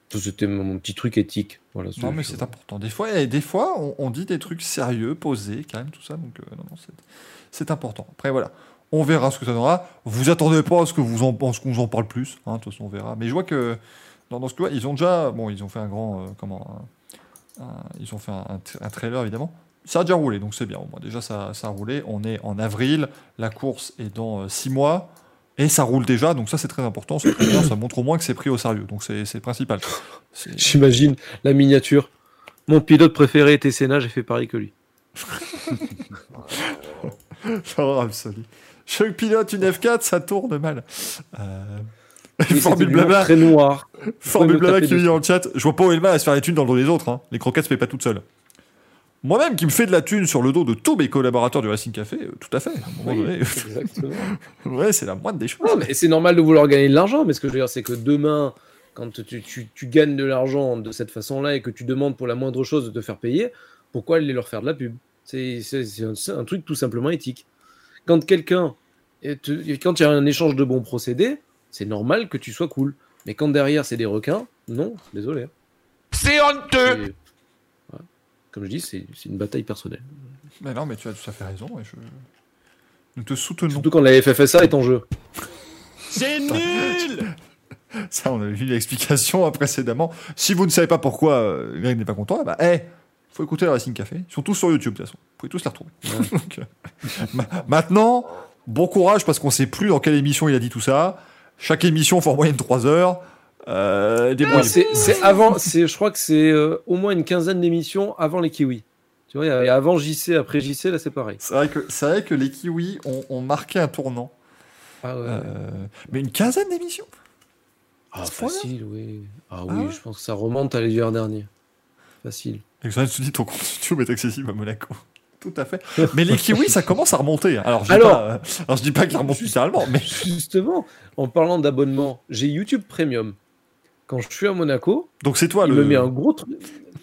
C'était mon petit truc éthique. Voilà, Non, mais c'est important. Des fois, et des fois on, on dit des trucs sérieux, posés, quand même, tout ça. Donc, euh, non, non, c'est- important. Après, voilà. On verra ce que ça donnera. Vous attendez pas à ce que vous en, qu'on vous en parle plus. Hein, de toute façon, on verra. Mais je vois que dans, dans ce cas, ils ont déjà. Bon, ils ont fait un grand. euh, comment un- un- Ils ont fait un, un tra- un trailer, évidemment. Ça a déjà roulé, donc c'est bien. Au moins, déjà, ça, ça a roulé. On est en avril. La course est dans 6 mois. Et ça roule déjà, donc ça c'est très important, ça montre au moins que c'est pris au sérieux, donc c'est principal. J'imagine la miniature. Mon pilote préféré était Senna, j'ai fait pareil que lui. Oh, absolu. Je pilote une F4, ça tourne mal. Euh... Formule blabla, Très noir. Formule blabla qui dit le chat. Je vois pas où mal à se faire les thunes dans le dos des autres. hein. Les croquettes se paient pas toutes seules. Moi-même qui me fais de la thune sur le dos de tous mes collaborateurs du Racing Café, euh, tout à fait. À un moment donné, Exactement. ouais, c'est la moindre des choses. Non, mais c'est normal de vouloir gagner de l'argent, mais ce que je veux dire, c'est que demain, quand tu, tu- tu gagnes de l'argent de cette façon-là et que tu demandes pour la moindre chose de te faire payer, pourquoi aller leur faire de la pub? C'est c'est- c'est un, c'est un truc tout simplement éthique. Quand quelqu'un, et te- et quand il y a un échange de bons procédés, c'est normal que tu sois cool. Mais quand derrière c'est des requins, non, désolé. C'est honteux voilà. Comme je dis, c'est une bataille personnelle. Mais non, mais tu as tout à fait raison. Et je... Nous te soutenons. Surtout quand la FFSA est en jeu. C'est nul Ça, on a vu l'explication euh, précédemment. Si vous ne savez pas pourquoi euh, Greg n'est pas content, bah, eh, faut écouter le Racing Café. Ils sont tous sur YouTube, de toute façon. Vous pouvez tous les retrouver. Donc, euh, ma- maintenant, bon courage, parce qu'on sait plus dans quelle émission il a dit tout ça. Chaque émission fait en moyenne 3 heures. Euh, débrouillez-vous. c'est avant, je crois que c'est euh, au moins une quinzaine d'émissions avant les Kiwis. Tu vois, a- avant JC, après JC, là c'est pareil. c'est vrai, que, vrai que les Kiwis ont, ont marqué un tournant. Ah ouais. Euh, mais une quinzaine d'émissions? Ah, facile, oui. Ah Ah oui, ouais? je pense que ça remonte à l'hiver dernier. Facile. Exxon se dit ton compte YouTube est accessible à Monaco. Tout à fait. Mais les kiwis, ça commence à remonter. Alors, je Alors- pas, alors, je dis pas qu'ils remontent littéralement, mais Justement, en parlant d'abonnement, j'ai YouTube Premium. Quand je suis à Monaco, donc c'est toi il le. me met un gros truc.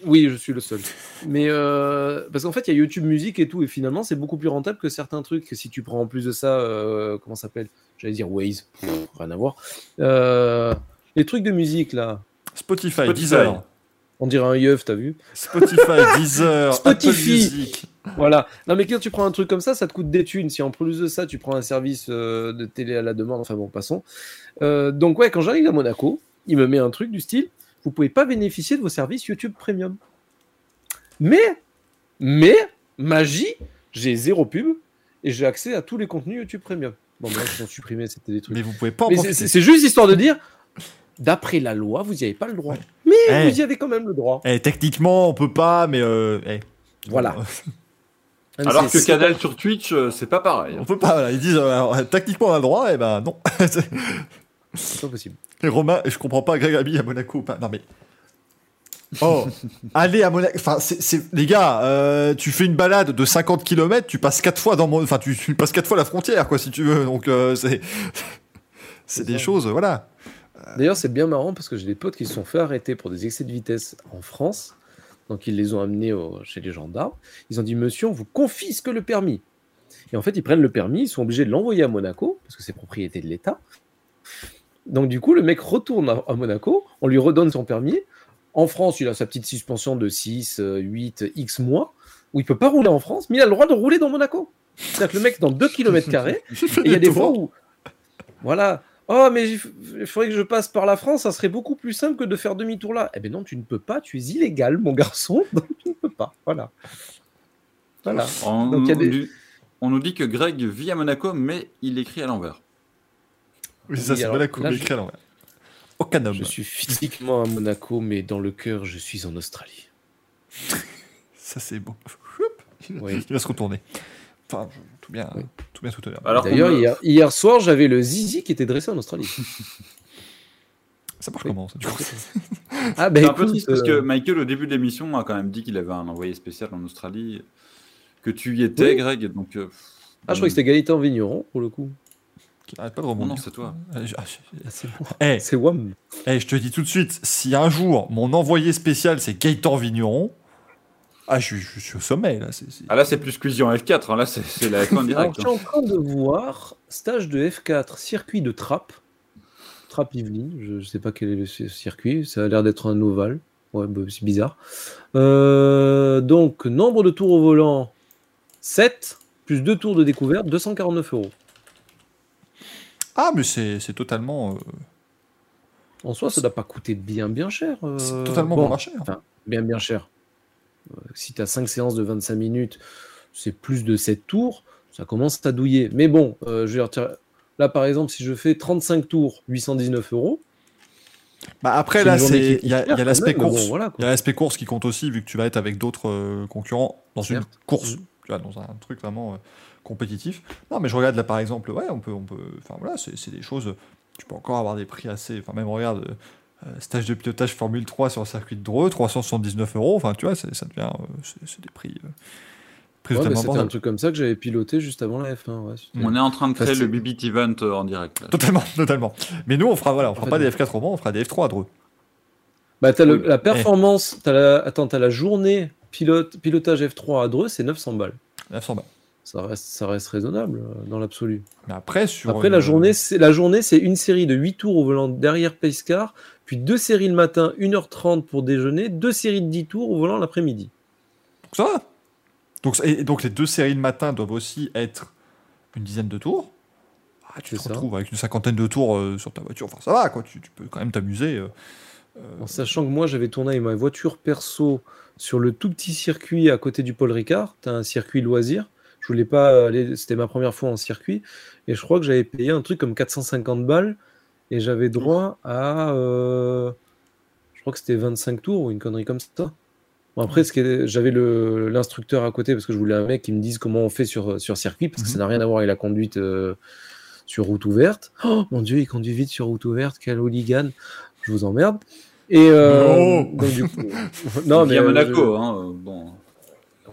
Oui, je suis le seul. Mais euh, parce qu'en fait, il y a YouTube Musique et tout, et finalement, c'est beaucoup plus rentable que certains trucs. Si tu prends en plus de ça, euh, comment ça s'appelle? J'allais dire Waze, Pff, rien à voir. Euh, les trucs de musique là, Spotify, Spotify. Deezer, on dirait un yeuf, t'as vu Spotify, Deezer, Apple Spotify. Music. Voilà. Non, mais quand tu prends un truc comme ça, ça te coûte des thunes. Si en plus de ça, tu prends un service euh, de télé à la demande, enfin bon, passons. Euh, donc, ouais, quand j'arrive à Monaco, il me met un truc du style vous pouvez pas bénéficier de vos services YouTube Premium. Mais, mais, magie, j'ai zéro pub et j'ai accès à tous les contenus YouTube Premium. Bon, mais là, ils ont supprimé, c'était des trucs. Mais vous pouvez pas en profiter. c'est juste histoire de dire d'après la loi, vous n'y avez pas le droit. Mais Eh. vous y avez quand même le droit. Eh, techniquement, on peut pas, mais euh, eh. Voilà. Alors C'est- que Canal sur Twitch, euh, c'est pas pareil. on peut pas. voilà. Ils disent euh, alors, techniquement on a le droit, et ben non. c'est pas possible. Et Romain, je comprends pas Greg Abi à Monaco ou pas. Non mais. Oh, allez à Monaco. Enfin, c'est- les gars, euh, tu fais une balade de 50 km, tu passes quatre fois dans mon, enfin, tu, tu passes quatre fois la frontière, quoi, si tu veux. Donc, euh, c'est, c'est des ça. choses, voilà. D'ailleurs, c'est bien marrant parce que j'ai des potes qui se sont fait arrêter pour des excès de vitesse en France Donc ils les ont amenés au- chez les gendarmes. Ils ont dit Monsieur, on vous confisque le permis. Et en fait, ils prennent le permis, ils sont obligés de l'envoyer à Monaco, parce que c'est propriété de l'État. Donc du coup, le mec retourne à, Monaco, on lui redonne son permis. En France, il a sa petite suspension de 6, euh, 8, X mois, où il peut pas rouler en France, mais il a le droit de rouler dans Monaco. C'est-à-dire que le mec, dans 2 km, il y a des fois où. Voilà. Oh, mais il il faudrait que je passe par la France, ça serait beaucoup plus simple que de faire demi-tour là. Eh bien non, tu ne peux pas, tu es illégal, mon garçon, donc tu ne peux pas. Voilà. Voilà. On, Donc, il y a des- nous- on nous dit que Greg vit à Monaco, mais il écrit à l'envers. Oui, ça, Oui, c'est coupe là, je- écrit à l'envers. Aucun homme. Je suis physiquement à Monaco, mais dans le cœur, je suis en Australie. Ça, c'est beau. Oui. Il va se retourner. Enfin, tout bien, Oui. tout bien, tout. Alors D'ailleurs, me- hier, hier soir, j'avais le zizi qui était dressé en Australie. Ça marche Oui. comment, ça, du coup Ah, ben C'est un peu triste parce que euh, Michael, au début de l'émission, a quand même dit qu'il avait un envoyé spécial en Australie. Que tu y étais, Oui. Greg. Donc, euh, Ah, je crois que c'était Gaëtan Vigneron, pour le coup. Qui arrête pas de Non, rebondir. non, c'est toi. Je- ah, Ah, c'est moi. Eh, C'est Wam. eh, je te dis tout de suite, si un jour mon envoyé spécial c'est Gaëtan Vigneron, ah, je, suis- je suis au sommet là. c'est- c'est- Ah là, c'est plus en F4. hein, Là, c'est c'est la F1 Alors, je suis en train de voir stage de F4, circuit de trappe. Trappe Yvelines, je ne sais pas quel est le ci- circuit, ça a l'air d'être un ovale. Ouais, bah, c'est bizarre. Euh, donc, nombre de tours au volant 7, plus 2 tours de découverte, 249 euros. Ah, mais c'est c'est totalement, euh, En soi, ça ne doit pas coûter bien bien cher. euh, c'est totalement bon marché. hein. Enfin, bien bien cher. Si tu as 5 séances de 25 minutes, c'est plus de 7 tours, ça commence à douiller. Mais bon, euh, je veux dire, là par exemple, si je fais 35 tours, 819 euros. Bah après là, il y a, l'aspect course. bon, voilà, Il quoi. y a l'aspect course qui compte aussi vu que tu vas être avec d'autres euh, concurrents dans une Certes. course. Mhm. Tu vois, dans un truc vraiment euh, compétitif. Non, mais je regarde là par exemple, ouais, on peut, on peut, enfin voilà, c'est c'est des choses. Tu peux encore avoir des prix assez. Enfin même regarde. Euh, stage de pilotage Formule 3 sur le circuit de Dreux, 379 euros. Enfin, tu vois, c'est- ça devient. euh, c'est des prix. euh, prix Ouais, C'était un truc comme ça que j'avais piloté juste avant la F1. ouais. On est en train de créer le BBT Event en direct. là. Totalement, totalement. Mais nous, on fera, voilà, on fera En pas des F4 romans, on fera des F3 à Dreux. Bah, t'as Oui. la performance, t'as la, attends, t'as la journée pilote, pilotage F3 à Dreux, c'est 900 balles. 900 balles. Ça reste, ça reste raisonnable euh, dans l'absolu. Après, sur. Après, une- la journée, c'est la journée, c'est une série de 8 tours au volant derrière Pacecar, puis deux séries le matin, 1h30 pour déjeuner, deux séries de 10 tours au volant l'après-midi. Donc ça va. Donc, et donc les deux séries de matin doivent aussi être une dizaine de tours. Ah, tu te ça. retrouves avec une cinquantaine de tours euh, sur ta voiture. Enfin, ça va, quoi. Tu, tu peux quand même t'amuser. euh. En sachant que moi, j'avais tourné avec ma voiture perso sur le tout petit circuit à côté du Paul Ricard. T'as un circuit loisir. Je voulais pas aller, c'était ma première fois en circuit. Et je crois que j'avais payé un truc comme 450 balles. Et j'avais droit à. euh, je crois que c'était 25 tours ou une connerie comme ça. Bon, après, j'avais l'instructeur à côté parce que je voulais un mec qui me dise comment on fait sur, sur circuit parce que ça n'a rien à voir avec la conduite euh, sur route ouverte. Oh mon dieu, il conduit vite sur route ouverte, quel hooligan. Je vous emmerde. Et euh, Oh. donc, du coup, Non, non, mais à Monaco. Hein, bon.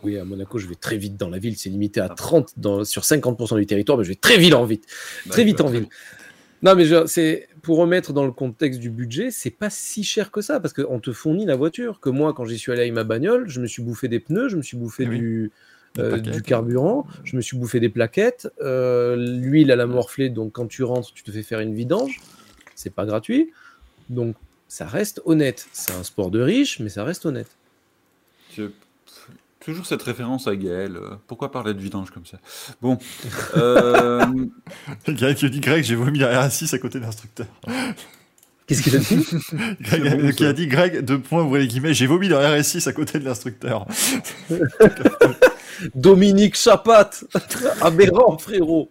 Oui, à Monaco, je vais très vite dans la ville. C'est limité à 30 dans, sur 50% du territoire, mais je vais très vite en vite. Très vite en ville. Non, mais c'est pour remettre dans le contexte du budget, c'est pas si cher que ça parce qu'on te fournit la voiture. Que moi, quand j'y suis allé avec ma bagnole, je me suis bouffé des pneus, je me suis bouffé Eh oui. du, Des euh, du carburant, je me suis bouffé des plaquettes, euh, l'huile à la morflée. Donc quand tu rentres, tu te fais faire une vidange. C'est pas gratuit. Donc ça reste honnête. C'est un sport de riche, mais ça reste honnête. Je- Toujours cette référence à Gaël. euh, Pourquoi parler de vidange comme ça? Bon. euh, gars qui a dit Greg, j'ai vomi la R6 à côté de l'instructeur. Qu'est-ce qu'il a dit? Greg C'est bon, qui a dit Greg, deux points, ouvrez les guillemets, j'ai vomi dans la R6 à côté de l'instructeur. Dominique Chapat Aberrant, frérot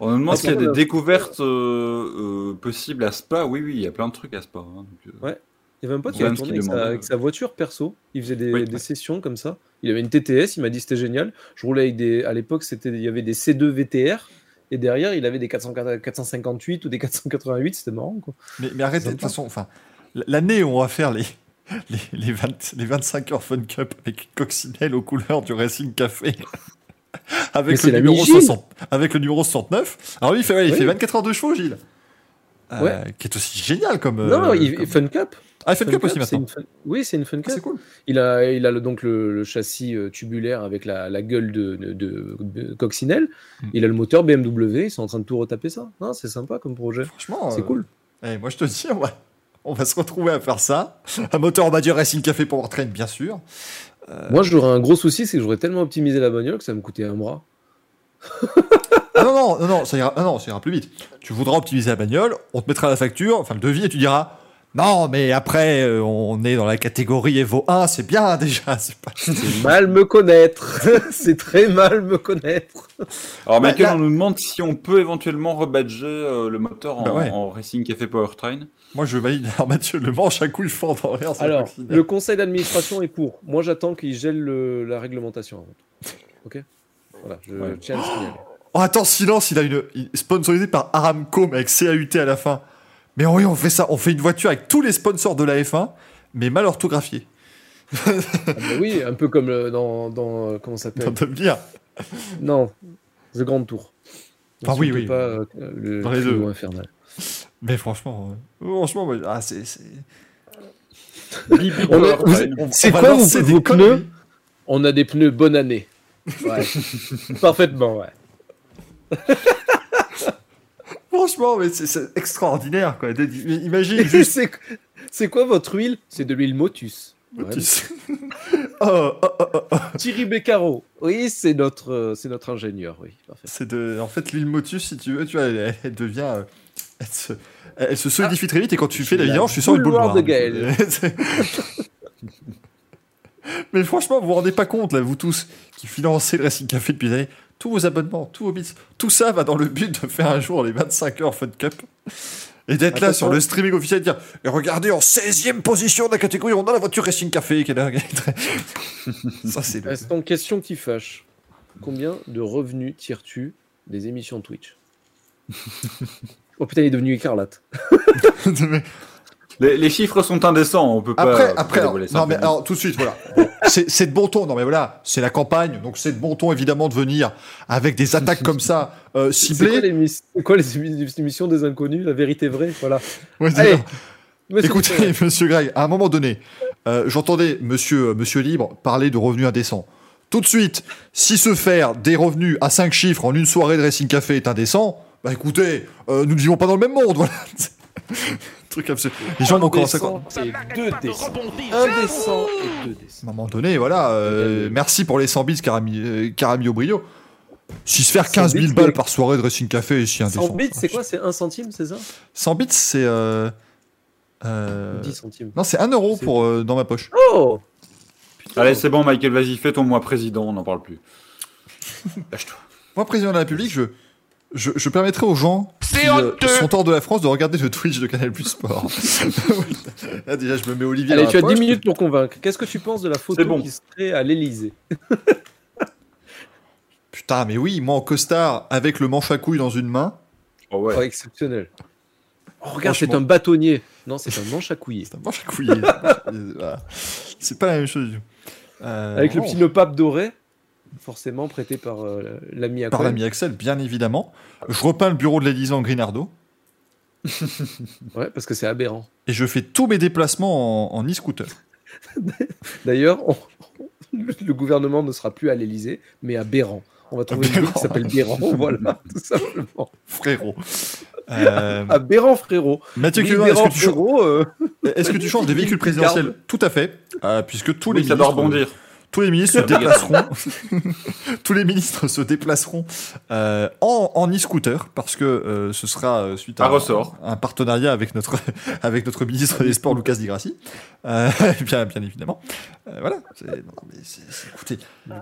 on me demande s'il y a des découvertes euh, euh, possibles à Spa. Oui, oui, il y a plein de trucs à Spa. hein, donc, euh, Ouais. Il y avait un pote qui a tourné qui avec sa, demande. avec sa voiture perso. Il faisait des, Oui, des ouais. sessions comme ça. Il avait une TTS, il m'a dit c'était génial. Je roulais avec des. À l'époque, c'était il y avait des C2 VTR. Et derrière, il avait des 400 458 ou des 488. C'était marrant, quoi. Mais, mais arrêtez, de toute façon, enfin, l'année où on va faire les, les, les, 20 les 25 heures Fun Cup avec une coccinelle aux couleurs du Racing Café. Avec, le numéro mi-Gilles. 60, avec le numéro 69. Alors lui, il fait, ouais, il Oui. fait 24 heures de chevaux, Gilles. Euh, Ouais. qui est aussi génial comme. euh, non, il, comme- Fun Cup. Ah, Fun Cup aussi c'est maintenant. une Fun- Oui, c'est une Fun Ah, Cup. c'est cool. Il a, il a donc le, le châssis euh, tubulaire avec la, la gueule de, de, coccinelle. Mm. Il a le moteur BMW. Ils sont en train de tout retaper ça. Non, c'est sympa comme projet. Franchement, C'est euh, cool. eh, moi je te dis, on va, on va se retrouver à faire ça. Un moteur Badieux Racing Café Powertrain, bien sûr. Moi, j'aurais un gros souci, c'est que j'aurais tellement optimisé la bagnole que ça me coûtait un bras. Ah non, non, non, non, ça ira, ah non, ça ira plus vite. Tu voudras optimiser la bagnole, on te mettra la facture, enfin le devis, et tu diras Non, mais après, euh, on est dans la catégorie Evo 1, c'est bien déjà. C'est pas... Mal me connaître. c'est très mal me connaître. Alors, Bah, Michael, là- on nous demande si on peut éventuellement rebadger euh, le moteur en, Bah ouais. en Racing Café Powertrain. Moi, je valide. Alors, Mathieu, le manche à couilles fort dans l'air. Alors, le conseil d'administration est pour. Moi, j'attends qu'il gèle le- la réglementation avant. Ok? Voilà, je Ouais. tiens à le signaler. Oh, attends, silence, il a une. il- sponsorisé par Aramco, mais avec CAUT à la fin. Mais oui, on fait ça. On fait une voiture avec tous les sponsors de la F1, mais mal orthographiée. Ah bah oui, un peu comme le- dans, dans euh, comment ça Dans s'appelle de bien. Non, The Grand Tour. Ah oui, oui. Pas, euh, le Dans les deux. infernal. Mais franchement, euh, franchement, ah, c'est. c'est- est- quoi vos, vos pneus? On a des pneus bonne année. Ouais. Parfaitement, ouais. Franchement, mais c'est- extraordinaire, quoi. Imagine juste. c'est quoi votre huile? C'est de l'huile Motus. Ouais. sais. oh, oh, oh, oh, oh. Thierry Beccaro. Oui, c'est notre, euh, c'est notre ingénieur, oui. C'est de. En fait, l'île Motus, si tu veux, tu vois, elle, elle devient. euh, Elle se, elle se solidifie très vite et quand tu fais la vidange, tu sens une boule noire. de Gaël. Mais franchement, vous vous rendez pas compte, là, vous tous, qui financez le Racing Café depuis des années, tous vos abonnements, tous vos bits, tout ça va dans le but de faire un jour les 25 heures Fun Cup. Et d'être là sur le streaming officiel et de dire Et regardez, en 16ème position de la catégorie, on a la voiture Racing Café qui est là. Ça, c'est le- question qui fâche. Combien de revenus tires-tu des émissions Twitch? Oh putain, il est devenu écarlate. Les, les chiffres sont indécents, on peut pas. Après, après, pas alors, non mais alors tout de suite, voilà. C'est c'est de bon ton. Non mais voilà, c'est la campagne, donc c'est de bon ton évidemment de venir avec des attaques comme ça euh, C'est quoi, ciblées. c'est quoi les émi- les émissions des inconnus? La vérité vraie Voilà. Ouais, Allez, d'accord. monsieur Écoutez. Monsieur Greg, à un moment donné, euh, j'entendais Monsieur euh, Monsieur Libre parler de revenus indécents. Tout de suite, si se faire des revenus à 5 chiffres en une soirée de Racing Café est indécent, bah écoutez, euh, nous ne vivons pas dans le même monde, voilà. Truc absolu. Les gens vont commencer à et deux décents. Indécent et deux décents. À un moment donné, voilà, euh, merci pour les 100 bits Carami, euh, Caramio Brio. Si se faire 100 15 000 bits, balles par soirée de Racing Café, si indécent. 100 bits, c'est quoi? C'est 1 centime, c'est ça? 100 bits, c'est. Euh, euh, 10 centimes. Non, c'est 1 euro C'est- pour, euh, dans ma poche. Oh Allez, c'est bon, Michael, vas-y, fais ton mois président, on n'en parle plus. Lâche-toi. Moi, président de la République, je, je, je permettrai aux gens C'est qui euh, sont hors de la France de regarder le Twitch de Canal Plus Sport. Là, déjà, je me mets Olivier Allez, dans tu la as 10 poche. minutes pour convaincre. Qu'est-ce que tu penses de la photo bon. qui serait à l'Elysée Putain, mais oui, moi en costard, avec le manche à couilles dans une main. Oh ouais. Oh, Exceptionnel. Oh, regarde, c'est un bâtonnier. Non, c'est un manche à couiller. C'est un manche à couilles. C'est pas la même chose. Euh, Avec le petit nœud pape doré, forcément prêté par euh, l'ami à Par l'ami Axel, bien évidemment. Je repeins le bureau de l'Élysée en Grinardo. Ouais, parce que c'est aberrant. Et je fais tous mes déplacements en, en e-scooter. D'ailleurs, on- le gouvernement ne sera plus à l'Elysée, mais à Béran. On va trouver une ville Béran. qui s'appelle Béran, voilà, tout simplement. Frérot. Euh, À Béran, frérot. Mathieu Oui, Clément, est-ce Béran, que tu changes frérot, euh, Est-ce que tu changes des véhicules présidentiels Tout à fait, euh, puisque tous les Oui, ça doit rebondir. Tous les ministres se déplaceront, tous les ministres se déplaceront euh, en, en e-scooter parce que euh, ce sera euh, suite à Un ressort. un, partenariat avec notre avec notre ministre des Sports Lucas Di Grassi, euh, bien bien évidemment. Euh, voilà. non, mais écoutez,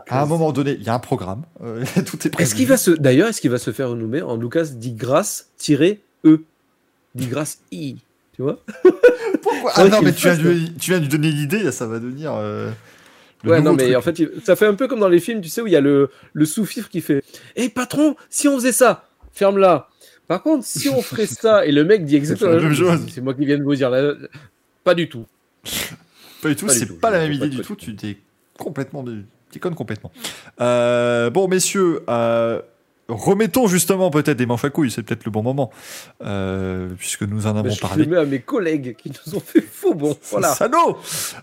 à un moment donné, il y a un programme, euh, tout est. Est-ce qu'il va se, d'ailleurs, est-ce qu'il va se faire renommer en Lucas Digras-E Digras-I Tu vois? Pourquoi? Ah non, mais tu viens, de, tu viens de lui donner l'idée, ça va devenir. euh, le Ouais, non, mais truc. en fait, ça fait un peu comme dans les films, tu sais, où il y a le, le sous-fifre qui fait Hé patron, si on faisait ça, ferme-la. Par contre, si on ferait ça, et le mec dit exactement la même chose, c'est moi qui viens de vous dire, là, pas du tout. Pas du tout, c'est pas la même idée du tout, tu tu t'es complètement. Tu déconnes complètement. Euh, bon, messieurs, euh, remettons justement peut-être des manches à couilles, c'est peut-être le bon moment, euh, puisque nous en avons Bah, je parlé. mets à mes collègues qui nous ont fait faux bon. Voilà. Salaud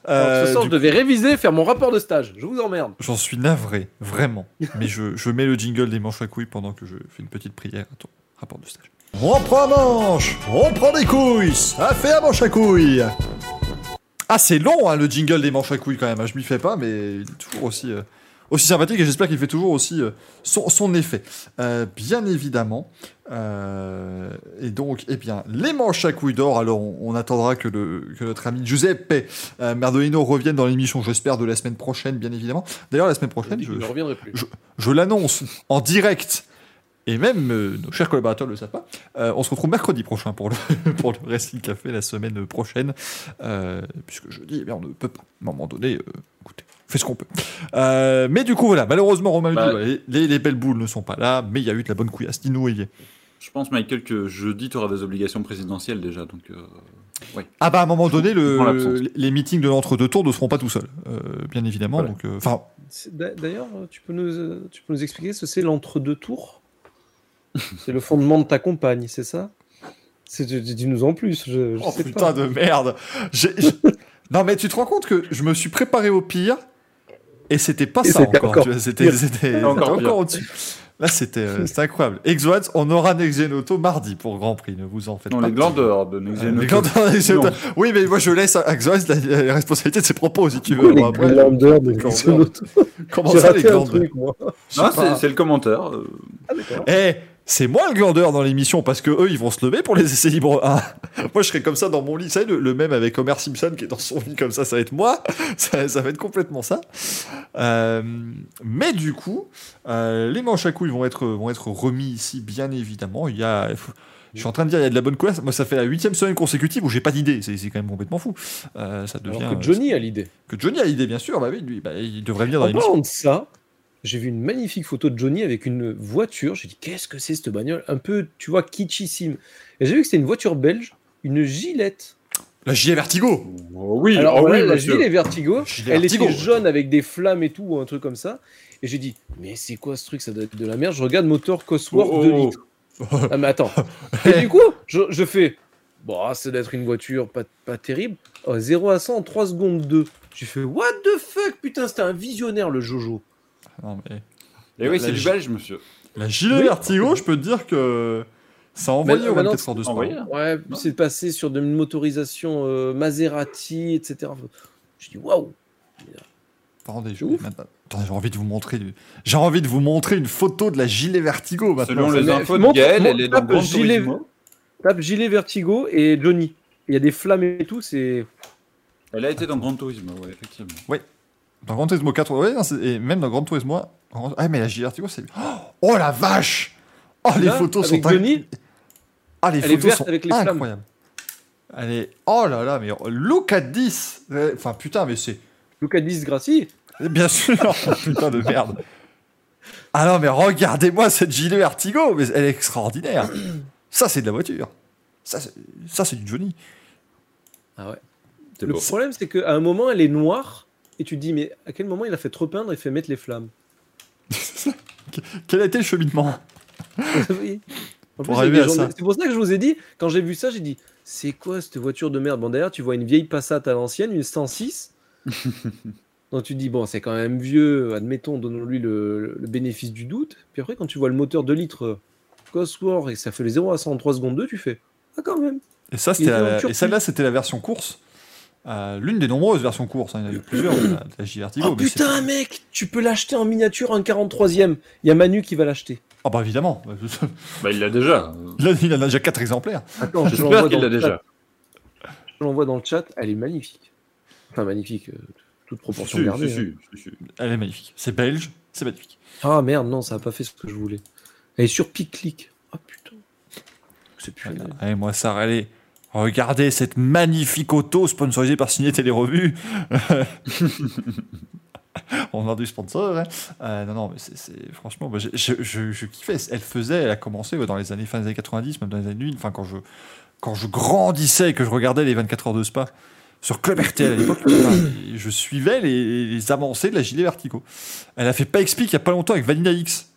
Euh, ce soir, du je devais réviser, faire mon rapport de stage. Je vous emmerde. J'en suis navré, vraiment. Mais je, je mets le jingle des manches à couilles pendant que je fais une petite prière à ton rapport de stage. On prend un manche, on prend des couilles, ça fait un manche à couilles. Ah, c'est long, hein, le jingle des manches à couilles quand même. hein, Je m'y fais pas, mais il est toujours aussi, euh, aussi sympathique et j'espère qu'il fait toujours aussi euh, son, son effet. Euh, bien évidemment. Euh, et donc, eh bien, les manches à couilles d'or. Alors, on, on attendra que, le, que notre ami Giuseppe euh, Merdolino revienne dans l'émission, j'espère, de la semaine prochaine, bien évidemment. D'ailleurs, la semaine prochaine, je, Je je l'annonce en direct, et même euh, nos chers collaborateurs ne le savent pas, euh, on se retrouve mercredi prochain pour le, pour le Wrestling Café la semaine prochaine, euh, puisque jeudi, eh bien, on ne peut pas, à un moment donné, écoutez, on fait ce qu'on peut. Euh, mais du coup, voilà, malheureusement, Romain Bah, Ludo, les, les- les belles boules ne sont pas là, mais il y a eu de la bonne couillasse, dis-nous, Olivier. Je pense, Michael, que jeudi, tu auras des obligations présidentielles déjà. Donc, euh, Ah bah à un moment donné, le, les meetings de l'entre-deux tours ne seront pas tout seuls, euh, bien évidemment. Voilà. Donc, euh, enfin, D'ailleurs, tu peux nous, tu peux nous expliquer ce que c'est l'entre-deux tours C'est le fondement de ta compagne, c'est ça? C'est- Dis-nous en plus. Je, je Oh sais putain pas. de merde Non mais tu te rends compte que je me suis préparé au pire et c'était pas Et ça encore. encore C'était Encore au-dessus. Là c'était euh, c'était incroyable. Exoads, on aura Next Gen Auto mardi pour Grand Prix, ne vous en faites non, pas. les glandeurs de Next Euh, Gen les glandeurs de Next Gen Non. Auto. Oui mais moi je laisse à Exoads la, la responsabilité de ses propos si tu veux. Les après, glandeurs de glandeurs. Nixon Auto. comment ça les glandeurs Non, c'est le commentaire. euh, Ah. Eh, c'est moi le glandeur dans l'émission parce que eux ils vont se lever pour les essais libres 1. moi je serai comme ça dans mon lit, vous savez le, le même avec Homer Simpson qui est dans son lit comme ça, ça va être moi, ça, ça va être complètement ça. Euh, mais du coup, euh, les manches à couilles vont être, vont être remis ici bien évidemment. Il y a, je suis en train de dire il y a de la bonne couleur. Moi ça fait la huitième semaine consécutive où j'ai pas d'idée, c'est quand même complètement fou. Euh, ça devient Alors que Johnny a l'idée. que Johnny a l'idée bien sûr, bah oui, lui, bah, il devrait venir dans En l'émission. parlant de ça, j'ai vu une magnifique photo de Johnny avec une voiture. J'ai dit, qu'est-ce que c'est cette bagnole? Un peu, tu vois, kitschissime. Et j'ai vu que c'était une voiture belge, une gilette. La J Vertigo. oh oui, Alors oh voilà, oui, la gilet Vertigo, Gilet elle Vertigo. était jaune avec des flammes et tout, ou un truc comme ça. Et j'ai dit, mais c'est quoi ce truc? Ça doit être de la merde. Je regarde moteur Cosworth Oh, 2 oh. litres. Ah, mais attends. et du coup, je, je fais, bon, ah, ça doit être une voiture pas, pas terrible. Oh, 0 à 100 en 3 secondes 2. J'ai fait, what the fuck? Putain, c'était un visionnaire le Jojo. Non, mais... Et oui, La c'est du belge, monsieur. La gilet Oui. Vertigo, je peux te dire que ça a envoyé Mais- au mais non, 24 heures de sport. Envoyé. Ouais, Non. c'est passé sur de une motorisation euh, Maserati, etc. J'ai dit, waouh Attendez, je j'ai envie de vous montrer. J'ai envie de vous montrer une photo de la gilet Vertigo. maintenant. Selon les mais infos de montre- Gaël, montre- elle est dans Grand gilet-. Tape gilet Vertigo et Johnny. Il y a des flammes et tout, c'est. Elle a été dans Grand Turismo, ouais, effectivement. Dans Grand Turismo 4, ouais, non, c'est- et même dans Grand Turismo. Grand- Ah, mais la gilet Vertigo, c'est. Oh la vache Oh, les Là, photos avec sont. Johnny, Ah, les elle est photos verte sont avec les flammes. incroyables. Elle est. Oh là là, mais look at this Ouais, Enfin, putain, mais c'est. Luca Disgracie. Bien sûr, putain de merde. Ah non, mais regardez-moi cette gilet Vertigo, mais elle est extraordinaire. Ça, c'est de la voiture. Ça, c'est- ça, c'est du Johnny. Ah ouais. C'est Le beau. problème, c'est qu'à un moment, elle est noire et tu te dis, mais à quel moment il a fait trop peindre et fait mettre les flammes Quel a été le cheminement Oui. En plus, gens-. C'est pour ça que je vous ai dit, quand j'ai vu ça, j'ai dit, c'est quoi cette voiture de merde? Bon, d'ailleurs, tu vois une vieille Passat à l'ancienne, une 106. Donc tu te dis, bon, c'est quand même vieux, admettons, donnons-lui le, le bénéfice du doute. Puis après, quand tu vois le moteur 2 litres euh, Cosworth et que ça fait le 0 à 100 en 3 secondes 2, tu fais, ah quand même. Et ça, c'était la- et celle-là, c'était la version course. Euh, L'une des nombreuses versions courses. hein. Il y en a eu plusieurs de la, la J Vertigo. oh mais putain, mec, tu peux l'acheter en miniature en 43ème. Il y a Manu qui va l'acheter. Ah bah évidemment. Bah, il l'a déjà. Là, il en a déjà 4 exemplaires. Attends, je J'espère l'envoie qu'il dans l'a le chat. déjà. Je l'envoie dans le chat, elle est magnifique. Enfin, magnifique, euh, toute proportion Si, gardée. si, hein. si. Elle est magnifique. C'est belge, c'est magnifique. Ah merde, non, ça a pas fait ce que je voulais. Elle est sur pic-clic. Ah putain. C'est plus. Voilà. Allez, moi, ça, allez. Regardez cette magnifique auto sponsorisée par Signé Télé Revue. On a du sponsor. Hein. Euh, non, non, mais c'est- franchement, bah, je, je, je- je kiffais. Elle faisait, elle a commencé ouais, dans les années fin des années 90, même dans les années 2000. Enfin, quand je, quand je grandissais et que je regardais les 24 heures de Spa sur Club RTL à l'époque, je suivais les, les avancées de la gilet Vertigo. Elle a fait pas explique il y a pas longtemps avec Vanilla X.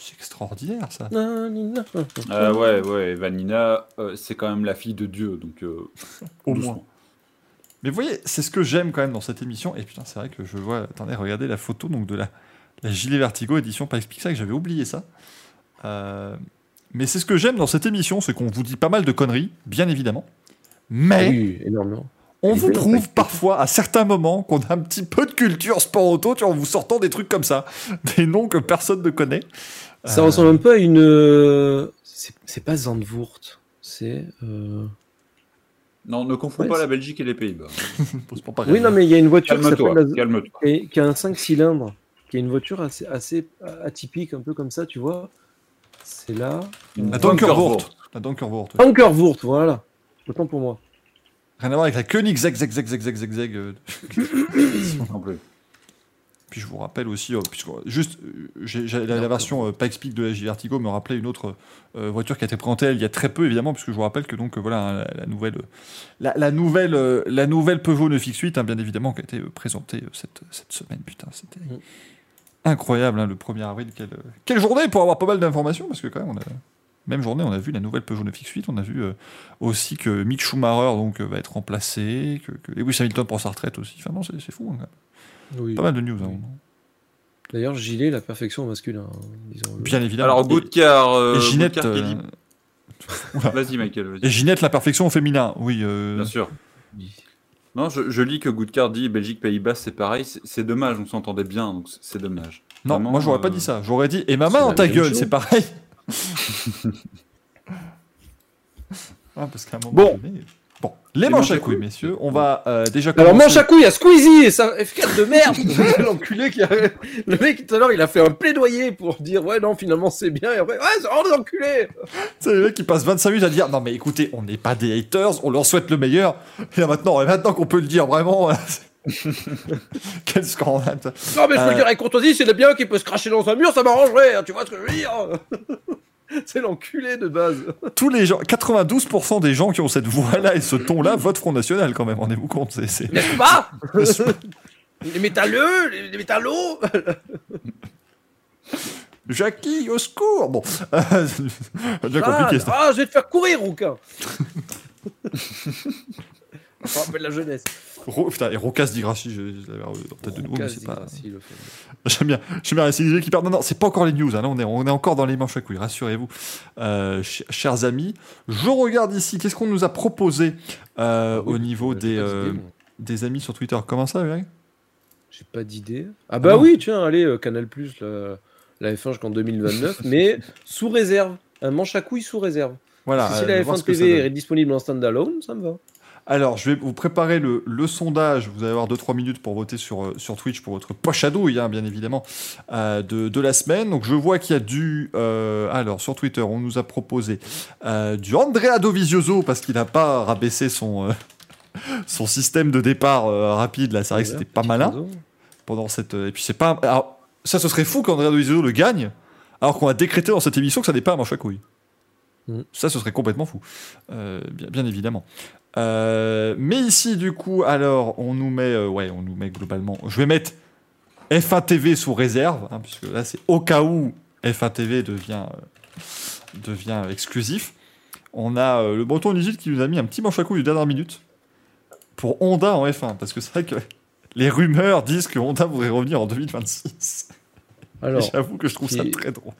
C'est extraordinaire ça. Euh, ouais, ouais, Vanina, euh, c'est quand même la fille de Dieu, donc euh, Au doucement. moins. Mais vous voyez, c'est ce que j'aime quand même dans cette émission. Et putain, c'est vrai que je vois. Attendez, regardez la photo donc de la, la Gilet Vertigo édition Pax Pixel, que j'avais oublié ça. Euh, mais c'est ce que j'aime dans cette émission, c'est qu'on vous dit pas mal de conneries, bien évidemment. Mais Oui, énormément. on vous prouve parfois, à certains moments, qu'on a un petit peu de culture sport auto, tu vois, en vous sortant des trucs comme ça, des noms que personne ne connaît. Ça Euh, ressemble un peu à une. euh, C'est pas Zandvoort. C'est. euh, Non, ne confonds Ouais, pas la Belgique et les Pays-Bas. Oui, non, mais il y a une voiture qui s'appelle la- calme-toi. qui, a un 5 cylindres, qui est une voiture assez, assez atypique, un peu comme ça, tu vois. C'est là. La Dunkervoort. La Dunkervoort. ouais. Ankervoort, voilà. Autant pour moi. Rien à voir avec la Koenigsegg, zeg, zeg, zeg, zeg, zeg, zeg, euh. Puis je vous rappelle aussi, euh, puisque, juste, euh, la, la version euh, Peak de la J Vertigo me rappelait une autre euh, voiture qui a été présentée il y a très peu, évidemment, puisque je vous rappelle que donc euh, voilà hein, la, la nouvelle, la, la nouvelle, la nouvelle Peugeot 9X8, hein, bien évidemment, qui a été présentée cette, cette semaine. Putain, c'était Mm. incroyable, hein, le 1er avril. Quelle, quelle journée pour avoir pas mal d'informations, parce que quand même, on a, même journée, on a vu la nouvelle Peugeot 9X8, on a vu aussi que Mick Schumacher donc, va être remplacé, que, que Lewis Hamilton prend sa retraite aussi. Enfin, non, c'est c'est fou. hein, quand même. Oui. Pas mal de news. hein. D'ailleurs, gilet, la perfection au masculin. hein, disons. Bien évidemment. Alors, Et- Goodcar, euh, et Ginette, euh, Vas-y, Michael, et Ginette, la perfection au féminin. Oui. euh, Bien sûr. Non, je, je lis que Goodcar dit Belgique, Pays-Bas, c'est pareil. C'est dommage, on s'entendait bien, donc c'est- dommage. Non, Vraiment, moi j'aurais pas euh, dit ça. J'aurais dit et ma c'est main la dans ta gueule, c'est pareil. Ah, parce qu'à un moment Bon. donné- Bon, les manches à couilles, messieurs. On va euh, déjà Alors, commencer- manche à couilles à Squeezie et ça F4 de merde L'enculé qui a... Le mec, tout à l'heure, il a fait un plaidoyer pour dire Ouais, non, finalement, c'est bien. Et après, ouais, c'est vraiment des enculés C'est les mecs qui passent 25 minutes à dire non mais écoutez, on n'est pas des haters, on leur souhaite le meilleur. Et là maintenant, et maintenant qu'on peut le dire vraiment, quel scandale. Non, mais je peux Euh. le dire avec courtoisie, c'est le bien qui peut se cracher dans un mur, ça m'arrangerait, hein, tu vois ce que je veux dire C'est l'enculé de base. Tous les gens, 92% des gens qui ont cette voix-là et ce ton-là votent Front National quand même. Rendez-vous compte, c'est- c'est N'est-ce pas? Les métalleux, les, les métallos Jackie au secours. Bon, c'est déjà ah, compliqué ça. ah, je vais te faire courir, rouquin Ça rappelle la jeunesse. Ro- putain, et Rocas di Grassi, je, je l'avais en tête de nouveau, mais c'est pas. J'aime bien, j'aime bien d'idées qui partent. Non, non, c'est pas encore les news. hein. Là, on est, on est encore dans les manches à couilles. Rassurez-vous, Euh, ch- chers amis. Je regarde ici. Qu'est-ce qu'on nous a proposé euh, Oui, au niveau des, euh, des amis sur Twitter Comment ça, Greg J'ai pas d'idée. Ah bah non. oui, tiens, allez, Canal+, la, la F1 jusqu'en 2029, mais sous réserve. Un manche à couilles sous réserve. Voilà. si la voir F1 ce que ça TV est disponible en standalone, ça me va. Alors, je vais vous préparer le, le sondage. Vous allez avoir 2-3 minutes pour voter sur, euh, sur Twitch pour votre poche à douille, hein, bien évidemment, euh, de, de la semaine. Donc, je vois qu'il y a du. euh, alors, sur Twitter, on nous a proposé euh, du Andrea Dovizioso parce qu'il n'a pas rabaissé son, son système de départ rapide. Là, c'est vrai que c'était pas malin pendant cette. Et puis, c'est pas. Alors, ça, ce serait fou qu'Andrea Dovizioso le gagne, alors qu'on a décrété dans cette émission que ça n'est pas un manche à couilles. Mm. Ça, ce serait complètement fou. Euh, bien, bien évidemment. Euh, mais ici, du coup, alors, on nous met, euh, ouais, on nous met globalement. Je vais mettre F1 TV sous réserve, hein, puisque là, c'est au cas où F1 TV devient, euh, devient exclusif. On a le Breton Nigel qui nous a mis un petit manche à couilles de dernière minute pour Honda en F1, parce que c'est vrai que les rumeurs disent que Honda voudrait revenir en 2026. Alors, J'avoue que je trouve ça très drôle.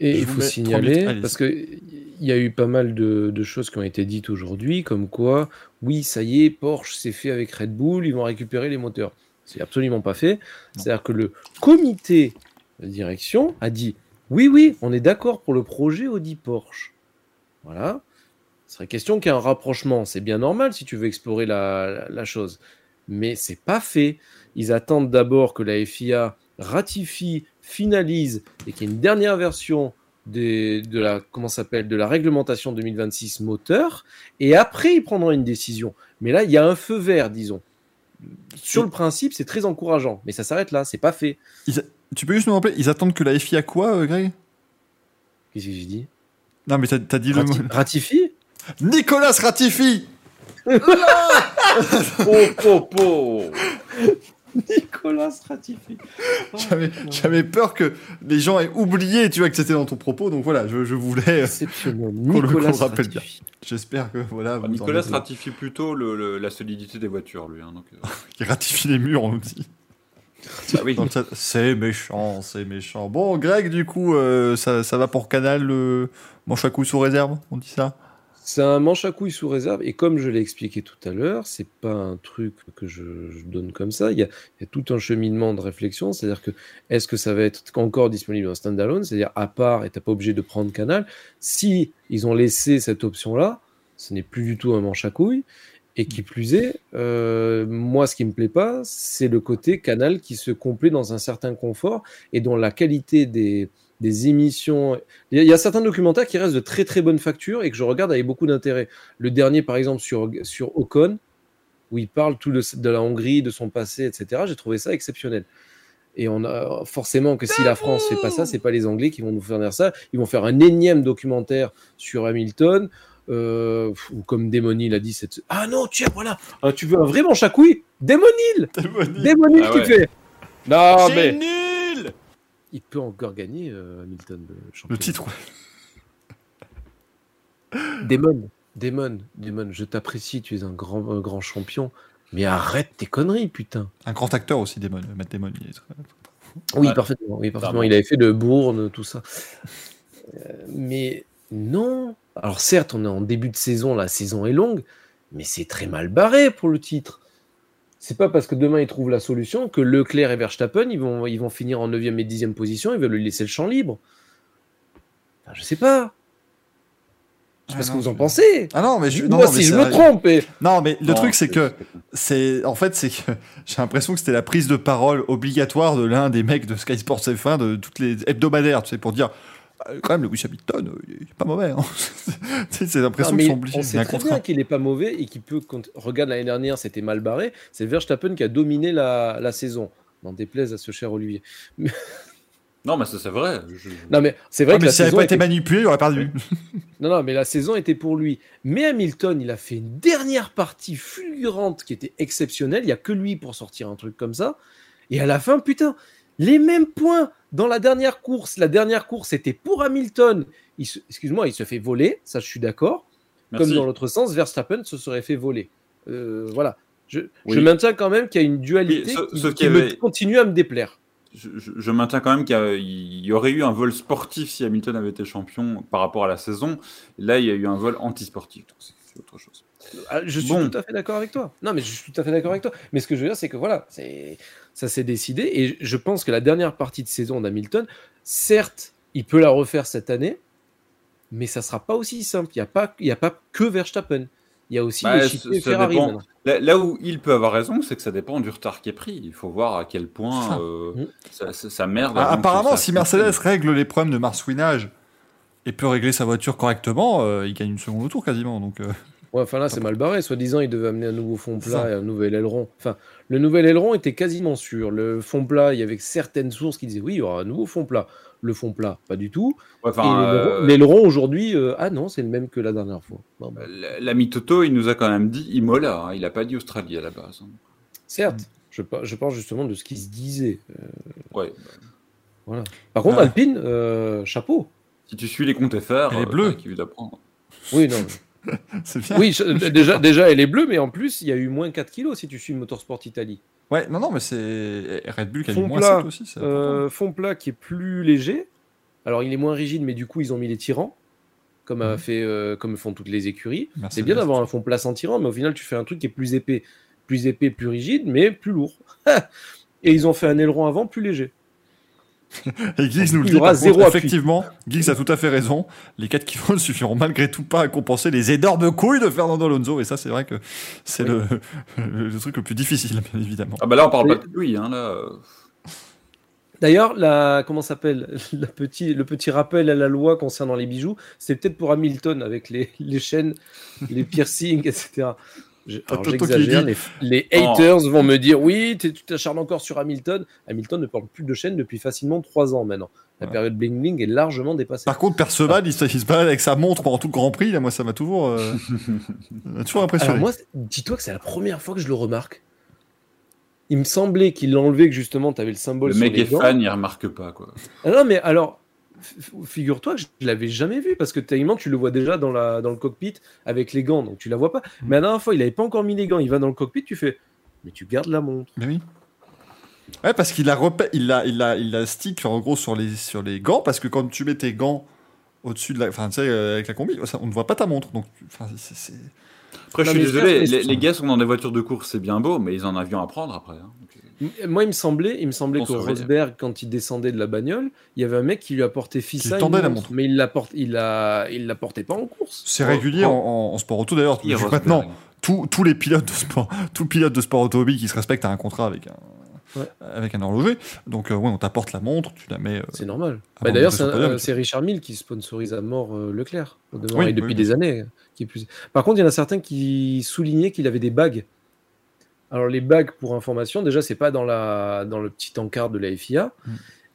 Et il faut signaler, minutes, allez-y. Qu'il y a eu pas mal de, de choses qui ont été dites aujourd'hui, comme quoi, oui, ça y est, Porsche s'est fait avec Red Bull, ils vont récupérer les moteurs. C'est absolument pas fait. C'est-à-dire que le comité de direction a dit, oui, oui, on est d'accord pour le projet Audi Porsche. Voilà. Ce serait question qu'il y ait un rapprochement. C'est bien normal si tu veux explorer la, la- la chose. Mais c'est pas fait. Ils attendent d'abord que la FIA ratifie, finalise et qu'il y ait une dernière version des, de la comment s'appelle de la réglementation 2026 moteur et après ils prendront une décision. Mais là il y a un feu vert disons. Sur le principe c'est très encourageant, mais ça s'arrête là, c'est pas fait. Tu peux juste nous rappeler, ils attendent que la FIA quoi, euh, Greg? Qu'est-ce que j'ai dit? Non, mais t'as as dit le mot. Rati- Ratifie? Nicolas ratifie po, po. Nicolas ratifie. J'avais j'avais peur que les gens aient oublié, tu vois, que c'était dans ton propos. Donc voilà, je, je voulais. Exceptionnel. Qu'on le- rappelle bien. J'espère que voilà. Nicolas ratifie plutôt le- le- la solidité des voitures, lui. hein, donc, euh, qui ratifie les murs, on nous dit. oui. Chat. C'est méchant, c'est méchant. Bon, Greg, du coup, euh, ça, ça va pour Canal, le manche à coups sous réserve, on dit ça? C'est un manche à couilles sous réserve. Et comme je l'ai expliqué tout à l'heure, c'est pas un truc que je, donne comme ça. Il y, a, tout un cheminement de réflexion. C'est-à-dire que est-ce que ça va être encore disponible en standalone? C'est-à-dire à part et t'as pas obligé de prendre Canal. Si ils ont laissé cette option-là, ce n'est plus du tout un manche à couilles. Et qui plus est, euh, moi, ce qui me plaît pas, c'est le côté Canal qui se complaît dans un certain confort et dont la qualité des, des émissions. Il y, a, il y a certains documentaires qui restent de très très bonne facture et que je regarde avec beaucoup d'intérêt. Le dernier, par exemple, sur, sur Ocon, où il parle tout de, de la Hongrie, de son passé, etc. J'ai trouvé ça exceptionnel. Et on a forcément que si la France fait pas ça, c'est pas les Anglais qui vont nous faire ça. Ils vont faire un énième documentaire sur Hamilton. Euh, ou comme Démonil a dit, cette... ah non, tiens, voilà, Ah, tu veux un vrai manche à couilles? Démonil Démonil Ah qui ouais. fait Non, mais nul il peut encore gagner, euh, Hamilton, le champion. Le titre, ouais. Damon, Damon, Damon, je t'apprécie, tu es un grand, un grand champion, mais arrête tes conneries, putain. Un grand acteur aussi, Damon. Matt Damon. il est très- Oui, parfaitement, oui, parfaitement. Il avait fait de Bourne, tout ça. Euh, mais non. Alors certes, on est en début de saison, la saison est longue, mais c'est très mal barré pour le titre. C'est pas parce que demain ils trouvent la solution que Leclerc et Verstappen ils vont, ils vont finir en 9e et 10e position, ils veulent lui laisser le champ libre. Enfin, je sais pas. Je sais pas Ah ce non, que vous en pensez. Ah non, mais je. Moi, non, non, mais si je me trompe, et... Non, mais le truc, c'est que c'est en fait c'est que j'ai l'impression que c'était la prise de parole obligatoire de l'un des mecs de Sky Sports F1 de toutes les hebdomadaires, tu sais, pour dire quand même Lewis Hamilton, euh, il est pas mauvais. Hein. C'est l'impression qu'ils mais sont obligés. on sait un très bien qu'il est pas mauvais et qu'il peut. quand- Regarde l'année dernière, c'était mal barré. C'est Verstappen qui a dominé la, la saison. N'en déplaise à ce cher Olivier. Non, mais ça, c'est vrai. Je- Non, mais c'est vrai Ouais, que mais la s'il n'avait saison pas été était... manipulé, il aurait perdu. non, non, mais la saison était pour lui. Mais Hamilton, il a fait une dernière partie fulgurante qui était exceptionnelle. Il y a que lui pour sortir un truc comme ça. Et à la fin, putain, les mêmes points dans la dernière course. La dernière course était pour Hamilton. Il se- Excuse-moi, il se fait voler. Ça, je suis d'accord. Comme dans l'autre sens, Verstappen se serait fait voler. Euh, voilà. Je, Oui. je maintiens quand même qu'il y a une dualité Oui, qui, me continue à me déplaire. Je, je- je maintiens quand même qu'il y aurait eu un vol sportif si Hamilton avait été champion par rapport à la saison. Là, il y a eu un vol antisportif. Donc, c'est autre chose. Ah, Je suis Bon. tout à fait d'accord avec toi. Non, mais je suis tout à fait d'accord avec toi. Mais ce que je veux dire, c'est que voilà, ça s'est décidé. Et je pense que la dernière partie de saison d'Hamilton, certes, il peut la refaire cette année, mais ça sera pas aussi simple. Il n'y a, pas- il y a pas que Verstappen. Il y a aussi Bah, Ferrari. Là, là où il peut avoir raison, c'est que ça dépend du retard qui est pris. Il faut voir à quel point Ça. euh, ça, ça- ça merde. Ah, apparemment, ça si Mercedes règle les problèmes de marsouinage et peut régler sa voiture correctement, euh, il gagne une seconde au tour quasiment. Donc, euh, Ouais, enfin là, c'est mal barré. Soi-disant, il devait amener un nouveau fond plat Ça. et un nouvel aileron. Enfin, le nouvel aileron était quasiment sûr. Le fond plat, il y avait certaines sources qui disaient oui, il y aura un nouveau fond plat. Le fond plat, pas du tout. Ouais, Et enfin, l'aileron- euh, l'aileron aujourd'hui, euh, ah non, c'est le même que la dernière fois. Bon, bah, l- l'ami Toto, il nous a quand même dit Imola. hein. Il a pas dit Australie à la base. hein. certes, je, par- je parle justement de ce qui se disait. Euh, Ouais. voilà. Par contre, Ah. Alpine, euh, chapeau. Si tu suis les comptes FR, Elle est euh, bleue. qui veut d'apprendre. Oui, non. bien. oui, je- déjà, déjà, elle est bleue, mais en plus, il y a eu moins 4 kilos si tu suis Motorsport Italie. Ouais, non, non, mais c'est Red Bull qui a Fond moins plat, 7 aussi. Euh, fond plat qui est plus léger. Alors, il est moins rigide, mais du coup, ils ont mis les tirants, comme, a Mhm. fait, euh, comme font toutes les écuries. C'est bien d'avoir un fond plat sans tirant, mais au final, tu fais un truc qui est plus épais, plus épais, plus rigide, mais plus lourd. Et ils ont fait un aileron avant plus léger. Et Giggs nous le Il y dit, aura par zéro contre, effectivement, Giggs a tout à fait raison. Les 4 kilos ne suffiront malgré tout pas à compenser les énormes couilles de Fernando Alonso. Et ça, c'est vrai que c'est Oui. le, le, le truc le plus difficile, bien évidemment. Ah bah là, on parle Mais- pas de lui. Hein, là. D'ailleurs, la comment s'appelle? La petit, le petit rappel à la loi concernant les bijoux, c'est peut-être pour Hamilton avec les, les chaînes, les piercings, etc. Alors, J'exagère, les, Oh. haters vont me dire oui, t'es- tu t'acharnes encore sur Hamilton. Hamilton ne porte plus de chaîne depuis facilement trois ans maintenant. La Ouais. période bling bling est largement dépassée. Par contre, Perceval, il, se- il se balade avec sa montre pendant tout le Grand Prix. Là, moi, ça m'a toujours, euh, toujours impressionné. Alors moi, dis-toi que c'est la première fois que je le remarque. Il me semblait qu'il l'enlevait, que justement, tu avais le symbole Le sur mec les est gants. fan, il remarque pas quoi. Ah non, mais alors, figure-toi que je l'avais jamais vu parce que tellement tu le vois déjà dans, la, dans le cockpit avec les gants, donc tu la vois pas. Mais la dernière fois, il avait pas encore mis les gants. Il va dans le cockpit, tu fais, mais tu gardes la montre. Mais oui. Ouais, parce qu'il a, il a, il a, il a stick en gros sur les, sur les gants, parce que quand tu mets tes gants au-dessus de la. Enfin, tu sais, euh, avec la combi, on ne voit pas ta montre. Donc, c'est-. Après, Non, je suis désolé, les, les gars sont dans des voitures de course, c'est bien beau, mais ils ont un avion à prendre après. hein. Moi, il me semblait, il me semblait que. Rosberg, quand il descendait de la bagnole, il y avait un mec qui lui apportait Fissa une la montre, mais il la porte, il la, il la portait pas en course. C'est Oh, régulier oh. en, en- en sport auto d'ailleurs. Maintenant, tous, tous les pilotes de sport, tout pilote de sport automobile qui se respecte a un contrat avec un, Ouais. avec un horloger. Donc, euh, ouais, on t'apporte la montre, tu la mets. euh, C'est normal. Bah, D'ailleurs, c'est euh, Richard Mille qui sponsorise à mort euh, Leclerc, Oui, et depuis oui, des oui. années. Qui est plus... Par contre, il y en a certains qui soulignaient qu'il avait des bagues. Alors, les bagues, pour information, déjà, c'est pas dans, la... dans le petit encart de la FIA. Mm.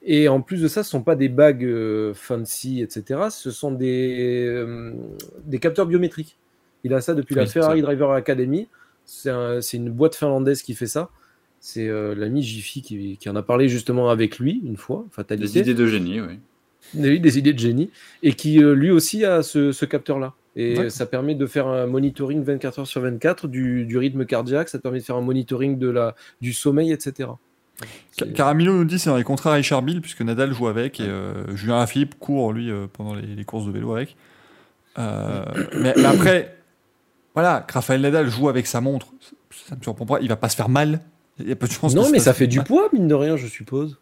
Et en plus de ça, ce sont pas des bagues euh, fancy, etc. Ce sont des, euh, des capteurs biométriques. Il a ça depuis la Oui, Ferrari. Driver Academy. C'est un- c'est une boîte finlandaise qui fait ça. C'est euh, l'ami Jiffy qui, qui en a parlé justement avec lui une fois, fatalité. Des idées de génie, oui. Eu des idées de génie et qui lui aussi a ce, ce capteur-là. Et ça permet de faire un monitoring 24 heures sur 24 du, du rythme cardiaque, ça permet de faire un monitoring de la, du sommeil, etc. Caramillo nous dit c'est dans les contrats Richard Bill puisque Nadal joue avec et euh, Julien Lafilippe court lui euh, pendant les, les courses de vélo avec. Euh, mais, mais après, voilà, que Raphaël Nadal joue avec sa montre, ça me surprend pas. Il va pas se faire mal. Il y a peu de chances. Non, mais ça fait du poids, mine de rien, je suppose.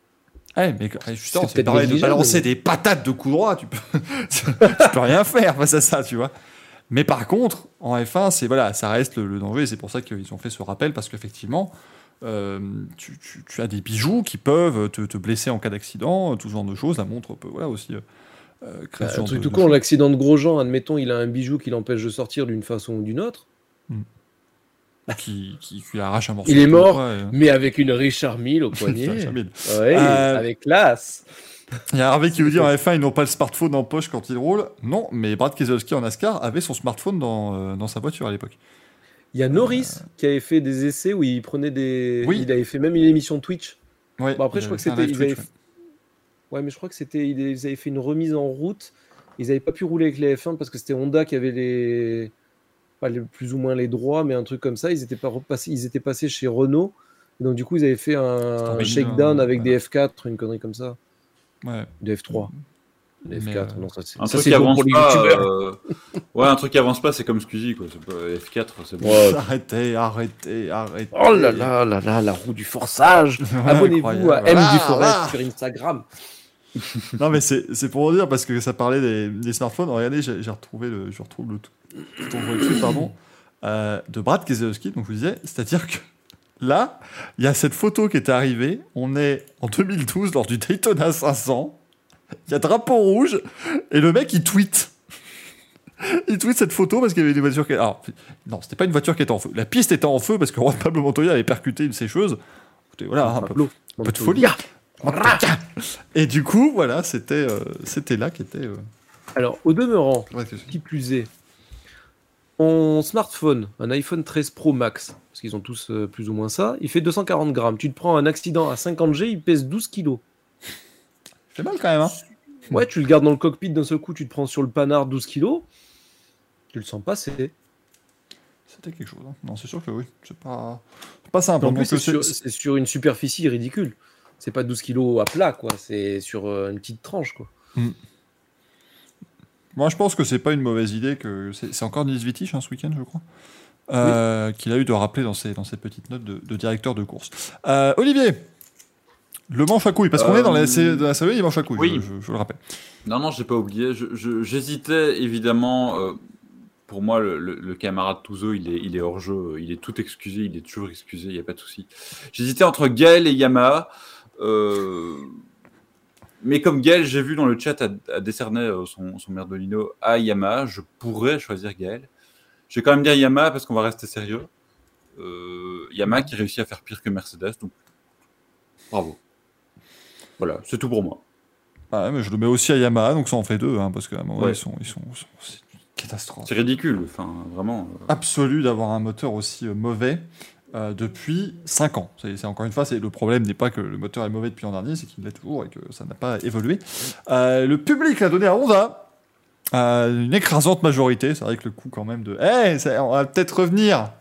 Ouais, mais ouais, justement, C'est pareil de balancer des patates de coups droits, tu peux, tu peux rien faire face à ça, tu vois. Mais par contre, en F1, c'est voilà, ça reste le, le danger. et C'est pour ça qu'ils ont fait ce rappel parce qu'effectivement, euh, tu, tu- tu as des bijoux qui peuvent te, te blesser en cas d'accident, tout ce genre de choses. La montre peut voilà aussi euh, euh, créer ce Bah, un genre truc de- tout choses. l'accident de Grosjean, admettons, il a un bijou qui l'empêche de sortir d'une façon ou d'une autre. Qui, qui, qui arrache un morceau. Il est mort, et- Mais avec une Richard Mille au poignet. Ouais, Euh, avec classe. Il y a Harvey qui veut dire en F1 ils n'ont pas le smartphone en poche quand ils roulent. Non, mais Brad Keselowski en NASCAR avait son smartphone dans, euh, dans sa voiture à l'époque. Il y a Norris qui avait fait des essais où il prenait des. Oui. Il avait fait même une émission Twitch. Ouais, Bon, après, je crois que c'était. avaient... Ouais, mais je crois que c'était. Ils avaient fait une remise en route. Ils n'avaient pas pu rouler avec les F1 parce que c'était Honda qui avait les. Pas les- plus ou moins les droits, mais un truc comme ça. Ils étaient, pas repassés... ils étaient passés chez Renault. Et donc, du coup, ils avaient fait un, un shakedown ouais. avec des F4, une connerie comme ça. Ouais. Des F3. Des Mais, F4, euh, non, ça c'est Un ça, truc qui avance pour les pas. euh, Ouais, un truc qui avance pas, c'est comme Squeezie, quoi. C'est pas- F4, c'est bon. Ouais. Arrêtez, arrêtez, arrêtez. Oh là là là là, la roue du forçage Ouais, Abonnez-vous à. M Ah, du Forest ah. sur Instagram. Non, mais c'est c'est pour dire, parce que ça parlait des, des smartphones. Regardez, j'ai j'ai retrouvé le, je retrouve le tout, dessus, pardon, euh, de Brad Keselowski. Donc, je vous disais, c'est-à-dire que là, il y a cette photo qui est arrivée. On est en 2012 lors du Daytona 500. Il y a drapeau rouge et le mec il tweet. Il tweet cette photo parce qu'il y avait des voitures qui. Alors, non, c'était pas une voiture qui était en feu. La piste était en feu parce que Juan Pablo Montoya avait percuté une sécheuse. Écoutez, voilà, un peu, un peu de folie. Et du coup, voilà, c'était euh, c'était là qui était. euh, Alors, au demeurant, qui plus est, smartphone, un iPhone 13 Pro Max, parce qu'ils ont tous euh, plus ou moins ça, il fait 240 grammes. Tu te prends un accident à 50G, il pèse 12 kilos. fait mal quand même, hein. Ouais, tu le gardes dans le cockpit d'un seul coup, tu te prends sur le panard 12 kilos. Tu le sens passer. C'était quelque chose. hein. Non, c'est sûr que oui. C'est pas, c'est pas simple. En plus, c'est c'est- sur, c'est sur une superficie ridicule. C'est pas 12 kilos à plat, quoi. C'est sur euh, une petite tranche, quoi. Moi, je pense que c'est pas une mauvaise idée. que C'est encore Nils Wittich hein, ce week-end, je crois. euh, Qu'il a eu de rappeler dans ses, dans ses petites notes de, de directeur de course. Euh, Olivier, le manche à couilles, parce qu'on Euh, est dans la, dans la série, il manche à couilles, oui. je, je- je le rappelle. Non, non, j'ai pas oublié. Je- J'hésitais évidemment. euh, pour moi, le, le- le camarade Touzo, il est, il est hors jeu. Il est tout excusé. Il est toujours excusé. Il n'y a pas de souci. J'hésitais entre Gaël et Yamaha. Mais comme Gaël, j'ai vu dans le chat, a, a décerné euh, son, son Merdolino à Yamaha, je pourrais choisir Gaël. Je vais quand même dire Yamaha parce qu'on va rester sérieux. Euh, Yamaha qui réussit à faire pire que Mercedes. Donc, bravo. Voilà, c'est tout pour moi. Ah ouais, mais je le mets aussi à Yamaha, donc ça en fait deux, hein, parce qu'à un moment, Ouais. ils sont, ils sont, sont- c'est une catastrophe C'est ridicule. Enfin, vraiment. euh, absolue d'avoir un moteur aussi euh, mauvais. Euh, depuis 5 ans. C'est encore une fois, c'est le problème n'est pas que le moteur est mauvais depuis l'an dernier, c'est qu'il l'est toujours et que ça n'a pas évolué. Euh, le public l'a donné à Honda. Euh, une écrasante majorité. C'est vrai que le coup quand même de, Eh, ça- on va peut-être revenir.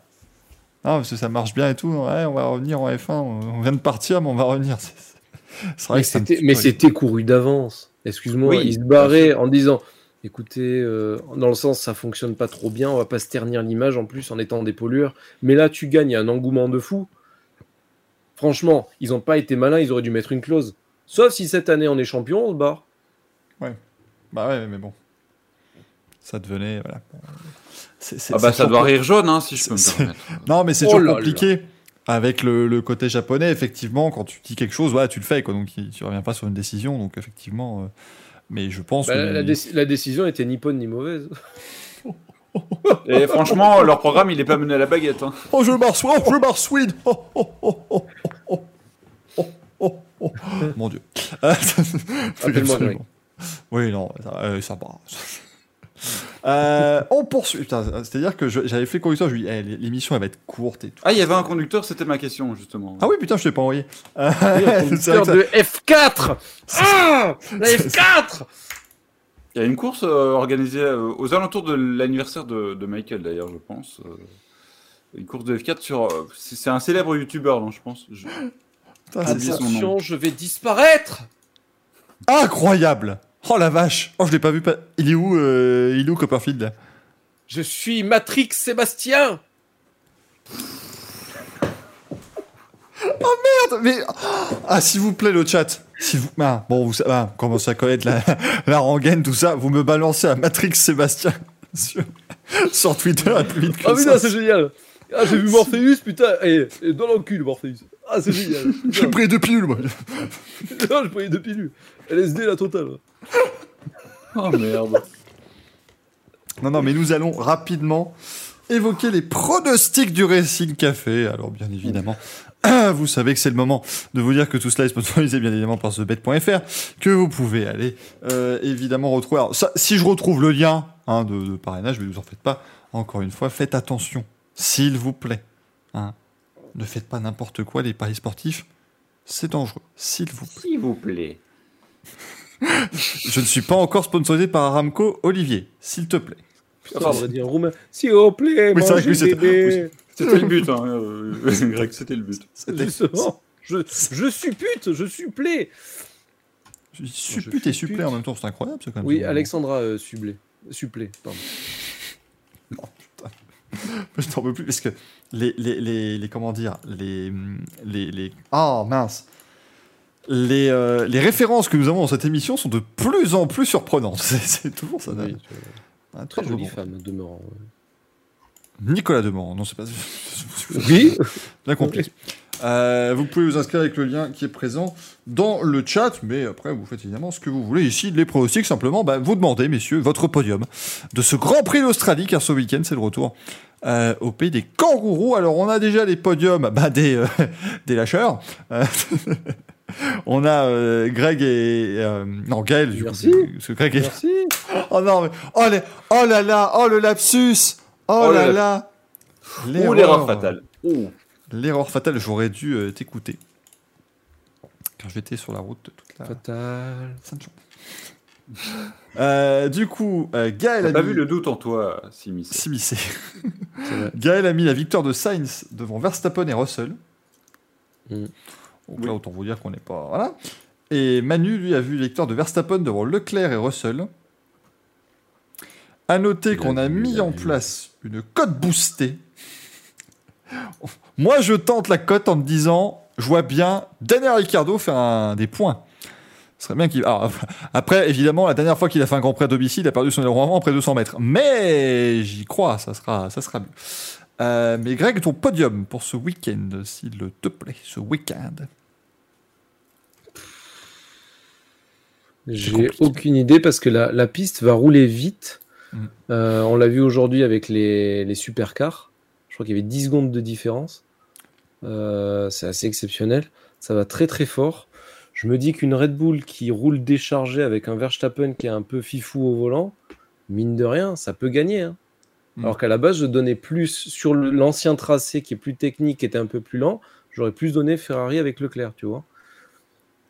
Non, parce que ça marche bien et tout. On va revenir en F1. On vient de partir, mais on va revenir. C'est c'est vrai Mais c'était couru d'avance. Excuse-moi, Oui, il se barrait en disant écoutez, euh, dans le sens ça fonctionne pas trop bien, on va pas se ternir l'image en plus en étant des pollueurs. Mais là, tu gagnes, il y a un engouement de fou. Franchement, ils ont pas été malins, ils auraient dû mettre une clause. Sauf si cette année on est champion, on se barre. Bah ouais, mais bon. Ça devenait. Voilà. Ah bah ça doit rire jaune, hein, si je peux me permettre. Non, mais c'est Oh toujours là compliqué. Avec le, le côté japonais, effectivement, quand tu dis quelque chose, voilà, tu le fais, quoi. Donc, tu reviens pas sur une décision. Donc, effectivement. euh, mais je pense Bah, que. la, déci- la décision était ni bonne ni mauvaise. Et franchement, leur programme, il est pas mené à la baguette. Hein. Oh, je marche, oh, je marche Swede. Oh, oh, oh, oh, oh, oh, oh, oh. Mon Dieu. Euh, absolument. Oui, non, ça, euh, ça va. Euh, on poursuit. Putain, C'est-à-dire que j'avais fait le conducteur, je lui ai dit, Eh, l'émission elle va être courte et tout. Ah, il y avait un conducteur, c'était ma question, justement. Ah oui, putain, je t'ai pas envoyé. Euh, Oui, un conducteur ça- de F4 Ah La F4 Il y a une course euh, organisée euh, aux alentours de l'anniversaire de, de Michael, d'ailleurs, je pense. euh, une course de F4 sur. euh, c'est un célèbre youtubeur, non, je pense. Je- Putain. Attention, je vais disparaître Incroyable Oh la vache. Oh, je l'ai pas vu. Pas... Il est où, euh, il est où Copperfield là? Je suis Matrix Sébastien. Merde, mais ah s'il vous plaît le chat, si vous ah, bon vous savez, ah, commencez à connaître la, la rengaine tout ça, vous me balancez à Matrix Sébastien sur, sur Twitter à plus vite que Ah ça. putain, c'est génial. Ah, j'ai vu Morpheus, putain Et, et dans le cul, Morpheus. Ah, c'est génial. J'ai pris deux pilules moi. Non, j'ai pris deux pilules. LSD, la totale Oh merde. Non non mais nous allons rapidement évoquer les pronostics du Racing Café. Alors bien évidemment. Vous savez que c'est le moment de vous dire que tout cela est sponsorisé bien évidemment par TheBet.fr, que vous pouvez aller euh, évidemment retrouver. Alors, ça, si je retrouve le lien hein, de, de parrainage, mais ne vous en faites pas. Encore une fois, faites attention, s'il vous plaît. hein. Ne faites pas n'importe quoi, les paris sportifs, c'est dangereux, s'il vous plaît. S'il vous plaît. Je ne suis pas encore sponsorisé par Aramco, Olivier, s'il te plaît. Putain, on va dire roumain. S'il vous plaît, Oui, mangez oui, c'est- bébé C'était le but, hein, euh, Greg, c'était le but. Justement, je, je suppute, je supplée Je suppute et supplé en même temps, c'est incroyable, c'est quand même. Oui, Alexandra euh, Sublé. Supplé, pardon. Je t'en veux plus parce que les, les, les, les- comment dire les les les ah mince les, euh, les références que nous avons dans cette émission sont de plus en plus surprenantes. C'est, toujours ça. Oui, Un très jolie bon. femme, demeurant. Nicolas Demorand, non c'est pas Oui bien compliqué. Euh, vous pouvez vous inscrire avec le lien qui est présent dans le chat, mais après vous faites évidemment ce que vous voulez. Ici, les pronostics, simplement, bah, vous demandez, messieurs, votre podium de ce Grand Prix d'Australie, car ce week-end, c'est le retour euh, au pays des kangourous. Alors, on a déjà les podiums bah, des, euh, des lâcheurs. On a euh, Greg et... euh, non, Gaël, du coup, Merci. parce que Greg est... Merci Oh non, mais... Oh, les... oh là là, oh le lapsus Oh, Oh là le- là Ou l'erreur fatale. Oh. L'erreur fatale, j'aurais dû euh, t'écouter. Car j'étais sur la route toute la Fatal. sainte journée. Euh, du coup, euh, Gaël T'as a pas mis... vu le doute en toi, vrai. Gaël a mis la victoire de Sainz devant Verstappen et Russell. Mm. Donc Oui. là, autant vous dire qu'on n'est pas... Voilà. Et Manu, lui, a vu victoire de Verstappen devant Leclerc et Russell. À noter qu'on a mis a en place une cote boostée. Moi, je tente la cote en me disant, je vois bien Daniel Ricciardo faire un- des points. Ce serait bien qu'il. alors, après, évidemment, la dernière fois qu'il a fait un Grand Prix à domicile, il a perdu son aileron avant après 200 mètres. Mais j'y crois, ça sera, ça sera mieux. Euh, mais Greg, ton podium pour ce week-end, s'il te plaît, ce week-end. J'ai aucune idée parce que la, la piste va rouler vite. Mm. Euh, on l'a vu aujourd'hui avec les, les supercars. Je crois qu'il y avait 10 secondes de différence. Euh, c'est assez exceptionnel. Ça va très très fort. Je me dis qu'une Red Bull qui roule déchargée avec un Verstappen qui est un peu fifou au volant, mine de rien, ça peut gagner. hein. Mm. Alors qu'à la base, je donnais plus sur l'ancien tracé qui est plus technique, qui était un peu plus lent, j'aurais plus donné Ferrari avec Leclerc, tu vois.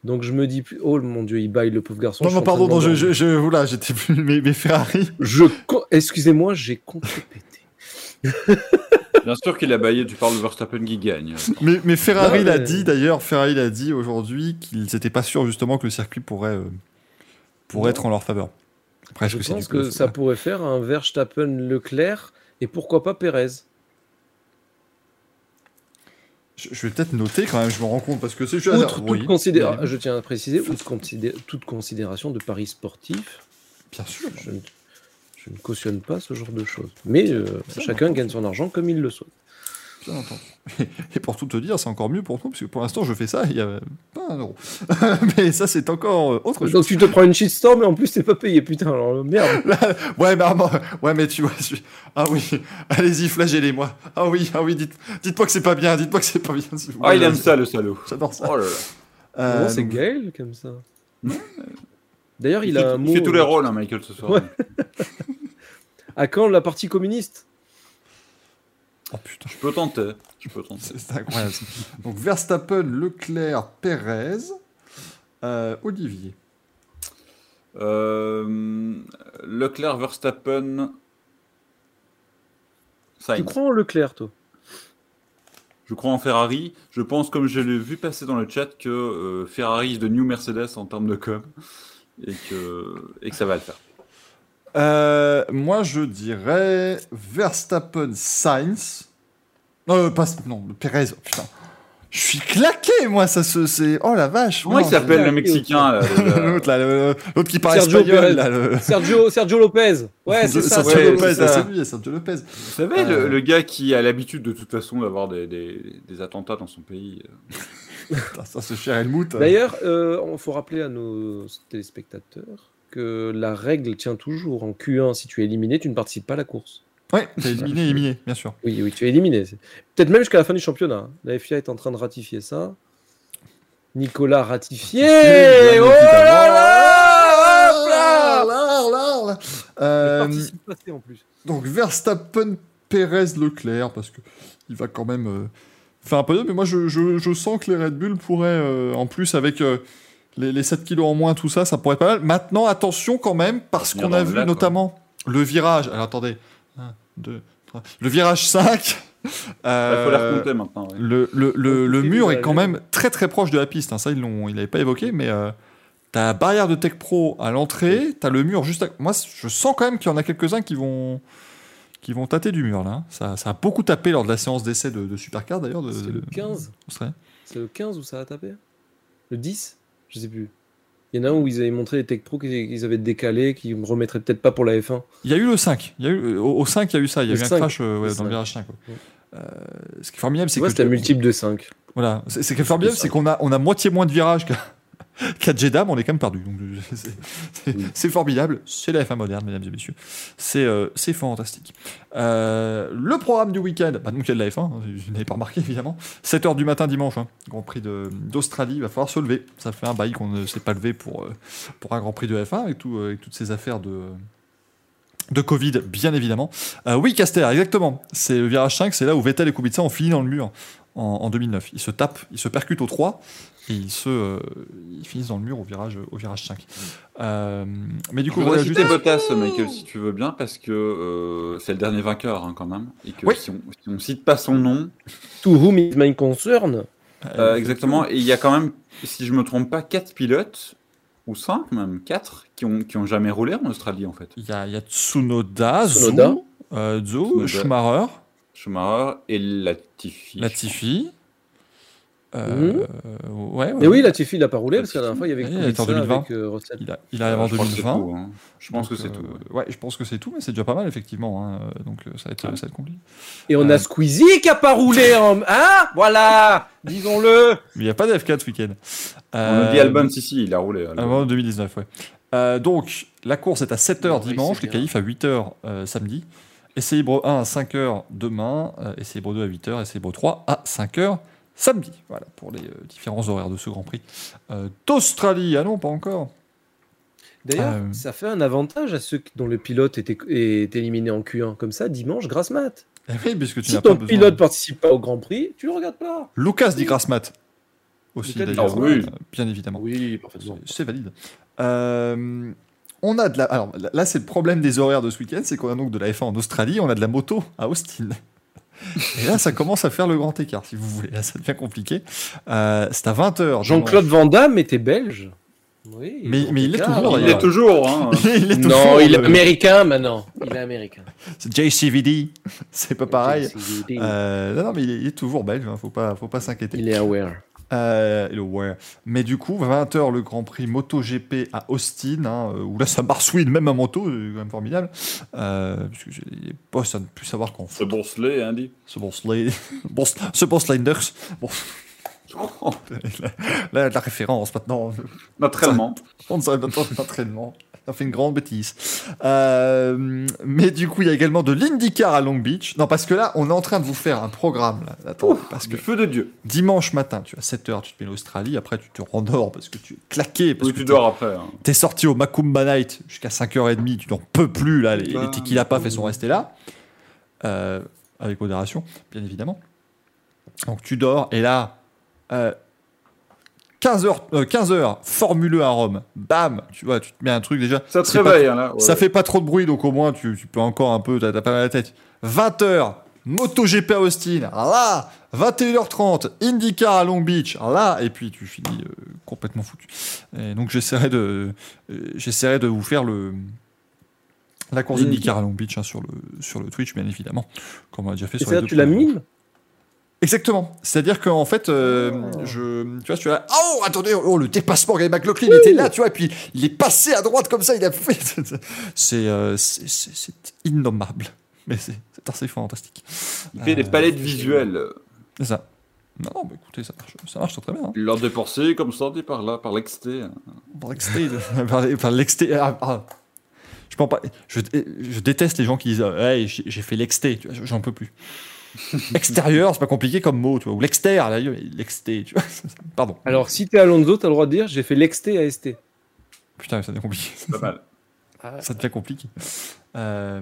Donc je me dis, plus- oh mon dieu, il baille le pauvre garçon. Non, je non, pardon, non, je, je, je- voilà, j'étais plus. Mais, mais Ferrari. Je Excusez-moi, j'ai contrepété. Bien sûr qu'il a baillé, tu parles de Verstappen qui gagne. Mais, mais Ferrari l'a dit d'ailleurs, Ferrari l'a dit aujourd'hui qu'ils n'étaient pas sûrs justement que le circuit pourrait, euh, pourrait être en leur faveur. Après, Je que c'est pense que bluff, ça pourrait faire un Verstappen Leclerc et pourquoi pas Pérez. Je, vais peut-être noter quand même, je me rends compte parce que c'est juste. Outre toute oui, considéra- je tiens à préciser, outre considé- toute considération de paris sportif, Bien sûr. je ne, je ne cautionne pas ce genre de choses. Mais euh, chacun gagne son argent comme il le souhaite. Bien entendu. Et pour tout te dire, c'est encore mieux pour nous, parce que pour l'instant, je fais ça, il y a pas un euro. Mais ça, c'est encore euh, autre chose. Donc tu te prends une shitstorm et en plus t'es pas payé, putain, alors euh, merde. Ouais, mais, ouais, mais tu vois, je ah oui, allez-y, flagellez-moi. Ah oui, ah oui, dites, dites-moi que c'est pas bien, dites-moi que c'est pas bien. Ah, il aime ça, le salaud. J'adore ça. Oh là là. Euh, c'est donc- Gaël comme ça. D'ailleurs, il, Il, a fait, un il mot. fait tous les rôles, hein, Michael, ce soir. Ouais. À quand la partie communiste? Oh putain, Je peux tenter. Je peux tenter. c'est incroyable. ça. Donc Verstappen, Leclerc, Perez, euh, Olivier. Euh, Leclerc, Verstappen. Tu crois en Leclerc, toi? Je crois en Ferrari. Je pense, comme je l'ai vu passer dans le chat, que euh, Ferrari is the new Mercedes en termes de com. Et que, et que ça va le faire. Euh, moi, je dirais Verstappen, Sainz. Euh, pas, non, Perez, oh, putain. Je suis claqué, moi, ça se. c'est- Oh la vache. Comment il s'appelle le Mexicain là, le- L'autre, là, le- l'autre qui parle Sergio espagnol, Perez. là, le... Sergio, Sergio Lopez. Ouais, c'est ça. Sergio ouais, Lopez, c'est ça. c'est lui, Sergio Lopez. Vous savez, le, Euh. le gars qui a l'habitude de toute façon d'avoir des, des- des attentats dans son pays. euh. Ça, ce cher Helmut. D'ailleurs, il faut rappeler à nos téléspectateurs que la règle tient toujours. En Q1, si tu es éliminé, tu ne participes pas à la course. Ouais, t'as éliminé, éliminé, bien sûr. Oui, oui, tu es éliminé. Peut-être même jusqu'à la fin du championnat. La FIA est en train de ratifier ça. Nicolas ratifié Oh évidemment. là là là Là, Euh, en plus. donc Verstappen, Perez, Leclerc, parce que il va quand même euh, faire un podium. Mais moi, je, je, je sens que les Red Bull pourraient, euh, en plus avec euh, les, les 7 kilos en moins, tout ça, ça pourrait être pas mal. Maintenant, attention quand même, parce qu'on a vu lac, quoi. notamment le virage. Alors attendez, 1, 2, 3. Le virage 5. Il faut les euh, recompter maintenant. ouais. le, le, le, mur est quand même très très proche de la piste. hein. Ça, ils l'ont, ils l'avaient pas évoqué, mais euh, t'as la barrière de Tech Pro à l'entrée, t'as le mur juste. À... Moi, je sens quand même qu'il y en a quelques-uns qui vont qui vont tâter du mur là. hein. Ça, ça a beaucoup tapé lors de la séance d'essai de, de Supercar d'ailleurs. De, C'est de- le 15 d'Australie. C'est le 15 où ça a tapé? Le 10 Je sais plus. Il y en a un où ils avaient montré les Tech Pro qu'ils avaient décalé, qu'ils me remettraient peut-être pas pour la F1. Il y a eu le 5. Il y a eu, au, au 5, il y a eu ça. Il y a Le eu un 5. crash euh, ouais, dans le 5. virage 5. ouais. Ouais. Euh, ce qui est formidable, c'est que c'était un multiple de 5. Voilà, c'est qui est formidable, c'est qu'on a, on a moitié moins de virages qu'à qu'à Jeddah, mais on est quand même perdu. Euh, c'est- formidable, c'est la F1 moderne, mesdames et messieurs. C'est euh, fantastique. Euh, le programme du week-end, bah, donc il y a de la F1, hein, je n'avais pas remarqué évidemment. 7h du matin dimanche, hein, Grand Prix d'Australie, il va falloir se lever. Ça fait un bail qu'on ne s'est pas levé pour, euh, pour un Grand Prix de F1 avec, tout, avec toutes ces affaires de de Covid, bien évidemment. Euh, oui, Caster, exactement. C'est le virage 5, c'est là où Vettel et Kubica ont fini dans le mur en, en 2009. Ils se tapent, ils se percutent au 3 et ils, se, euh, ils finissent dans le mur au virage, au virage 5. Euh, mais du Je coup, voudrais voilà, citer juste- Bottas, Michael, si tu veux bien, parce que euh, c'est le dernier vainqueur hein, quand même. Et que Oui. si, on, si on cite pas son nom, To whom is my concern? Euh, exactement, et il y a quand même, si je me trompe pas, 4 pilotes, ou 5 même, 4, qui ont, qui ont jamais roulé en Australie en fait. Il y a, il y a Tsunoda, Tsunoda. Euh, Zhou, Tsunoda. Schumacher, Schumacher et Latifi. Latifi. Euh, ouais, ouais. Mais oui, Latifi, il a pas roulé parce que la dernière fois, il y avait Ouais, il en Kubica 2020. avec euh. Il, a, il arrive en je crois que c'est 2020. tout, hein. Je pense Donc, que c'est euh, tout. ouais. Ouais, je pense que c'est tout, mais c'est déjà pas mal, effectivement. hein. Donc euh, ça va être, ça va être compliqué. Et on Euh. a Squeezie qui a pas roulé en. Hein Voilà Disons-le Mais il n'y a pas de F4 ce week-end. On a dit Albon, si, si, il a roulé. Avant 2019, ouais. Euh, donc, la course est à 7h Non, dimanche, les qualifs à 8h euh, samedi. Essai libre 1 à 5h demain, euh, essai libre 2 à 8h, essai libre 3 à 5h samedi. Voilà, pour les euh, différents horaires de ce Grand Prix euh, d'Australie. Ah non, pas encore. D'ailleurs, Euh. ça fait un avantage à ceux dont le pilote était, est éliminé en Q1. Comme ça, dimanche, grasse mat. Eh oui, puisque tu Si n'as pas ton pilote participe pas au Grand Prix, tu le regardes pas. Lucas dit grasse mat. Aussi, d'ailleurs. mat. euh, Bien évidemment. Oui, parfaitement. C'est- valide. Euh, on a de la. Alors là- là, c'est le problème des horaires de ce week-end, c'est qu'on a donc de la F1 en Australie, on a de la moto à Austin. Et là, ça commence à faire le grand écart, si vous voulez. Là, ça devient compliqué. Euh, c'est à 20h. Jean-Claude Van Damme était belge. Oui. Mais- il est toujours, Il est toujours, hein. il est Non, toujours, il est euh, américain maintenant. Il est américain. C'est JCVD, c'est pas pareil. JCVD. Euh, non, non, mais il est, il est toujours belge, hein, faut pas, faut pas s'inquiéter. Il est aware. Euh, aware. Mais du coup, 20h le Grand Prix MotoGP à Austin, hein, euh, où là ça marsouine même à moto, c'est quand même formidable. Euh, puisque j'ai les boss à ne plus savoir qu'en Ce foot. bourselet, hein, dit. Ce bon bon, ce bon sliders. Bon, là, la référence maintenant. Naturellement. On ne savait pas trop l'entraînement. Ça fait une grande bêtise. Euh, mais du coup, il y a également de l'IndyCar à Long Beach. Non, parce que là, on est en train de vous faire un programme. Là. Attends, parce que feu de Dieu. dimanche matin, tu as 7h, tu te mets l'Australie. Après, tu te rendors parce que tu es claqué. Parce Oui, que tu dors après. hein. T'es sorti au Macumba Night jusqu'à 5h30. Tu n'en peux plus. Là, les, les tequila elles sont restées là. Euh, avec modération, bien évidemment. Donc, tu dors. Et là, euh, 15h, 15h, Formule 1 à Rome. Bam Tu vois, tu te mets un truc déjà. Ça te pas- réveille, hein, là. ouais. ça fait pas trop de bruit, donc au moins tu, tu peux encore un peu, t'as pas mal à la tête. 20h, MotoGP à Austin, là, 21h30, IndyCar à Long Beach, là, et puis tu finis euh, complètement foutu. Et donc j'essaierai de, euh, j'essaierai de vous faire le la course d'IndyCar à Long Beach hein, sur, le, sur le Twitch, bien évidemment, comme on a déjà fait Et sur les deux tu la mimes Exactement. C'est-à-dire qu'en fait, euh, Oh. je, tu vois, suis là. Oh, attendez, oh, le dépassement, Gary McLaughlin était là, tu vois, et puis il est passé à droite comme ça, il a fait. C'est, euh, c'est, innommable. Mais c'est, c'est assez fantastique. Il fait des Euh, palettes visuelles. C'est ça. Non, non, mais écoutez, ça marche, ça marche très bien. Hein. Lors de pensées, comme ça, dit par là, par l'exté. hein. Par l'exté, par, l'exté. ah, ah. Je, pas, je, je déteste les gens qui disent hey, j'ai, j'ai fait l'exté, tu vois, j'en peux plus. Extérieur, c'est pas compliqué comme mot, tu vois. Ou l'exter, là, l'exté, tu vois. Pardon. Alors, si t'es Alonso, t'as le droit de dire j'ai fait l'exté à ST. Putain, ça devient compliqué. Pas mal. ça devient compliqué. Euh,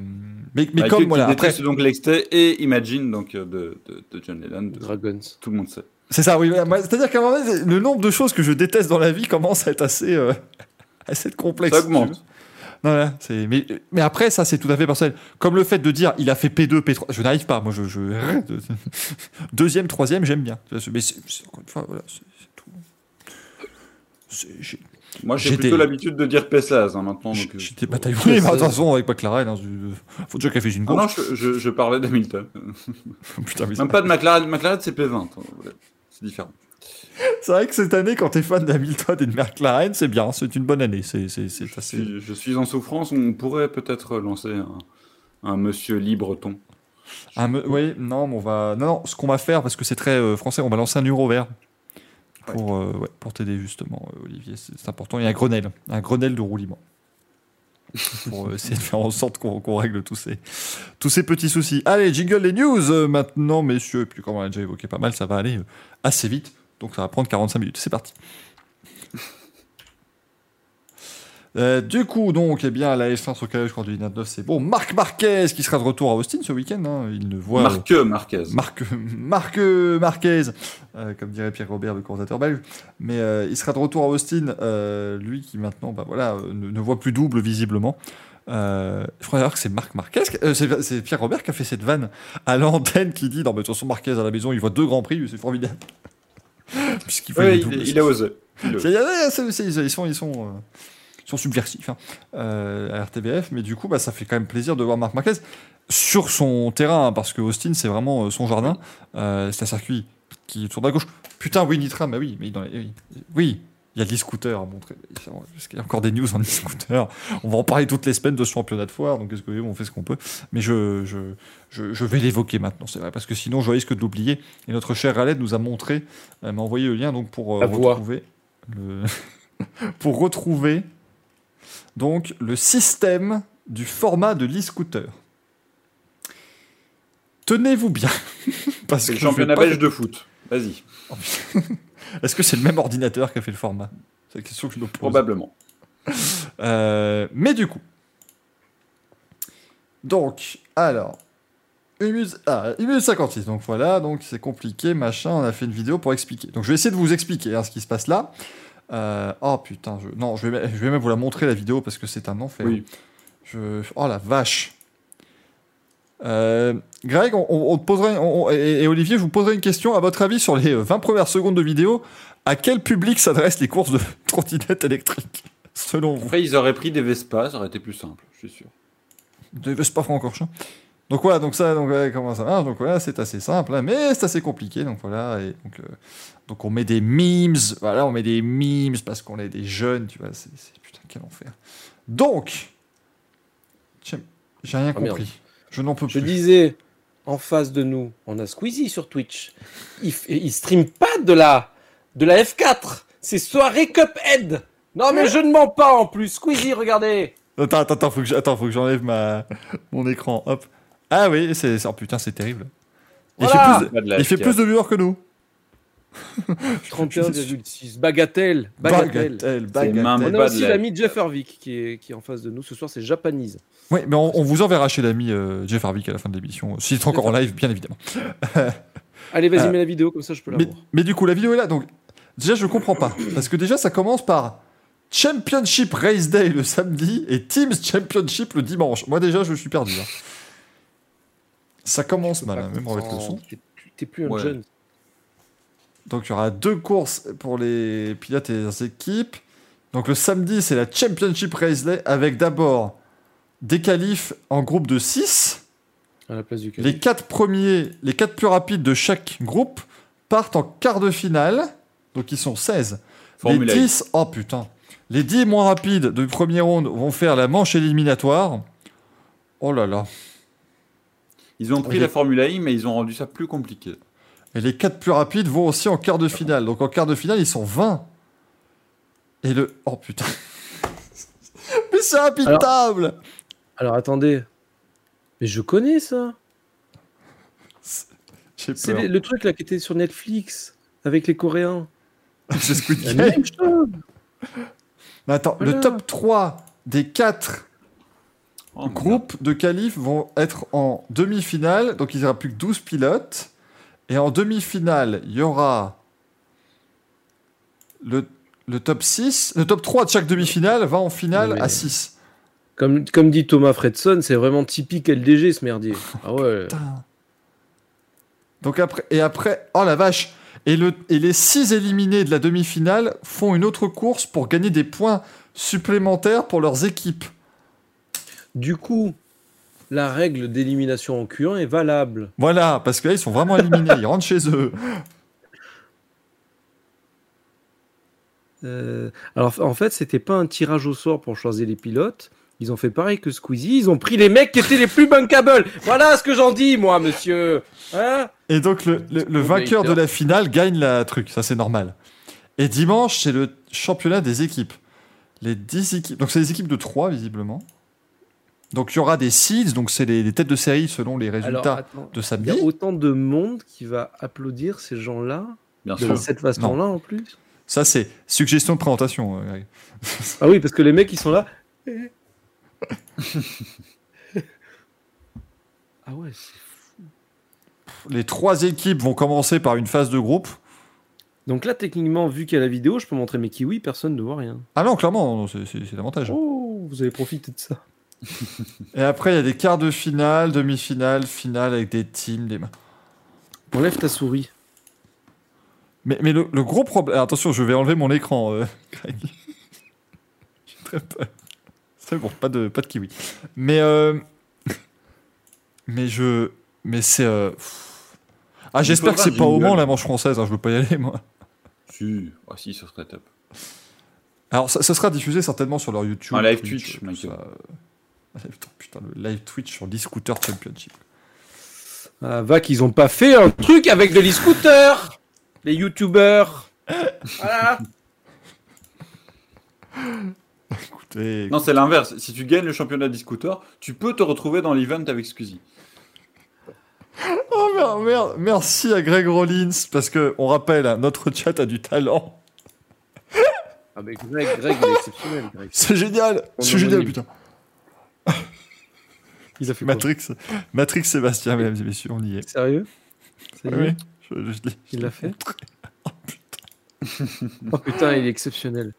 mais mais Avec comme voilà, après, détestent donc l'exté et Imagine donc euh, de, de, de John Lennon. de- Dragons. tout le monde sait. c'est ça, oui. C'est-à-dire qu'à un moment donné, le nombre de choses que je déteste dans la vie commence à être assez, euh, assez complexe. Ça augmente. Non, là, mais, mais après, ça, c'est tout à fait personnel. Comme le fait de dire, il a fait P2, P3. Je n'arrive pas. Moi, je, je- deuxième, troisième, j'aime bien. Mais c'est, encore une fois, voilà, c'est, tout. Moi, j'ai plutôt l'habitude de dire P16 hein, maintenant. euh, J'étais euh, Oui, mais façon, avec McLaren, hein, je- faut déjà qu'elle fasse une Ah non, course. je, je, je parlais d'Hamilton. Putain, mais Même pas de McLaren. McLaren, c'est P20. hein, voilà. C'est différent. C'est vrai que cette année, quand t'es fan d'Hamilton et de McLaren, c'est bien, c'est une bonne année. C'est, c'est, c'est Je assez. suis, je suis en souffrance. On pourrait peut-être lancer un, un monsieur libreton. Ah, me- oui, non, mais on va. Non, non, ce qu'on va faire, parce que c'est très euh, français, on va lancer un euro vert. Pour, euh, ouais, pour t'aider justement, euh, Olivier, c'est, c'est important. Il y a un Grenelle, un Grenelle de roulement. pour essayer de faire en sorte qu'on, qu'on règle tous ces, tous ces petits soucis. Allez, jingle les news maintenant, messieurs. Et puis, comme on l'a déjà évoqué pas mal, ça va aller assez vite. Donc, ça va prendre 45 minutes. C'est parti. Euh, du coup, donc, eh bien, la F1 sur je crois, du 29, c'est bon. Marc Marquez qui sera de retour à Austin ce week-end. hein. Il ne voit. Marque Marquez. Marc, Marc Marquez, euh, comme dirait Pierre Robert, le commentateur belge. Mais euh, il sera de retour à Austin, lui qui maintenant bah, voilà, ne, ne voit plus double visiblement. Je crois d'ailleurs que c'est Marc Marquez, c'est Pierre Robert qui a fait cette vanne à l'antenne qui dit Non, mais de toute façon, Marquez à la maison, il voit deux grands prix, c'est formidable. Puisqu'il Ouais, il, il a osé. Il a osé. C'est- c'est- c'est- c'est- Ils sont, ils sont, euh, ils sont subversifs hein, euh, à RTBF, mais du coup, bah, ça fait quand même plaisir de voir Marc Marquez sur son terrain, hein, parce que Austin, c'est vraiment euh, son jardin. C'est un circuit qui tourne à gauche. Putain, oui, Nitra, bah oui, mais oui, oui, il y a de l'e-scooter à montrer. Parce qu'il y a encore des news en e-scooter. On va en parler toutes les semaines de ce championnat de foire, donc qu'est-ce que vous voulez, on fait ce qu'on peut. Mais je, je, je, je vais l'évoquer maintenant, c'est vrai, parce que sinon, je risque de l'oublier. Et notre cher Raled nous a montré, elle m'a envoyé le lien donc pour euh, retrouver le pour retrouver donc le système du format de l'e-scooter. Tenez-vous bien, parce C'est que le championnat pas- belge de foot. Vas-y. Est-ce que c'est le même ordinateur qui a fait le format? C'est la question que je me pose. Probablement. Euh, mais du coup. Donc, alors. 1 minute, ah, 1 minute 56. Donc voilà, donc c'est compliqué, machin. On a fait une vidéo pour expliquer. Donc je vais essayer de vous expliquer hein, ce qui se passe là. Euh, oh putain, je, non, je vais, je vais même vous la montrer la vidéo parce que c'est un enfer. Oui. Je, oh la vache. Euh, Greg, on, te posera, on- et, et Olivier, je vous poserai une question. À votre avis, sur les 20 premières secondes de vidéo, à quel public s'adressent les courses de trottinettes électriques Selon vous? Après, ils auraient pris des Vespa, ça aurait été plus simple, je suis sûr. De c'est pas francorchamps. Donc voilà, donc ça, donc ouais, comment ça marche? Donc voilà, c'est assez simple, hein, mais c'est assez compliqué. Donc voilà, et donc, euh, donc on met des memes, voilà, on met des memes parce qu'on est des jeunes, tu vois. C'est putain quel enfer. Donc, j'ai rien Ah, compris. Je n'en peux Je plus. disais, en face de nous, on a Squeezie sur Twitch. Il, il stream pas de la, de la F4. C'est soirée Cuphead. Non, mais je ne mens pas en plus. Squeezie, regardez. Attends, attends, attends, faut que je- attends, faut que j'enlève ma mon écran. Hop. Ah oui, c'est oh putain, c'est terrible. Il fait plus, de il fait F4. plus de viewers que nous. 31,6. Bagatelle. Bagatelle. Bagatelle, bagatelle. On a aussi la- l'ami Jeff Harvick qui est, qui est en face de nous. Ce soir, c'est Japanese. Oui, mais on, on vous enverra chez l'ami euh, Jeff Harvick à la fin de l'émission. S'il est encore en live, bien évidemment. Allez, vas-y, Euh, mets la vidéo, comme ça je peux la Mais, voir. mais du coup, la vidéo est là. Donc, déjà, je comprends pas. Parce que déjà, ça commence par Championship Race Day le samedi et Teams Championship le dimanche. Moi, déjà, je suis perdu. hein. Ça commence mal, hein, même avec le son. T'es plus- T'es plus un Ouais. jeune. Donc, il y aura deux courses pour les pilotes et les équipes. Donc, le samedi, c'est la Championship Race Day avec d'abord des qualifs en groupe de 6. À la place du Les quatre premiers, les quatre plus rapides de chaque groupe partent en quart de finale. Donc, ils sont 16. Formule les E. 10, oh putain. Les 10 moins rapides du premier round vont faire la manche éliminatoire. Oh là là. Ils ont pris la Formule I, mais ils ont rendu ça plus compliqué. Et les 4 plus rapides vont aussi en quart de finale. Donc en quart de finale, ils sont 20. Et le. Oh putain. Mais c'est impitable Alors attendez. Mais je connais ça. C'est le, le truc là qui était sur Netflix avec les Coréens. C'est Squid Game. même chose. Mais attends, le top 3 des 4 Oh, merde. groupes de qualifs vont être en demi-finale. Donc il n'y aura plus que 12 pilotes. Et en demi-finale, il y aura le, le top 6. Le top 3 de chaque demi-finale va en finale mais- à 6. Comme, comme dit Thomas Fredson, c'est vraiment typique LDG ce merdier. Ah ouais. Putain. Donc après, et après, oh la vache. Et, le, et les 6 éliminés de la demi-finale font une autre course pour gagner des points supplémentaires pour leurs équipes. Du coup, la règle d'élimination en Q1 est valable. Voilà, parce que là, ils sont vraiment éliminés, ils rentrent chez eux. Euh, alors en fait, c'était pas un tirage au sort pour choisir les pilotes. Ils ont fait pareil que Squeezie. Ils ont pris les mecs qui étaient les plus bankable. Voilà ce que j'en dis, moi, monsieur. Hein? Et donc, le, le- le vainqueur de la finale gagne la truc, ça c'est normal. Et dimanche, c'est le championnat des équipes. Les 10 équipes. Donc, c'est des équipes de 3, visiblement. Donc, il y aura des seeds, donc c'est les, les têtes de série selon les Alors, résultats attends. de Il y samedi. a autant de monde qui va applaudir ces gens-là de sûr. cette façon-là en plus? Ça, c'est suggestion de présentation. euh, Greg. Ah oui, parce que les mecs, ils sont là. ah ouais, c'est Les trois équipes vont commencer par une phase de groupe. Donc là, techniquement, vu qu'il y a la vidéo, je peux montrer mes kiwis, personne ne voit rien. Ah non, clairement, c'est l'avantage. Oh, vous avez profité de ça. Et après, il y a des quarts de finale, demi-finale, finale avec des teams. Des... Enlève ta souris. Mais, mais le, le gros problème. Attention, je vais enlever mon écran, euh, Greg. J'ai très peur. C'est bon, pas de, pas de kiwi. Mais. euh, Mais je. Mais c'est. euh, Ah, j'espère que c'est pas au Mans la manche française, hein, je veux pas y aller, moi. Si, ah si, ce serait top. Alors, ça, ça sera diffusé certainement sur leur YouTube. Un live Twitch, tout Putain, le live Twitch sur l'e-scooter championship. Ah, va qu'ils ont pas fait un truc avec de l'e-scooter Les youtubeurs Voilà Écoutez. Non, c'est l'inverse. Si tu gagnes le championnat d'e-scooter, tu peux te retrouver dans l'event avec Squeezie. Oh merde, merde, merci à Greg Rollins, parce que on rappelle, hein, notre chat a du talent. Ah, mais Greg, Greg, il est exceptionnel, Greg. C'est génial C'est génial, putain. Il a fait quoi Matrix, Matrix Sébastien, mesdames et messieurs, on y est. Sérieux y Oui, est oui, je, je l'ai- Il l'a fait Oh putain, il est exceptionnel.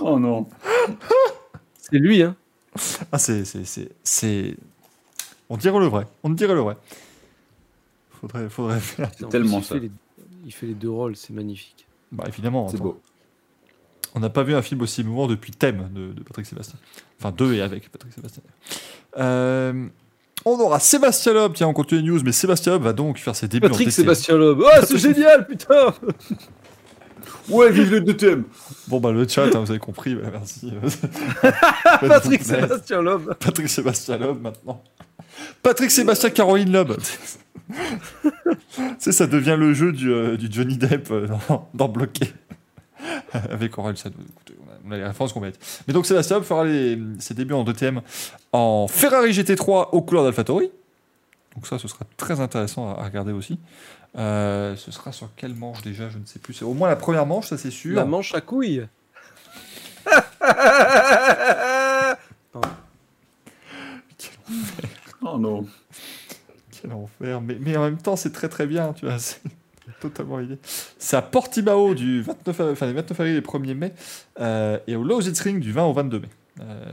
Oh non. C'est lui, hein Ah, c'est, c'est, c'est, c'est... On dirait le vrai. On dirait le vrai. Faudrait, faudrait faire. En tellement il ça. Fait les... Il fait les deux rôles, c'est magnifique. Bah, évidemment. C'est beau. On n'a pas vu un film aussi émouvant depuis Thème de, de Patrick Sébastien. Enfin, deux et avec Patrick Sébastien. Euh, on aura Sébastien Loeb, tiens, on continue les news, mais Sébastien Loeb va donc faire ses débuts en Patrick DTM. Sébastien Loeb. Oh, c'est génial, putain Ouais, vive le DTM Bon, bah, le chat, hein, vous avez compris, bah, merci. Patrick. Sébastien Loeb. Patrick Sébastien Loeb maintenant. Patrick Sébastien Caroline Loeb. tu sais, ça devient le jeu du, euh, du Johnny Depp euh, dans, dans Bloqué. Avec Aurel. Écoutez, les références qu'on. Mais donc Sébastien fera les- ses débuts en DTM en Ferrari GT3 aux couleurs d'AlphaTauri. Donc ça, ce sera très intéressant à, à regarder aussi. Euh, ce sera sur quelle manche déjà Je ne sais plus. C'est au moins la première manche, ça c'est sûr. La manche à couilles. Oh non. Quel enfer. Mais, mais en même temps, c'est très très bien, tu vois. Totalement l'idée. C'est à Portimao du 29, av- enfin, les 29 avril et 1er mai euh, et au Lausitzring du 20 au 22 mai. Euh,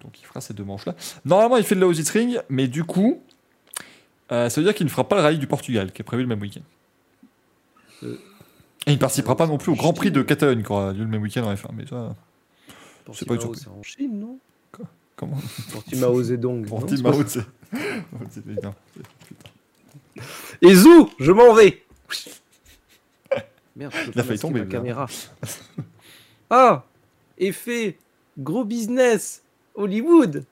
donc il fera ces deux manches-là. Normalement, il fait le Lausitzring, mais du coup, euh, ça veut dire qu'il ne fera pas le rallye du Portugal qui est prévu le même week-end. Et il ne participera pas non plus au Grand Prix de Catalogne qui aura lieu le même week-end en F1. Mais ça, C'est pas Portimao, surprise. c'est en Chine, non? Comment? Portimao Zedong. Portimao, évident. Et zou, je m'en vais. Merde, je peux Il a pas failli tomber, ma caméra. ah, effet, gros business, Hollywood.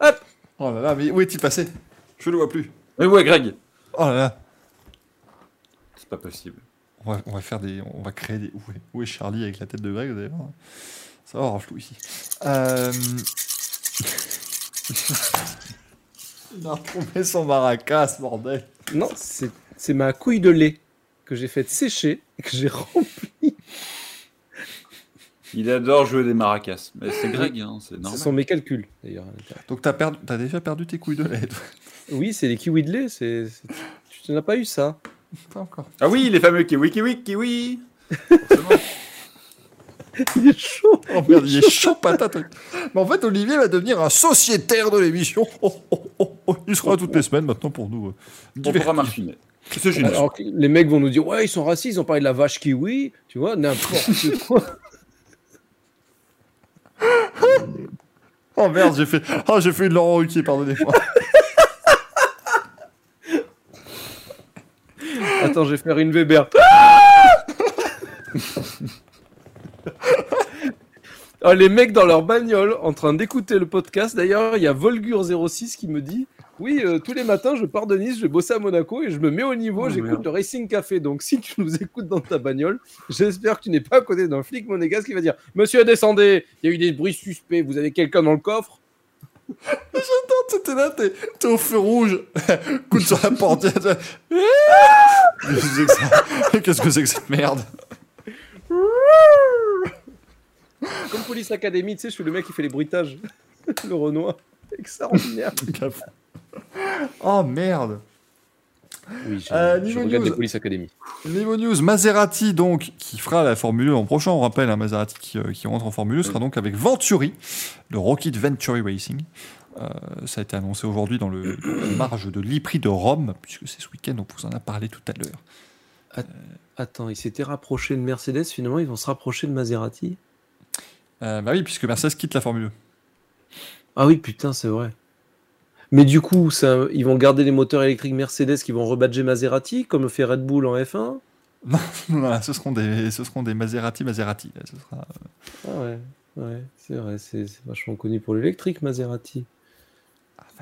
Hop. Oh là là, mais où est-il passé? Je le vois plus. Mais ouais, Greg? Oh là là. C'est pas possible. On va, on va faire des, on va créer des. Où est, où est Charlie avec la tête de Greg d'ailleurs Ça va avoir flou ici. Euh... Il a retrouvé son maracas, bordel. Non, c'est c'est ma couille de lait que j'ai faite sécher et que j'ai remplie. Il adore jouer des maracas. Mais c'est Greg, hein, c'est Ce normal. sont mes calculs, d'ailleurs. Donc t'as perdu, t'as déjà perdu tes couilles de lait. toi. Oui, c'est les kiwis de lait. C'est, c'est- Tu n'as pas eu ça Pas encore. Ah oui, les fameux kiwi, kiwi, kiwi Forcément. Il est chaud. Oh merde, il est chaud patate. Mais en fait, Olivier va devenir un sociétaire de l'émission. Oh, oh, oh, oh. Il sera là toutes les semaines maintenant pour nous. euh, On divertir. Alors que les mecs vont nous dire ouais ils sont racistes, ils ont parlé de la vache kiwi, tu vois n'importe quoi. Oh merde, j'ai fait, oh, j'ai fait une Laurent Ruquier, pardonnez-moi. Attends, je vais faire une Weber. Oh, les mecs dans leur bagnole en train d'écouter le podcast. D'ailleurs, il y a Volgur06 qui me dit Oui, euh, tous les matins, je pars de Nice, je vais bosser à Monaco et je me mets au niveau, Oh, j'écoute le Racing Café. Donc, si tu nous écoutes dans ta bagnole, j'espère que tu n'es pas à côté d'un flic monégasque qui va dire Monsieur, descendez, il y a eu des bruits suspects, vous avez quelqu'un dans le coffre? T'étais là, t'es, t'es au feu rouge. Coup sur la portière. tu vois. Qu'est-ce que c'est que ça? Qu'est-ce que c'est que cette merde? Comme Police Academy, tu sais, je suis le mec qui fait les bruitages. le Renoir. Extraordinaire. Oh merde. Oui, je, Euh, je niveau regarde news. les Police Academy. Niveau news, Maserati donc qui fera la Formule 1 l'an prochain. On rappelle, un Maserati qui, euh, qui rentre en Formule 1 sera donc avec Venturi, le Rocket Venturi Racing. Euh, ça a été annoncé aujourd'hui dans le la marge de l'e-prix de Rome, puisque c'est ce week-end, on vous en a parlé tout à l'heure. Attends, ils s'étaient rapprochés de Mercedes, finalement, ils vont se rapprocher de Maserati? Euh, bah oui, puisque Mercedes quitte la Formule 1. Ah oui, putain, c'est vrai. Mais du coup, ça, ils vont garder les moteurs électriques Mercedes qui vont rebadger Maserati, comme fait Red Bull en F1 Voilà, ce seront des, ce seront des Maserati Maserati. là, ce sera, euh, Ah ouais, ouais, c'est vrai, c'est vachement connu pour l'électrique, Maserati.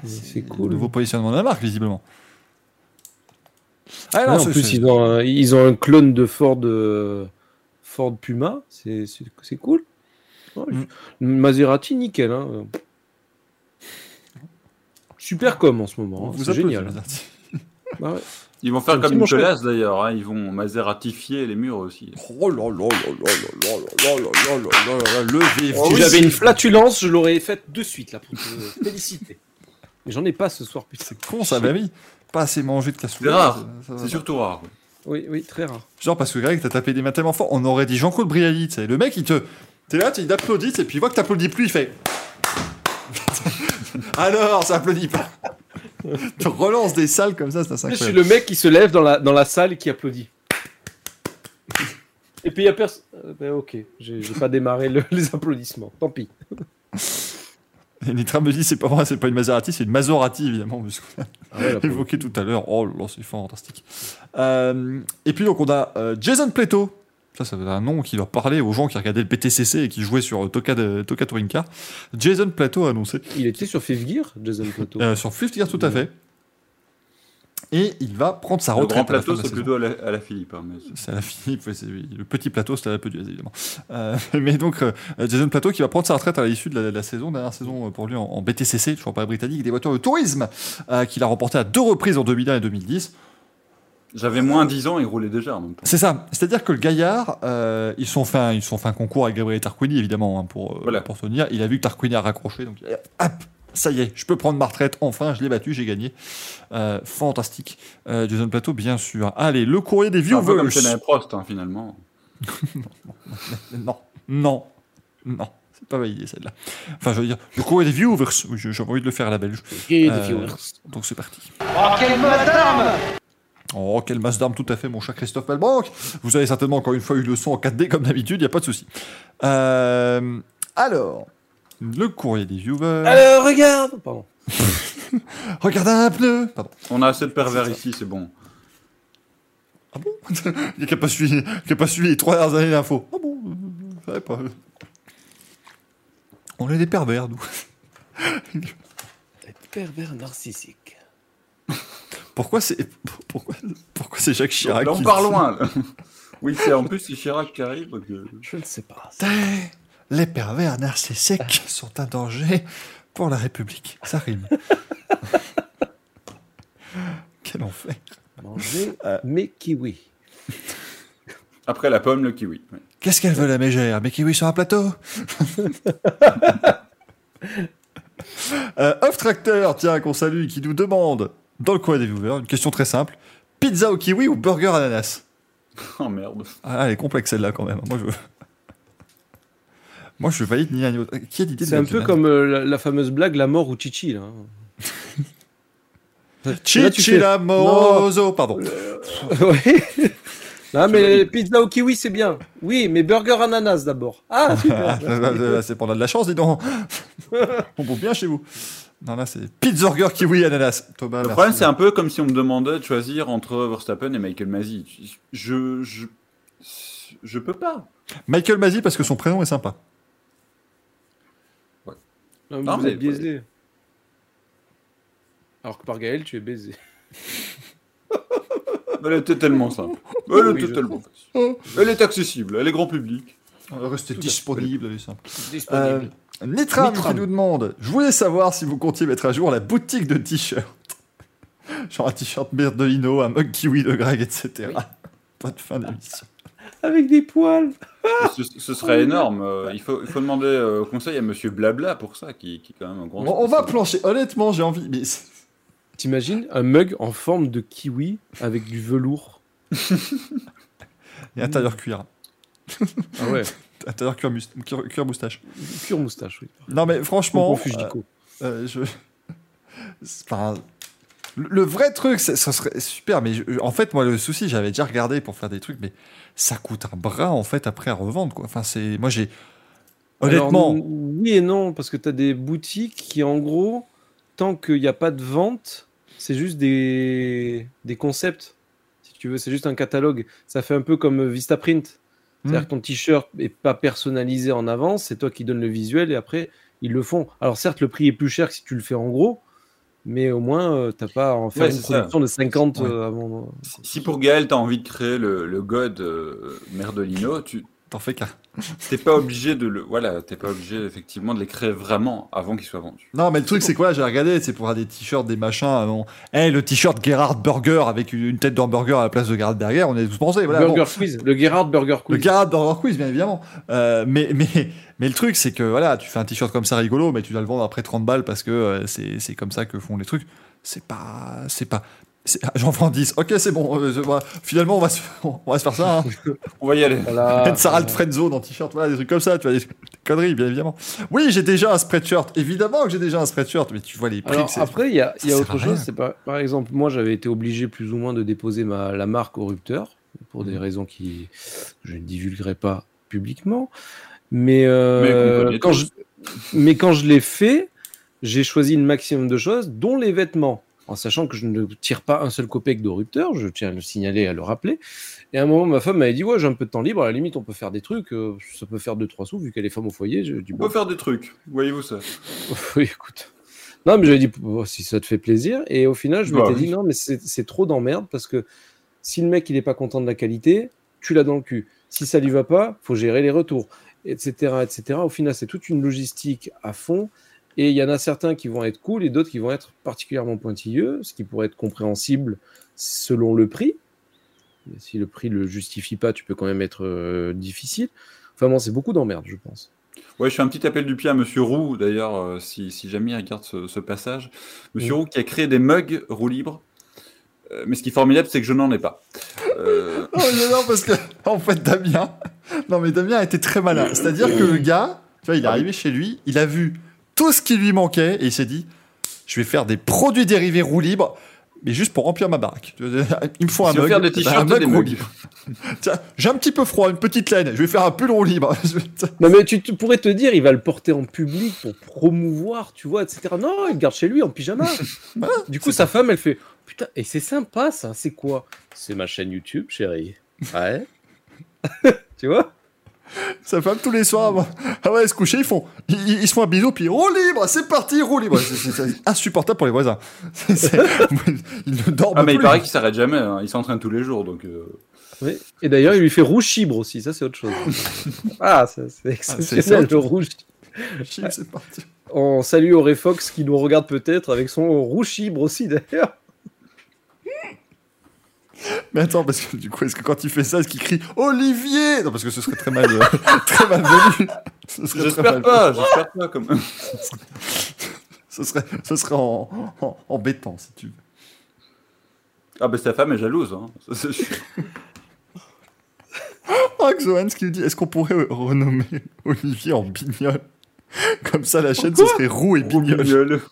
Mais c'est cool. Le nouveau positionnement de la marque, visiblement. Ah, Ouais, non, en plus, ils ont, un, ils ont un clone de Ford, euh, Ford Puma, c'est cool. Ouais, Mm. Maserati, nickel. Hein. Super com en ce moment, hein, c'est génial. Bah ouais. Ils vont faire comme manchette. Nicolas d'ailleurs, hein, ils vont maseratifier les murs aussi. Oh là là là là là là là là là là là là, levez si j'avais une flatulence, je l'aurais faite de suite là pour te féliciter. Mais j'en ai pas ce soir, putain. C'est con ça, bah oui. Pas assez mangé de cassoulet. C'est rare. C'est surtout rare. ouais. Oui, oui, très rare. Genre parce que Greg, t'as tapé des mains tellement fort, on aurait dit Jean-Claude Brialy, tu sais. Le mec, il te. T'es là, il t'applaudit, et puis il voit que t'applaudis plus, il fait. Alors, ça applaudit pas. tu relances des salles comme ça, c'est Je suis le mec qui se lève dans la, dans la salle et qui applaudit. Et puis il y a personne. ben, ok, j'ai pas démarré le- les applaudissements. Tant pis. Et Nitra me dit, c'est pas vrai, c'est pas une Maserati, c'est une Maserati, évidemment, parce qu'on a Ah ouais, évoqué tout à l'heure. Oh là, là, c'est fantastique. Euh, et puis donc, on a euh, Jason Pleto. Ça, ça veut un nom qui doit parler aux gens qui regardaient le PTCC et qui jouaient sur Toka, de, Toka Touring Car. Jason Plato a annoncé Il était sur Fifth Gear, Jason Plato. euh, sur Fifth Gear tout à fait. Et il va prendre sa Le retraite. grand à la fin plateau, de la c'est saison. plutôt à la, à la Philippe. hein, mais c'est- C'est à la Philippe, c'est- le petit plateau, c'était à la peu évidemment. Euh, mais donc, euh, Jason Plateau qui va prendre sa retraite à l'issue de la, de la saison, dernière saison euh, pour lui en, en BTCC, toujours pas britannique, des voitures de tourisme, euh, qu'il a remporté à deux reprises en 2001 et 2010. J'avais moins 10 ans, il roulait déjà en même temps. C'est ça, c'est-à-dire que le gaillard, euh, ils sont fait un, ils sont fait un concours avec Gabriel Tarquini, évidemment, hein, pour, euh, Voilà. pour tenir. Il a vu que Tarquini a raccroché, donc il a- hop, ça y est, je peux prendre ma retraite, enfin, je l'ai battu, j'ai gagné. Euh, fantastique. Euh, Jason Plateau, bien sûr. Allez, le courrier des C'est un peu viewers. comme Prost, hein, finalement. Non, non, non, c'est pas validé celle-là. Enfin, je veux dire, le courrier des viewers, oui, j'ai envie de le faire à la belge. Et Euh, des viewers. Donc c'est parti. Oh, quelle masse d'armes Oh, quelle masse d'armes, tout à fait, mon cher Christophe Malbranck. Vous avez certainement encore une fois eu le son en 4D comme d'habitude, il n'y a pas de souci. Euh, alors, le courrier des viewers. Alors, regarde Pardon. Regarde un pneu. Pardon. On a assez de pervers ici, c'est bon. Ah bon Il n'y a pas suivi, qui a pas suivi les trois dernières années d'infos. Ah bon euh, Je savais pas. On est des pervers, nous. Pervers narcissique. Pourquoi c'est pourquoi, pourquoi c'est Jacques Chirac Là, qui on le part loin. là. oui, c'est en plus c'est Chirac qui arrive. donc, euh, Je ne sais pas. Les pervers narcissiques sont un danger pour la République. Ça rime. Quel enfer. Manger Euh. mes kiwis. Après la pomme, le kiwi. ouais. Qu'est-ce qu'elle veut la mégère? Mes kiwis sur un plateau? Euh, Off Tractor, tiens, qu'on salue, qui nous demande, dans le coin des viewers, une question très simple. Pizza au kiwi ou burger ananas Oh merde. Ah, elle est complexe celle-là quand même. Moi, je... Moi, je valide ni l'un ni l'autre. Qui a l'idée de C'est un peu comme euh, la, la fameuse blague La mort ou Chichi. Là. Chichi fais- l'amoroso, pardon. Ouais. Non, mais pizza au kiwi, c'est bien. Oui, mais burger ananas d'abord. Ah, Ah, super. là, là, c'est pour de la chance, dis donc. On bouffe bien chez vous. Non, là, c'est Pizza Kiwi Ananas. Thomas, Le merci. problème, c'est un peu comme si on me demandait de choisir entre Verstappen et Michael Masi. Je, je, je peux pas. Michael Mazzi parce que son prénom est sympa. Non, Non, vous mais- êtes biaisé. Alors que par Gaël, tu es baisé. Elle était tellement simple. Elle Oui, était je tellement facile. Elle est accessible, elle est grand public. Restez disponible, elle est simple. Disponible. Euh, Nitram, Nitram. qui nous demande Je voulais savoir si vous comptiez mettre à jour la boutique de t-shirts. Genre un t-shirt Merdolino, un mug kiwi de Greg, etc. Pas de fin d'émission. Avec des poils. ce, ce serait énorme. Euh, Il faut, il faut demander euh, conseil à Monsieur Blabla pour ça, qui, qui est quand même un grand. On, on va plancher. Honnêtement, j'ai envie. Mais T'imagines un mug en forme de kiwi avec du velours? Et intérieur cuir. Ah ouais, Intérieur cuir, cuir- cuir moustache. pure moustache, oui. Non, mais franchement. Euh, je... Enfin, le vrai truc, ça serait super, mais je- en fait, moi, le souci, j'avais déjà regardé pour faire des trucs, mais ça coûte un bras, en fait, après à revendre, quoi. Enfin, c'est... Moi, j'ai... Honnêtement, Alors, oui et non, parce que tu as des boutiques qui, en gros, tant qu'il n'y a pas de vente, c'est juste des, des concepts. Si tu veux, c'est juste un catalogue. Ça fait un peu comme Vistaprint. C'est-à-dire Hmm. que ton t-shirt n'est pas personnalisé en avance, c'est toi qui donnes le visuel et après, ils le font. Alors, certes, le prix est plus cher que si tu le fais en gros, mais au moins, euh, t'as pas à en faire Ouais, une ça. production de 50 Ouais. euh, avant. Si- Si pour Gaël, t'as envie de créer le, le God euh, Merdolino, tu, T'en fais qu'un. T'es pas obligé de le, voilà, t'es pas obligé effectivement de les créer vraiment avant qu'ils soient vendus. Non, mais le truc, c'est quoi? J'ai regardé, c'est pour avoir des t-shirts, des machins. Bon. Eh, le t-shirt Gerhard Burger avec une tête d'hamburger à la place de Gerhard Berger, on est tous pensé. Voilà, Burger bon. Quiz, le Gerhard Burger Le Quiz. Gerhard Burger Quiz, bien évidemment. Euh, mais, mais, mais le truc, c'est que voilà, tu fais un t-shirt comme ça rigolo, mais tu dois le vendre après 30 balles parce que euh, c'est c'est comme ça que font les trucs. C'est pas. C'est pas. J'en vends 10. Ok, c'est bon. euh. Finalement, on va, se, on va se faire ça. Hein. On va y aller. Voilà. Sarah de Friendzone en t-shirt, voilà, des trucs comme ça, tu vois, des, conneries, bien évidemment. Oui, j'ai déjà un spreadshirt. Évidemment que j'ai déjà un spreadshirt, mais tu vois les prix. Alors après, il y a, il y a autre chose. C'est par, par exemple, moi, j'avais été obligé plus ou moins de déposer ma, la marque au rupteur pour Mhm. des raisons qui que je ne divulguerai pas publiquement. Mais, euh, Mais quand je, mais quand je l'ai fait, j'ai choisi une maximum de choses, dont les vêtements, en sachant que je ne tire pas un seul copec de rupteur. Je tiens à le signaler et à le rappeler. Et à un moment, ma femme m'avait dit Ouais, j'ai un peu de temps libre. À la limite, on peut faire des trucs. euh, ça peut faire 2-3 sous, vu qu'elle est femme au foyer. Je dis On Bon, peut faire des trucs. Voyez-vous ça oui, écoute. Non, mais j'avais dit, oh, si ça te fait plaisir. Et au final, je Bah m'étais oui. dit, non, mais c'est trop d'emmerde parce que si le mec, il est pas content de la qualité, tu l'as dans le cul. Si ça lui va pas, faut gérer les retours, etc., etc. Au final, c'est toute une logistique à fond. Et il y en a certains qui vont être cool et d'autres qui vont être particulièrement pointilleux, ce qui pourrait être compréhensible selon le prix. Mais si le prix le justifie pas, tu peux quand même être euh, difficile. Enfin bon, c'est beaucoup d'emmerde, je pense. Ouais, je fais un petit appel du pied à Monsieur Roux, d'ailleurs, euh, si, si jamais il regarde ce, ce passage. Monsieur. Roux qui a créé des mugs roue libre. Euh, mais ce qui est formidable, c'est que je n'en ai pas. Euh, Oh, non, non, parce que, en fait, Damien. Non, mais Damien a été très malin. C'est-à-dire que le gars, tu vois, il est arrivé chez lui, il a vu tout ce qui lui manquait et il s'est dit je vais faire des produits dérivés roue libre, mais juste pour remplir ma baraque. Il me faut un mug. faire des un t-shirts mug et des roue libre. Tiens, j'ai un petit peu froid, une petite laine, je vais faire un pull roue libre. Non, mais tu, tu pourrais te dire, il va le porter en public pour promouvoir, tu vois, etc. Non, il le garde chez lui en pyjama. du coup, sa femme, elle fait Putain, et c'est sympa ça, c'est quoi? C'est ma chaîne YouTube, chérie. Ouais. tu vois? Sa femme, tous les soirs, avant- ah ouais, se coucher, ils font, ils, ils se font un bisou, puis roue libre, c'est parti, roue libre. C'est- insupportable pour les voisins. Ils ne dorment Ah, mais il paraît qu'il s'arrête jamais. hein. Il s'entraîne tous les jours, donc. euh, Oui. Et d'ailleurs, il lui fait rouge chibre aussi, ça c'est autre chose. ah, ça, c'est exceptionnel, autre le rouge. Chim, c'est parti. On salue Auréfox qui nous regarde peut-être avec son rouge chibre aussi d'ailleurs. Mais attends, parce que du coup, est-ce que quand il fait ça, est-ce qu'il crie Olivier Non, parce que ce serait très mal, euh, très serait très J'espère mal- pas, j'espère pas. Comme... Ce serait, ce serait en, en, embêtant, si tu veux. Ah, bah sa femme est jalouse. Hein. Ça. Oh, Xohan, ce qu'il dit, est-ce qu'on pourrait renommer Olivier en Bignol? Comme ça, la chaîne, ce serait Roux et Bignol. Roubignolle. Roux,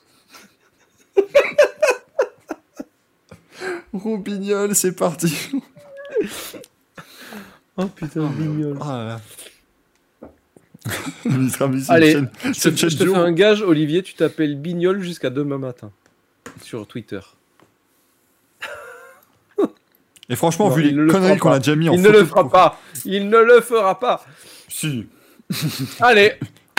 Bignol, c'est parti. Oh putain, mignonne. Oh là là. Il sera mis sur Allez, chaîne, Je te, je fais un gage, Olivier, tu t'appelles Bignol jusqu'à demain matin sur Twitter. Et franchement, Non, vu il les ne le conneries qu'on a déjà mis en Il ne le fera pro- pas. Il ne le fera pas. Si. Allez.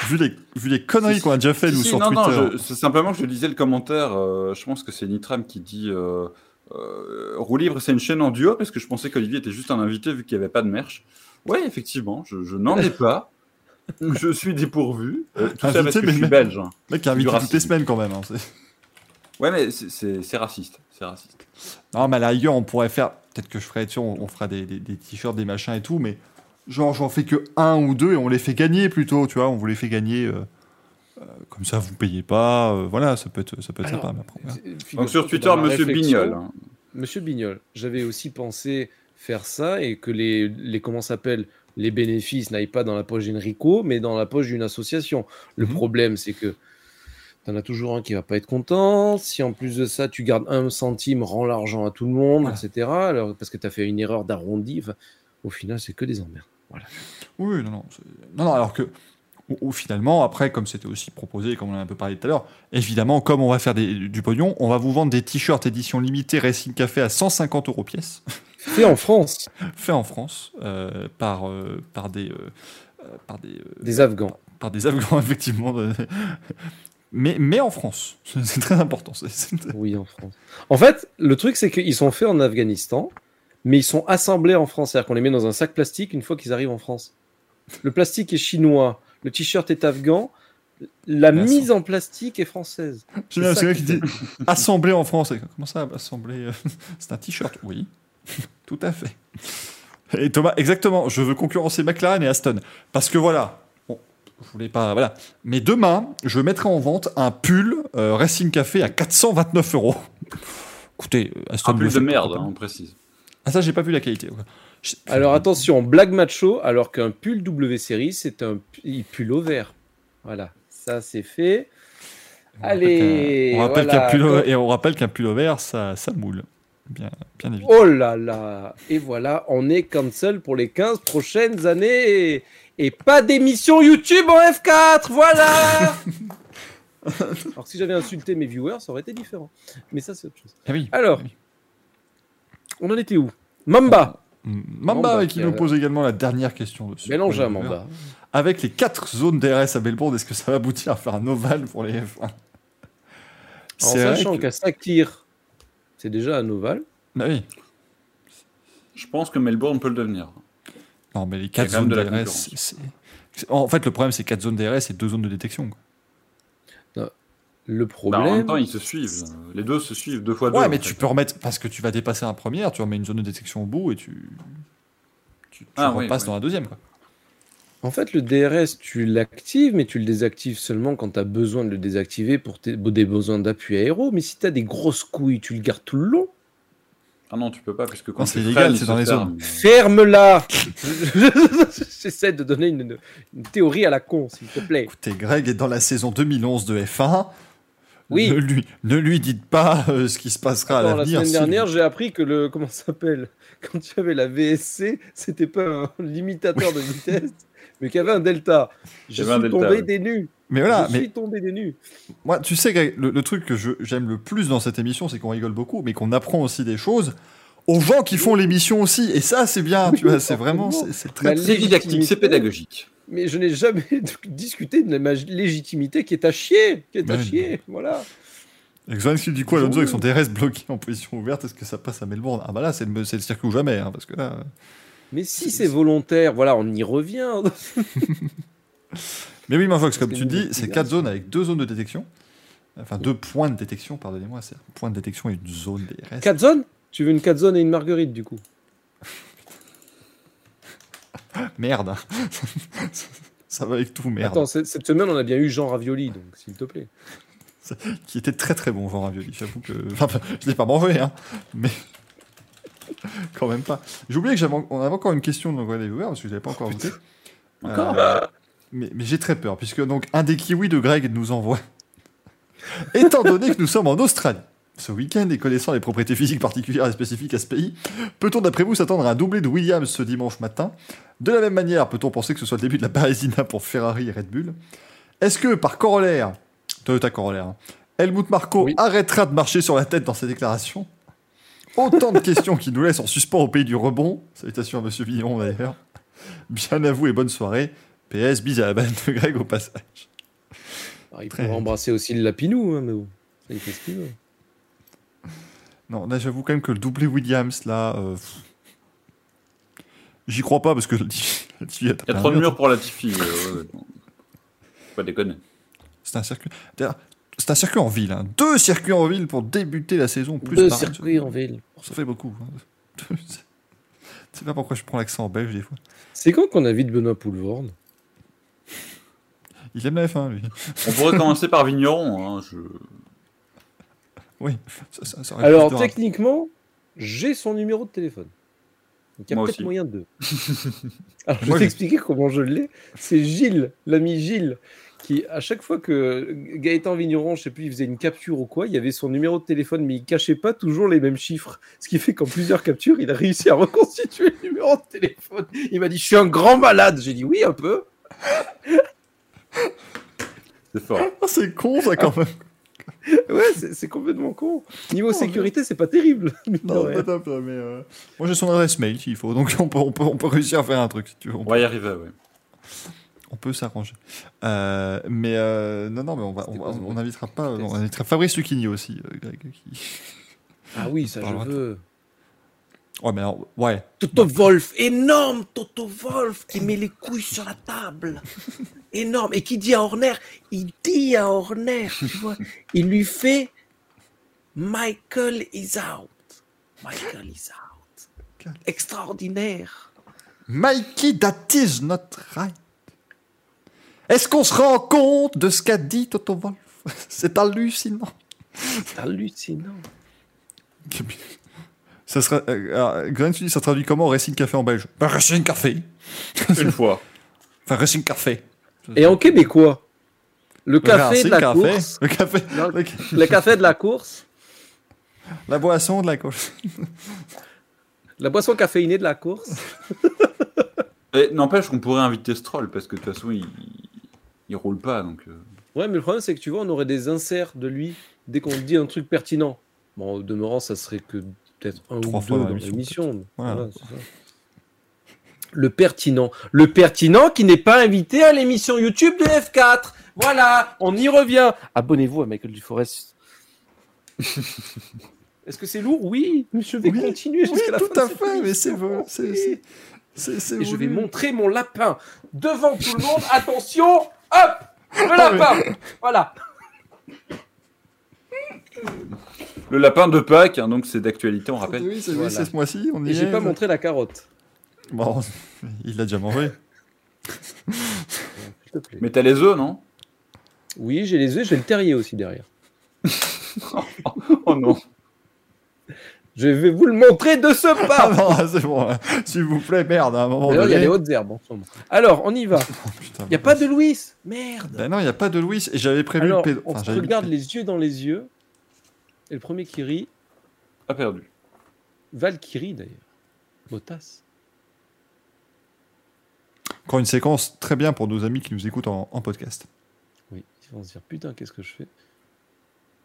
Vu les, vu les conneries qu'on a déjà fait, Si, nous, si, sur non, Twitter. non, je- c'est simplement que je lisais le commentaire. euh, je pense que c'est Nitram qui dit euh, euh, Roue libre, c'est une chaîne en duo parce que je pensais qu'Olivier était juste un invité vu qu'il n'y avait pas de merch. Ouais, effectivement, je, je n'en ai pas. je suis dépourvu. Euh, tout ça Invité, parce que mais je suis belge. hein. Mec invité toutes les semaines quand même. hein, Ouais, mais c'est- raciste. C'est raciste. Non, mais à la rigueur, on pourrait faire. Peut-être que je ferai, tu sais, on, on fera des, des- des t-shirts, des machins et tout, mais genre, j'en fais que un ou deux et on les fait gagner plutôt, tu vois. On vous les fait gagner. euh, comme ça, vous payez pas. euh, voilà, ça peut être, ça peut être Alors, sympa. mais après, voilà. Donc sur Twitter, Monsieur Bignol. hein. Monsieur Bignol, j'avais aussi pensé faire ça et que les, les comment s'appelle les bénéfices n'aillent pas dans la poche d'Enrico, mais dans la poche d'une association. Le Mhm. problème, c'est que t'en as toujours un qui va pas être content. Si en plus de ça, tu gardes un centime, rends l'argent à tout le monde, Voilà. etc. Alors, parce que tu as fait une erreur d'arrondi. Enfin, au final, c'est que des emmerdes. Voilà. Oui, non, non. Non, non, alors que. Ou, ou finalement, après, comme c'était aussi proposé, comme on a un peu parlé tout à l'heure, évidemment, comme on va faire des- du pognon, on va vous vendre des t-shirts édition limitée Racing Café à 150 euros pièce. Fait en France, fait en France euh, par, euh, par des, euh, par des, des Afghans. par des Afghans, effectivement. mais, mais en France, c'est très important. Oui, en France. En fait, le truc, c'est qu'ils sont faits en Afghanistan, mais ils sont assemblés en France. C'est-à-dire qu'on les met dans un sac plastique une fois qu'ils arrivent en France. Le plastique est chinois. Le t-shirt est afghan. La Mais mise en plastique est française. Bien, c'est vrai qui qu'il dit assemblé en France. Comment ça, assemblé euh, C'est un t-shirt, oui. Tout à fait. Et Thomas, exactement, je veux concurrencer McLaren et Aston. Parce que voilà, bon, je voulais pas. Voilà. Mais demain, je mettrai en vente un pull euh, Racing Café à 429 euros. Écoutez, euh, Aston. Un pull de merde, on précise. Ah, ça, j'ai pas vu la qualité. ouais. Alors attention, blague macho, alors qu'un pull W Series, c'est un pu- pull au vert. Voilà, ça c'est fait. On rappelle Allez, qu'un- on rappelle voilà, qu'un pull, et on rappelle qu'un pull au vert, ça, ça moule. Bien, bien évidemment. Oh là là Et voilà, on est cancel pour les 15 prochaines années. Et pas d'émission YouTube en F4, voilà Alors si j'avais insulté mes viewers, ça aurait été différent. Mais ça, c'est autre chose. Ah oui. Alors, on en était où? Mamba Mamba, Mamba, qui qui nous pose également la dernière question dessus. Mélange à Mamba. Avec les quatre zones DRS à Melbourne, est-ce que ça va aboutir à faire un ovale pour les F1 En sachant qu'à Sakir, c'est déjà un ovale. Bah oui. Je pense que Melbourne peut le devenir. Non, mais les quatre Il y a quand zones même de la DRS, c'est- En fait, le problème, c'est quatre zones DRS et deux zones de détection. quoi. Le Bah, problème, en même temps, ils se suivent. Les deux se suivent deux fois deux. Ouais, mais fait. tu peux remettre. Parce que tu vas dépasser un première, tu remets une zone de détection au bout et tu. Tu, tu Ah, repasses oui. dans la deuxième. Quoi. en fait, le DRS, tu l'actives, mais tu le désactives seulement quand tu as besoin de le désactiver pour tes- des besoins d'appui aéro. Mais si tu as des grosses couilles, tu le gardes tout le long. Ah non, tu peux pas, parce que quand c'est illégal, c'est dans les ferme. Ferme-la J'essaie de donner une, une théorie à la con, s'il te plaît. Écoutez, Greg est dans la saison 2011 de F1. Oui. Ne lui, ne lui dites pas euh, ce qui se passera à Attends, la l'avenir. semaine dernière, j'ai appris que le. Comment ça s'appelle? Quand tu avais la VSC, c'était pas un limitateur de vitesse, mais qu'il y avait un delta. Je suis delta, tombé des nues. Mais voilà, je mais suis tombé des nues. Moi, tu sais, Greg, le, le truc que je- j'aime le plus dans cette émission, c'est qu'on rigole beaucoup, mais qu'on apprend aussi des choses aux gens qui font l'émission aussi. Et ça, c'est bien, tu vois, c'est vraiment, c'est c'est très. Bah, C'est didactique, c'est pédagogique. Mais je n'ai jamais discuté de ma légitimité qui est à chier. Qui est à chier. Voilà. Exoan qui du coup, Alonso avec son DRS bloqué en position ouverte, est-ce que ça passe à Melbourne? Ah bah là, c'est le, circuit ou jamais, hein, parce que là. Mais si c'est volontaire, voilà, on y revient. Mais oui, Manfox, comme tu dis, c'est quatre zones avec deux zones de détection. Enfin, deux points de détection, pardonnez-moi, c'est un point de détection et une zone DRS. Quatre zones? Tu veux une quatre zones et une marguerite, du coup? Merde. ça va avec tout, merde. Attends, cette semaine, on a bien eu Jean Ravioli, donc s'il te plaît. qui était très très bon, Jean Ravioli. J'avoue que. Enfin, je l'ai pas mangé, hein. Mais. quand même pas. J'ai oublié que j'avais on avait encore une question de l'envoi des viewers parce que je l'avais pas encore voté. Encore Euh, mais mais j'ai très peur, puisque donc un des kiwis de Greg nous envoie. Étant donné que nous sommes en Australie, ce week-end et connaissant les propriétés physiques particulières et spécifiques à ce pays, peut-on d'après vous s'attendre à un doublé de Williams ce dimanche matin? De la même manière, peut-on penser que ce soit le début de la Parésina pour Ferrari et Red Bull? Est-ce que, par corollaire, Toyota corollaire, hein, Helmut Marko Oui. arrêtera de marcher sur la tête dans ses déclarations? Autant de questions qui nous laissent en suspens au pays du rebond. Salutations à Monsieur Villon d'ailleurs. Bien à vous et bonne soirée. PS, bis à la balle de Greg au passage. Alors, il Très pourrait bien. embrasser aussi le lapinou, hein, mais bon. Ça, il fait ce qu'il veut. Non, là j'avoue quand même que le doublé Williams, là. euh, J'y crois pas parce que le Latifi- Latifi a Il y a trop de mur. murs pour la Tiffy. euh, ouais, Pas déconner. C'est un circuit. D'ailleurs, C'est un circuit en ville. hein. Deux circuits en ville pour débuter la saison. Plus Deux circuits en ville. Ça fait beaucoup. hein. Je sais pas pourquoi je prends l'accent en belge des fois. C'est quand qu'on invite Benoît Poulvorde Il aime la F1, lui. On pourrait commencer par Vigneron. hein, je... Oui. Ça- ça- ça aurait Alors, techniquement, j'ai son numéro de téléphone. Donc, il y a peut-être moyen de. Alors, je vais t'expliquer comment je l'ai. C'est Gilles, l'ami Gilles, qui, à chaque fois que Gaëtan Vigneron, je sais plus, il faisait une capture ou quoi, il y avait son numéro de téléphone, mais il cachait pas toujours les mêmes chiffres. Ce qui fait qu'en plusieurs captures, il a réussi à reconstituer le numéro de téléphone. Il m'a dit Je suis un grand malade. J'ai dit Oui, un peu. C'est fort. Ah, c'est con, ça, quand même. Ouais, c'est complètement con. Niveau sécurité, c'est pas terrible. Non, pas top, là, mais. euh, Moi, j'ai son adresse mail s'il faut. Donc, on peut, on, peut, on peut réussir à faire un truc, si tu veux. On On va y arriver, ouais. On peut s'arranger. Euh, mais euh, non, non, mais on va, on, invitera pas. On invitera Fabrice Lucchini aussi, euh, Greg. qui- Ah oui, ça je veux. Ouais, mais alors, ouais. Toto Wolf, énorme Toto Wolf qui met les couilles sur la table. énorme. Et qui dit à Horner, il dit à Horner, tu vois, il lui fait Michael is out. Michael is out. Extraordinaire. Mikey, that is not right. Est-ce qu'on se rend compte de ce qu'a dit Toto Wolf C'est hallucinant. Hallucinant. Ça sera, euh, alors, Glenn, tu dis, ça traduit comment Racing Café en belge? Bah, Racing Café. Une fois. Enfin, Racing Café. Et en québécois, le café de la Café. course. Le café. Non, le- Le café de la course. La boisson de la course. La boisson caféinée de la course. Et n'empêche qu'on pourrait inviter Stroll parce que de toute façon, il, il roule pas. Donc, euh, Ouais, mais le problème, c'est que tu vois, on aurait des inserts de lui dès qu'on dit un truc pertinent. Bon, au demeurant, ça serait que peut-être un Trois ou fois deux dans dans l'émission, l'émission. Voilà. Voilà, c'est ça. Le pertinent. Le pertinent qui n'est pas invité à l'émission YouTube de F4. Voilà, on y revient. Abonnez-vous à Michael Duforest. Est-ce que c'est lourd? Oui, mais je vais Oui, continuer Oui, jusqu'à la tout fin à fait, mais c'est émission. vrai. C'est, c'est, c'est, c'est Et je vais montrer mon lapin devant tout le monde. Attention, hop, le lapin. Voilà. Le lapin de Pâques, hein, donc c'est d'actualité, on rappelle. Oui, c'est, Voilà. ce mois-ci. Et j'ai pas montré la carotte. Bon, il l'a déjà mangé. Mais t'as les œufs, non? Oui, j'ai les œufs, j'ai le terrier aussi derrière. Oh non. Je vais vous le montrer de ce Ah pas. non, c'est bon. hein. S'il vous plaît, merde, à un moment D'ailleurs, il y a les hautes herbes en ce moment. Alors, on y va. Oh, Il n'y a pas de Louis. Merde. Ben non, il n'y a pas de Louis. Et j'avais prévu Alors, le pédo. on enfin, se j'avais- regarde les yeux dans les yeux. Et le premier qui rit, A perdu. Valkyrie d'ailleurs. Bottas. Encore une séquence très bien pour nos amis qui nous écoutent en, en podcast. Oui, ils vont se dire putain, qu'est-ce que je fais?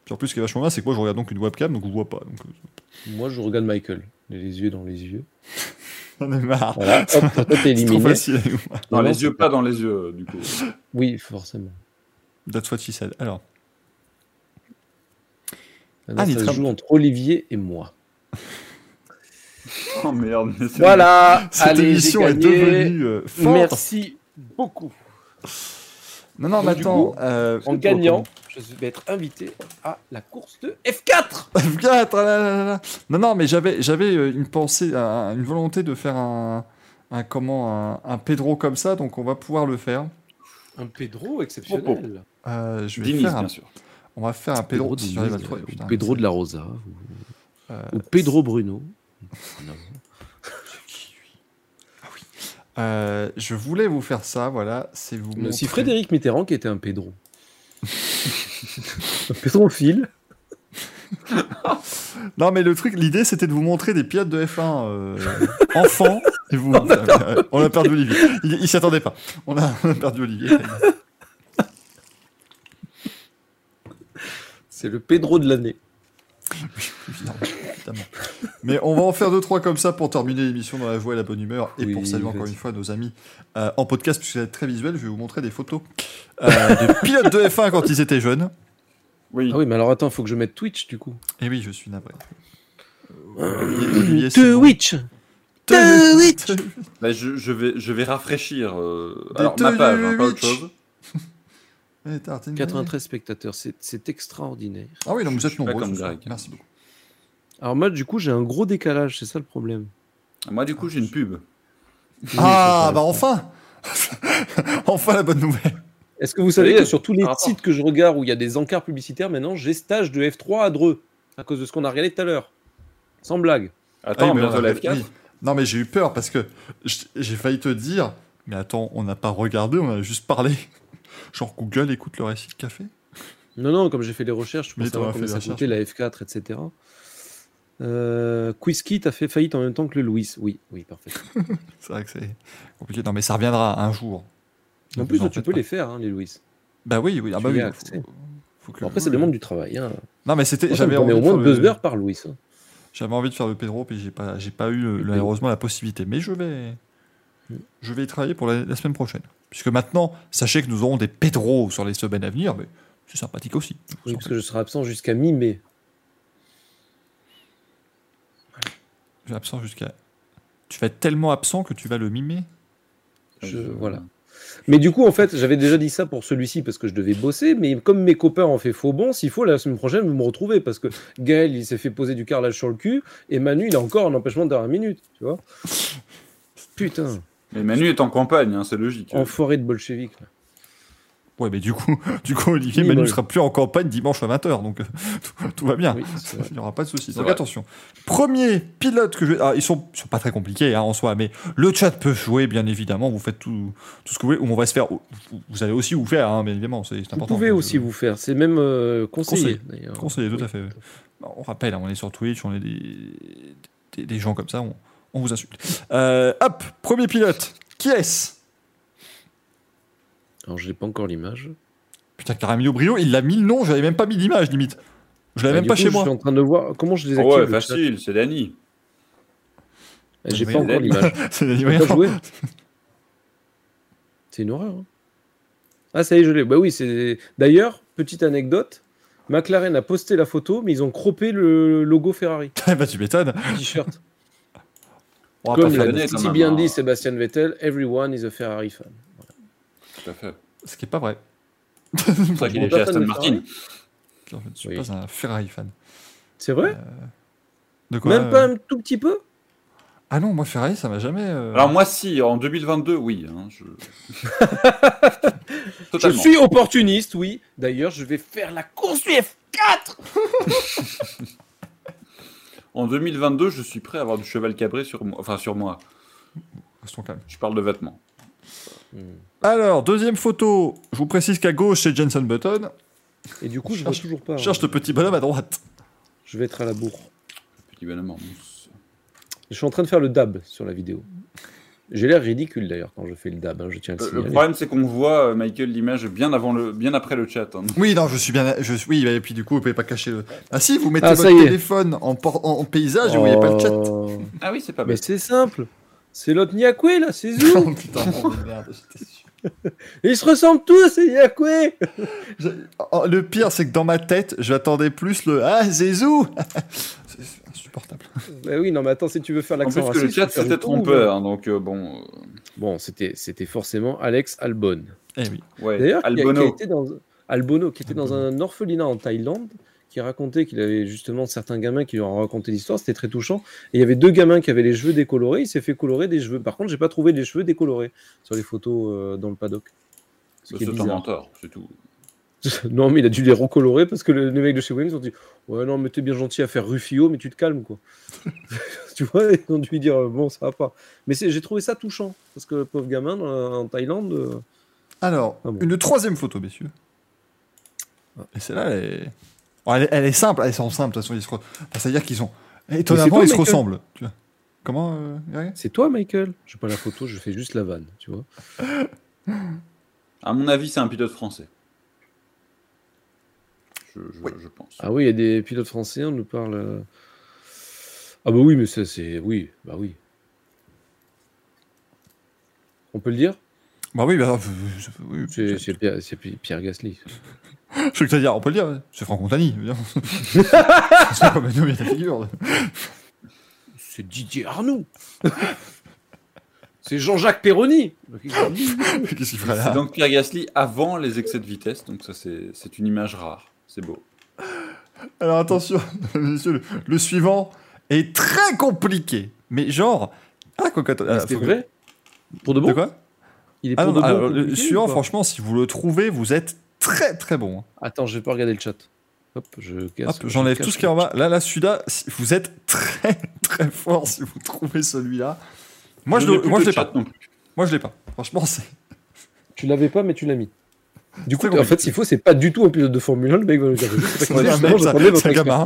Puis en plus, ce qui est vachement bien, c'est que moi, je regarde donc une webcam, donc on voit pas. Donc, euh, Moi, je regarde Michael. Les yeux dans les yeux. on est marre. Voilà, hop, toi, t'es C'est trop éliminé. facile. à nous. Dans les yeux, pas dans les yeux, du coup. Oui, forcément. That's what she said. Alors, Ah, il ça se joue entre Olivier et moi. Oh merde. mais Voilà. cette allez, émission est devenue euh, forte. Merci beaucoup. Non, non, maintenant. coup, euh, En gagnant, je vais être invité à la course de F4. F4, ah là là là là. Non, non, mais j'avais, j'avais euh, une pensée, un- une volonté de faire un, un comment, un, un Pedro comme ça, donc on va pouvoir le faire. Un Pedro exceptionnel. Euh, je vais Diniz, faire un, bien sûr. On va faire un Pedro. de trouver, putain, Pedro de la Rosa. Ou, euh, ou Pedro Bruno. Non. euh, je voulais vous faire ça, voilà, c'est vous. Si Frédéric Mitterrand qui était un Pedro. un Pedrophile. Non, mais le truc, l'idée, c'était de vous montrer des pilotes de F1 euh, enfants. Et vous, euh, on a perdu Olivier. Il, il s'y attendait pas. On a, on a perdu Olivier. C'est le Pedro de l'année. Évidemment, évidemment. Mais on va en faire deux trois comme ça pour terminer l'émission dans la joie et la bonne humeur et Oui, pour saluer encore une fois nos amis euh, en podcast puisque c'est très visuel. Je vais vous montrer des photos euh, de pilotes de F1 quand ils étaient jeunes. Oui. Ah oui, mais alors attends, faut que je mette Twitch du coup. Et oui, je suis navré. Euh. Twitch Twitch. Bah, je, je vais, je vais rafraîchir euh, alors, ma page, hein, pas autre chose. Eh, tartine. 93 spectateurs, c'est- extraordinaire. Ah oui, donc vous êtes nombreux. comme. Greg. Merci beaucoup. Alors moi, du coup, j'ai un gros décalage, c'est ça le problème. Moi, du coup, j'ai une pub. Ah bah enfin, enfin la bonne nouvelle. Est-ce que vous savez que sur tous les sites que je regarde où il y a des encarts publicitaires, maintenant, j'ai stage de F3 à Dreux, à cause de ce qu'on a regardé tout à l'heure. Sans blague. Attends, Ah oui, mais a- la F4. oui. Non mais j'ai eu peur parce que j'ai failli te dire, mais attends, on n'a pas regardé, on a juste parlé. Genre Google écoute le récit de café. Non, non, comme j'ai fait les recherches Mais savoir combien ça des coûtait la F4, etc. Euh, Quizkit a fait faillite en même temps que le Louis. Oui, oui, parfait. C'est vrai que c'est compliqué. Non mais ça reviendra un jour. En plus, tu peux pas. les faire, hein, les Louis. Bah oui, oui. Ah bah oui. as faut- accès. faut que- Bon, après, ça demande du travail. Hein. Non mais c'était, j'avais au de moins faire deux le- heures par Louis. hein. j'avais envie de faire le Pedro, puis j'ai pas, j'ai pas eu malheureusement la possibilité. Mais je vais, Mm. je vais y travailler pour la, la semaine prochaine. Puisque maintenant, sachez que nous aurons des Pedro sur les semaines à venir, mais c'est sympathique aussi. Oui, parce que je serai absent jusqu'à mi-mai. absent jusqu'à. Tu vas être tellement absent que tu vas le mimer. Je- voilà. Mais du coup, en fait, j'avais déjà dit ça pour celui-ci parce que je devais bosser. Mais comme mes copains ont fait faux bon, s'il faut, la semaine prochaine, vous me retrouvez. Parce que Gaël, il s'est fait poser du carrelage sur le cul. Et Manu, il a encore un empêchement de dernière minute. Tu vois Putain, Mais Manu est en campagne, hein, c'est logique. enfoiré de bolchevique. là. Ouais, mais du coup, du coup Olivier Oui, Manu bol. sera plus en campagne dimanche à 20h, donc euh, tout, tout va bien. Oui. Il n'y aura pas de souci. C'est Donc vrai. attention. Premier pilote que je vais. Ah, ils sont, sont pas très compliqués hein, en soi, mais le chat peut jouer, bien évidemment. Vous faites tout, tout ce que vous voulez. Ou on va se faire. Vous, allez aussi vous faire, hein, bien évidemment. C'est c'est Vous important. pouvez aussi vous faire. C'est même euh, conseillé, Conseillé. d'ailleurs. Conseillé, tout Oui. à fait. On rappelle, hein, on est sur Twitch, on est des, des, des gens comme ça, on, on vous insulte. Euh, hop, premier pilote. Qui est-ce? Alors, je n'ai pas encore l'image. Putain, Caramillo Brio, il l'a mis le nom, j'avais même pas mis l'image, limite. Je l'avais Ah, même pas coup, chez je moi. suis en train de voir comment je Oh désactive. ouais, le chat. facile, c'est Dany. J'ai Oui, pas encore l'image. C'est joué C'est une horreur. hein. Ah, ça y est, je l'ai. Bah oui, c'est. D'ailleurs, petite anecdote McLaren a posté la photo, mais ils ont croppé le logo Ferrari, bah, tu m'étonnes. le t-shirt. On Comme l'a si même, bien hein. dit Sébastien Vettel, everyone is a Ferrari fan. Tout à fait. Ce qui est pas vrai. C'est pour ça qu'il est chez Aston Martin. Je ne suis Oui. pas un Ferrari fan. C'est vrai De quoi Même euh, pas un tout petit peu Ah non, moi Ferrari, ça m'a jamais. euh, Alors moi si, en 2022, oui. hein, je... Suis opportuniste, oui. D'ailleurs, je vais faire la course du F4 En 2022, je suis prêt à avoir du cheval cabré sur moi. Enfin, sur moi. restons calmes. Je parle de vêtements. Alors, deuxième photo. Je vous précise qu'à gauche, c'est Jenson Button. Et du coup, je vois Cherche- toujours pas. Cherche hein. le petit bonhomme à droite. Je vais être à la bourre. Petit bonhomme en mousse. Je suis en train de faire le dab sur la vidéo. J'ai l'air ridicule d'ailleurs quand je fais le dab, hein, je tiens à le problème, c'est qu'on voit, euh, Michael, l'image bien, avant le... bien après le chat. hein. Oui, non, je suis bien. Je, oui, et puis du coup, vous pouvez pas cacher le. Ah si, vous mettez Ah, votre téléphone en, por- en- paysage et vous voyez pas le chat. Ah oui, c'est pas Mais bête. c'est simple. C'est l'autre Nyakwe là, c'est Oh Zou. putain, oh, merde, j'étais sûr. Et ils se ressemblent tous, c'est Nyakwe. Je- oh, le pire, c'est que dans ma tête, j'attendais plus le Ah, C'est insupportable. bah oui, non mais attends, si tu veux faire En l'accent que le chat tour, trompeur, hein, donc euh, bon, euh, Bon, c'était c'était forcément Alex Albon. Eh oui. ouais, D'ailleurs, qui, a- qui a Albono. été dans Albono, qui était dans un orphelinat en Thaïlande, qui racontait qu'il avait justement certains gamins qui lui ont raconté l'histoire. C'était très touchant. Et il y avait deux gamins qui avaient les cheveux décolorés. Il s'est fait colorer des cheveux. Par contre, j'ai pas trouvé les cheveux décolorés sur les photos euh, dans le paddock. Ce qui est C'est un bizarre. menteur, c'est tout. non, mais il a dû les recolorer parce que le- les mecs de chez Williams ont dit Ouais, non, mais t'es bien gentil à faire Rufio, mais tu te calmes, quoi. tu vois, ils ont dû lui dire euh, Bon, ça va pas. Mais j'ai trouvé ça touchant parce que le pauvre gamin dans la- en Thaïlande. euh, Alors, Ah bon. une troisième photo, messieurs. Et celle-là, elle est... Oh, elle est... elle est simple, elles sont simples, de toute façon, ils se re- enfin, C'est-à-dire qu'ils sont... Étonnamment, toi, ils se Michael. ressemblent. Tu vois. Comment, euh, C'est toi, Michael? Je pas la photo, je fais juste la vanne, tu vois. À mon avis, c'est un pilote français. Je, je- Oui. je pense. Ah oui, il y a des pilotes français, on nous parle. euh, Ah bah oui, mais ça c'est. Oui, bah oui. On peut le dire? Bah oui, bah, euh, oui, C'est Pierre, c'est Pi- Pierre Gasly. je veux dire, on peut le dire, ouais. c'est Franck Montagny. c'est a ta figure. C'est Didier Arnoux C'est Jean-Jacques Perroni Qu'est-ce qu'il ferait C'est là donc Pierre Gasly avant les excès de vitesse, donc ça c'est c'est une image rare. C'est beau. Alors attention, messieurs, le, le suivant est très compliqué. Mais genre... Ah, quoi, ah, C'était faut que- vrai Pour de bon De quoi Il est Ah pour non, de bon alors, le suivant, franchement, si vous le trouvez, vous êtes très très bon. hein. Attends, je vais pas regarder le chat. Hop, je casse. J'enlève tout ce qui est en bas. Là, là, celui-là, si- vous êtes très très fort si vous trouvez celui-là. Moi, je, je l'ai pas. Moi, je l'ai pas. Franchement, c'est. Tu l'avais pas, mais tu l'as mis. Du coup, en fait, s'il faut, c'est pas du tout un pilote de Formule 1, le mec va nous dire. C'est un gamin.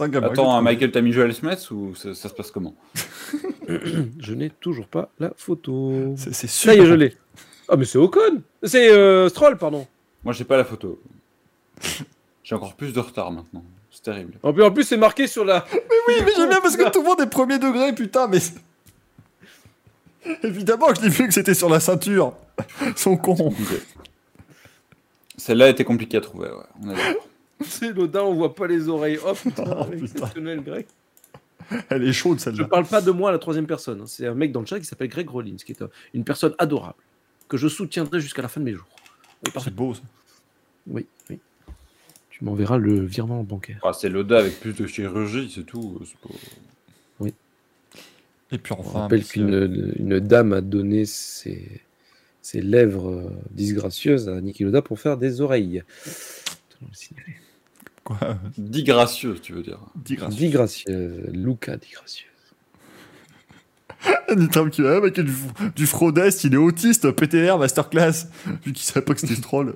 un. Attends, Michael, t'as mis Joel Smets ou ça, ça se passe comment Je n'ai toujours pas la photo. C'est c'est Ça y est, je l'ai. Ah, mais c'est Ocon C'est euh, Stroll, pardon. Moi, j'ai pas la photo. J'ai encore plus de retard maintenant. C'est terrible. En plus, en plus c'est marqué sur la. Oui, mais j'aime bien parce que tout le monde est premier degré, putain, mais. Évidemment que je l'ai vu que c'était sur la ceinture. Son con. Celle-là était compliquée à trouver, ouais. On est d'accord. C'est l'Odin, on voit pas les oreilles. Oh putain, Oh, putain. exceptionnel, grec. Elle est chaude Je celle-là. parle pas de moi à la troisième personne. hein. C'est un mec dans le chat qui s'appelle Greg Rollins, qui est euh, une personne adorable, que je soutiendrai jusqu'à la fin de mes jours. Oui. C'est beau ça. oui, oui. Tu m'enverras le virement bancaire. Ah, c'est l'ODA avec plus de chirurgie, c'est tout. c'est pas- Et puis On enfin. rappelle monsieur- qu'une une dame a donné ses, ses lèvres euh, disgracieuses à Niki Loda pour faire des oreilles. Quoi? Dit gracieux, tu veux dire. Dis grâce. Disgracieuse, Luca disgracieuse. Nitram qui va avec du, du fraudeste, il est autiste, PTR, masterclass. Vu qu'il savait pas que c'était ce troll.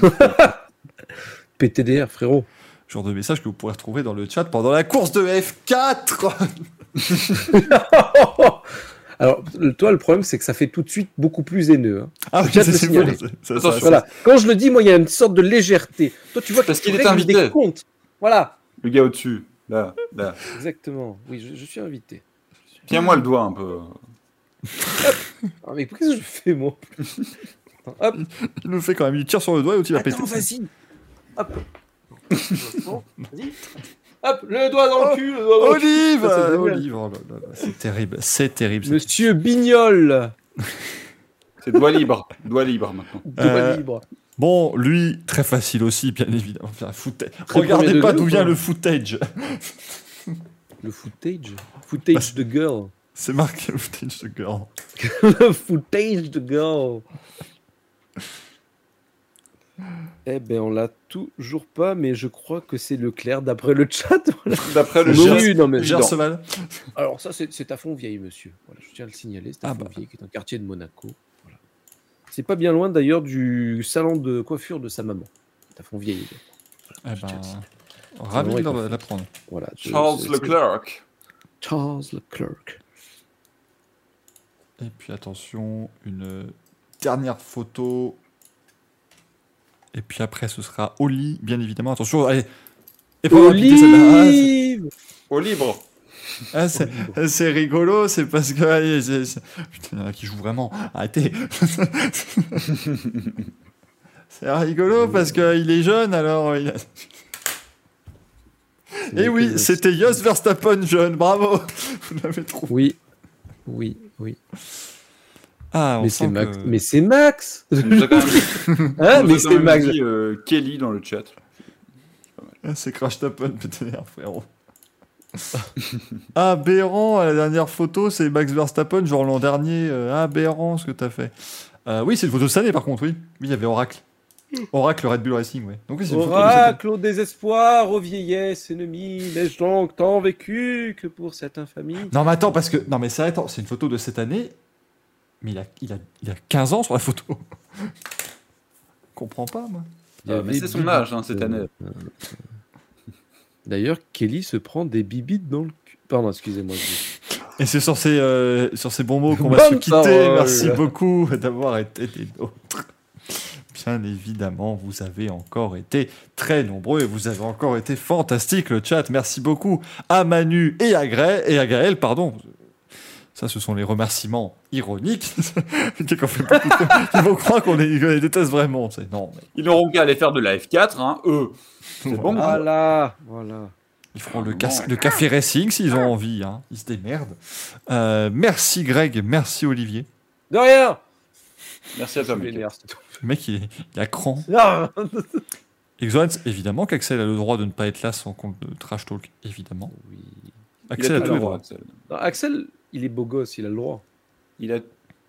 PTDR, frérot. Genre de message que vous pourrez retrouver dans le chat pendant la course de F4. Alors, le- toi, le problème, c'est que ça fait tout de suite beaucoup plus haineux. hein. Ah oui, le c'est ça- ça- Attention, ça- Voilà. Quand je le dis, moi, il y a une sorte de légèreté. Toi, tu vois Parce qu'il est invité. des comptes. Voilà, Le gars au-dessus, là, là. exactement. Oui, je, je suis invité. Tiens-moi le doigt un peu. Ah, mais qu'est-ce que je fais, moi Attends, Hop, Il nous fait quand même, il tire sur le doigt et il va péter. attends, vas-y. Hop. Vas-y. Hop, le doigt dans le cul, le doigt dans le cul. Olive euh, génial. Olive, oh là là là, c'est terrible, c'est terrible. Monsieur Bignol. C'est doigt libre. doigt libre maintenant. Doigt Euh, libre. Bon, lui, très facile aussi, bien évidemment. Enfin, footage. Très Regardez pas d'où vient le footage. Le footage? Footage de girl. C'est marqué le footage de girl. le footage de girl. Eh ben, on l'a toujours pas, mais je crois que c'est Leclerc d'après le chat. Voilà. D'après le geste, Oui, non, mais Gerseval. Alors ça, c'est à Fontvieille, monsieur. Voilà, je tiens à le signaler, c'est à Ah bah. Qui est un quartier de Monaco. Voilà. C'est pas bien loin d'ailleurs du salon de coiffure de sa maman. C'est à Fontvieille. Eh Je tiens à le ben, ravi Ouais, de l'apprendre. Voilà, Charles Leclerc. Charles Leclerc. Et puis attention, une dernière photo. Et puis après, ce sera Oli, bien évidemment. Attention, allez. Et pas rapidité, celle-là. Olive Au libre. Ah, ah, c'est- c'est rigolo, c'est parce que. allez, Putain, il y en a qui jouent vraiment. Arrêtez. c'est rigolo parce qu'il est jeune, alors. il a- Et oui, c'était Jos Verstappen jeune, bravo. Vous l'avez trouvé. Oui, oui, oui. Ah, on Mais c'est Max. que- Mais c'est Max même- Hein, Mais c'est Max. dit, euh, Kelly dans le chat. Ah, C'est Crash Tappen, PTR, frérot. Aberrant, à la dernière photo, c'est Max Verstappen, genre l'an dernier. euh, aberrant ce que t'as fait. Euh, oui, c'est une photo de cette année, par contre, oui. Oui, il y avait Oracle. Oracle Red Bull Racing, ouais. Donc, oui, c'est une photo de cette année. Oracle au désespoir, aux vieillesses ennemies, n'ai-je donc tant vécu que pour cette infamie Non, mais attends, parce que. Non, mais c'est attends, c'est une photo de cette année. Mais il a, il a, il a 15 ans sur la photo. comprends pas, moi. Euh, mais c'est son âge, hein, cette année. Euh, D'ailleurs, Kelly se prend des bibites dans le cul. Pardon, excusez-moi. je- Et c'est sur ces, euh, sur ces bons mots qu'on va se quitter. Merci beaucoup d'avoir été des nôtres. Bien évidemment, vous avez encore été très nombreux et vous avez encore été fantastique le chat. Merci beaucoup à Manu et à, Gré- et à Gaël, pardon. Ça, ce sont les remerciements ironiques. Qu'on fait beaucoup de- Ils vont croire qu'on les, déteste vraiment. C'est non, mais Ils n'auront qu'à aller faire de la F4, hein, eux. C'est bon. Ah, Voilà, voilà. Ils feront le, Bon. cas- le café racing s'ils ont envie. Hein. Ils se démerdent. Euh, merci Greg, merci Olivier. De rien Merci à toi. Le mec, il est, il a cran. Ah Exoans, évidemment qu'Axel a le droit de ne pas être là sans compte de trash talk, évidemment. Oui. Il a Axel a, tout le droit, droits. Axel. Non, Axel, il est beau gosse, il a le droit. Il a...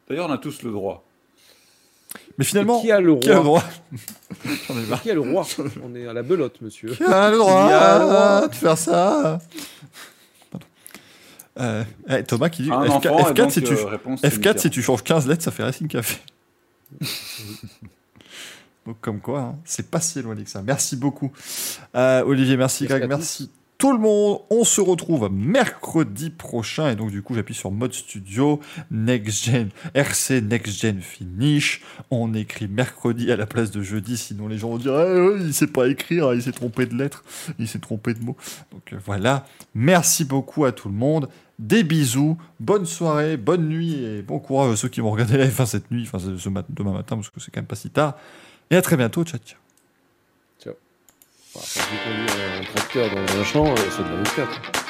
D'ailleurs, on a tous le droit. Mais finalement, Et qui a le qui a le roi droit. Qui a le roi On est à la belote, monsieur. Qui a le droit Qui a le droit de faire ça. Euh, eh, Thomas qui dit Un FK, enfant, et F4, donc, si, tu, euh, réponse, c'est F4 si tu changes 15 lettres, ça fait Racing Café. Donc comme quoi, hein, c'est pas si éloigné que ça. Merci beaucoup. Euh, Olivier, merci Merci Greg, merci tout le monde. On se retrouve mercredi prochain. Et donc du coup, j'appuie sur Mode Studio, Next Gen, RC Next Gen Finish. On écrit mercredi à la place de jeudi, sinon les gens vont dire ouais, il sait pas écrire, il s'est trompé de lettres, il s'est trompé de mots. Donc euh, voilà. Merci beaucoup à tout le monde. Des bisous, bonne soirée, bonne nuit et bon courage à ceux qui vont regarder la F1 cette nuit, enfin ce ce mat- demain matin parce que c'est quand même pas si tard. Et à très bientôt, ciao ciao. Bon, après, j'ai conduit un tracteur dans un champ, euh, c'est de la 24.